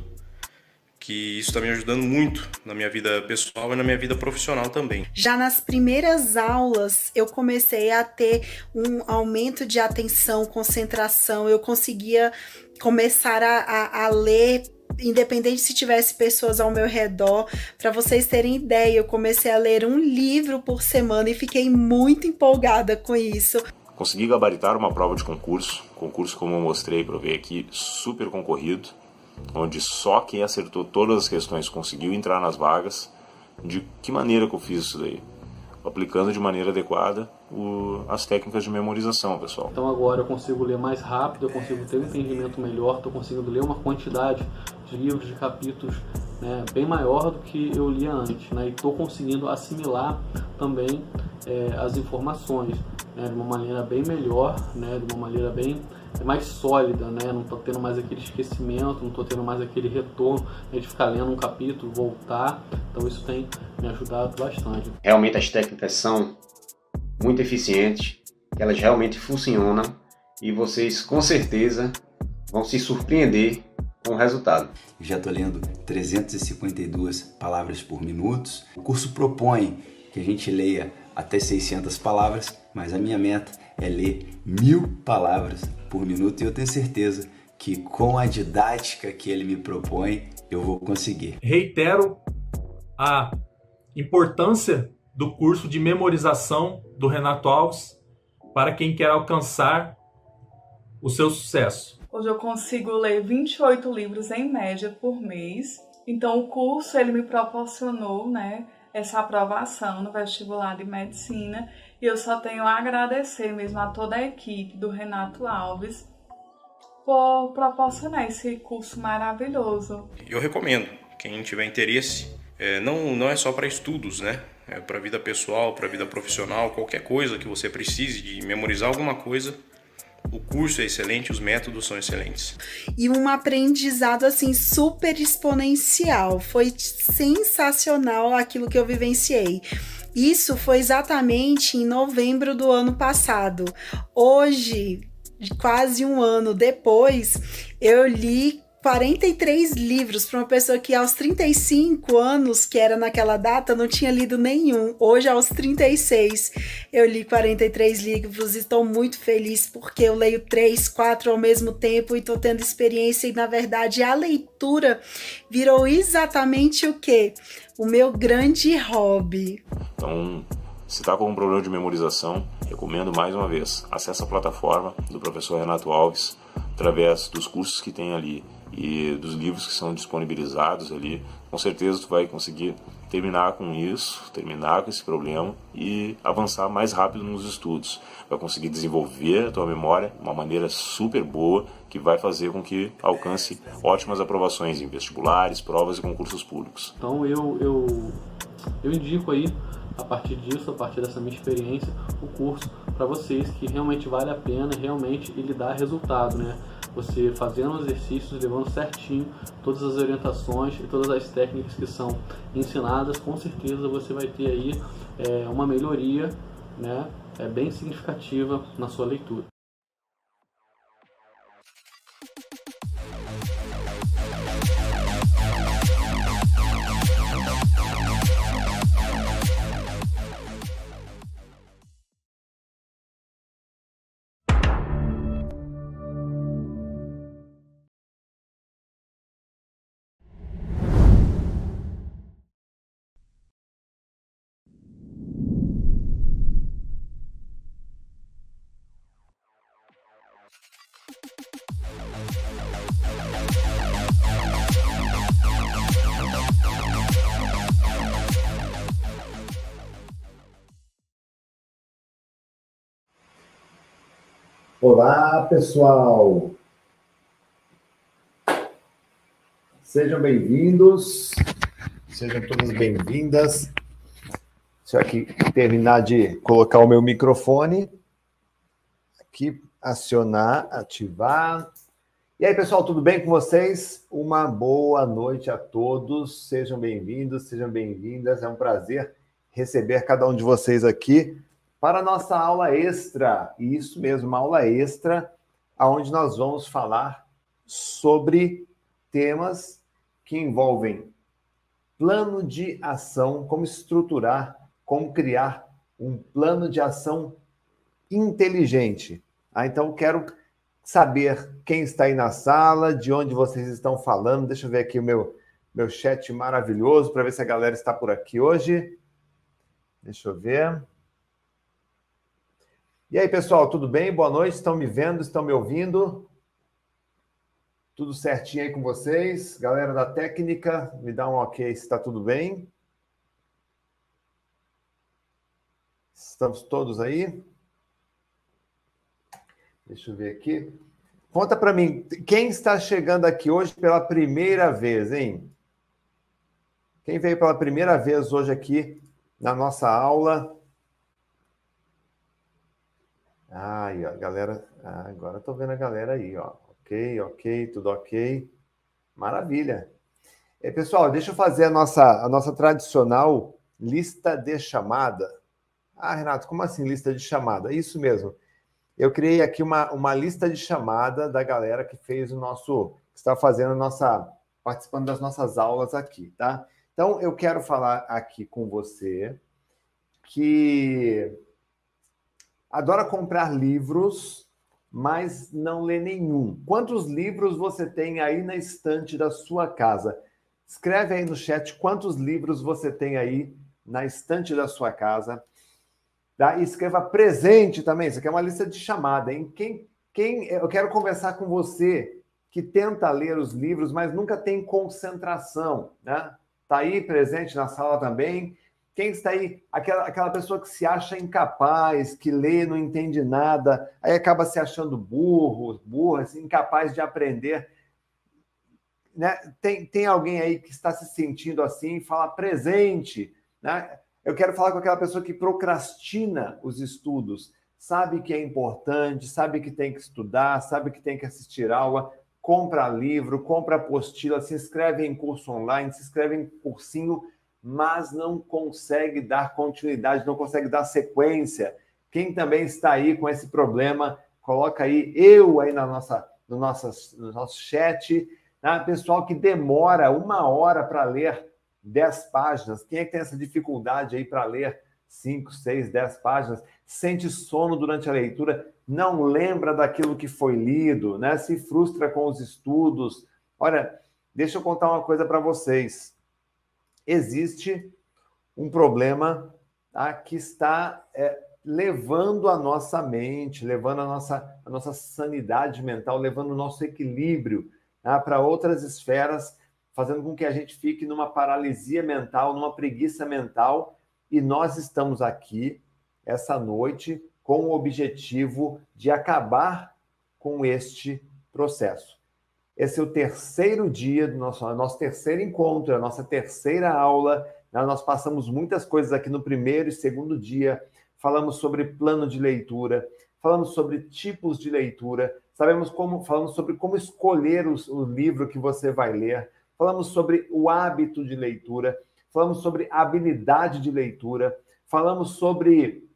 que isso está me ajudando muito na minha vida pessoal e na minha vida profissional também. Já nas primeiras aulas, eu comecei a ter um aumento de atenção, concentração, eu conseguia começar a, a, a ler independente se tivesse pessoas ao meu redor, para vocês terem ideia, eu comecei a ler um livro por semana e fiquei muito empolgada com isso. Consegui gabaritar uma prova de concurso, concurso como eu mostrei para ver aqui, super concorrido, onde só quem acertou todas as questões conseguiu entrar nas vagas. De que maneira que eu fiz isso daí? Aplicando de maneira adequada o, as técnicas de memorização, pessoal. Então agora eu consigo ler mais rápido, eu consigo ter um entendimento melhor, estou conseguindo ler uma quantidade de livros, de capítulos né, bem maior do que eu lia antes, né, e estou conseguindo assimilar também é, as informações né, de uma maneira bem melhor, né, de uma maneira bem mais sólida, né? Não estou tendo mais aquele esquecimento, não estou tendo mais aquele retorno né, de ficar lendo um capítulo, voltar. Então isso tem me ajudado bastante. Realmente as técnicas são muito eficientes, elas realmente funcionam e vocês com certeza vão se surpreender com o resultado. Já estou lendo 352 palavras por minuto. O curso propõe que a gente leia até 600 palavras, mas a minha meta é ler mil palavras por minuto e eu tenho certeza que com a didática que ele me propõe eu vou conseguir. Reitero a importância do curso de memorização do Renato Alves para quem quer alcançar o seu sucesso. Hoje eu consigo ler 28 livros em média por mês. Então o curso ele me proporcionou, né, essa aprovação no vestibular de medicina e eu só tenho a agradecer mesmo a toda a equipe do Renato Alves por proporcionar esse curso maravilhoso. Eu recomendo, quem tiver interesse, é, não, não é só para estudos, né? É para vida pessoal, para vida profissional, qualquer coisa que você precise de memorizar alguma coisa, o curso é excelente, os métodos são excelentes. E um aprendizado assim super exponencial. Foi sensacional aquilo que eu vivenciei. Isso foi exatamente em novembro do ano passado. Hoje, quase um ano depois, eu li 43 livros para uma pessoa que aos 35 anos, que era naquela data, não tinha lido nenhum. Hoje, aos 36, eu li 43 livros e estou muito feliz porque eu leio três, quatro ao mesmo tempo e estou tendo experiência. E na verdade, a leitura virou exatamente o que? O meu grande hobby. Então, se está com um problema de memorização, recomendo mais uma vez: acesse a plataforma do professor Renato Alves através dos cursos que tem ali e dos livros que são disponibilizados ali, com certeza tu vai conseguir terminar com isso, terminar com esse problema e avançar mais rápido nos estudos. Vai conseguir desenvolver a tua memória de uma maneira super boa que vai fazer com que alcance ótimas aprovações em vestibulares, provas e concursos públicos. Então eu, eu, eu indico aí, a partir disso, a partir dessa minha experiência, o curso para vocês que realmente vale a pena, realmente ele dá resultado, né? Você fazendo os exercícios, levando certinho todas as orientações e todas as técnicas que são ensinadas, com certeza você vai ter aí é, uma melhoria né, é, bem significativa na sua leitura. Olá, pessoal! Sejam bem-vindos, sejam todas bem-vindas. Deixa eu aqui terminar de colocar o meu microfone. Aqui, acionar, ativar. E aí, pessoal, tudo bem com vocês? Uma boa noite a todos. Sejam bem-vindos, sejam bem-vindas. É um prazer receber cada um de vocês aqui para a nossa aula extra. Isso mesmo, uma aula extra, onde nós vamos falar sobre temas que envolvem plano de ação, como estruturar, como criar um plano de ação inteligente. Ah, então, quero saber quem está aí na sala, de onde vocês estão falando. Deixa eu ver aqui o meu, meu chat maravilhoso para ver se a galera está por aqui hoje. Deixa eu ver. E aí, pessoal, tudo bem? Boa noite. Estão me vendo? Estão me ouvindo? Tudo certinho aí com vocês? Galera da técnica, me dá um ok se está tudo bem. Estamos todos aí? Deixa eu ver aqui. Conta para mim, quem está chegando aqui hoje pela primeira vez, hein? Quem veio pela primeira vez hoje aqui na nossa aula? Ai, ó, galera. Ah, agora estou vendo a galera aí, ó. Ok, ok, tudo ok. Maravilha. É, pessoal, deixa eu fazer a nossa, a nossa tradicional lista de chamada. Ah, Renato, como assim lista de chamada? Isso mesmo. Eu criei aqui uma, uma lista de chamada da galera que fez o nosso, que está fazendo a nossa, participando das nossas aulas aqui, tá? Então, eu quero falar aqui com você que adora comprar livros, mas não lê nenhum. Quantos livros você tem aí na estante da sua casa? Escreve aí no chat quantos livros você tem aí na estante da sua casa. Tá? E escreva presente também. Isso aqui é uma lista de chamada, hein? Quem, quem, eu quero conversar com você que tenta ler os livros, mas nunca tem concentração, né? Tá aí presente na sala também. Quem está aí? Aquela, aquela pessoa que se acha incapaz, que lê, não entende nada, aí acaba se achando burro, burra, assim, incapaz de aprender. Né? Tem, tem alguém aí que está se sentindo assim, fala presente, né? Eu quero falar com aquela pessoa que procrastina os estudos, sabe que é importante, sabe que tem que estudar, sabe que tem que assistir aula, compra livro, compra apostila, se inscreve em curso online, se inscreve em cursinho, mas não consegue dar continuidade, não consegue dar sequência. Quem também está aí com esse problema, coloca aí eu aí na nossa, no, nosso, no nosso chat, né? pessoal que demora uma hora para ler 10 páginas. Quem é que tem essa dificuldade aí para ler 5, 6, 10 páginas? Sente sono durante a leitura, não lembra daquilo que foi lido, né? Se frustra com os estudos. Olha, deixa eu contar uma coisa para vocês. Existe um problema tá, que está é, levando a nossa mente, levando a nossa, a nossa sanidade mental, levando o nosso equilíbrio tá, para outras esferas fazendo com que a gente fique numa paralisia mental, numa preguiça mental, e nós estamos aqui essa noite com o objetivo de acabar com este processo. Esse é o terceiro dia do nosso, nosso terceiro encontro, a nossa terceira aula. Né? Nós passamos muitas coisas aqui no primeiro e segundo dia. Falamos sobre plano de leitura, falamos sobre tipos de leitura, sabemos como, falamos sobre como escolher os, o livro que você vai ler, falamos sobre o hábito de leitura, falamos sobre habilidade de leitura, falamos sobre,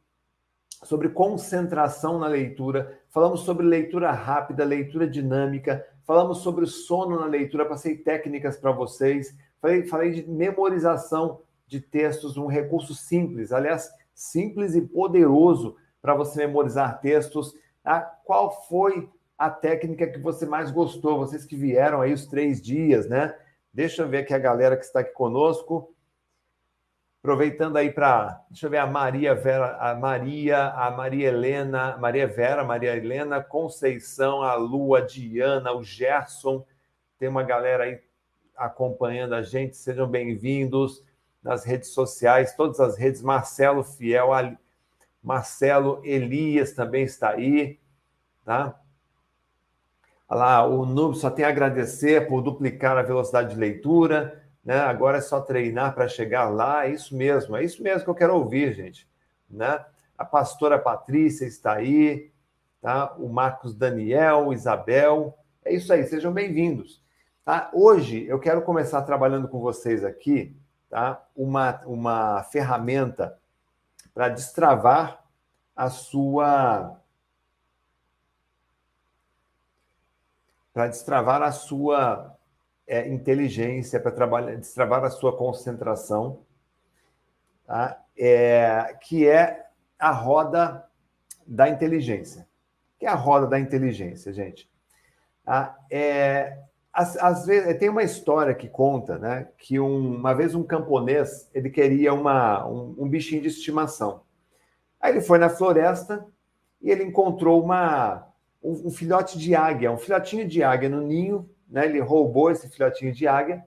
sobre concentração na leitura, falamos sobre leitura rápida, leitura dinâmica, falamos sobre sono na leitura, passei técnicas para vocês, falei, falei de memorização de textos, um recurso simples, aliás, simples e poderoso para você memorizar textos. Ah, qual foi a técnica que você mais gostou? Vocês que vieram aí os três dias, né? Deixa eu ver aqui a galera que está aqui conosco. Aproveitando aí para. Deixa eu ver a Maria Vera, a Maria, a Maria Helena, Maria Vera, Maria Helena, Conceição, a Lua, a Diana, o Gerson. Tem uma galera aí acompanhando a gente. Sejam bem-vindos nas redes sociais, todas as redes. Marcelo Fiel, Marcelo Elias também está aí, tá? lá, o Noob só tem a agradecer por duplicar a velocidade de leitura, né? Agora é só treinar para chegar lá, é isso mesmo, é isso mesmo que eu quero ouvir, gente, né? A pastora Patrícia está aí, tá? O Marcos Daniel, Isabel, é isso aí, sejam bem-vindos. Tá? Hoje eu quero começar trabalhando com vocês aqui, tá? Uma, uma ferramenta para destravar a sua para destravar a sua é, inteligência, para trabalhar, destravar a sua concentração, tá? é, que é a roda da inteligência. que é a roda da inteligência, gente? Tá? É, às, às, vezes tem uma história que conta, né, que um, uma vez um camponês ele queria uma, um, um bichinho de estimação. Aí ele foi na floresta e ele encontrou uma, um, um filhote de águia, um filhotinho de águia no ninho. Né? Ele roubou esse filhotinho de águia,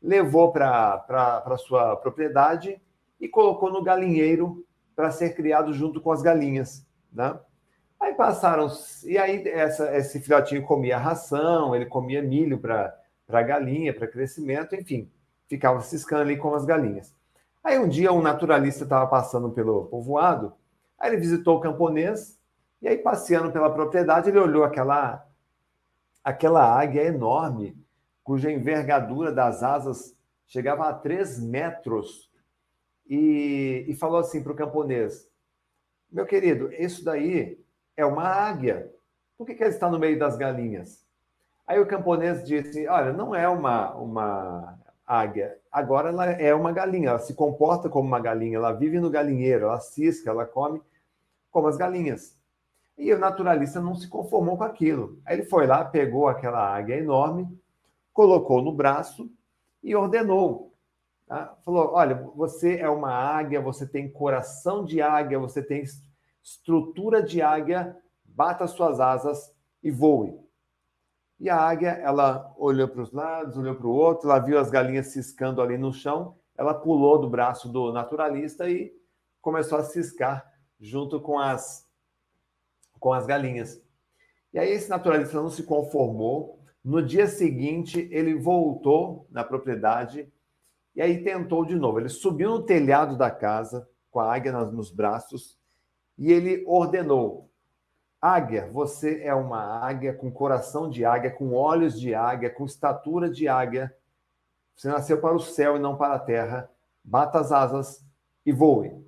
levou para sua propriedade e colocou no galinheiro para ser criado junto com as galinhas. Né? Aí passaram, e aí essa, esse filhotinho comia ração, ele comia milho para galinha, para crescimento, enfim, ficava ciscando ali com as galinhas. Aí um dia um naturalista estava passando pelo povoado, aí ele visitou o camponês e aí, passeando pela propriedade, ele olhou aquela, aquela águia enorme, cuja envergadura das asas chegava a 3 metros, e, e falou assim para o camponês: Meu querido, isso daí é uma águia. Por que, que ela está no meio das galinhas? Aí o camponês disse: Olha, não é uma, uma águia, agora ela é uma galinha, ela se comporta como uma galinha, ela vive no galinheiro, ela cisca, ela come como as galinhas. E o naturalista não se conformou com aquilo. Aí ele foi lá, pegou aquela águia enorme, colocou no braço e ordenou. Tá? Falou: olha, você é uma águia, você tem coração de águia, você tem estrutura de águia, bata suas asas e voe. E a águia, ela olhou para os lados, olhou para o outro, ela viu as galinhas ciscando ali no chão, ela pulou do braço do naturalista e começou a ciscar junto com as com as galinhas. E aí esse naturalista não se conformou. No dia seguinte, ele voltou na propriedade e aí tentou de novo. Ele subiu no telhado da casa com a águia nos braços e ele ordenou: Águia, você é uma águia com coração de águia, com olhos de águia, com estatura de águia. Você nasceu para o céu e não para a terra. Bata as asas e voe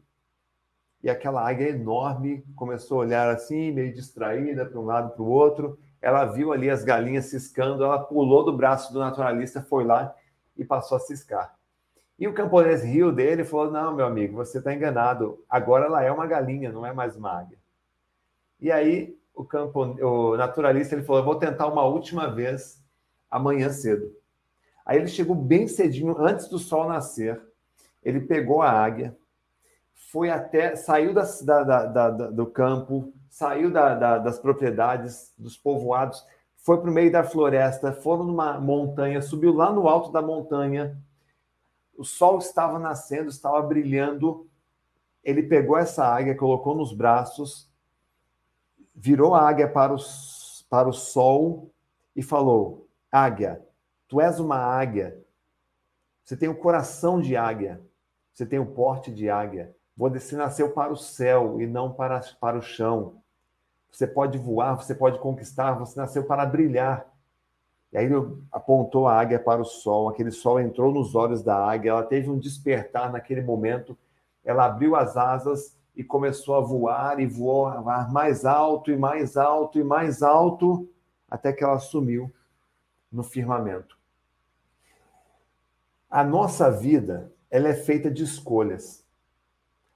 e aquela águia enorme começou a olhar assim, meio distraída para um lado para o outro. Ela viu ali as galinhas ciscando, ela pulou do braço do naturalista, foi lá e passou a ciscar. E o camponês riu dele e falou: Não, meu amigo, você está enganado. Agora ela é uma galinha, não é mais uma águia. E aí o, o naturalista ele falou: Vou tentar uma última vez amanhã cedo. Aí ele chegou bem cedinho, antes do sol nascer. Ele pegou a águia, foi até, saiu da, da, da, do campo, saiu das propriedades, dos povoados, foi para o meio da floresta, foram numa montanha, subiu lá no alto da montanha, o sol estava nascendo, estava brilhando, ele pegou essa águia, colocou nos braços, virou a águia para, os, para o sol e falou: Águia, tu és uma águia, você tem o coração de águia, você tem o porte de águia, você nasceu para o céu e não para, para o chão. Você pode voar, você pode conquistar, você nasceu para brilhar. E aí ele apontou a águia para o sol, aquele sol entrou nos olhos da águia, ela teve um despertar naquele momento, ela abriu as asas e começou a voar e voou mais alto e mais alto e mais alto, até que ela sumiu no firmamento. A nossa vida, ela é feita de escolhas.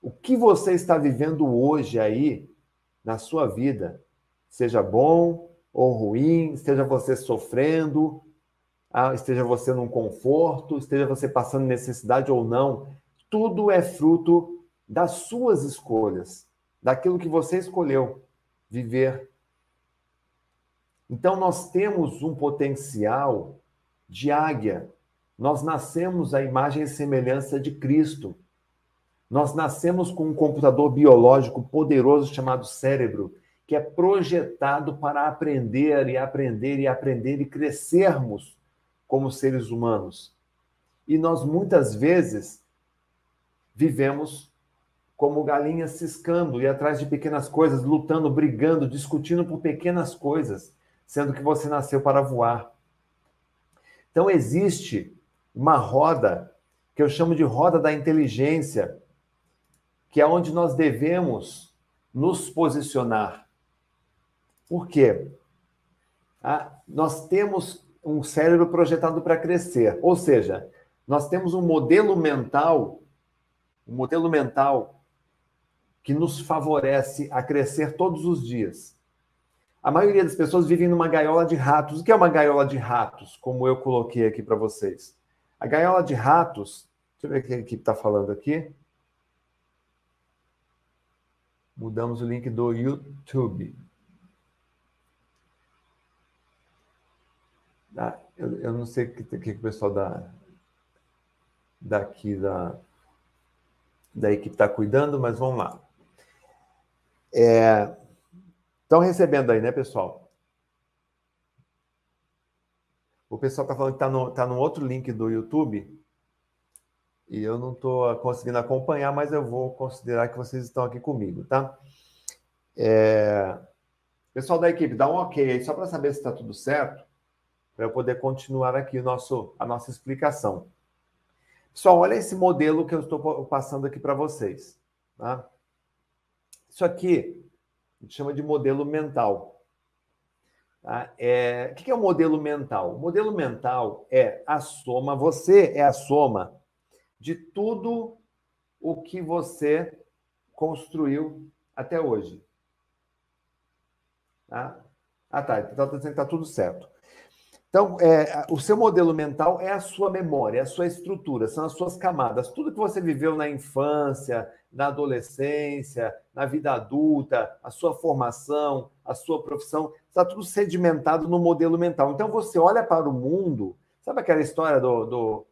O que você está vivendo hoje aí na sua vida, seja bom ou ruim, esteja você sofrendo, ah, esteja você num conforto, esteja você passando necessidade ou não, tudo é fruto das suas escolhas, daquilo que você escolheu viver. Então nós temos um potencial de águia. Nós nascemos à imagem e semelhança de Cristo. Nós nascemos com um computador biológico poderoso chamado cérebro, que é projetado para aprender e aprender e aprender e crescermos como seres humanos. E nós muitas vezes vivemos como galinhas ciscando e atrás de pequenas coisas, lutando, brigando, discutindo por pequenas coisas, sendo que você nasceu para voar. Então existe uma roda que eu chamo de roda da inteligência, que é onde nós devemos nos posicionar. Por quê? Ah, nós temos um cérebro projetado para crescer. Ou seja, nós temos um modelo mental, um modelo mental que nos favorece a crescer todos os dias. A maioria das pessoas vivem numa gaiola de ratos. O que é uma gaiola de ratos? Como eu coloquei aqui para vocês. A gaiola de ratos, deixa eu ver o que a equipe está falando aqui. Mudamos o link do YouTube. Ah, eu, eu, não sei o que, que, o pessoal da, daqui da, da equipe está cuidando, mas vamos lá. É, estão recebendo aí, né, pessoal? O pessoal está falando que está no, tá no outro link do YouTube e eu não estou conseguindo acompanhar, mas eu vou considerar que vocês estão aqui comigo, tá? É... Pessoal da equipe, dá um ok aí, só para saber se está tudo certo para eu poder continuar aqui o nosso, a nossa explicação. Pessoal, olha esse modelo que eu estou passando aqui para vocês. Tá? Isso aqui a gente chama de modelo mental. Tá? É, o que é o modelo mental? O modelo mental é a soma, você é a soma de tudo o que você construiu até hoje. Tá? Ah, tá. Então, está dizendo que está tudo certo. Então, é, o seu modelo mental é a sua memória, é a sua estrutura, são as suas camadas. Tudo que você viveu na infância, na adolescência, na vida adulta, a sua formação, a sua profissão, está tudo sedimentado no modelo mental. Então, você olha para o mundo, sabe aquela história do, do,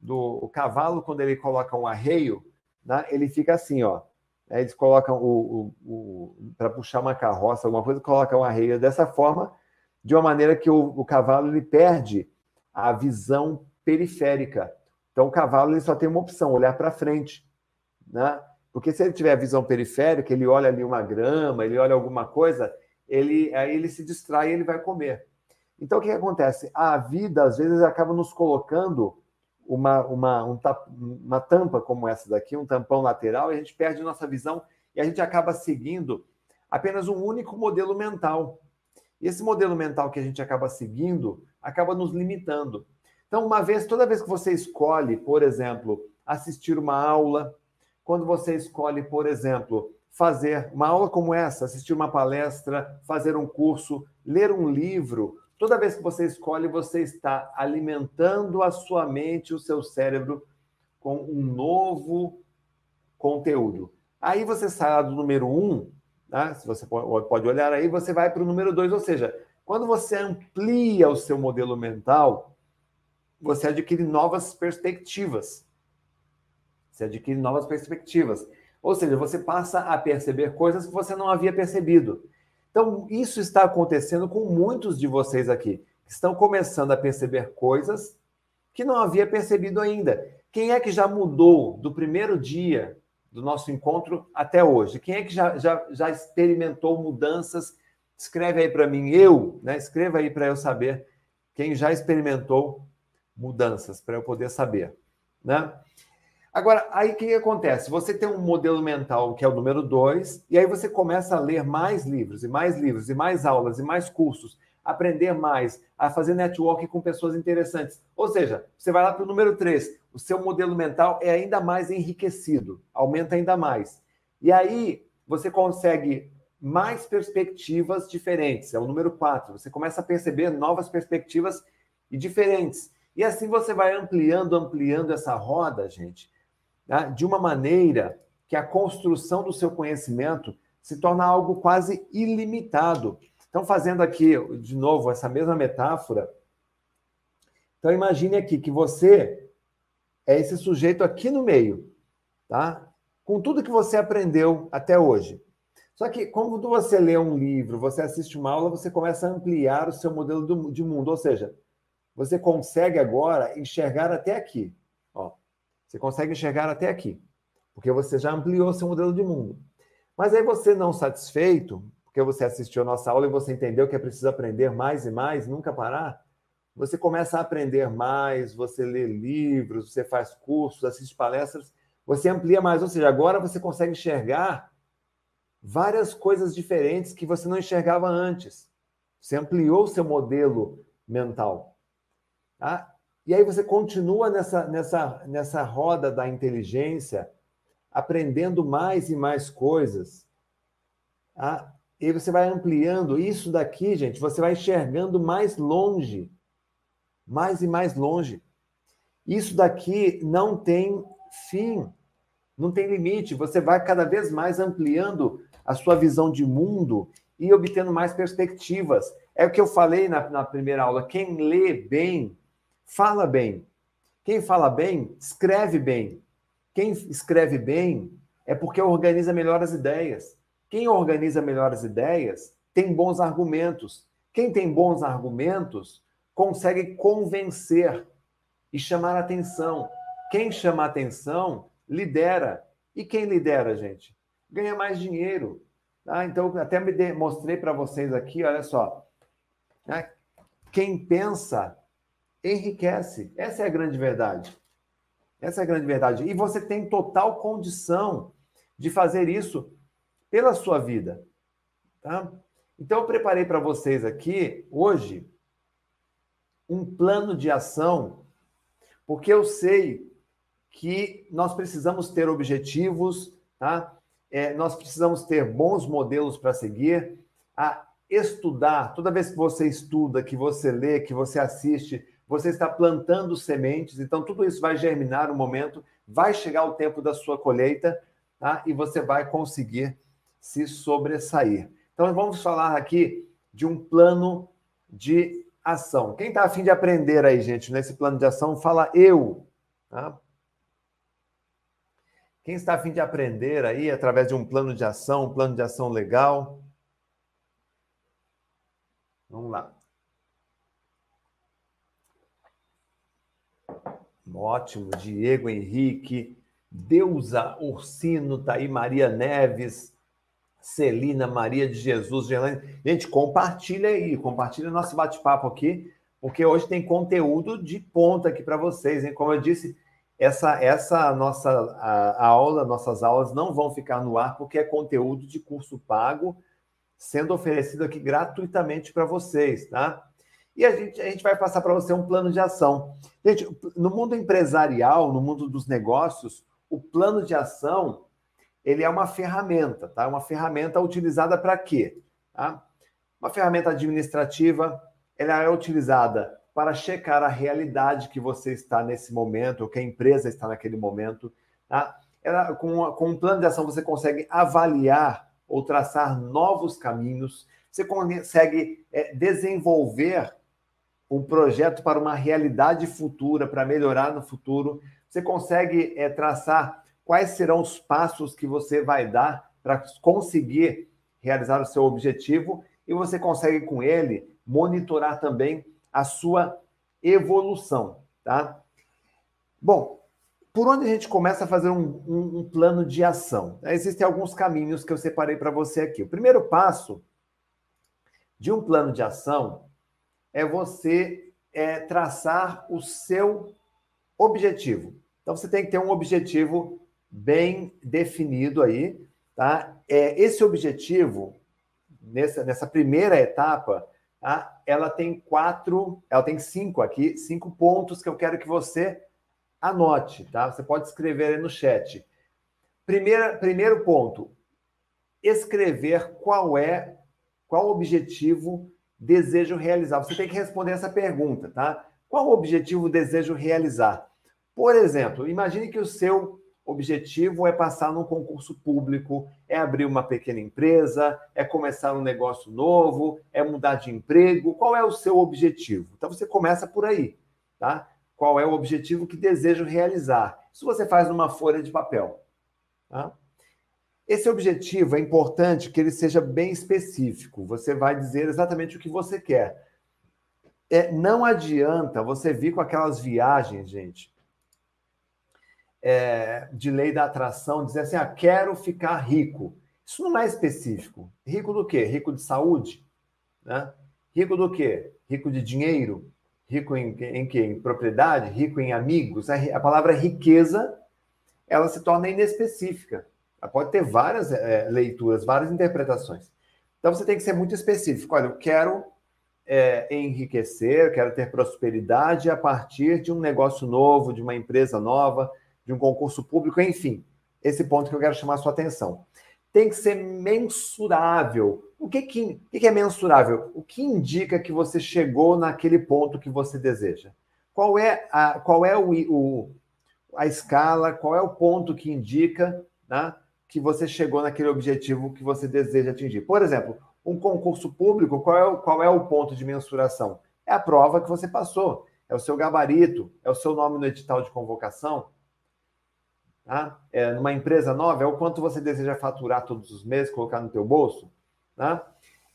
do cavalo, quando ele coloca um arreio, né, ele fica assim, ó. Eles colocam o, o, o para puxar uma carroça, alguma coisa, colocam um arreio dessa forma de uma maneira que o, o cavalo ele perde a visão periférica. Então, o cavalo ele só tem uma opção, olhar para frente. Né? Porque se ele tiver a visão periférica, ele olha ali uma grama, ele olha alguma coisa, ele aí ele se distrai e ele vai comer. Então, o que, que acontece? A vida, às vezes, acaba nos colocando uma, uma, um, uma tampa como essa daqui, um tampão lateral, e a gente perde nossa visão e a gente acaba seguindo apenas um único modelo mental. E esse modelo mental que a gente acaba seguindo acaba nos limitando. Então, uma vez, toda vez que você escolhe, por exemplo, assistir uma aula, quando você escolhe, por exemplo, fazer uma aula como essa, assistir uma palestra, fazer um curso, ler um livro, toda vez que você escolhe, você está alimentando a sua mente, o seu cérebro com um novo conteúdo. Aí você sai do número um, né? se você pode olhar aí, você vai para o número dois, ou seja, quando você amplia o seu modelo mental, você adquire novas perspectivas. Você adquire novas perspectivas. Ou seja, você passa a perceber coisas que você não havia percebido. Então, isso está acontecendo com muitos de vocês aqui, estão começando a perceber coisas que não havia percebido ainda. Quem é que já mudou do primeiro dia do nosso encontro até hoje. Quem é que já, já, já experimentou mudanças? Escreve aí para mim, eu, né? Escreva aí para eu saber quem já experimentou mudanças, para eu poder saber, né? Agora, aí o que, que acontece? Você tem um modelo mental que é o número dois, e aí você começa a ler mais livros, e mais livros, e mais aulas, e mais cursos, aprender mais, a fazer network com pessoas interessantes. Ou seja, você vai lá para o número 3, o seu modelo mental é ainda mais enriquecido, aumenta ainda mais. E aí você consegue mais perspectivas diferentes, é o número 4. Você começa a perceber novas perspectivas e diferentes. E assim você vai ampliando, ampliando essa roda, gente, né, de uma maneira que a construção do seu conhecimento se torna algo quase ilimitado. Então, fazendo aqui, de novo, essa mesma metáfora. Então, imagine aqui que você é esse sujeito aqui no meio, tá? Com tudo que você aprendeu até hoje. Só que, quando você lê um livro, você assiste uma aula, você começa a ampliar o seu modelo de mundo. Ou seja, você consegue agora enxergar até aqui. Você consegue enxergar até aqui, porque você já ampliou seu modelo de mundo. Mas aí você não satisfeito, porque você assistiu a nossa aula e você entendeu que é preciso aprender mais e mais, nunca parar, você começa a aprender mais, você lê livros, você faz cursos, assiste palestras, você amplia mais, ou seja, agora você consegue enxergar várias coisas diferentes que você não enxergava antes. Você ampliou seu modelo mental. Tá? E aí você continua nessa, nessa, nessa roda da inteligência, aprendendo mais e mais coisas. Tá? E você vai ampliando isso daqui, gente, você vai enxergando mais longe. Mais e mais longe. Isso daqui não tem fim, não tem limite. Você vai cada vez mais ampliando a sua visão de mundo e obtendo mais perspectivas. É o que eu falei na, na primeira aula. Quem lê bem, fala bem. Quem fala bem, escreve bem. Quem escreve bem é porque organiza melhor as ideias. Quem organiza melhor as ideias tem bons argumentos. Quem tem bons argumentos consegue convencer e chamar atenção. Quem chama atenção lidera. E quem lidera, gente? Ganha mais dinheiro. Tá? Então, até me mostrei para vocês aqui, olha só. Né? Quem pensa enriquece. Essa é a grande verdade. Essa é a grande verdade. E você tem total condição de fazer isso pela sua vida. Tá? Então, eu preparei para vocês aqui, hoje, um plano de ação, porque eu sei que nós precisamos ter objetivos, tá? É, nós precisamos ter bons modelos para seguir, a estudar. Toda vez que você estuda, que você lê, que você assiste, você está plantando sementes, então tudo isso vai germinar no momento, vai chegar o tempo da sua colheita, tá? E você vai conseguir se sobressair. Então vamos falar aqui de um plano de ação. Quem está afim de aprender aí, gente, nesse plano de ação, fala eu. Tá? Quem está afim de aprender aí através de um plano de ação, um plano de ação legal? Vamos lá. Ótimo, Diego Henrique, Deusa Ursino, tá aí, Maria Neves, Celina, Maria de Jesus, Gelane. Gente, compartilha aí, compartilha nosso bate-papo aqui, porque hoje tem conteúdo de ponta aqui para vocês, hein? Como eu disse, essa essa nossa a, a aula, nossas aulas não vão ficar no ar porque é conteúdo de curso pago sendo oferecido aqui gratuitamente para vocês, tá? E a gente, a gente vai passar para você um plano de ação. Gente, no mundo empresarial, no mundo dos negócios, o plano de ação ele é uma ferramenta, tá? Uma ferramenta utilizada para quê? Tá? Uma ferramenta administrativa, ela é utilizada para checar a realidade que você está nesse momento, ou que a empresa está naquele momento. Tá? Ela, com, com um plano de ação, você consegue avaliar ou traçar novos caminhos, você consegue é, desenvolver um projeto para uma realidade futura, para melhorar no futuro. Você consegue é, traçar quais serão os passos que você vai dar para conseguir realizar o seu objetivo e você consegue com ele monitorar também a sua evolução, tá? Bom, por onde a gente começa a fazer um, um, um plano de ação? Existem alguns caminhos que eu separei para você aqui. O primeiro passo de um plano de ação é você é, traçar o seu objetivo. Então você tem que ter um objetivo bem definido aí, tá? É, esse objetivo, nessa, nessa primeira etapa, tá? ela tem quatro, ela tem cinco aqui, cinco pontos que eu quero que você anote, tá? Você pode escrever aí no chat. Primeira, primeiro ponto, escrever qual é, qual objetivo desejo realizar. Você tem que responder essa pergunta, tá? Qual objetivo desejo realizar? Por exemplo, imagine que o seu objetivo é passar num concurso público, é abrir uma pequena empresa, é começar um negócio novo, é mudar de emprego. Qual é o seu objetivo? Então você começa por aí, tá? Qual é o objetivo que desejo realizar? Isso você faz numa folha de papel, tá? Esse objetivo é importante que ele seja bem específico. Você vai dizer exatamente o que você quer. É, não adianta você vir com aquelas viagens, gente, é, de lei da atração, dizer assim, ah, quero ficar rico. Isso não é específico. Rico do quê? Rico de saúde? Né? Rico do quê? Rico de dinheiro? Rico em, em quê? Em propriedade? Rico em amigos? A, a palavra riqueza, ela se torna inespecífica. Pode ter várias é, leituras, várias interpretações. Então, você tem que ser muito específico. Olha, eu quero é, enriquecer, quero ter prosperidade a partir de um negócio novo, de uma empresa nova, de um concurso público, enfim. Esse ponto que eu quero chamar a sua atenção. Tem que ser mensurável. O que, que, que é mensurável? O que indica que você chegou naquele ponto que você deseja? Qual é a, qual é o, o a escala, qual é o ponto que indica né, que você chegou naquele objetivo que você deseja atingir? Por exemplo, um concurso público, qual é, o, qual é o ponto de mensuração? É a prova que você passou, é o seu gabarito, é o seu nome no edital de convocação. Tá? É, numa empresa nova, é o quanto você deseja faturar todos os meses, colocar no teu bolso. Tá?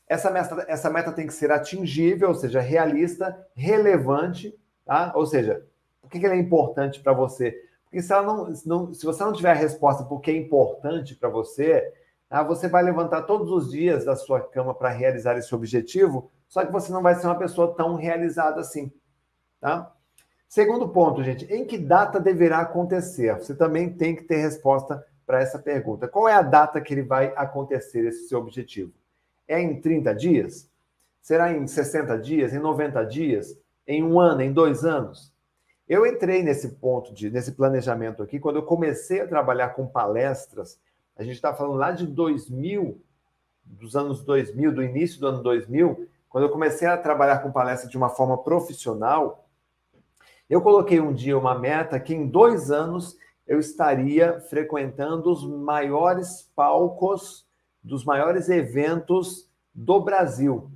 Essa, meta, essa meta tem que ser atingível, ou seja, realista, relevante, tá? ou seja, por que ela é importante para você? Porque se, não, não, se você não tiver a resposta por que é importante para você, ah, você vai levantar todos os dias da sua cama para realizar esse objetivo, só que você não vai ser uma pessoa tão realizada assim. Tá? Segundo ponto, gente, em que data deverá acontecer? Você também tem que ter resposta para essa pergunta. Qual é a data que ele vai acontecer, esse seu objetivo? É em 30 dias? Será em 60 dias? Em 90 dias? Em um ano? Em dois anos? Eu entrei nesse ponto, de, nesse planejamento aqui, quando eu comecei a trabalhar com palestras a gente está falando lá de 2000, dos anos 2000, do início do ano 2000, quando eu comecei a trabalhar com palestra de uma forma profissional, eu coloquei um dia uma meta que em dois anos eu estaria frequentando os maiores palcos dos maiores eventos do Brasil.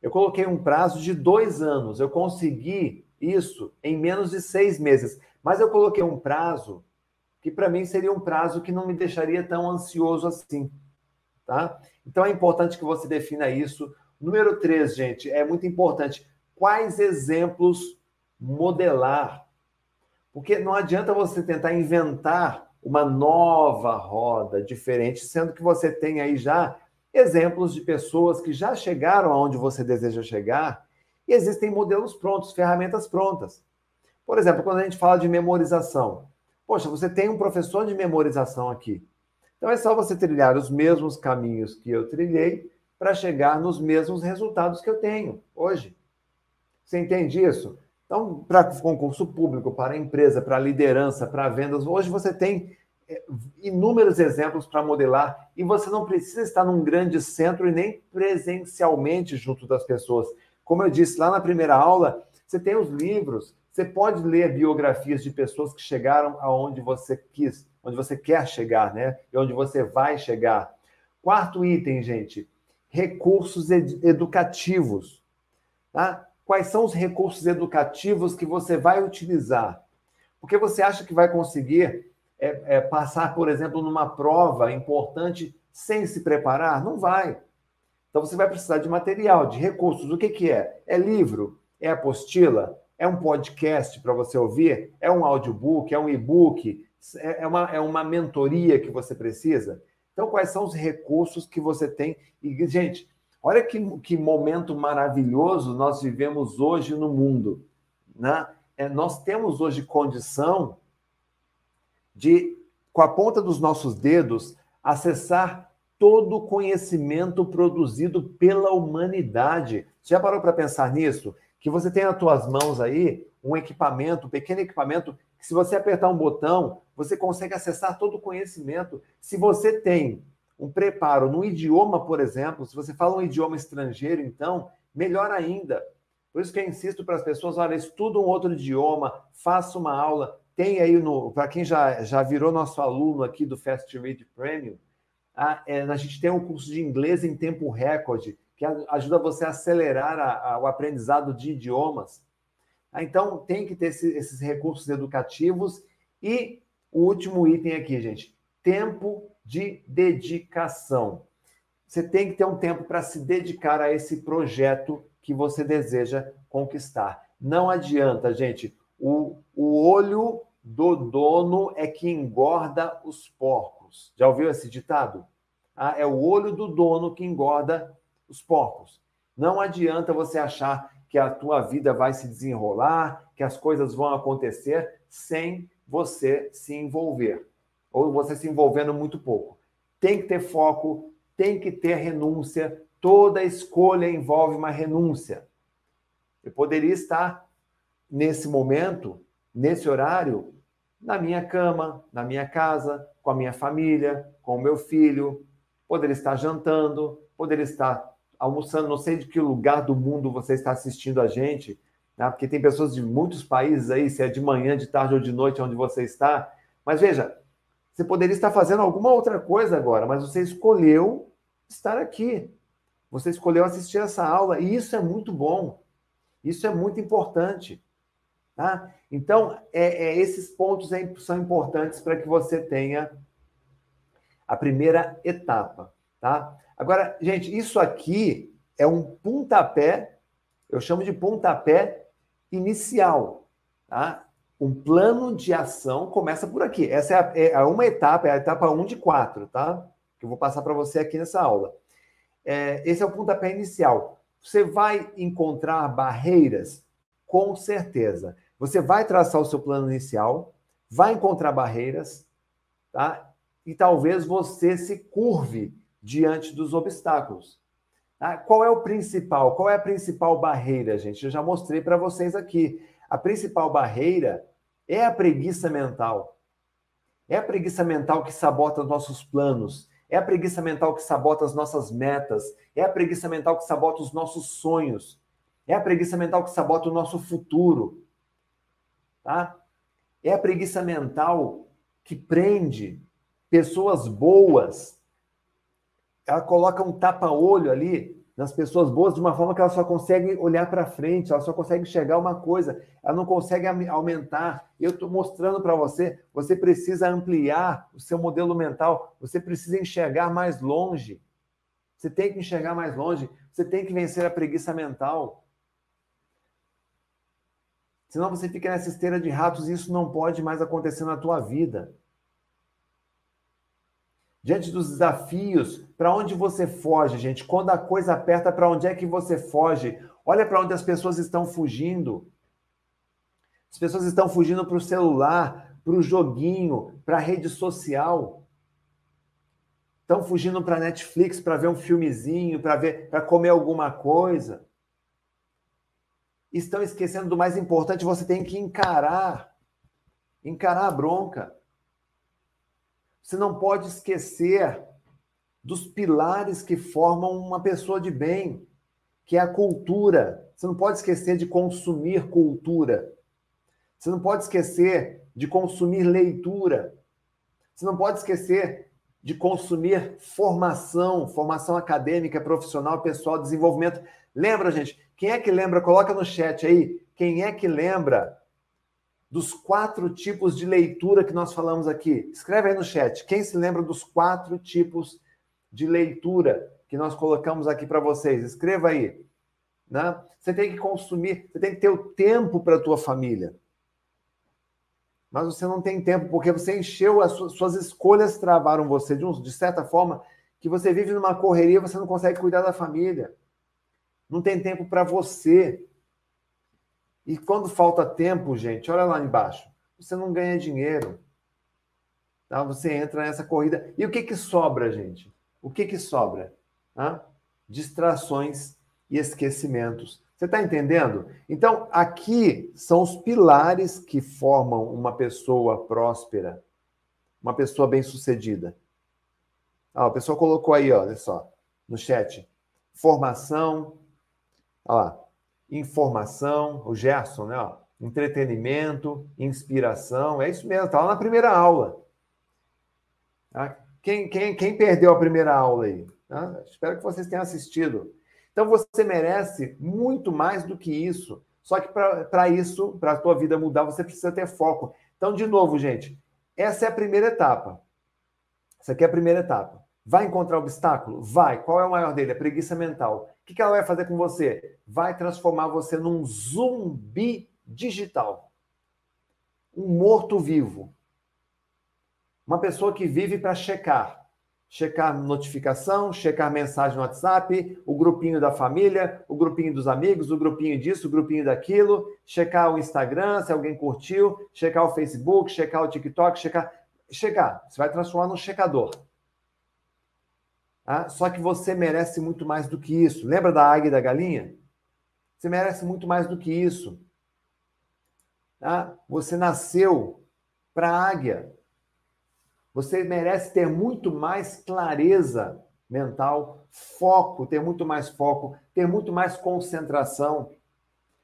Eu coloquei um prazo de dois anos. Eu consegui isso em menos de seis meses. Mas eu coloquei um prazo que para mim seria um prazo que não me deixaria tão ansioso assim, tá? Então é importante que você defina isso. Número três, gente, é muito importante. Quais exemplos modelar? Porque não adianta você tentar inventar uma nova roda diferente, sendo que você tem aí já exemplos de pessoas que já chegaram aonde você deseja chegar e existem modelos prontos, ferramentas prontas. Por exemplo, quando a gente fala de memorização, Poxa, você tem um professor de memorização aqui. Então é só você trilhar os mesmos caminhos que eu trilhei para chegar nos mesmos resultados que eu tenho hoje. Você entende isso? Então, para concurso público, para empresa, para liderança, para vendas, hoje você tem é, inúmeros exemplos para modelar e você não precisa estar num grande centro e nem presencialmente junto das pessoas. Como eu disse lá na primeira aula, você tem os livros, você pode ler biografias de pessoas que chegaram aonde você quis, onde você quer chegar, né? E onde você vai chegar. Quarto item, gente, recursos ed educativos. Tá? Quais são os recursos educativos que você vai utilizar? Porque você acha que vai conseguir é, é, passar, por exemplo, numa prova importante sem se preparar? Não vai. Então você vai precisar de material, de recursos. O que, que é? É livro? É apostila? É um podcast para você ouvir? É um audiobook? É um e-book? É, é uma, é uma mentoria que você precisa? Então, quais são os recursos que você tem? E, gente, olha que, que momento maravilhoso nós vivemos hoje no mundo. Né? É, nós temos hoje condição de, com a ponta dos nossos dedos, acessar todo o conhecimento produzido pela humanidade. Você já parou para pensar nisso? que você tem nas suas mãos aí um equipamento, um pequeno equipamento, que se você apertar um botão, você consegue acessar todo o conhecimento. Se você tem um preparo no idioma, por exemplo, se você fala um idioma estrangeiro, então, melhor ainda. Por isso que eu insisto para as pessoas, olha, estuda um outro idioma, faça uma aula. Tem aí, no para quem já, já virou nosso aluno aqui do Fast Read Premium, a, é, a gente tem um curso de inglês em tempo recorde, que ajuda você a acelerar a, a, o aprendizado de idiomas. Ah, então, tem que ter esse, esses recursos educativos. E o último item aqui, gente: tempo de dedicação. Você tem que ter um tempo para se dedicar a esse projeto que você deseja conquistar. Não adianta, gente. O, o olho do dono é que engorda os porcos. Já ouviu esse ditado? Ah, é o olho do dono que engorda os porcos. Não adianta você achar que a tua vida vai se desenrolar, que as coisas vão acontecer sem você se envolver, ou você se envolvendo muito pouco. Tem que ter foco, tem que ter renúncia, toda escolha envolve uma renúncia. Eu poderia estar nesse momento, nesse horário, na minha cama, na minha casa, com a minha família, com o meu filho, poderia estar jantando, poderia estar almoçando, não sei de que lugar do mundo você está assistindo a gente, né? porque tem pessoas de muitos países aí, se é de manhã, de tarde ou de noite onde você está. Mas veja, você poderia estar fazendo alguma outra coisa agora, mas você escolheu estar aqui. Você escolheu assistir essa aula e isso é muito bom. Isso é muito importante. Tá? Então, é, é esses pontos são importantes para que você tenha a primeira etapa. Tá? Agora, gente, isso aqui é um pontapé, eu chamo de pontapé inicial. Tá? Um plano de ação começa por aqui. Essa é, a, é uma etapa, é a etapa 1 de 4, tá? Que eu vou passar para você aqui nessa aula. É, esse é o pontapé inicial. Você vai encontrar barreiras? Com certeza. Você vai traçar o seu plano inicial, vai encontrar barreiras, tá? E talvez você se curve diante dos obstáculos. Tá? Qual é o principal? Qual é a principal barreira, gente? Eu já mostrei para vocês aqui. A principal barreira é a preguiça mental. É a preguiça mental que sabota os nossos planos. É a preguiça mental que sabota as nossas metas. É a preguiça mental que sabota os nossos sonhos. É a preguiça mental que sabota o nosso futuro. Tá? É a preguiça mental que prende pessoas boas. Ela coloca um tapa-olho ali nas pessoas boas de uma forma que ela só consegue olhar para frente, ela só consegue enxergar uma coisa, ela não consegue aumentar. Eu estou mostrando para você, você precisa ampliar o seu modelo mental, você precisa enxergar mais longe. Você tem que enxergar mais longe, você tem que vencer a preguiça mental. Senão você fica nessa esteira de ratos e isso não pode mais acontecer na tua vida diante dos desafios, para onde você foge, gente? Quando a coisa aperta, para onde é que você foge? Olha para onde as pessoas estão fugindo. As pessoas estão fugindo para o celular, para o joguinho, para a rede social. Estão fugindo para Netflix para ver um filmezinho, para ver, para comer alguma coisa. Estão esquecendo do mais importante, você tem que encarar. Encarar a bronca. Você não pode esquecer dos pilares que formam uma pessoa de bem, que é a cultura. Você não pode esquecer de consumir cultura. Você não pode esquecer de consumir leitura. Você não pode esquecer de consumir formação, formação acadêmica, profissional, pessoal, desenvolvimento. Lembra, gente? Quem é que lembra? Coloca no chat aí. Quem é que lembra dos quatro tipos de leitura que nós falamos aqui? Escreve aí no chat. Quem se lembra dos quatro tipos de leitura que nós colocamos aqui para vocês? Escreva aí. Né? Você tem que consumir, você tem que ter o tempo para a tua família. Mas você não tem tempo porque você encheu as suas, suas escolhas travaram você de, um, de certa forma que você vive numa correria, você não consegue cuidar da família. Não tem tempo para você. E quando falta tempo, gente, olha lá embaixo, você não ganha dinheiro. Tá? Você entra nessa corrida. E o que, que sobra, gente? O que, que sobra? Tá? Distrações e esquecimentos. Você está entendendo? Então, aqui são os pilares que formam uma pessoa próspera, uma pessoa bem-sucedida. Ah, a pessoa colocou aí, olha só, no chat. Formação, olha lá, informação, o Gerson, né? Ó, entretenimento, inspiração, é isso mesmo, está lá na primeira aula. Tá? Quem, quem, quem perdeu a primeira aula aí? Tá? Espero que vocês tenham assistido. Então você merece muito mais do que isso. Só que para isso, para a tua vida mudar, você precisa ter foco. Então, de novo, gente, essa é a primeira etapa. Essa aqui é a primeira etapa. Vai encontrar obstáculo? Vai. Qual é o maior dele? A preguiça mental. O que ela vai fazer com você? Vai transformar você num zumbi digital. Um morto-vivo. Uma pessoa que vive para checar. Checar notificação, checar mensagem no WhatsApp, o grupinho da família, o grupinho dos amigos, o grupinho disso, o grupinho daquilo, checar o Instagram, se alguém curtiu, checar o Facebook, checar o TikTok, checar. Checar. Você vai transformar num checador. Ah, só que você merece muito mais do que isso. Lembra da águia e da galinha? Você merece muito mais do que isso. Tá? Você nasceu para águia. Você merece ter muito mais clareza mental, foco, ter muito mais foco, ter muito mais concentração.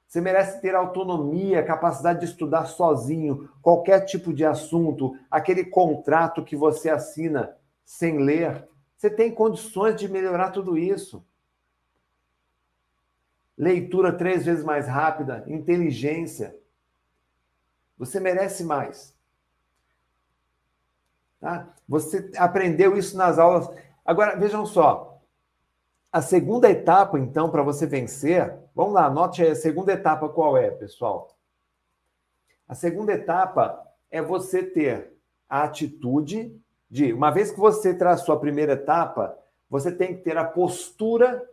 Você merece ter autonomia, capacidade de estudar sozinho qualquer tipo de assunto, aquele contrato que você assina sem ler. Você tem condições de melhorar tudo isso. Leitura três vezes mais rápida, inteligência. Você merece mais. Tá? Você aprendeu isso nas aulas. Agora, vejam só. A segunda etapa, então, para você vencer, vamos lá, anote aí a segunda etapa qual é, pessoal? A segunda etapa é você ter a atitude de, uma vez que você traçou a primeira etapa, você tem que ter a postura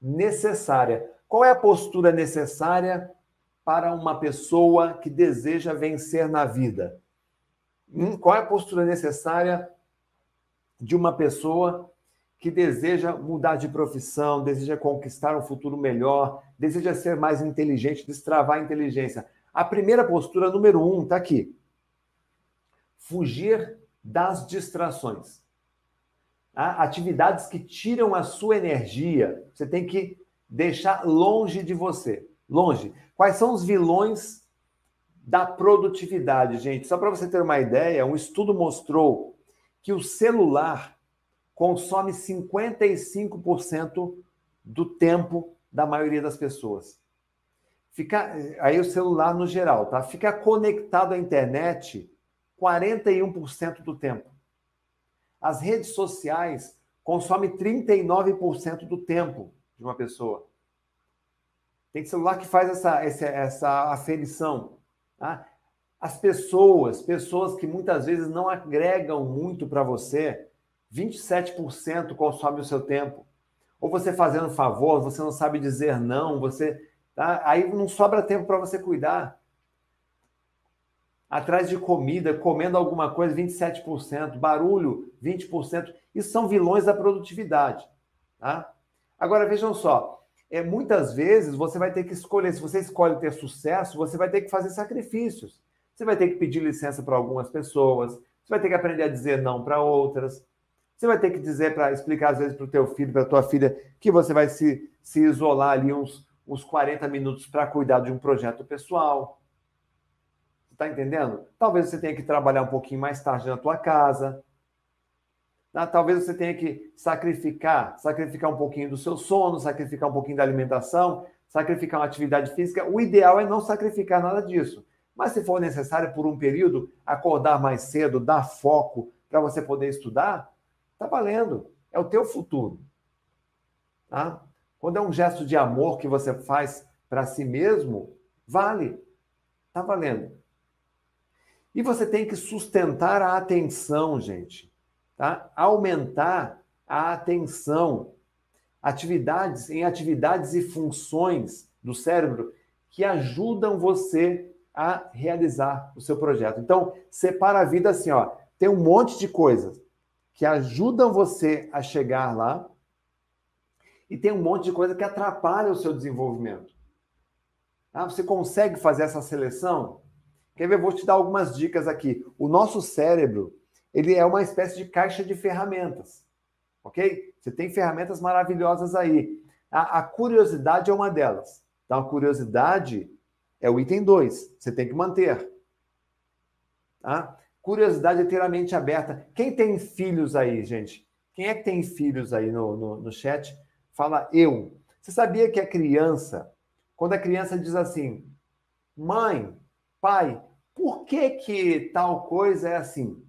necessária. Qual é a postura necessária para uma pessoa que deseja vencer na vida? Hum, qual é a postura necessária de uma pessoa que deseja mudar de profissão, deseja conquistar um futuro melhor, deseja ser mais inteligente, destravar a inteligência? A primeira postura, número um, está aqui. Fugir das distrações. Tá? Atividades que tiram a sua energia, você tem que deixar longe de você. Longe. Quais são os vilões da produtividade, gente? Só para você ter uma ideia, um estudo mostrou que o celular consome 55% do tempo da maioria das pessoas. Ficar, aí o celular no geral, tá? Ficar conectado à internet 41% do tempo. As redes sociais consomem 39% do tempo de uma pessoa. Tem celular que faz essa, essa, essa aferição. Tá? As pessoas, pessoas que muitas vezes não agregam muito para você, 27% consome o seu tempo. Ou você fazendo favor, você não sabe dizer não, você. Tá? Aí não sobra tempo para você cuidar atrás de comida, comendo alguma coisa, 27%, barulho, 20%. Isso são vilões da produtividade. Tá? Agora, vejam só, é, muitas vezes você vai ter que escolher, se você escolhe ter sucesso, você vai ter que fazer sacrifícios. Você vai ter que pedir licença para algumas pessoas, você vai ter que aprender a dizer não para outras, você vai ter que dizer para explicar, às vezes, para o teu filho, para a tua filha, que você vai se, se isolar ali uns, uns 40 minutos para cuidar de um projeto pessoal. Está entendendo? Talvez você tenha que trabalhar um pouquinho mais tarde na tua casa. Tá? Talvez você tenha que sacrificar, sacrificar um pouquinho do seu sono, sacrificar um pouquinho da alimentação, sacrificar uma atividade física. O ideal é não sacrificar nada disso. Mas se for necessário por um período, acordar mais cedo, dar foco para você poder estudar, tá valendo. É o teu futuro. Tá? Quando é um gesto de amor que você faz para si mesmo, vale. Tá valendo. E você tem que sustentar a atenção, gente. Tá? Aumentar a atenção. Atividades, em atividades e funções do cérebro que ajudam você a realizar o seu projeto. Então, separa a vida assim, ó. Tem um monte de coisas que ajudam você a chegar lá e tem um monte de coisa que atrapalha o seu desenvolvimento. Ah, você consegue fazer essa seleção? Quer ver? Vou te dar algumas dicas aqui. O nosso cérebro, ele é uma espécie de caixa de ferramentas, ok? Você tem ferramentas maravilhosas aí. A, a curiosidade é uma delas. Então, a curiosidade é o item 2. Você tem que manter. Tá? Curiosidade é ter a mente aberta. Quem tem filhos aí, gente? Quem é que tem filhos aí no, no, no chat? Fala eu. Você sabia que a criança, quando a criança diz assim, mãe, pai, por que que tal coisa é assim?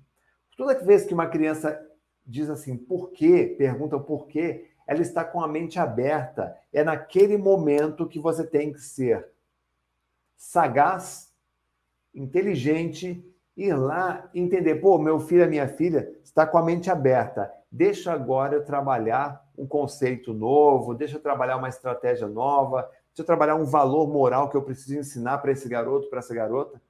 Toda vez que uma criança diz assim, por quê? Pergunta o porquê, ela está com a mente aberta. É naquele momento que você tem que ser sagaz, inteligente, ir lá entender, pô, meu filho, minha filha está com a mente aberta. Deixa agora eu trabalhar um conceito novo, deixa eu trabalhar uma estratégia nova, Deixa eu trabalhar um valor moral que eu preciso ensinar para esse garoto, para essa garota.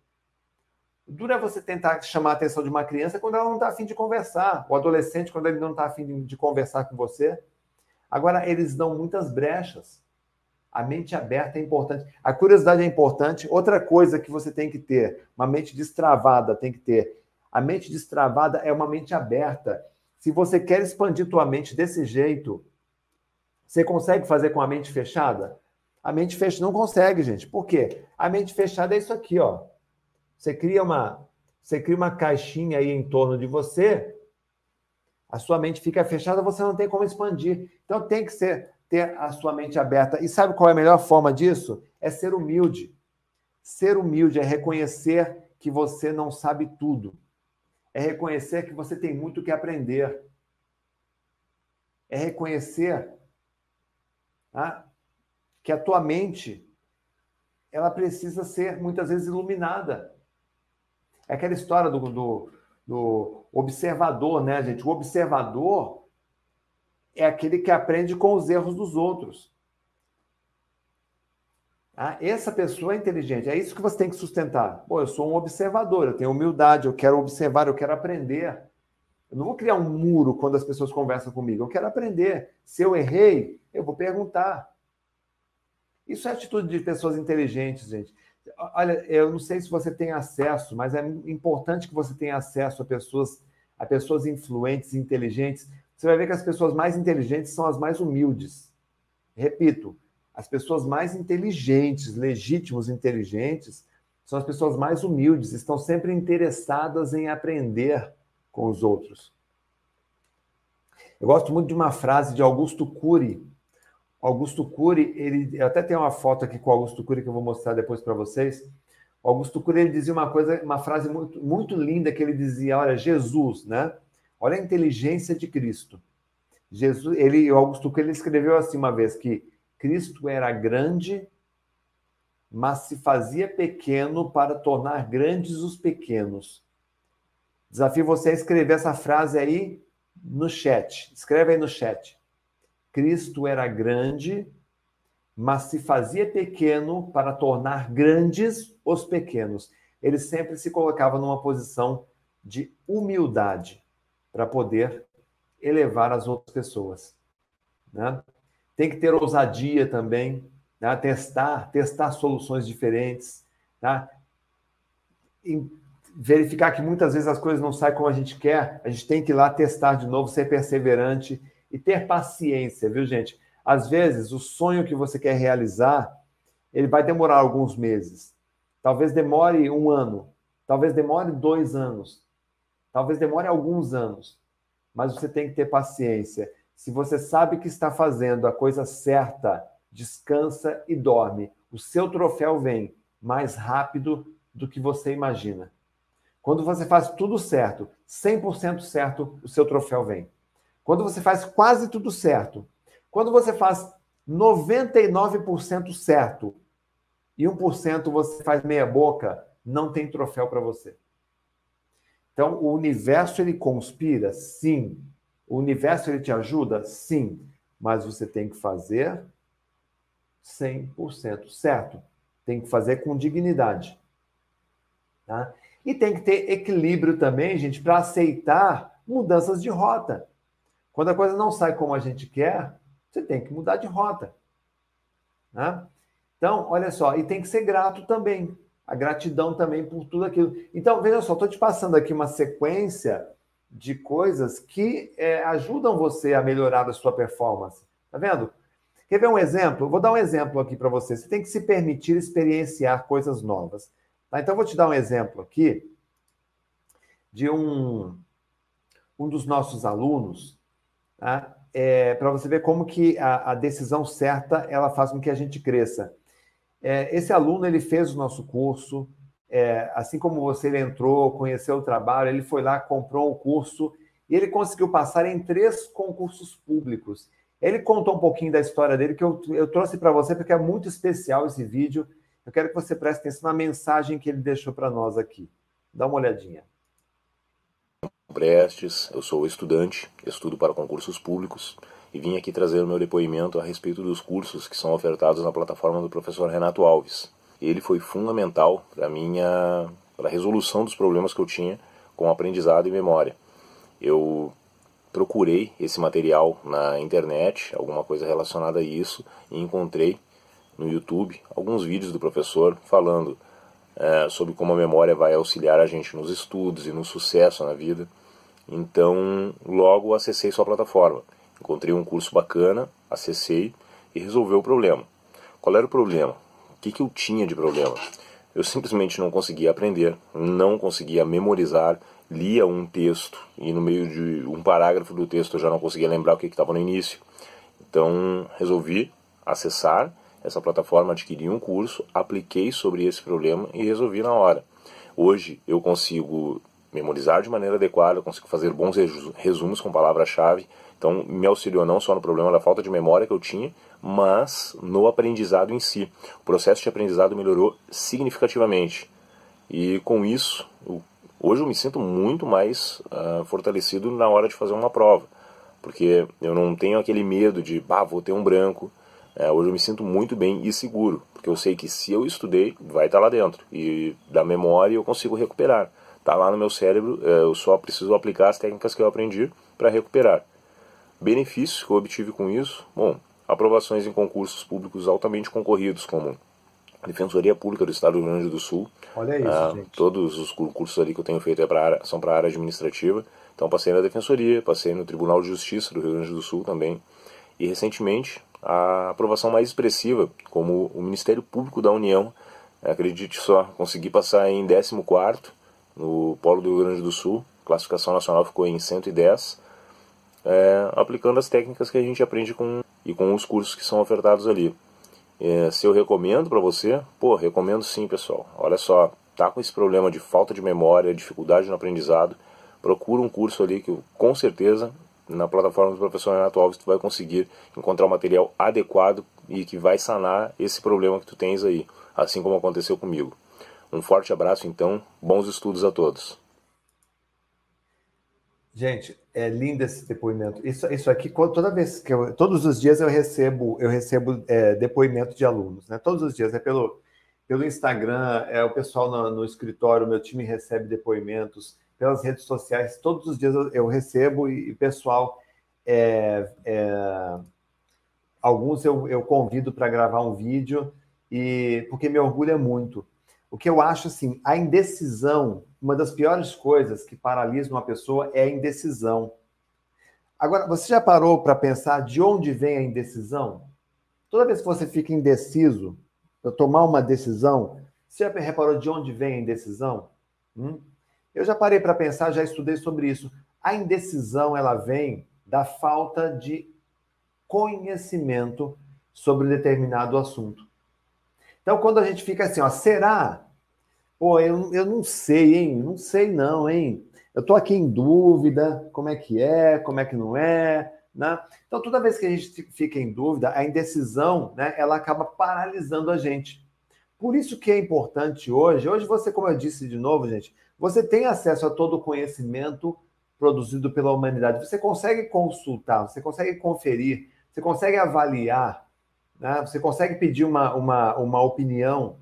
Dura você tentar chamar a atenção de uma criança quando ela não está afim de conversar. O adolescente, quando ele não está afim de conversar com você. Agora, eles dão muitas brechas. A mente aberta é importante. A curiosidade é importante. Outra coisa que você tem que ter, uma mente destravada tem que ter. A mente destravada é uma mente aberta. Se você quer expandir tua mente desse jeito, você consegue fazer com a mente fechada? A mente fechada não consegue, gente. Por quê? A mente fechada é isso aqui, ó. Você cria uma, você cria uma caixinha aí em torno de você, a sua mente fica fechada, você não tem como expandir. Então tem que ser ter a sua mente aberta. E sabe qual é a melhor forma disso? É ser humilde. Ser humilde é reconhecer que você não sabe tudo. É reconhecer que você tem muito que aprender. É reconhecer tá? Que a tua mente ela precisa ser muitas vezes iluminada. É aquela história do, do, do observador, né, gente? O observador é aquele que aprende com os erros dos outros. Ah, essa pessoa é inteligente, é isso que você tem que sustentar. Pô, eu sou um observador, eu tenho humildade, eu quero observar, eu quero aprender. Eu não vou criar um muro quando as pessoas conversam comigo, eu quero aprender. Se eu errei, eu vou perguntar. Isso é atitude de pessoas inteligentes, gente. Olha, eu não sei se você tem acesso, mas é importante que você tenha acesso a pessoas, a pessoas influentes, inteligentes, você vai ver que as pessoas mais inteligentes são as mais humildes. Repito, as pessoas mais inteligentes, legítimos inteligentes, são as pessoas mais humildes, estão sempre interessadas em aprender com os outros. Eu gosto muito de uma frase de Augusto Cury. Augusto Cury, ele, até tenho uma foto aqui com o Augusto Cury que eu vou mostrar depois para vocês. Augusto Cury ele dizia uma coisa, uma frase muito, muito linda que ele dizia, olha, Jesus, né? Olha a inteligência de Cristo. Jesus, ele, o Augusto ele escreveu assim uma vez que Cristo era grande, mas se fazia pequeno para tornar grandes os pequenos. Desafio você a escrever essa frase aí no chat. Escreve aí no chat. Cristo era grande, mas se fazia pequeno para tornar grandes os pequenos. Ele sempre se colocava numa posição de humildade para poder elevar as outras pessoas. Né? Tem que ter ousadia também, né? testar, testar soluções diferentes, tá? Verificar que muitas vezes as coisas não saem como a gente quer, a gente tem que ir lá testar de novo, ser perseverante e ter paciência, viu, gente? Às vezes, o sonho que você quer realizar, ele vai demorar alguns meses. Talvez demore um ano, talvez demore dois anos, Talvez demore alguns anos, mas você tem que ter paciência. Se você sabe que está fazendo a coisa certa, descansa e dorme. O seu troféu vem mais rápido do que você imagina. Quando você faz tudo certo, 100% certo, o seu troféu vem. Quando você faz quase tudo certo, quando você faz 99% certo e 1% você faz meia boca, não tem troféu para você. Então, o universo ele conspira? Sim. O universo ele te ajuda? Sim. Mas você tem que fazer 100% certo. Tem que fazer com dignidade. Tá? E tem que ter equilíbrio também, gente, para aceitar mudanças de rota. Quando a coisa não sai como a gente quer, você tem que mudar de rota. Né? Então, olha só, e tem que ser grato também a gratidão também por tudo aquilo. Então, veja só, estou te passando aqui uma sequência de coisas que é, ajudam você a melhorar a sua performance. Tá vendo? Quer ver um exemplo? Vou dar um exemplo aqui para você. Você tem que se permitir experienciar coisas novas. Tá? Então, vou te dar um exemplo aqui de um, um dos nossos alunos, tá? é, para você ver como que a, a decisão certa ela faz com que a gente cresça. É, esse aluno ele fez o nosso curso, é, assim como você ele entrou, conheceu o trabalho, ele foi lá, comprou o curso e ele conseguiu passar em três concursos públicos. Ele contou um pouquinho da história dele que eu, eu trouxe para você porque é muito especial esse vídeo. Eu quero que você preste atenção na mensagem que ele deixou para nós aqui. Dá uma olhadinha. Prestes, eu sou estudante, estudo para concursos públicos e vim aqui trazer o meu depoimento a respeito dos cursos que são ofertados na plataforma do professor Renato Alves. Ele foi fundamental para minha para a resolução dos problemas que eu tinha com aprendizado e memória. Eu procurei esse material na internet, alguma coisa relacionada a isso, e encontrei no YouTube alguns vídeos do professor falando é, sobre como a memória vai auxiliar a gente nos estudos e no sucesso na vida. Então, logo acessei sua plataforma. Encontrei um curso bacana, acessei e resolveu o problema. Qual era o problema? O que, que eu tinha de problema? Eu simplesmente não conseguia aprender, não conseguia memorizar, lia um texto e no meio de um parágrafo do texto eu já não conseguia lembrar o que estava no início. Então resolvi acessar essa plataforma, adquiri um curso, apliquei sobre esse problema e resolvi na hora. Hoje eu consigo memorizar de maneira adequada, consigo fazer bons resumos com palavra-chave. Então me auxiliou não só no problema da falta de memória que eu tinha, mas no aprendizado em si. O processo de aprendizado melhorou significativamente. E com isso, hoje eu me sinto muito mais uh, fortalecido na hora de fazer uma prova, porque eu não tenho aquele medo de, bah, vou ter um branco. É, hoje eu me sinto muito bem e seguro, porque eu sei que se eu estudei, vai estar lá dentro. E da memória eu consigo recuperar. Está lá no meu cérebro, é, eu só preciso aplicar as técnicas que eu aprendi para recuperar. Benefícios que eu obtive com isso? Bom, aprovações em concursos públicos altamente concorridos, como Defensoria Pública do Estado do Rio Grande do Sul. Olha isso, ah, gente. Todos os concursos ali que eu tenho feito é são para a área administrativa. Então passei na Defensoria, passei no Tribunal de Justiça do Rio Grande do Sul também. E recentemente, a aprovação mais expressiva, como o Ministério Público da União, acredite só, consegui passar em 14 no Polo do Rio Grande do Sul, classificação nacional ficou em 110, é, aplicando as técnicas que a gente aprende com e com os cursos que são ofertados ali. É, se eu recomendo para você, pô, recomendo sim, pessoal. Olha só, tá com esse problema de falta de memória, dificuldade no aprendizado, procura um curso ali que com certeza na plataforma do professor Renato Alves tu vai conseguir encontrar o material adequado e que vai sanar esse problema que tu tens aí, assim como aconteceu comigo. Um forte abraço então, bons estudos a todos. Gente, é lindo esse depoimento. Isso, isso aqui, toda vez que eu, todos os dias eu recebo, eu recebo é, depoimento de alunos, né? Todos os dias é pelo pelo Instagram, é o pessoal no, no escritório, meu time recebe depoimentos pelas redes sociais. Todos os dias eu, eu recebo e, e pessoal, é, é, alguns eu, eu convido para gravar um vídeo e porque me orgulha muito. O que eu acho assim, a indecisão, uma das piores coisas que paralisa uma pessoa é a indecisão. Agora, você já parou para pensar de onde vem a indecisão? Toda vez que você fica indeciso para tomar uma decisão, você já reparou de onde vem a indecisão? Hum? Eu já parei para pensar, já estudei sobre isso. A indecisão ela vem da falta de conhecimento sobre determinado assunto. Então, quando a gente fica assim, ó, será? Pô, eu, eu não sei, hein? Não sei não, hein? Eu estou aqui em dúvida, como é que é, como é que não é, né? Então, toda vez que a gente fica em dúvida, a indecisão, né, ela acaba paralisando a gente. Por isso que é importante hoje, hoje você, como eu disse de novo, gente, você tem acesso a todo o conhecimento produzido pela humanidade. Você consegue consultar, você consegue conferir, você consegue avaliar né? Você consegue pedir uma, uma, uma opinião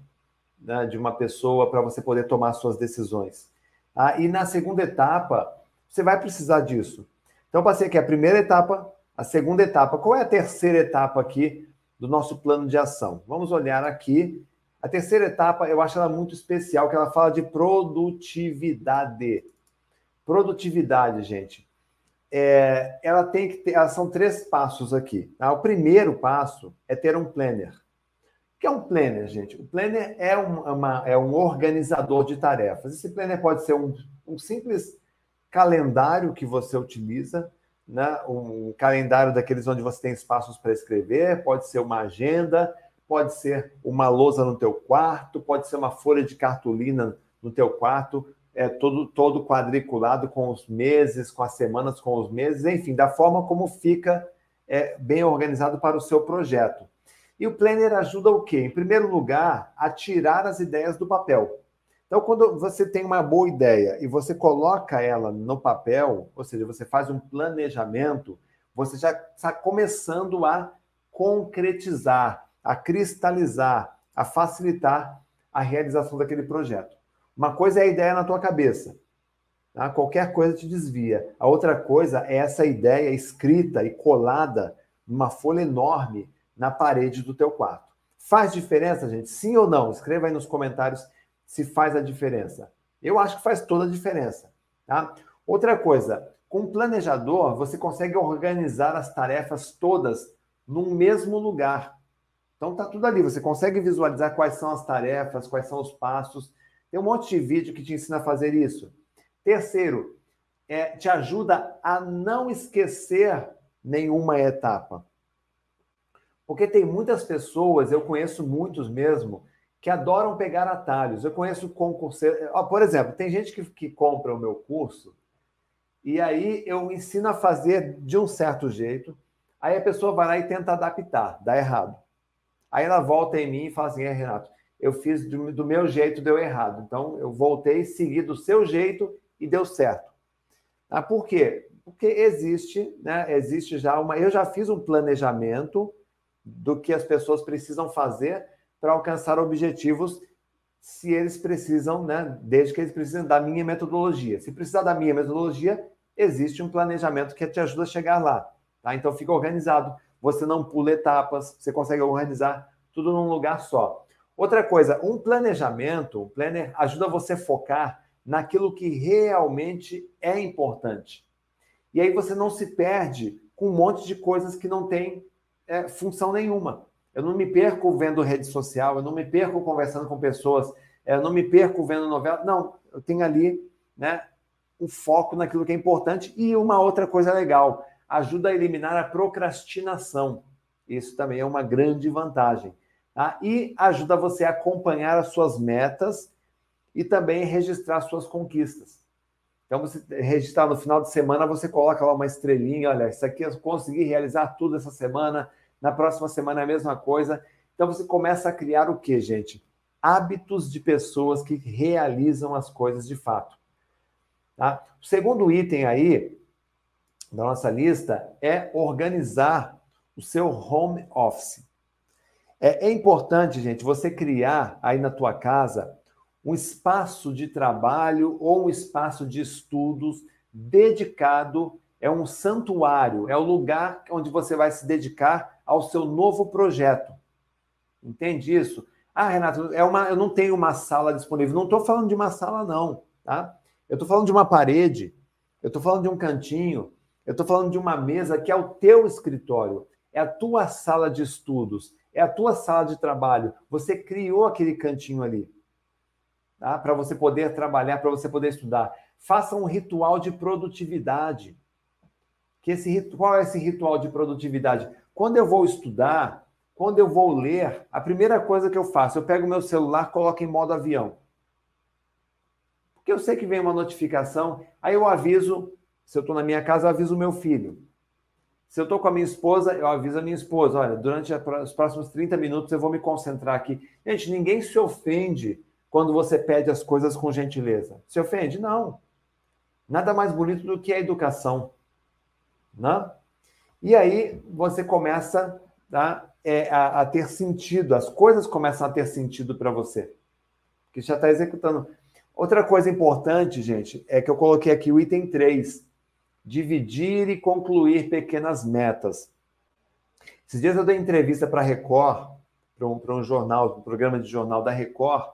né, de uma pessoa para você poder tomar suas decisões. Ah, e na segunda etapa, você vai precisar disso. Então, passei aqui a primeira etapa, a segunda etapa. Qual é a terceira etapa aqui do nosso plano de ação? Vamos olhar aqui. A terceira etapa, eu acho ela muito especial, que ela fala de produtividade. Produtividade, gente é, ela tem que ter, são três passos aqui. Tá? O primeiro passo é ter um planner. O que é um planner, gente? O planner é um, uma, é um organizador de tarefas. Esse planner pode ser um, um simples calendário que você utiliza, né? um calendário daqueles onde você tem espaços para escrever, pode ser uma agenda, pode ser uma lousa no teu quarto, pode ser uma folha de cartolina no teu quarto, é, todo, todo quadriculado com os meses, com as semanas, com os meses, enfim, da forma como fica é, bem organizado para o seu projeto. E o planner ajuda o quê? Em primeiro lugar, a tirar as ideias do papel. Então, quando você tem uma boa ideia e você coloca ela no papel, ou seja, você faz um planejamento, você já está começando a concretizar, a cristalizar, a facilitar a realização daquele projeto. Uma coisa é a ideia na tua cabeça. Tá? Qualquer coisa te desvia. A outra coisa é essa ideia escrita e colada numa folha enorme na parede do teu quarto. Faz diferença, gente? Sim ou não? Escreva aí nos comentários se faz a diferença. Eu acho que faz toda a diferença. Tá? Outra coisa, com um planejador, você consegue organizar as tarefas todas num mesmo lugar. Então tá tudo ali, você consegue visualizar quais são as tarefas, quais são os passos. Tem um monte de vídeo que te ensina a fazer isso. Terceiro, é, te ajuda a não esquecer nenhuma etapa. Porque tem muitas pessoas, eu conheço muitos mesmo, que adoram pegar atalhos. Eu conheço concurseiros. Por exemplo, tem gente que, que compra o meu curso e aí eu ensino a fazer de um certo jeito. Aí a pessoa vai lá e tenta adaptar, dá errado. Aí ela volta em mim e fala assim: é, Renato, eu fiz do, do meu jeito, deu errado. Então eu voltei, segui do seu jeito e deu certo. Ah, por quê? Porque existe, né? Existe já uma. Eu já fiz um planejamento do que as pessoas precisam fazer para alcançar objetivos se eles precisam, né, desde que eles precisem da minha metodologia. Se precisar da minha metodologia, existe um planejamento que te ajuda a chegar lá. Tá? Então fica organizado. Você não pula etapas, você consegue organizar tudo num lugar só. Outra coisa, um planejamento, um planner ajuda você a focar naquilo que realmente é importante. E aí você não se perde com um monte de coisas que não tem é, função nenhuma. Eu não me perco vendo rede social, eu não me perco conversando com pessoas, eu não me perco vendo novela. Não, eu tenho ali né, o foco naquilo que é importante. E uma outra coisa legal, ajuda a eliminar a procrastinação. Isso também é uma grande vantagem. Tá? E ajuda você a acompanhar as suas metas e também registrar suas conquistas. Então, você registrar no final de semana, você coloca lá uma estrelinha, olha, isso aqui eu consegui realizar tudo essa semana, na próxima semana é a mesma coisa. Então você começa a criar o que, gente? Hábitos de pessoas que realizam as coisas de fato. Tá? O segundo item aí da nossa lista é organizar o seu home office. É, é importante, gente, você criar aí na tua casa um espaço de trabalho ou um espaço de estudos dedicado, é um santuário, é o lugar onde você vai se dedicar ao seu novo projeto. Entende isso? Ah, Renato, é uma, eu não tenho uma sala disponível. Não estou falando de uma sala, não. Tá? Eu estou falando de uma parede, eu estou falando de um cantinho, eu estou falando de uma mesa que é o teu escritório, é a tua sala de estudos, é a tua sala de trabalho. Você criou aquele cantinho ali. Tá? Para você poder trabalhar, para você poder estudar. Faça um ritual de produtividade. Que esse, qual é esse ritual de produtividade? Quando eu vou estudar, quando eu vou ler, a primeira coisa que eu faço, eu pego meu celular, coloco em modo avião. Porque eu sei que vem uma notificação, aí eu aviso, se eu estou na minha casa, eu aviso o meu filho. Se eu estou com a minha esposa, eu aviso a minha esposa, olha, durante os próximos 30 minutos eu vou me concentrar aqui. Gente, ninguém se ofende quando você pede as coisas com gentileza. Se ofende? Não. Nada mais bonito do que a educação. Né? E aí você começa tá, é, a, a, ter sentido, as coisas começam a ter sentido para você. Que já está executando. Outra coisa importante, gente, é que eu coloquei aqui o item 3: dividir e concluir pequenas metas. Esses dias eu dei entrevista para a Record, para um, um jornal, um programa de jornal da Record,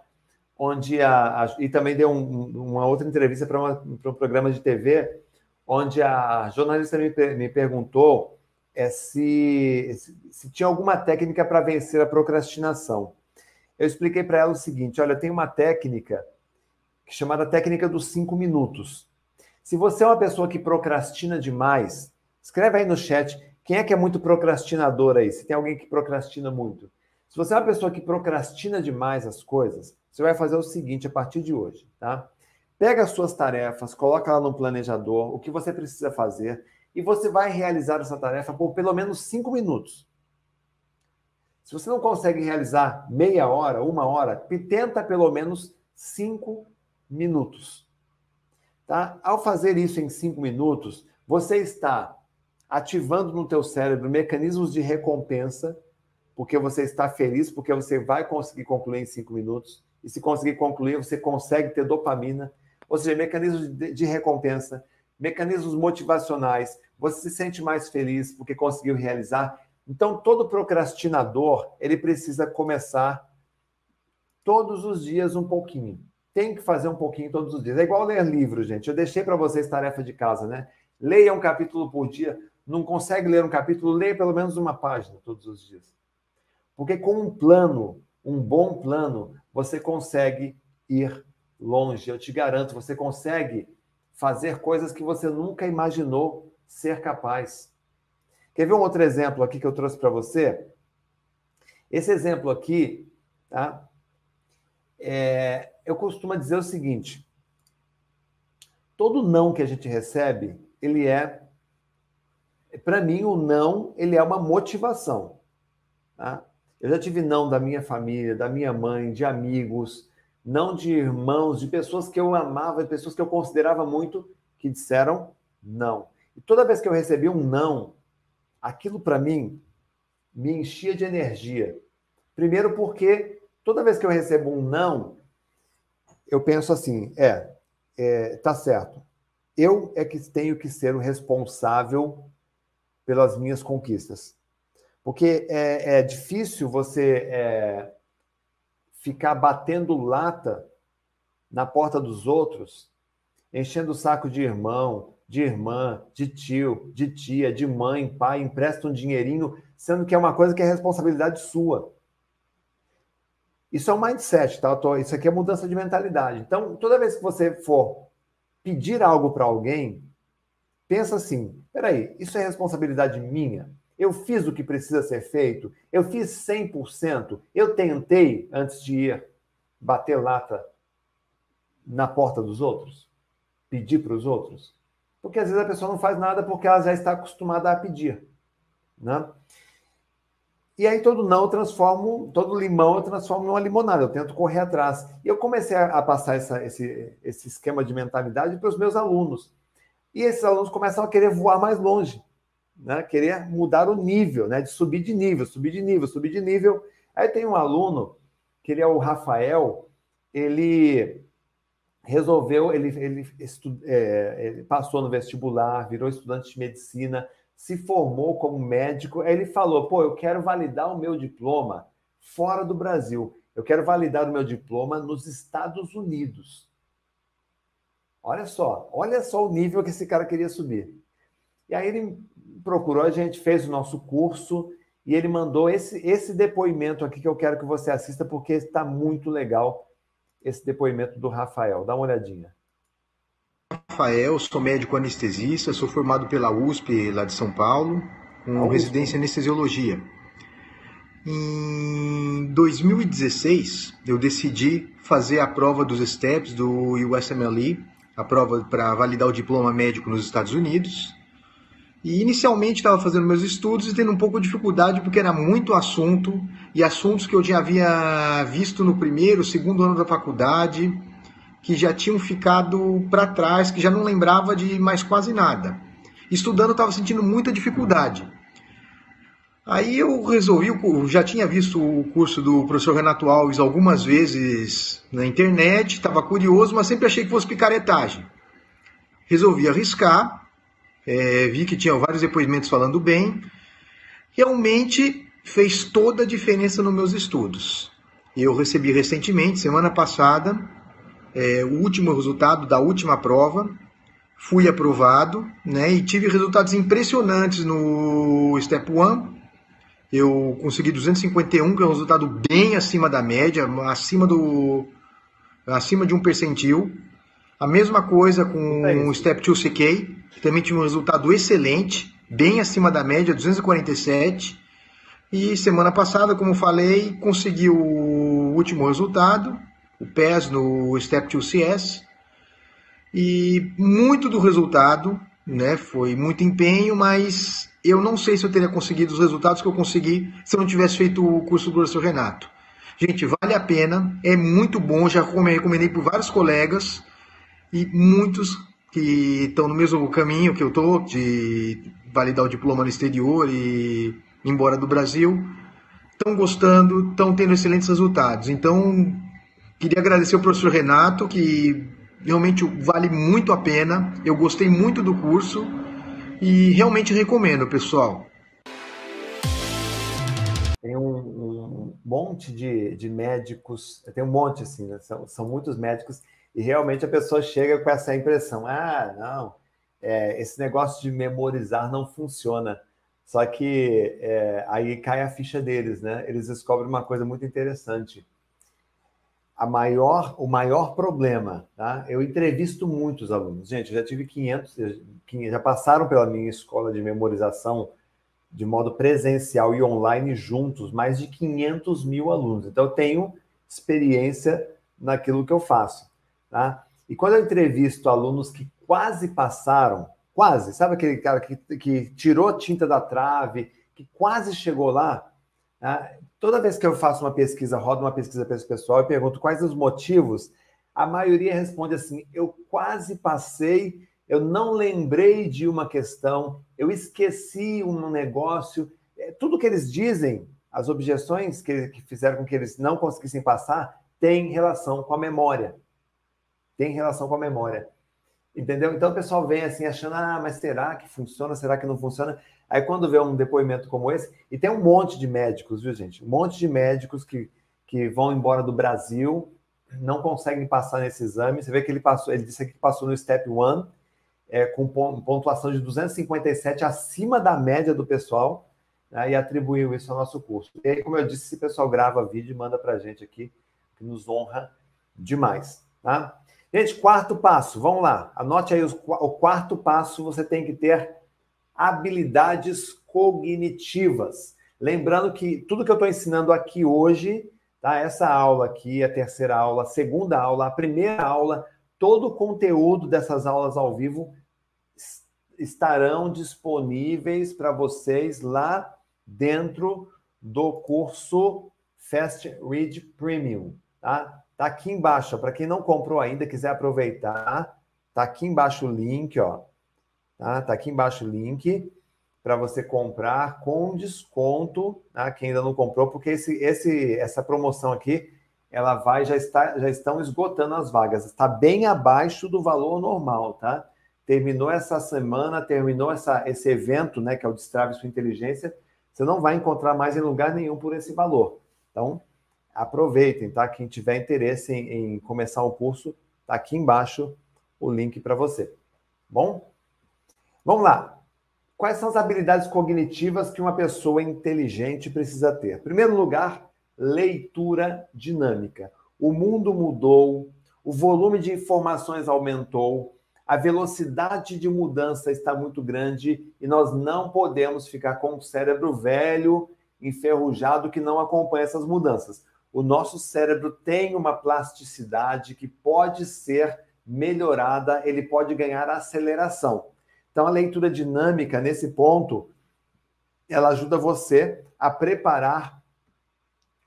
onde a, a e também deu um, uma outra entrevista para um programa de TV, onde a jornalista me, me perguntou é se, se tinha alguma técnica para vencer a procrastinação. Eu expliquei para ela o seguinte: olha, tem uma técnica chamada técnica dos cinco minutos. Se você é uma pessoa que procrastina demais, escreve aí no chat quem é que é muito procrastinador aí, se tem alguém que procrastina muito. Se você é uma pessoa que procrastina demais as coisas, você vai fazer o seguinte a partir de hoje, tá? Pega as suas tarefas, coloca lá no planejador o que você precisa fazer e você vai realizar essa tarefa por pelo menos cinco minutos. Se você não consegue realizar meia hora, uma hora, tenta pelo menos cinco minutos. Tá? Ao fazer isso em cinco minutos, você está ativando no teu cérebro mecanismos de recompensa, porque você está feliz, porque você vai conseguir concluir em cinco minutos. E se conseguir concluir, você consegue ter dopamina, ou seja, mecanismos de, recompensa, mecanismos motivacionais, você se sente mais feliz porque conseguiu realizar. Então, todo procrastinador, ele precisa começar todos os dias um pouquinho. Tem que fazer um pouquinho todos os dias. É igual ler livros, gente. Eu deixei para vocês tarefa de casa, né? Leia um capítulo por dia. Não consegue ler um capítulo? Leia pelo menos uma página todos os dias. Porque com um plano, um bom plano, você consegue ir longe. Eu te garanto, você consegue fazer coisas que você nunca imaginou ser capaz. Quer ver um outro exemplo aqui que eu trouxe para você? Esse exemplo aqui, tá? É, eu costumo dizer o seguinte: todo não que a gente recebe, ele é, para mim, o não, ele é uma motivação. Tá? Eu já tive não da minha família, da minha mãe, de amigos, não de irmãos, de pessoas que eu amava, de pessoas que eu considerava muito, que disseram não. E toda vez que eu recebi um não, aquilo para mim me enchia de energia. Primeiro porque toda vez que eu recebo um não, eu penso assim, é, é tá certo. Eu é que tenho que ser o responsável pelas minhas conquistas. Porque é, é difícil você é, ficar batendo lata na porta dos outros, enchendo o saco de irmão, de irmã, de tio, de tia, de mãe, pai, empresta um dinheirinho, sendo que é uma coisa que é responsabilidade sua. Isso é um mindset, tá? Isso aqui é mudança de mentalidade. Então, toda vez que você for pedir algo para alguém, pensa assim: peraí, isso é responsabilidade minha? Eu fiz o que precisa ser feito? Eu fiz 100%? Eu tentei antes de ir bater lata na porta dos outros? Pedir para os outros? Porque às vezes a pessoa não faz nada porque ela já está acostumada a pedir. Né? E aí todo não eu transformo, todo limão eu transformo numa limonada, eu tento correr atrás. E eu comecei a, passar essa, esse, esse esquema de mentalidade para os meus alunos. E esses alunos começam a querer voar mais longe né, querer mudar o nível, né, de subir de nível, subir de nível, subir de nível. Aí tem um aluno, que ele é o Rafael, ele resolveu, ele, ele, estu, é, ele passou no vestibular, virou estudante de medicina, se formou como médico. Aí ele falou: pô, eu quero validar o meu diploma fora do Brasil. Eu quero validar o meu diploma nos Estados Unidos. Olha só, olha só o nível que esse cara queria subir. E aí ele procurou a gente, fez o nosso curso e ele mandou esse, esse depoimento aqui que eu quero que você assista, porque está muito legal esse depoimento do Rafael. Dá uma olhadinha. Rafael, sou médico anestesista, sou formado pela USP lá de São Paulo, com residência em anestesiologia. Em 2016, eu decidi fazer a prova dos STEPS do USMLE, a prova para validar o diploma médico nos Estados Unidos. E inicialmente estava fazendo meus estudos e tendo um pouco de dificuldade porque era muito assunto e assuntos que eu já havia visto no primeiro, segundo ano da faculdade, que já tinham ficado para trás, que já não lembrava de mais quase nada. Estudando estava sentindo muita dificuldade. Aí eu resolvi, eu já tinha visto o curso do professor Renato Alves algumas vezes na internet, estava curioso, mas sempre achei que fosse picaretagem. Resolvi arriscar é, vi que tinha vários depoimentos falando bem. Realmente fez toda a diferença nos meus estudos. Eu recebi recentemente, semana passada, é, o último resultado da última prova. Fui aprovado né, e tive resultados impressionantes no Step 1. Eu consegui 251, que é um resultado bem acima da média, acima, do, acima de um percentil. A mesma coisa com o Step 2 CK, também tinha um resultado excelente, bem acima da média, 247. E semana passada, como falei, consegui o último resultado, o PES no Step 2 CS. E muito do resultado, né, foi muito empenho, mas eu não sei se eu teria conseguido os resultados que eu consegui se eu não tivesse feito o curso do professor Renato. Gente, vale a pena, é muito bom, já recomendei para vários colegas e muitos que estão no mesmo caminho que eu tô de validar o diploma no exterior e ir embora do Brasil, estão gostando, estão tendo excelentes resultados. Então, queria agradecer ao professor Renato, que realmente vale muito a pena. Eu gostei muito do curso e realmente recomendo, pessoal. tem um, um monte de, de, médicos, tem um monte assim, né? são, são, muitos médicos, e realmente a pessoa chega com essa impressão: ah, não, é, esse negócio de memorizar não funciona. Só que é, aí cai a ficha deles, né? Eles descobrem uma coisa muito interessante. A maior, o maior problema, tá? Eu entrevisto muitos alunos. Gente, eu já tive 500, já passaram pela minha escola de memorização de modo presencial e online juntos, mais de 500 mil alunos. Então, eu tenho experiência naquilo que eu faço, tá? E quando eu entrevisto alunos que quase passaram, quase, sabe aquele cara que, que tirou tinta da trave, que quase chegou lá? Né? Toda vez que eu faço uma pesquisa, rodo uma pesquisa para esse pessoal, eu pergunto quais os motivos, a maioria responde assim: eu quase passei, eu não lembrei de uma questão, eu esqueci um negócio. É, tudo que eles dizem, as objeções que, que fizeram com que eles não conseguissem passar, tem relação com a memória. Tem relação com a memória. Entendeu? Então o pessoal vem assim achando, ah, mas será que funciona? Será que não funciona? Aí quando vê um depoimento como esse, e tem um monte de médicos, viu, gente? Um monte de médicos que, que vão embora do Brasil, não conseguem passar nesse exame. Você vê que ele passou, ele disse que passou no Step 1, é, com pontuação de 257 acima da média do pessoal, né, e atribuiu isso ao nosso curso. E aí, como eu disse, esse pessoal grava vídeo e manda para a gente aqui, que nos honra demais. Tá? Gente, quarto passo, vamos lá. Anote aí o quarto passo, você tem que ter habilidades cognitivas. Lembrando que tudo que eu estou ensinando aqui hoje, tá? Essa aula aqui, a terceira aula, a segunda aula, a primeira aula, todo o conteúdo dessas aulas ao vivo estarão disponíveis para vocês lá dentro do curso Fast Read Premium, tá? Tá aqui embaixo, para quem não comprou ainda, quiser aproveitar, tá aqui embaixo o link, ó. Tá, tá aqui embaixo o link para você comprar com desconto, tá? Quem ainda não comprou, porque esse, esse, essa promoção aqui, ela vai já está já estão esgotando as vagas. Está bem abaixo do valor normal, tá? Terminou essa semana, terminou essa, esse evento, né, que é o Destrave Sua Inteligência, você não vai encontrar mais em lugar nenhum por esse valor. Então, aproveitem, tá? Quem tiver interesse em, em começar o curso, tá aqui embaixo o link para você. Bom? Vamos lá. Quais são as habilidades cognitivas que uma pessoa inteligente precisa ter? Em primeiro lugar, leitura dinâmica. O mundo mudou, o volume de informações aumentou, a velocidade de mudança está muito grande e nós não podemos ficar com o cérebro velho, enferrujado, que não acompanha essas mudanças o nosso cérebro tem uma plasticidade que pode ser melhorada, ele pode ganhar aceleração. Então, a leitura dinâmica, nesse ponto, ela ajuda você a preparar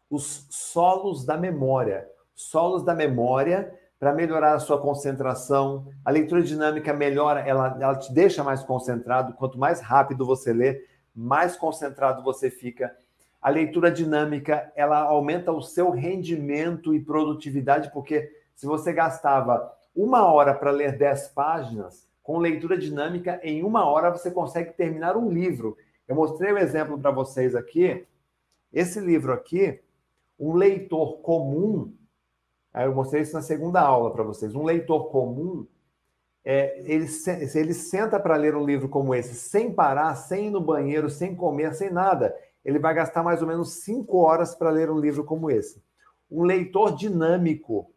os solos da memória. Solos da memória para melhorar a sua concentração. A leitura dinâmica melhora, ela, ela te deixa mais concentrado. Quanto mais rápido você lê, mais concentrado você fica a leitura dinâmica ela aumenta o seu rendimento e produtividade, porque se você gastava uma hora para ler 10 páginas, com leitura dinâmica, em uma hora você consegue terminar um livro. Eu mostrei o um exemplo para vocês aqui. Esse livro aqui, um leitor comum, eu mostrei isso na segunda aula para vocês. Um leitor comum, é, ele, ele senta para ler um livro como esse, sem parar, sem ir no banheiro, sem comer, sem nada ele vai gastar mais ou menos cinco horas para ler um livro como esse. Um leitor dinâmico,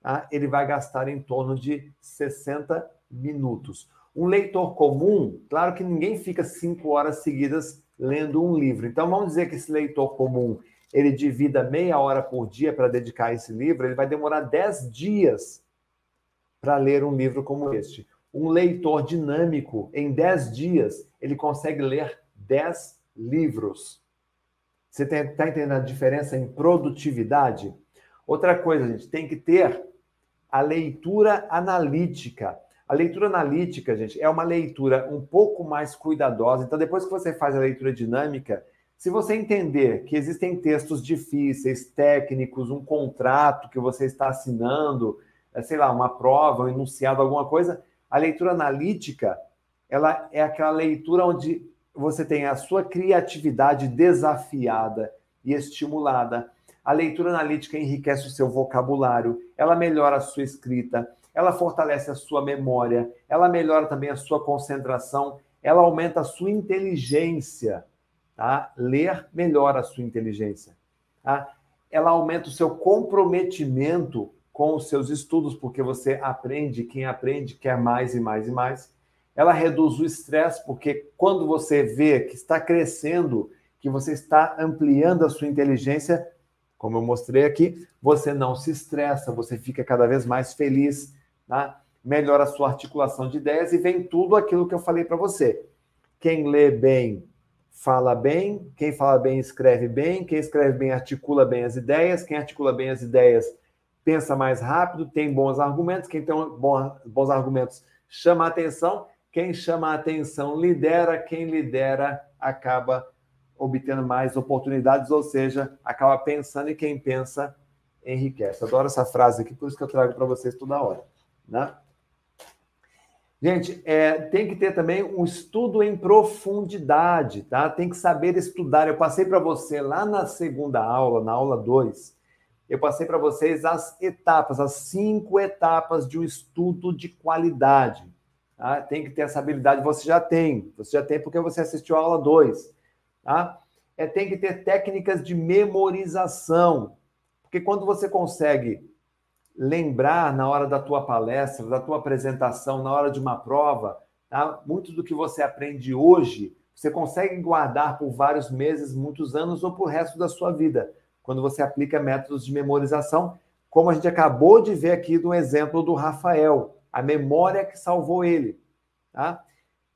tá? ele vai gastar em torno de 60 minutos. Um leitor comum, claro que ninguém fica cinco horas seguidas lendo um livro. Então, vamos dizer que esse leitor comum ele divida meia hora por dia para dedicar esse livro, ele vai demorar 10 dias para ler um livro como este. Um leitor dinâmico, em 10 dias, ele consegue ler 10 livros. Você está entendendo a diferença em produtividade? Outra coisa, gente tem que ter a leitura analítica. A leitura analítica, gente, é uma leitura um pouco mais cuidadosa. Então, depois que você faz a leitura dinâmica, se você entender que existem textos difíceis, técnicos, um contrato que você está assinando, é, sei lá, uma prova, um enunciado, alguma coisa, a leitura analítica, ela é aquela leitura onde você tem a sua criatividade desafiada e estimulada. A leitura analítica enriquece o seu vocabulário, ela melhora a sua escrita, ela fortalece a sua memória, ela melhora também a sua concentração, ela aumenta a sua inteligência. Tá? Ler melhora a sua inteligência. Tá? Ela aumenta o seu comprometimento com os seus estudos, porque você aprende, quem aprende quer mais e mais e mais. Ela reduz o estresse, porque quando você vê que está crescendo, que você está ampliando a sua inteligência, como eu mostrei aqui, você não se estressa, você fica cada vez mais feliz, tá? melhora a sua articulação de ideias e vem tudo aquilo que eu falei para você. Quem lê bem, fala bem, quem fala bem, escreve bem, quem escreve bem, articula bem as ideias, quem articula bem as ideias, pensa mais rápido, tem bons argumentos, quem tem bons argumentos chama atenção, quem chama atenção lidera, quem lidera acaba obtendo mais oportunidades, ou seja, acaba pensando e quem pensa enriquece. Adoro essa frase aqui, por isso que eu trago para vocês toda hora. Né? Gente, é, tem que ter também um estudo em profundidade, tá? Tem que saber estudar. Eu passei para você lá na segunda aula, na aula 2, eu passei para vocês as etapas, as cinco etapas de um estudo de qualidade. Tá? Tem que ter essa habilidade, você já tem. Você já tem porque você assistiu a aula 2 tá? É, tem que ter técnicas de memorização, porque quando você consegue lembrar na hora da tua palestra, da tua apresentação, na hora de uma prova, tá? muito do que você aprende hoje, você consegue guardar por vários meses, muitos anos ou por resto da sua vida, quando você aplica métodos de memorização, como a gente acabou de ver aqui no exemplo do Rafael, a memória que salvou ele. Tá?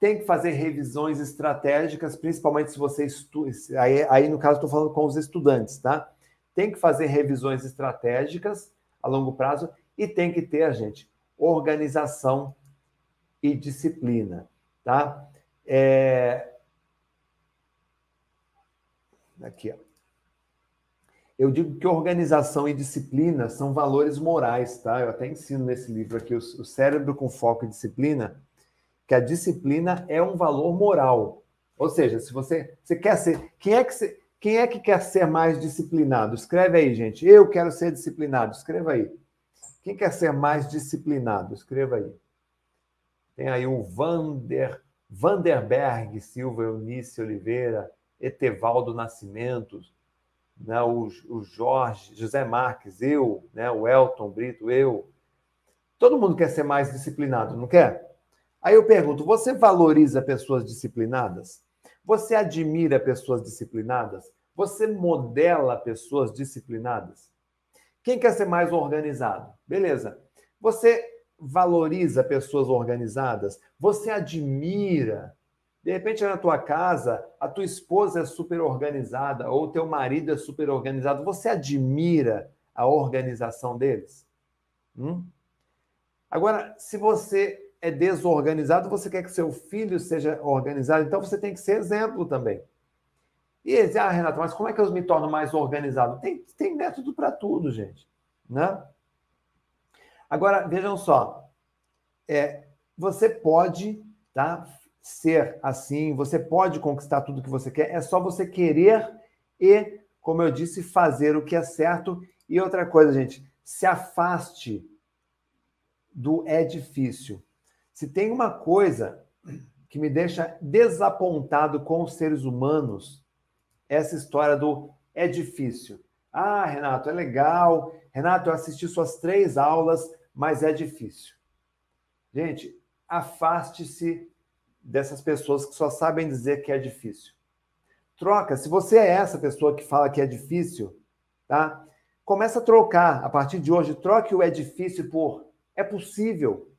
tem que fazer revisões estratégicas, principalmente se você estuda. Aí, aí, no caso, estou falando com os estudantes, tá? Tem que fazer revisões estratégicas a longo prazo e tem que ter, gente, organização e disciplina, tá? É... Aqui, ó. Eu digo que organização e disciplina são valores morais, tá? Eu até ensino nesse livro aqui, o Cérebro com Foco e Disciplina que a disciplina é um valor moral. Ou seja, se você, você quer ser. Quem é, que quem é que quer ser mais disciplinado? Escreve aí, gente. Eu quero ser disciplinado. Escreva aí. Quem quer ser mais disciplinado? Escreva aí. Tem aí o Vander, Vanderberg Silva, Eunice Oliveira, Etevaldo Nascimento, né, o, o Jorge, José Marques, eu, né, o Elton Brito, eu. Todo mundo quer ser mais disciplinado, não quer? Aí eu pergunto: você valoriza pessoas disciplinadas? Você admira pessoas disciplinadas? Você modela pessoas disciplinadas? Quem quer ser mais organizado? Beleza. Você valoriza pessoas organizadas? Você admira? De repente, na tua casa, a tua esposa é super organizada ou teu marido é super organizado. Você admira a organização deles? Hum? Agora, se você é desorganizado, você quer que seu filho seja organizado, então você tem que ser exemplo também. E dizer, ah, Renato, mas como é que eu me torno mais organizado? Tem, tem método para tudo, gente. Né? Agora, vejam só. É, você pode tá, ser assim, você pode conquistar tudo que você quer, é só você querer e, como eu disse, fazer o que é certo. E outra coisa, gente, se afaste do é difícil. Se tem uma coisa que me deixa desapontado com os seres humanos, essa história do é difícil. Ah, Renato, é legal. Renato, eu assisti suas três aulas, mas é difícil. Gente, afaste-se dessas pessoas que só sabem dizer que é difícil. Troca. Se você é essa pessoa que fala que é difícil, tá? Começa a trocar. A partir de hoje, troque o é difícil por é possível.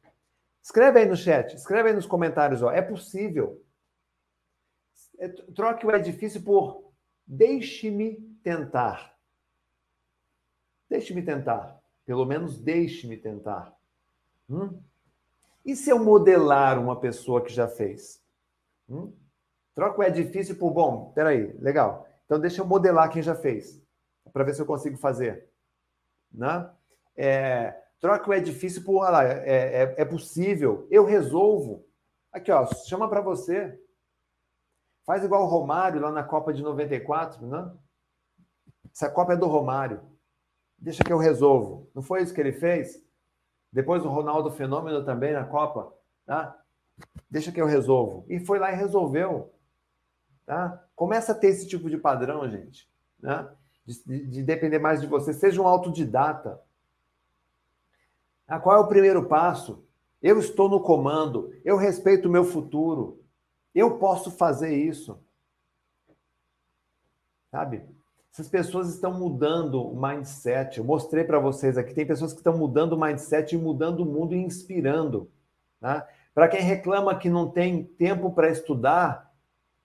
Escreve aí no chat, escreve aí nos comentários, ó, é possível. É, troque o é difícil por deixe-me tentar. Deixe-me tentar. Pelo menos deixe-me tentar. Hum? E se eu modelar uma pessoa que já fez? Hum? Troca o é difícil por bom. Peraí, legal. Então deixa eu modelar quem já fez, para ver se eu consigo fazer. Né? É, Troca o é difícil por, olha lá, é, é, é possível, eu resolvo. Aqui, ó, chama para você. Faz igual o Romário lá na Copa de 94, né? Essa Copa é do Romário. Deixa que eu resolvo. Não foi isso que ele fez? Depois o Ronaldo Fenômeno também na Copa, tá? Deixa que eu resolvo. E foi lá e resolveu. Tá? Começa a ter esse tipo de padrão, gente. Né? De, de depender mais de você. Seja um autodidata. Ah, qual é o primeiro passo? Eu estou no comando. Eu respeito o meu futuro. Eu posso fazer isso. Sabe? Essas pessoas estão mudando o mindset. Eu mostrei para vocês aqui. Tem pessoas que estão mudando o mindset e mudando o mundo e inspirando. Tá? Para quem reclama que não tem tempo para estudar,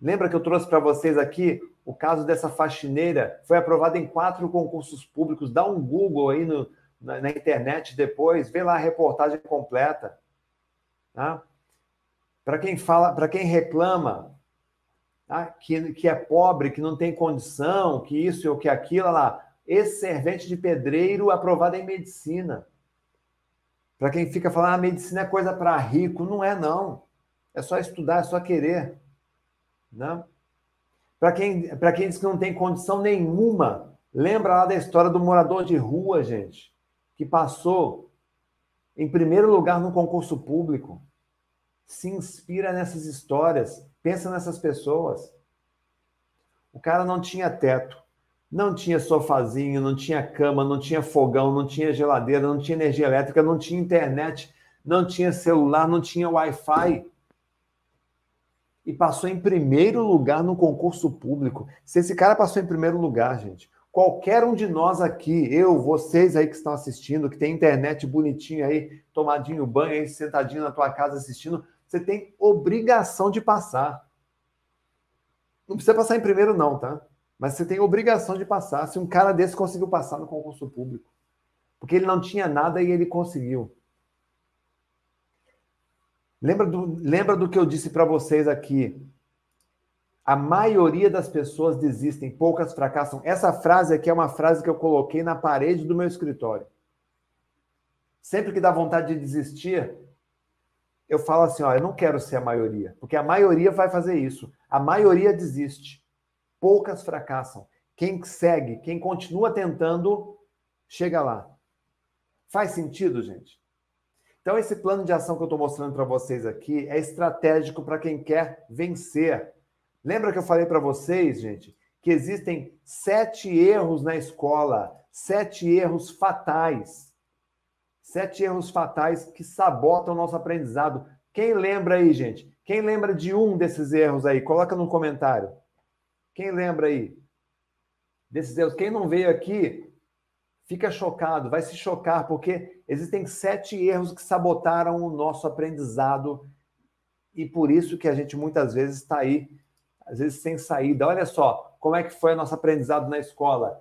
lembra que eu trouxe para vocês aqui o caso dessa faxineira? Foi aprovada em quatro concursos públicos. Dá um Google aí no, na, na, internet depois, vê lá a reportagem completa. Tá? Para quem fala, para quem reclama tá? que, que é pobre, que não tem condição, que isso ou que aquilo, lá, esse servente de pedreiro aprovado em medicina. Para quem fica falando, a ah, medicina é coisa para rico, não é não. É só estudar, é só querer. Não? Para quem, quem diz que não tem condição nenhuma, lembra lá da história do morador de rua, gente, que passou em primeiro lugar no concurso público. Se inspira nessas histórias, pensa nessas pessoas. O cara não tinha teto, não tinha sofazinho, não tinha cama, não tinha fogão, não tinha geladeira, não tinha energia elétrica, não tinha internet, não tinha celular, não tinha Wi-Fi. E passou em primeiro lugar no concurso público. Se esse cara passou em primeiro lugar, gente, qualquer um de nós aqui, eu, vocês aí que estão assistindo, que tem internet bonitinho aí, tomadinho banho aí, sentadinho na tua casa assistindo, você tem obrigação de passar. Não precisa passar em primeiro, não, tá? Mas você tem obrigação de passar. Se um cara desse conseguiu passar no concurso público, porque ele não tinha nada e ele conseguiu. Lembra do, lembra do que eu disse para vocês aqui? A maioria das pessoas desistem, poucas fracassam. Essa frase aqui é uma frase que eu coloquei na parede do meu escritório. Sempre que dá vontade de desistir, eu falo assim: ó, eu não quero ser a maioria, porque a maioria vai fazer isso. A maioria desiste poucas fracassam. Quem segue, quem continua tentando, chega lá. Faz sentido, gente? Então, esse plano de ação que eu estou mostrando para vocês aqui é estratégico para quem quer vencer. Lembra que eu falei para vocês, gente, que existem sete erros na escola, sete erros fatais. Sete erros fatais que sabotam o nosso aprendizado. Quem lembra aí, gente? Quem lembra de um desses erros aí? Coloca no comentário. Quem lembra aí desses erros? Quem não veio aqui, fica chocado, vai se chocar, porque existem sete erros que sabotaram o nosso aprendizado e por isso que a gente muitas vezes está aí, às vezes sem saída. Olha só, como é que foi o nosso aprendizado na escola?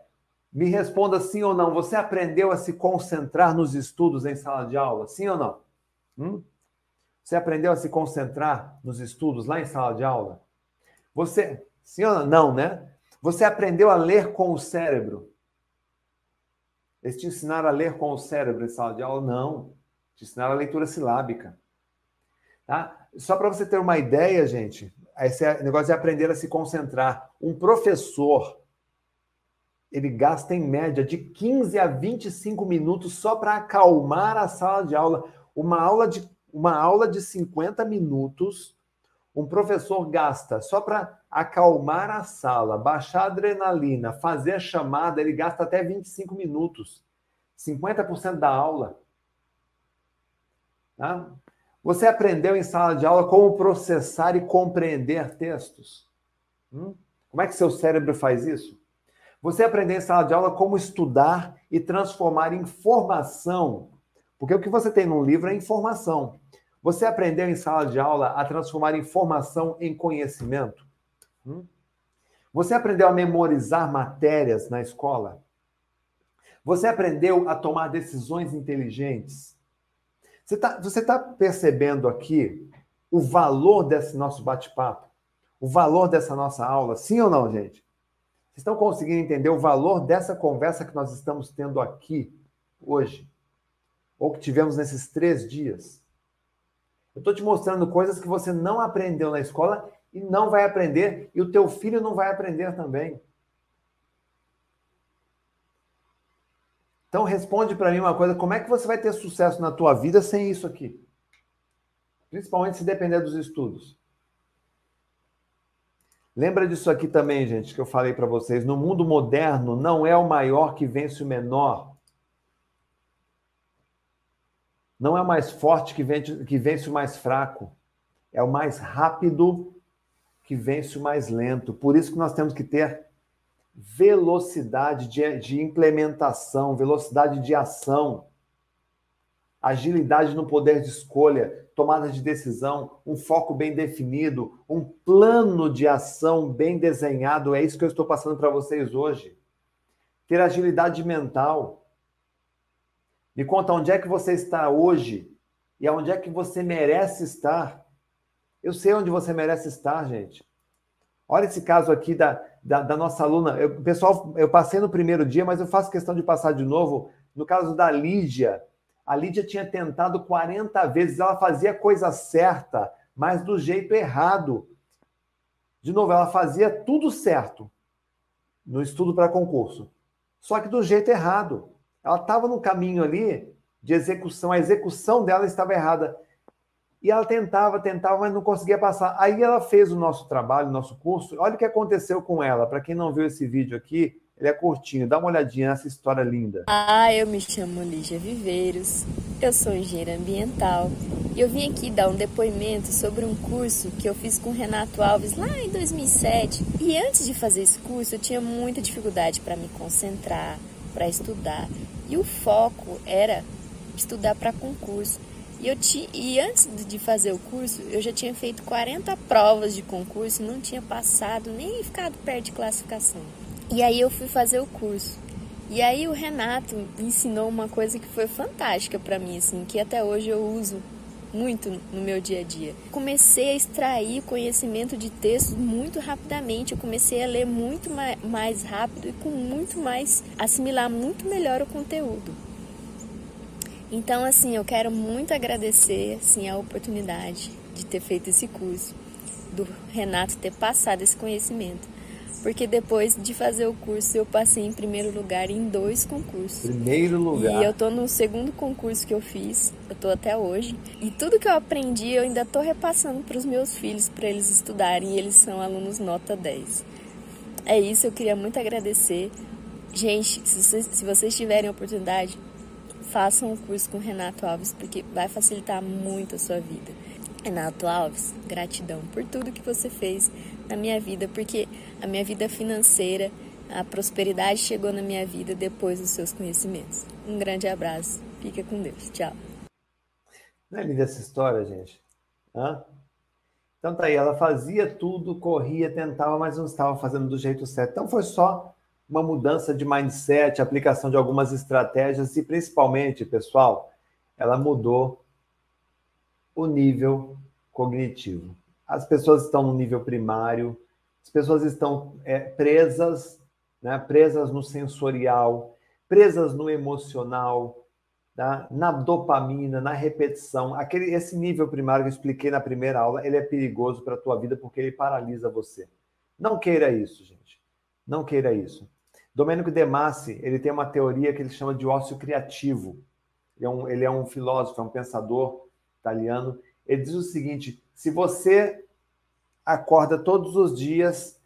Me responda sim ou não. Você aprendeu a se concentrar nos estudos em sala de aula? Sim ou não? Hum? Você aprendeu a se concentrar nos estudos lá em sala de aula? Você Sim ou não, né? Você aprendeu a ler com o cérebro. Eles te ensinaram a ler com o cérebro em sala de aula? Não. Te ensinaram a leitura silábica. Tá? Só para você ter uma ideia, gente, esse é, negócio de aprender a se concentrar. Um professor, ele gasta em média de 15 a 25 minutos só para acalmar a sala de aula. Uma aula de, uma aula de 50 minutos um professor gasta só para acalmar a sala, baixar a adrenalina, fazer a chamada, ele gasta até 25 minutos. 50% da aula. Tá? Você aprendeu em sala de aula como processar e compreender textos? Hum? Como é que seu cérebro faz isso? Você aprendeu em sala de aula como estudar e transformar informação. Porque o que você tem no livro é informação. Você aprendeu em sala de aula a transformar informação em conhecimento? Hum? Você aprendeu a memorizar matérias na escola? Você aprendeu a tomar decisões inteligentes? Você está você tá percebendo aqui o valor desse nosso bate-papo? O valor dessa nossa aula? Sim ou não, gente? Vocês estão conseguindo entender o valor dessa conversa que nós estamos tendo aqui hoje? Ou que tivemos nesses três dias? Eu estou te mostrando coisas que você não aprendeu na escola e não vai aprender, e o teu filho não vai aprender também. Então responde para mim uma coisa, como é que você vai ter sucesso na tua vida sem isso aqui? Principalmente se depender dos estudos. Lembra disso aqui também, gente, que eu falei para vocês. No mundo moderno, não é o maior que vence o menor. Não é o mais forte que vence, que vence o mais fraco. É o mais rápido que vence o mais lento. Por isso que nós temos que ter velocidade de, de implementação, velocidade de ação, agilidade no poder de escolha, tomada de decisão, um foco bem definido, um plano de ação bem desenhado. É isso que eu estou passando para vocês hoje. Ter agilidade mental. Me conta onde é que você está hoje e aonde é que você merece estar. Eu sei onde você merece estar, gente. Olha esse caso aqui da, da, da nossa aluna. Eu, pessoal, eu passei no primeiro dia, mas eu faço questão de passar de novo. No caso da Lídia, a Lídia tinha tentado 40 vezes, ela fazia a coisa certa, mas do jeito errado. De novo, ela fazia tudo certo no estudo para concurso, só que do jeito errado. Ela estava no caminho ali de execução, a execução dela estava errada. E ela tentava, tentava, mas não conseguia passar. Aí ela fez o nosso trabalho, o nosso curso. Olha o que aconteceu com ela. Para quem não viu esse vídeo aqui, ele é curtinho. Dá uma olhadinha nessa história linda. Ah, eu me chamo Lígia Viveiros. Eu sou engenheira ambiental. E eu vim aqui dar um depoimento sobre um curso que eu fiz com Renato Alves lá em 2007. E antes de fazer esse curso, eu tinha muita dificuldade para me concentrar, para estudar. E o foco era estudar para concurso. E, eu ti, e antes de fazer o curso, eu já tinha feito 40 provas de concurso não tinha passado nem ficado perto de classificação. E aí eu fui fazer o curso. E aí o Renato ensinou uma coisa que foi fantástica para mim, assim, que até hoje eu uso muito no meu dia a dia. Comecei a extrair conhecimento de textos muito rapidamente, eu comecei a ler muito mais rápido e com muito mais assimilar muito melhor o conteúdo. Então, assim, eu quero muito agradecer assim, a oportunidade de ter feito esse curso, do Renato ter passado esse conhecimento. Porque depois de fazer o curso, eu passei em primeiro lugar em dois concursos. Primeiro lugar. E eu tô no segundo concurso que eu fiz, eu tô até hoje. E tudo que eu aprendi, eu ainda tô repassando para os meus filhos para eles estudarem, e eles são alunos nota 10. É isso, eu queria muito agradecer. Gente, se vocês, se vocês tiverem a oportunidade, façam o curso com Renato Alves, porque vai facilitar muito a sua vida. Renato Alves, gratidão por tudo que você fez na minha vida, porque a minha vida financeira, a prosperidade chegou na minha vida depois dos seus conhecimentos. Um grande abraço, fica com Deus, tchau. Não é linda essa história, gente? Hã? Então tá aí, ela fazia tudo, corria, tentava, mas não estava fazendo do jeito certo. Então foi só uma mudança de mindset, aplicação de algumas estratégias e principalmente, pessoal, ela mudou o nível cognitivo. As pessoas estão no nível primário, as pessoas estão é, presas, né, presas no sensorial, presas no emocional, tá? na dopamina, na repetição. Aquele, esse nível primário que eu expliquei na primeira aula, ele é perigoso para a tua vida porque ele paralisa você. Não queira isso, gente. Não queira isso. Domênico De Massi, ele tem uma teoria que ele chama de ócio criativo. Ele é um, ele é um filósofo, é um pensador italiano. Ele diz o seguinte: se você acorda todos os dias,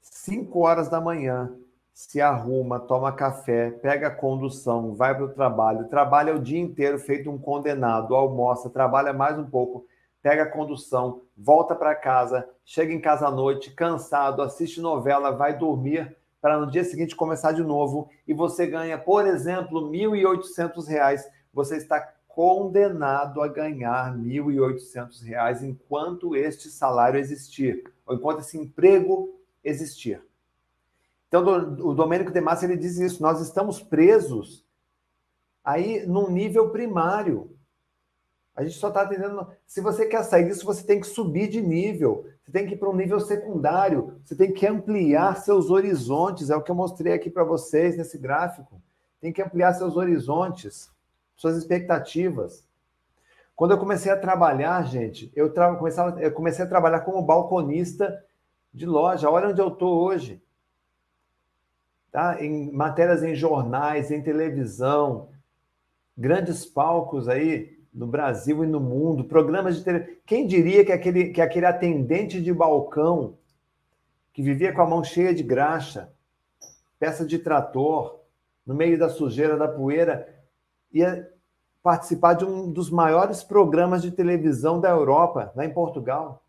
5 horas da manhã, se arruma, toma café, pega a condução, vai para o trabalho, trabalha o dia inteiro feito um condenado, almoça, trabalha mais um pouco, pega a condução, volta para casa, chega em casa à noite, cansado, assiste novela, vai dormir para no dia seguinte começar de novo e você ganha, por exemplo, R$ 1.800, você está condenado a ganhar R$ 1.800 enquanto este salário existir, ou enquanto esse emprego existir. Então, o Domênico de Massa ele diz isso, nós estamos presos aí num nível primário. A gente só está atendendo. Se você quer sair disso, você tem que subir de nível. Você tem que ir para um nível secundário. Você tem que ampliar seus horizontes. É o que eu mostrei aqui para vocês nesse gráfico. Tem que ampliar seus horizontes, suas expectativas. Quando eu comecei a trabalhar, gente, eu, tra... Começava... eu comecei a trabalhar como balconista de loja. Olha onde eu estou hoje. tá? em matérias em jornais, em televisão, grandes palcos aí no Brasil e no mundo, programas de televisão. Quem diria que aquele, que aquele atendente de balcão que vivia com a mão cheia de graxa, peça de trator, no meio da sujeira, da poeira, ia participar de um dos maiores programas de televisão da Europa, lá em Portugal.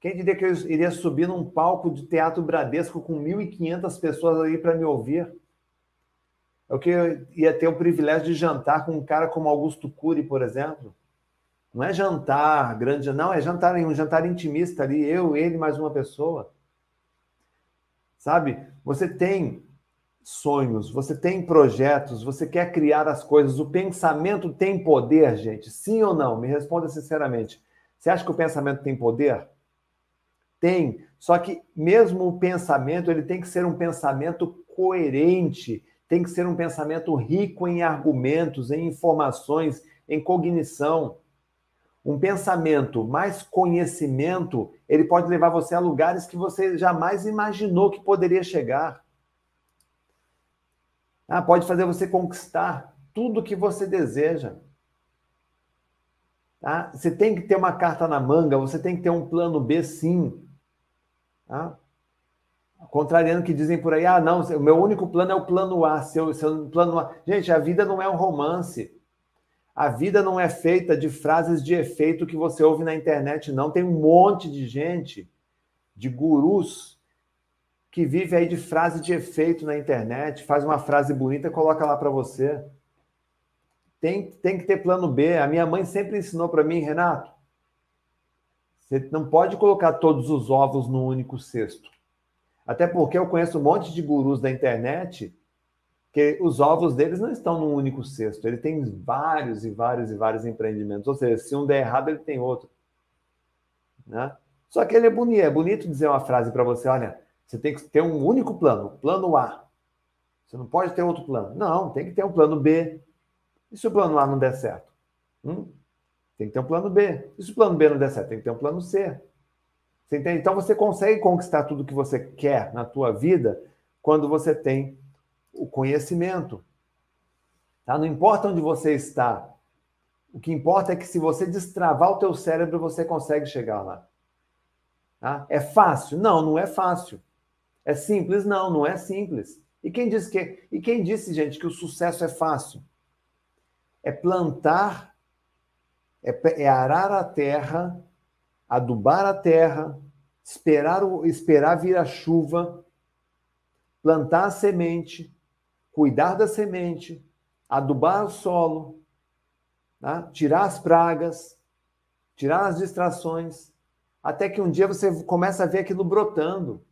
Quem diria que eu iria subir num palco de teatro Bradesco com 1.500 pessoas ali para me ouvir? É o que eu ia ter o privilégio de jantar com um cara como Augusto Cury, por exemplo. Não é jantar grande, não, é jantar um jantar intimista ali, eu, ele, mais uma pessoa. Sabe? Você tem sonhos, você tem projetos, você quer criar as coisas. O pensamento tem poder, gente? Sim ou não? Me responda sinceramente. Você acha que o pensamento tem poder? Tem. Só que mesmo o pensamento, ele tem que ser um pensamento coerente, tem que ser um pensamento rico em argumentos, em informações, em cognição. Um pensamento mais conhecimento, ele pode levar você a lugares que você jamais imaginou que poderia chegar. Ah, pode fazer você conquistar tudo que você deseja. Tá? Você tem que ter uma carta na manga, você tem que ter um plano B, sim. Tá? Contrariando que dizem por aí, ah, não, o meu único plano é o plano A, seu, seu plano A. Gente, a vida não é um romance. A vida não é feita de frases de efeito que você ouve na internet, não. Tem um monte de gente, de gurus, que vive aí de frase de efeito na internet, faz uma frase bonita e coloca lá para você. Tem, tem que ter plano B. A minha mãe sempre ensinou para mim, Renato, você não pode colocar todos os ovos no único cesto. Até porque eu conheço um monte de gurus da internet que os ovos deles não estão num único cesto. Ele tem vários e vários e vários empreendimentos. Ou seja, se um der errado, ele tem outro. Né? Só que ele é bonito. É bonito dizer uma frase para você: olha, você tem que ter um único plano, plano A. Você não pode ter outro plano. Não, tem que ter um plano B. E se o plano A não der certo? Hum? Tem que ter um plano B. E se o plano B não der certo, tem que ter um plano C. Você entende? Então você consegue conquistar tudo que você quer na tua vida quando você tem o conhecimento. Tá? Não importa onde você está. O que importa é que se você destravar o teu cérebro, você consegue chegar lá. Tá? É fácil? Não, não é fácil. É simples? Não, não é simples. E quem disse que e quem disse, gente, que o sucesso é fácil? É plantar é, é arar a terra, adubar a terra, esperar, esperar vir a chuva, plantar a semente, cuidar da semente, adubar o solo, tá? tirar as pragas, tirar as distrações, até que um dia você começa a ver aquilo brotando.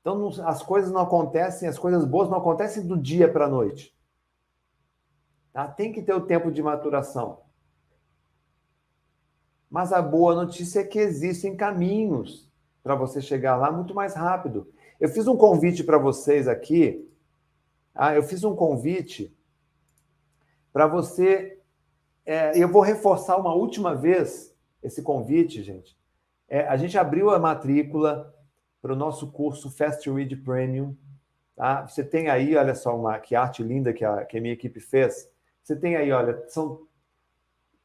Então as coisas não acontecem, as coisas boas não acontecem do dia para a noite. Tá? Tem que ter o tempo de maturação. Mas a boa notícia é que existem caminhos para você chegar lá muito mais rápido. Eu fiz um convite para vocês aqui. Ah, eu fiz um convite para você. É, eu vou reforçar uma última vez esse convite, gente. É, a gente abriu a matrícula para o nosso curso Fast Read Premium. Tá? Você tem aí, olha só, uma que arte linda que a, que a minha equipe fez. Você tem aí, olha, são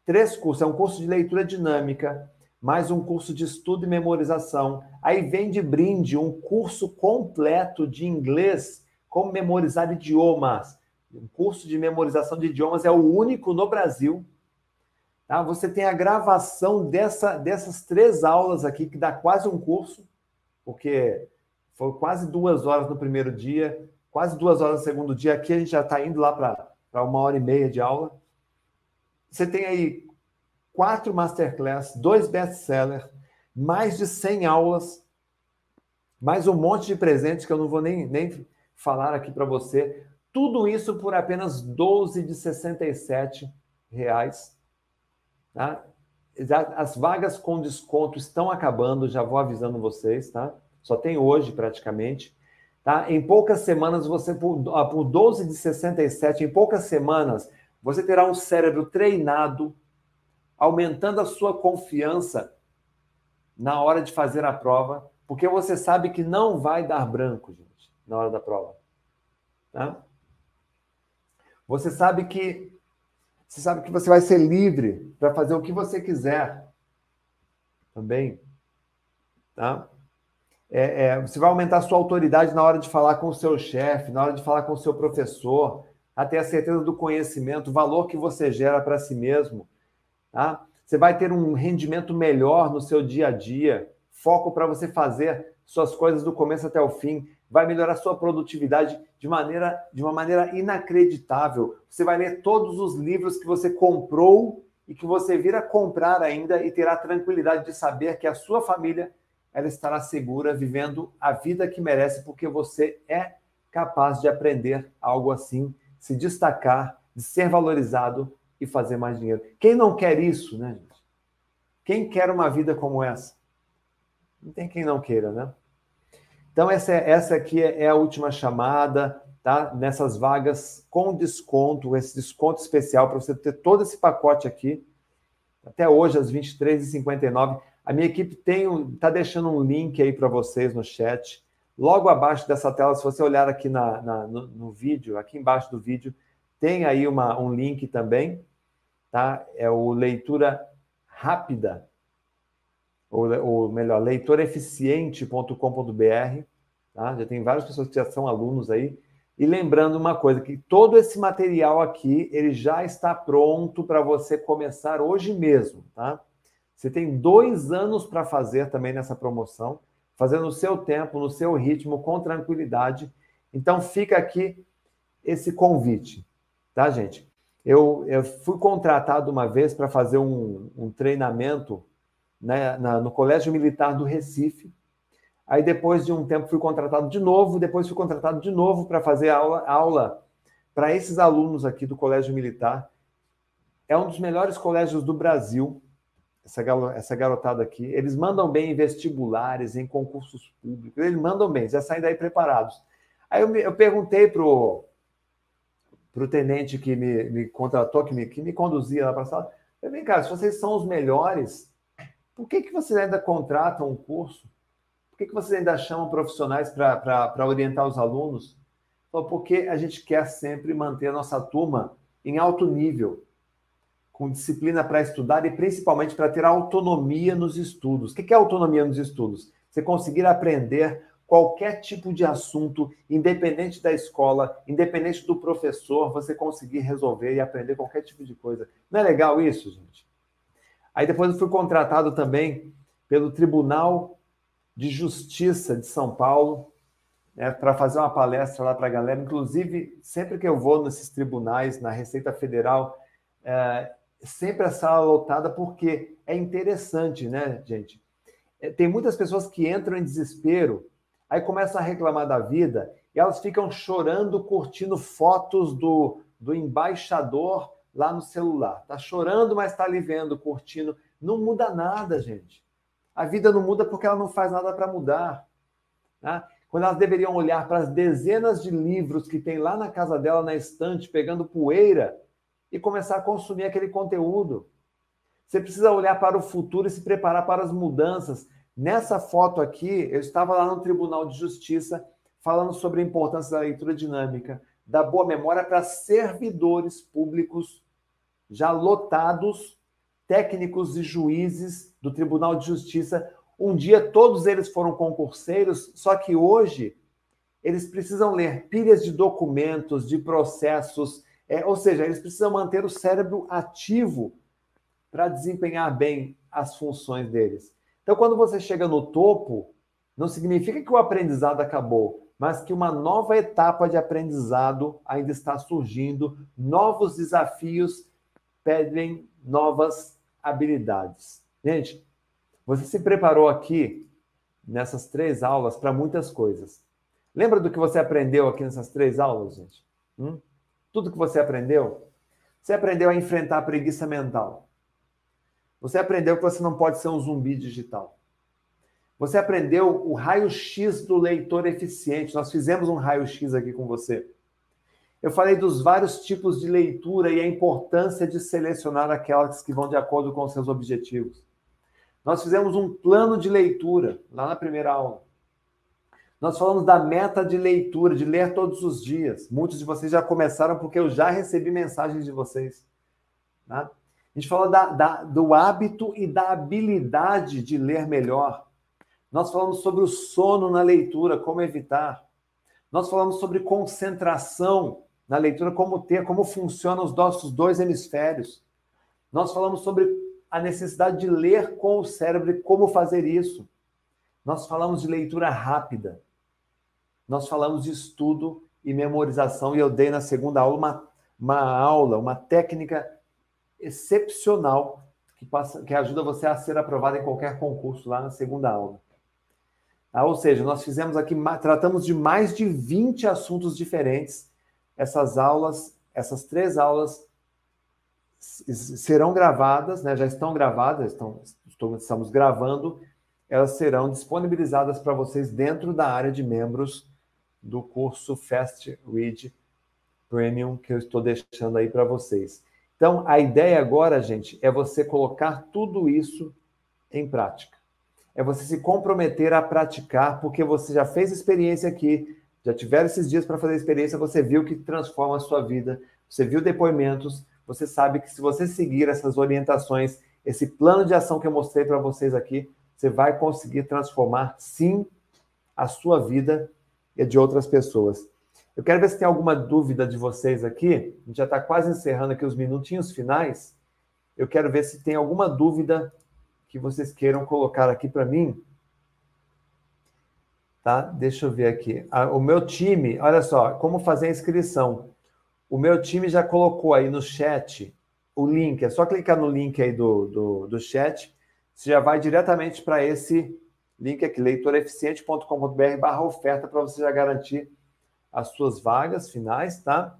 Três cursos, é um curso de leitura dinâmica, mais um curso de estudo e memorização. Aí vem de brinde um curso completo de inglês, como memorizar idiomas. Um curso de memorização de idiomas é o único no Brasil. Tá? Você tem a gravação dessa, dessas três aulas aqui, que dá quase um curso, porque foi quase duas horas no primeiro dia, quase duas horas no segundo dia. Aqui a gente já está indo lá para uma hora e meia de aula. Você tem aí quatro masterclass, dois best-sellers, mais de 100 aulas, mais um monte de presentes que eu não vou nem, nem falar aqui para você. Tudo isso por apenas 12 de 67 reais. Tá? As vagas com desconto estão acabando, já vou avisando vocês, tá? Só tem hoje praticamente. Tá? Em poucas semanas, você, por, ah, por 12 de 67, em poucas semanas, você terá um cérebro treinado, aumentando a sua confiança na hora de fazer a prova, porque você sabe que não vai dar branco, gente. na hora da prova. Tá? Você sabe que você sabe que você vai ser livre para fazer o que você quiser. Também. Tá? É, é, você vai aumentar a sua autoridade na hora de falar com o seu chefe, na hora de falar com o seu professor, a ter a certeza do conhecimento, o valor que você gera para si mesmo. Tá? Você vai ter um rendimento melhor no seu dia a dia, foco para você fazer suas coisas do começo até o fim, vai melhorar sua produtividade de maneira de uma maneira inacreditável. Você vai ler todos os livros que você comprou e que você vir a comprar ainda e terá tranquilidade de saber que a sua família ela estará segura vivendo a vida que merece porque você é capaz de aprender algo assim, se destacar, de ser valorizado e fazer mais dinheiro. Quem não quer isso, né, gente? Quem quer uma vida como essa? Não tem quem não queira, né? Então, essa, é, essa aqui é, é a última chamada, tá? Nessas vagas com desconto, esse desconto especial para você ter todo esse pacote aqui. Até hoje, às 23h59. A minha equipe tem está deixando um link aí para vocês no chat. Logo abaixo dessa tela, se você olhar aqui na, na no, no, vídeo, aqui embaixo do vídeo, tem aí uma, um link também, tá? É o leitura rápida ou, ou melhor, leitoreficiente.com.br. Tá? Já tem várias pessoas que já são alunos aí. E lembrando uma coisa, que todo esse material aqui, ele já está pronto para você começar hoje mesmo, tá? Você tem dois anos para fazer também nessa promoção, fazendo no seu tempo, no seu ritmo, com tranquilidade. Então fica aqui esse convite, tá, gente? Eu, eu fui contratado uma vez para fazer um, um treinamento né, na, no Colégio Militar do Recife. Aí, depois de um tempo, fui contratado de novo, depois fui contratado de novo para fazer aula, aula para esses alunos aqui do Colégio Militar. É um dos melhores colégios do Brasil, essa, essa garotada aqui. Eles mandam bem em vestibulares, em concursos públicos, eles mandam bem, já saem daí preparados. Aí eu, eu perguntei para o tenente que me, me contratou, que me, que me conduzia lá para a sala, vem cá, se vocês são os melhores, por que, que vocês ainda contratam um curso? Por que, que vocês ainda chamam profissionais para orientar os alunos? Porque a gente quer sempre manter a nossa turma em alto nível, com disciplina para estudar e principalmente para ter autonomia nos estudos. O que é autonomia nos estudos? Você conseguir aprender qualquer tipo de assunto, independente da escola, independente do professor, você conseguir resolver e aprender qualquer tipo de coisa. Não é legal isso, gente? Aí depois eu fui contratado também pelo Tribunal de Justiça de São Paulo né, para fazer uma palestra lá para a galera. Inclusive, sempre que eu vou nesses tribunais, na Receita Federal, é, sempre a sala lotada, porque é interessante, né, gente? É, tem muitas pessoas que entram em desespero, aí começam a reclamar da vida e elas ficam chorando, curtindo fotos do, do embaixador lá no celular. Tá chorando, mas está ali vendo, curtindo. Não muda nada, gente. A vida não muda porque ela não faz nada para mudar. Tá? Quando elas deveriam olhar para as dezenas de livros que tem lá na casa dela, na estante, pegando poeira, e começar a consumir aquele conteúdo. Você precisa olhar para o futuro e se preparar para as mudanças. Nessa foto aqui, eu estava lá no Tribunal de Justiça falando sobre a importância da leitura dinâmica, da boa memória para servidores públicos já lotados, técnicos e juízes do Tribunal de Justiça. Um dia todos eles foram concurseiros, só que hoje eles precisam ler pilhas de documentos, de processos, é, ou seja, eles precisam manter o cérebro ativo para desempenhar bem as funções deles. Então, quando você chega no topo, não significa que o aprendizado acabou, mas que uma nova etapa de aprendizado ainda está surgindo, novos desafios pedem novas habilidades. Gente, você se preparou aqui nessas três aulas para muitas coisas. Lembra do que você aprendeu aqui nessas três aulas, gente? Hum? Tudo que você aprendeu? Você aprendeu a enfrentar a preguiça mental. Você aprendeu que você não pode ser um zumbi digital. Você aprendeu o raio-x do leitor eficiente. Nós fizemos um raio-x aqui com você. Eu falei dos vários tipos de leitura e a importância de selecionar aquelas que vão de acordo com seus objetivos. Nós fizemos um plano de leitura lá na primeira aula. Nós falamos da meta de leitura, de ler todos os dias. Muitos de vocês já começaram porque eu já recebi mensagens de vocês. Tá? A gente fala da, da, do hábito e da habilidade de ler melhor. Nós falamos sobre o sono na leitura, como evitar. Nós falamos sobre concentração na leitura, como ter, como funcionam os nossos dois hemisférios. Nós falamos sobre a necessidade de ler com o cérebro e como fazer isso. Nós falamos de leitura rápida. Nós falamos de estudo e memorização, e eu dei na segunda aula uma, uma aula, uma técnica excepcional que, passa, que ajuda você a ser aprovado em qualquer concurso lá na segunda aula. Ah, ou seja, nós fizemos aqui, tratamos de mais de 20 assuntos diferentes. Essas aulas, essas três aulas serão gravadas, né, já estão gravadas, estão, estamos gravando, elas serão disponibilizadas para vocês dentro da área de membros do curso Fast Read Premium que eu estou deixando aí para vocês. Então, a ideia agora, gente, é você colocar tudo isso em prática. É você se comprometer a praticar, porque você já fez experiência aqui, já tiveram esses dias para fazer experiência, você viu que transforma a sua vida, você viu depoimentos, você sabe que se você seguir essas orientações, esse plano de ação que eu mostrei para vocês aqui, você vai conseguir transformar, sim, a sua vida e de outras pessoas. Eu quero ver se tem alguma dúvida de vocês aqui. A gente já está quase encerrando aqui os minutinhos finais. Eu quero ver se tem alguma dúvida que vocês queiram colocar aqui para mim. Tá? Deixa eu ver aqui. Ah, o meu time, olha só, como fazer a inscrição. O meu time já colocou aí no chat o link. É só clicar no link aí do, do, do chat. Você já vai diretamente para esse link aqui, leitoreficiente.com.br barra oferta, para você já garantir as suas vagas finais, tá?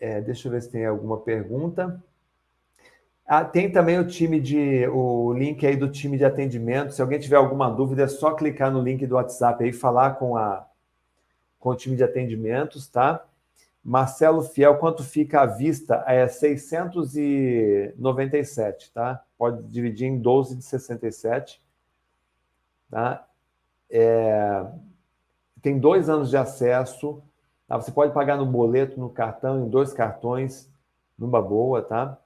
É, deixa eu ver se tem alguma pergunta. Ah, tem também o time de o link aí do time de atendimento. Se alguém tiver alguma dúvida, é só clicar no link do WhatsApp aí e falar com a com o time de atendimentos, tá? Marcelo Fiel, quanto fica à vista? É 697, tá? Pode dividir em 12 de 67, tá? É, tem dois anos de acesso, tá? Você pode pagar no boleto, no cartão, em dois cartões, numa boa, tá?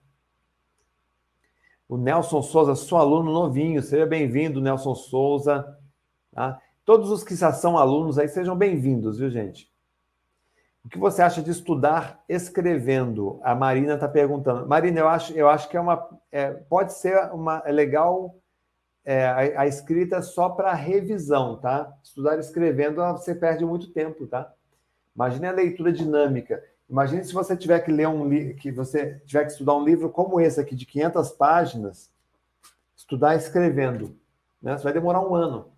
O Nelson Souza, sou aluno novinho, seja bem-vindo, Nelson Souza, tá? Todos os que já são alunos aí, sejam bem-vindos, viu, gente? O que você acha de estudar escrevendo? A Marina está perguntando. Marina, eu acho, eu acho que é uma. É, pode ser uma. É legal é, a, a, escrita só para revisão, tá? Estudar escrevendo, você perde muito tempo, tá? Imagine a leitura dinâmica. Imagine se você tiver que ler um que você tiver que estudar um livro como esse aqui, de 500 páginas, estudar escrevendo. Né? Você vai demorar um ano.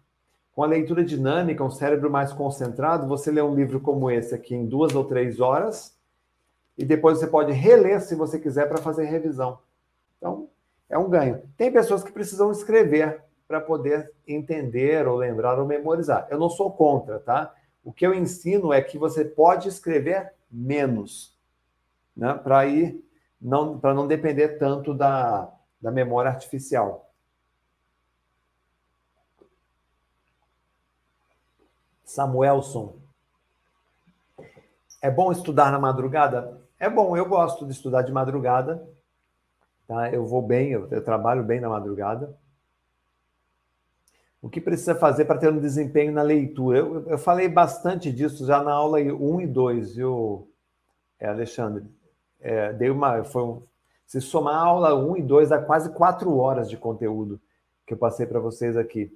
Com a leitura dinâmica, um cérebro mais concentrado, você lê um livro como esse aqui em duas ou três horas, e depois você pode reler se você quiser para fazer revisão. Então, é um ganho. Tem pessoas que precisam escrever para poder entender ou lembrar ou memorizar. Eu não sou contra, tá? O que eu ensino é que você pode escrever menos, né? Para ir não para não depender tanto da, da memória artificial. Samuelson. É bom estudar na madrugada? É bom, eu gosto de estudar de madrugada. Tá? Eu vou bem, eu, eu trabalho bem na madrugada. O que precisa fazer para ter um desempenho na leitura? Eu, eu, falei bastante disso já na aula 1 e 2, viu, é, Alexandre? É, dei uma, foi um, se somar a aula 1 e 2, dá quase quatro horas de conteúdo que eu passei para vocês aqui.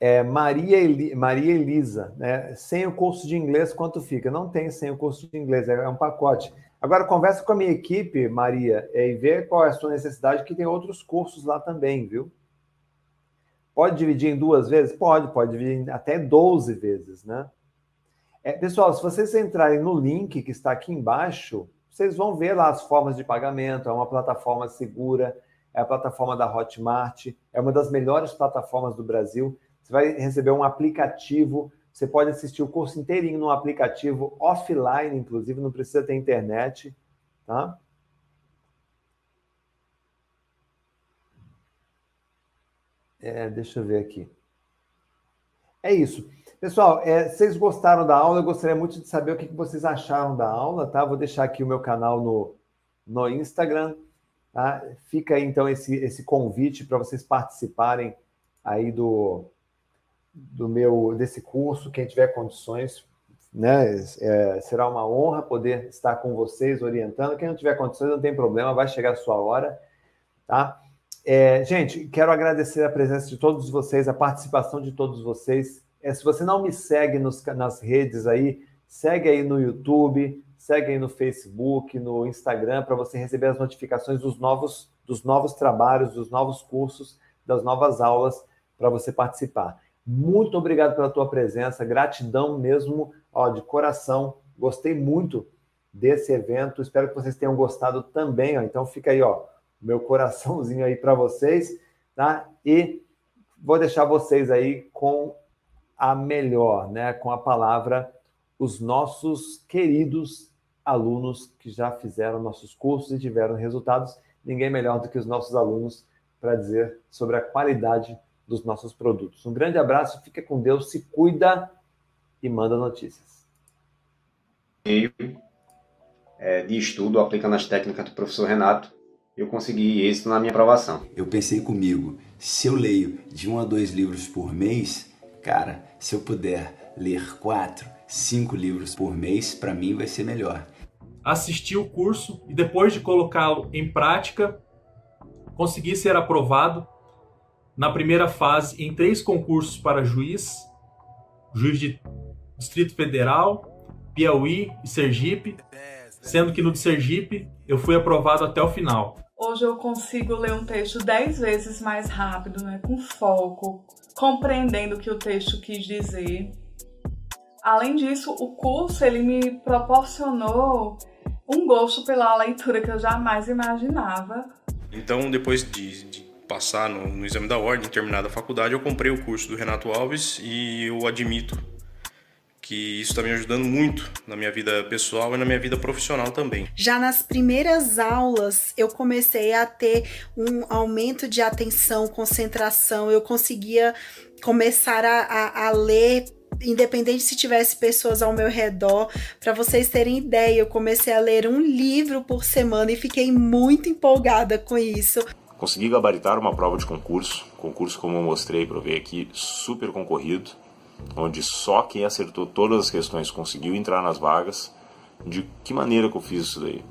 É, Maria, Eli, Maria Elisa, né? sem o curso de inglês, quanto fica? Não tem sem o curso de inglês, é um pacote. Agora, conversa com a minha equipe, Maria, é, e vê qual é a sua necessidade, que tem outros cursos lá também, viu? Pode dividir em duas vezes? Pode, pode dividir até 12 vezes, né? É, pessoal, se vocês entrarem no link que está aqui embaixo, vocês vão ver lá as formas de pagamento, é uma plataforma segura, é a plataforma da Hotmart, é uma das melhores plataformas do Brasil. Você vai receber um aplicativo, você pode assistir o curso inteirinho no aplicativo offline, inclusive, não precisa ter internet, tá? É, deixa eu ver aqui. É isso. Pessoal, é, vocês gostaram da aula? Eu gostaria muito de saber o que, vocês acharam da aula, tá? Vou deixar aqui o meu canal no, no Instagram, tá? Fica aí, então, esse, esse convite para vocês participarem aí do, do meu desse curso, quem tiver condições, né? É, será uma honra poder estar com vocês orientando. Quem não tiver condições, não tem problema, vai chegar a sua hora, tá? É, gente, quero agradecer a presença de todos vocês, a participação de todos vocês. É, se você não me segue nos, nas redes aí, segue aí no YouTube, segue aí no Facebook, no Instagram, para você receber as notificações dos novos, dos novos trabalhos, dos novos cursos, das novas aulas para você participar. Muito obrigado pela tua presença, gratidão mesmo, ó, de coração. Gostei muito desse evento, espero que vocês tenham gostado também. Ó. Então fica aí, ó, meu coraçãozinho aí para vocês, tá? E vou deixar vocês aí com a melhor, né, com a palavra os nossos queridos alunos que já fizeram nossos cursos e tiveram resultados. Ninguém melhor do que os nossos alunos para dizer sobre a qualidade dos nossos produtos. Um grande abraço, fica com Deus, se cuida e manda notícias. É, de estudo, aplicando as técnicas do professor Renato, eu consegui êxito na minha aprovação. Eu pensei comigo, se eu leio de um a dois livros por mês, Cara, se eu puder ler quatro, cinco livros por mês, para mim vai ser melhor. Assisti o curso e depois de colocá-lo em prática, consegui ser aprovado na primeira fase em três concursos para juiz, juiz de Distrito Federal, Piauí e Sergipe, sendo que no de Sergipe eu fui aprovado até o final. Hoje eu consigo ler um texto dez vezes mais rápido, né, com foco, compreendendo o que o texto quis dizer. Além disso, o curso ele me proporcionou um gosto pela leitura que eu jamais imaginava. Então, depois de, de passar no, no, exame da ordem, terminada a faculdade, eu comprei o curso do Renato Alves e eu admito que isso está me ajudando muito na minha vida pessoal e na minha vida profissional também. Já nas primeiras aulas, eu comecei a ter um aumento de atenção, concentração, eu conseguia começar a, a, a ler independente se tivesse pessoas ao meu redor. Para vocês terem ideia, eu comecei a ler um livro por semana e fiquei muito empolgada com isso. Consegui gabaritar uma prova de concurso, concurso como eu mostrei para ver aqui, super concorrido onde só quem acertou todas as questões conseguiu entrar nas vagas. De que maneira que eu fiz isso daí?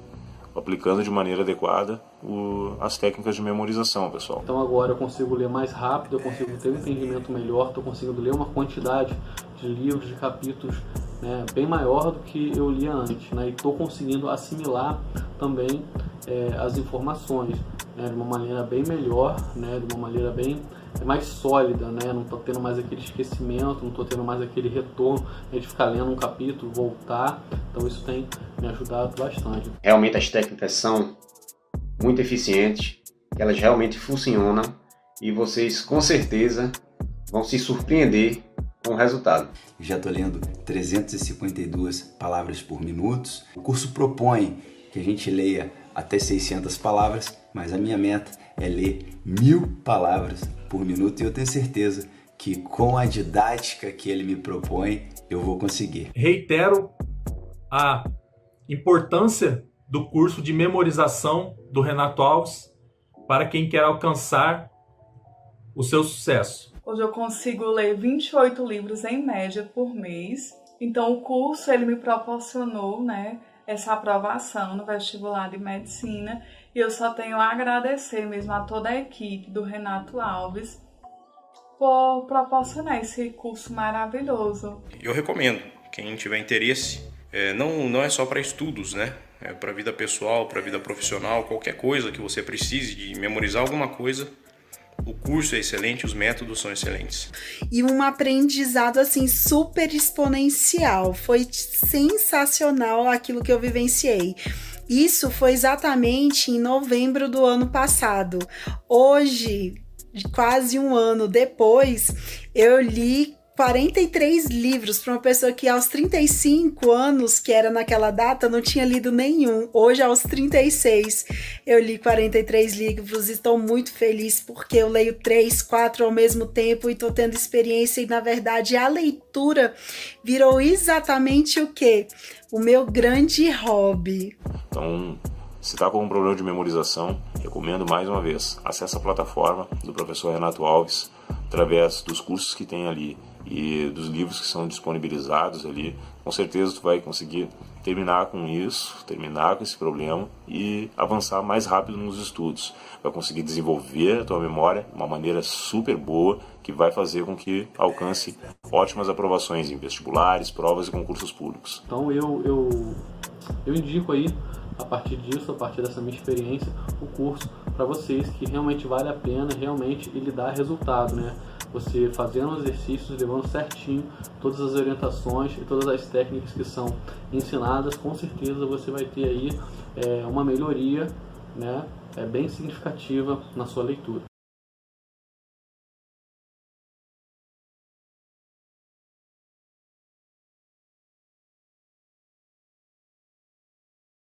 Aplicando de maneira adequada o, as técnicas de memorização, pessoal. Então agora eu consigo ler mais rápido, eu consigo ter um entendimento melhor, estou conseguindo ler uma quantidade de livros, de capítulos né, bem maior do que eu lia antes. Né, e estou conseguindo assimilar também é, as informações né, de uma maneira bem melhor, né, de uma maneira bem mais sólida, né? Não estou tendo mais aquele esquecimento, não estou tendo mais aquele retorno né, de ficar lendo um capítulo, voltar. Então isso tem me ajudado bastante. Realmente as técnicas são muito eficientes, elas realmente funcionam e vocês com certeza vão se surpreender com o resultado. Já estou lendo 352 palavras por minuto. O curso propõe que a gente leia até 600 palavras, mas a minha meta é ler mil palavras por minuto e eu tenho certeza que com a didática que ele me propõe, eu vou conseguir. Reitero a importância do curso de memorização do Renato Alves para quem quer alcançar o seu sucesso. Hoje eu consigo ler 28 livros em média por mês. Então o curso ele me proporcionou, né, essa aprovação no vestibular de medicina e eu só tenho a agradecer mesmo a toda a equipe do Renato Alves por proporcionar esse curso maravilhoso. Eu recomendo, quem tiver interesse, é, não, não é só para estudos, né? É para vida pessoal, para vida profissional, qualquer coisa que você precise de memorizar alguma coisa, o curso é excelente, os métodos são excelentes. E um aprendizado assim super exponencial. Foi sensacional aquilo que eu vivenciei. Isso foi exatamente em novembro do ano passado. Hoje, quase um ano depois, eu li 43 livros para uma pessoa que aos 35 anos, que era naquela data, não tinha lido nenhum. Hoje, aos 36, eu li 43 livros e estou muito feliz porque eu leio três, quatro ao mesmo tempo e estou tendo experiência. E na verdade, a leitura virou exatamente o que? O meu grande hobby. Então, se está com um problema de memorização, recomendo mais uma vez, acesse a plataforma do professor Renato Alves através dos cursos que tem ali e dos livros que são disponibilizados ali, com certeza tu vai conseguir terminar com isso, terminar com esse problema e avançar mais rápido nos estudos. Vai conseguir desenvolver a tua memória de uma maneira super boa que vai fazer com que alcance ótimas aprovações em vestibulares, provas e concursos públicos. Então eu, eu, eu indico aí, a partir disso, a partir dessa minha experiência, o curso para vocês que realmente vale a pena, realmente ele dá resultado, né? Você fazendo exercícios, levando certinho todas as orientações e todas as técnicas que são ensinadas, com certeza você vai ter aí é, uma melhoria né, é, bem significativa na sua leitura.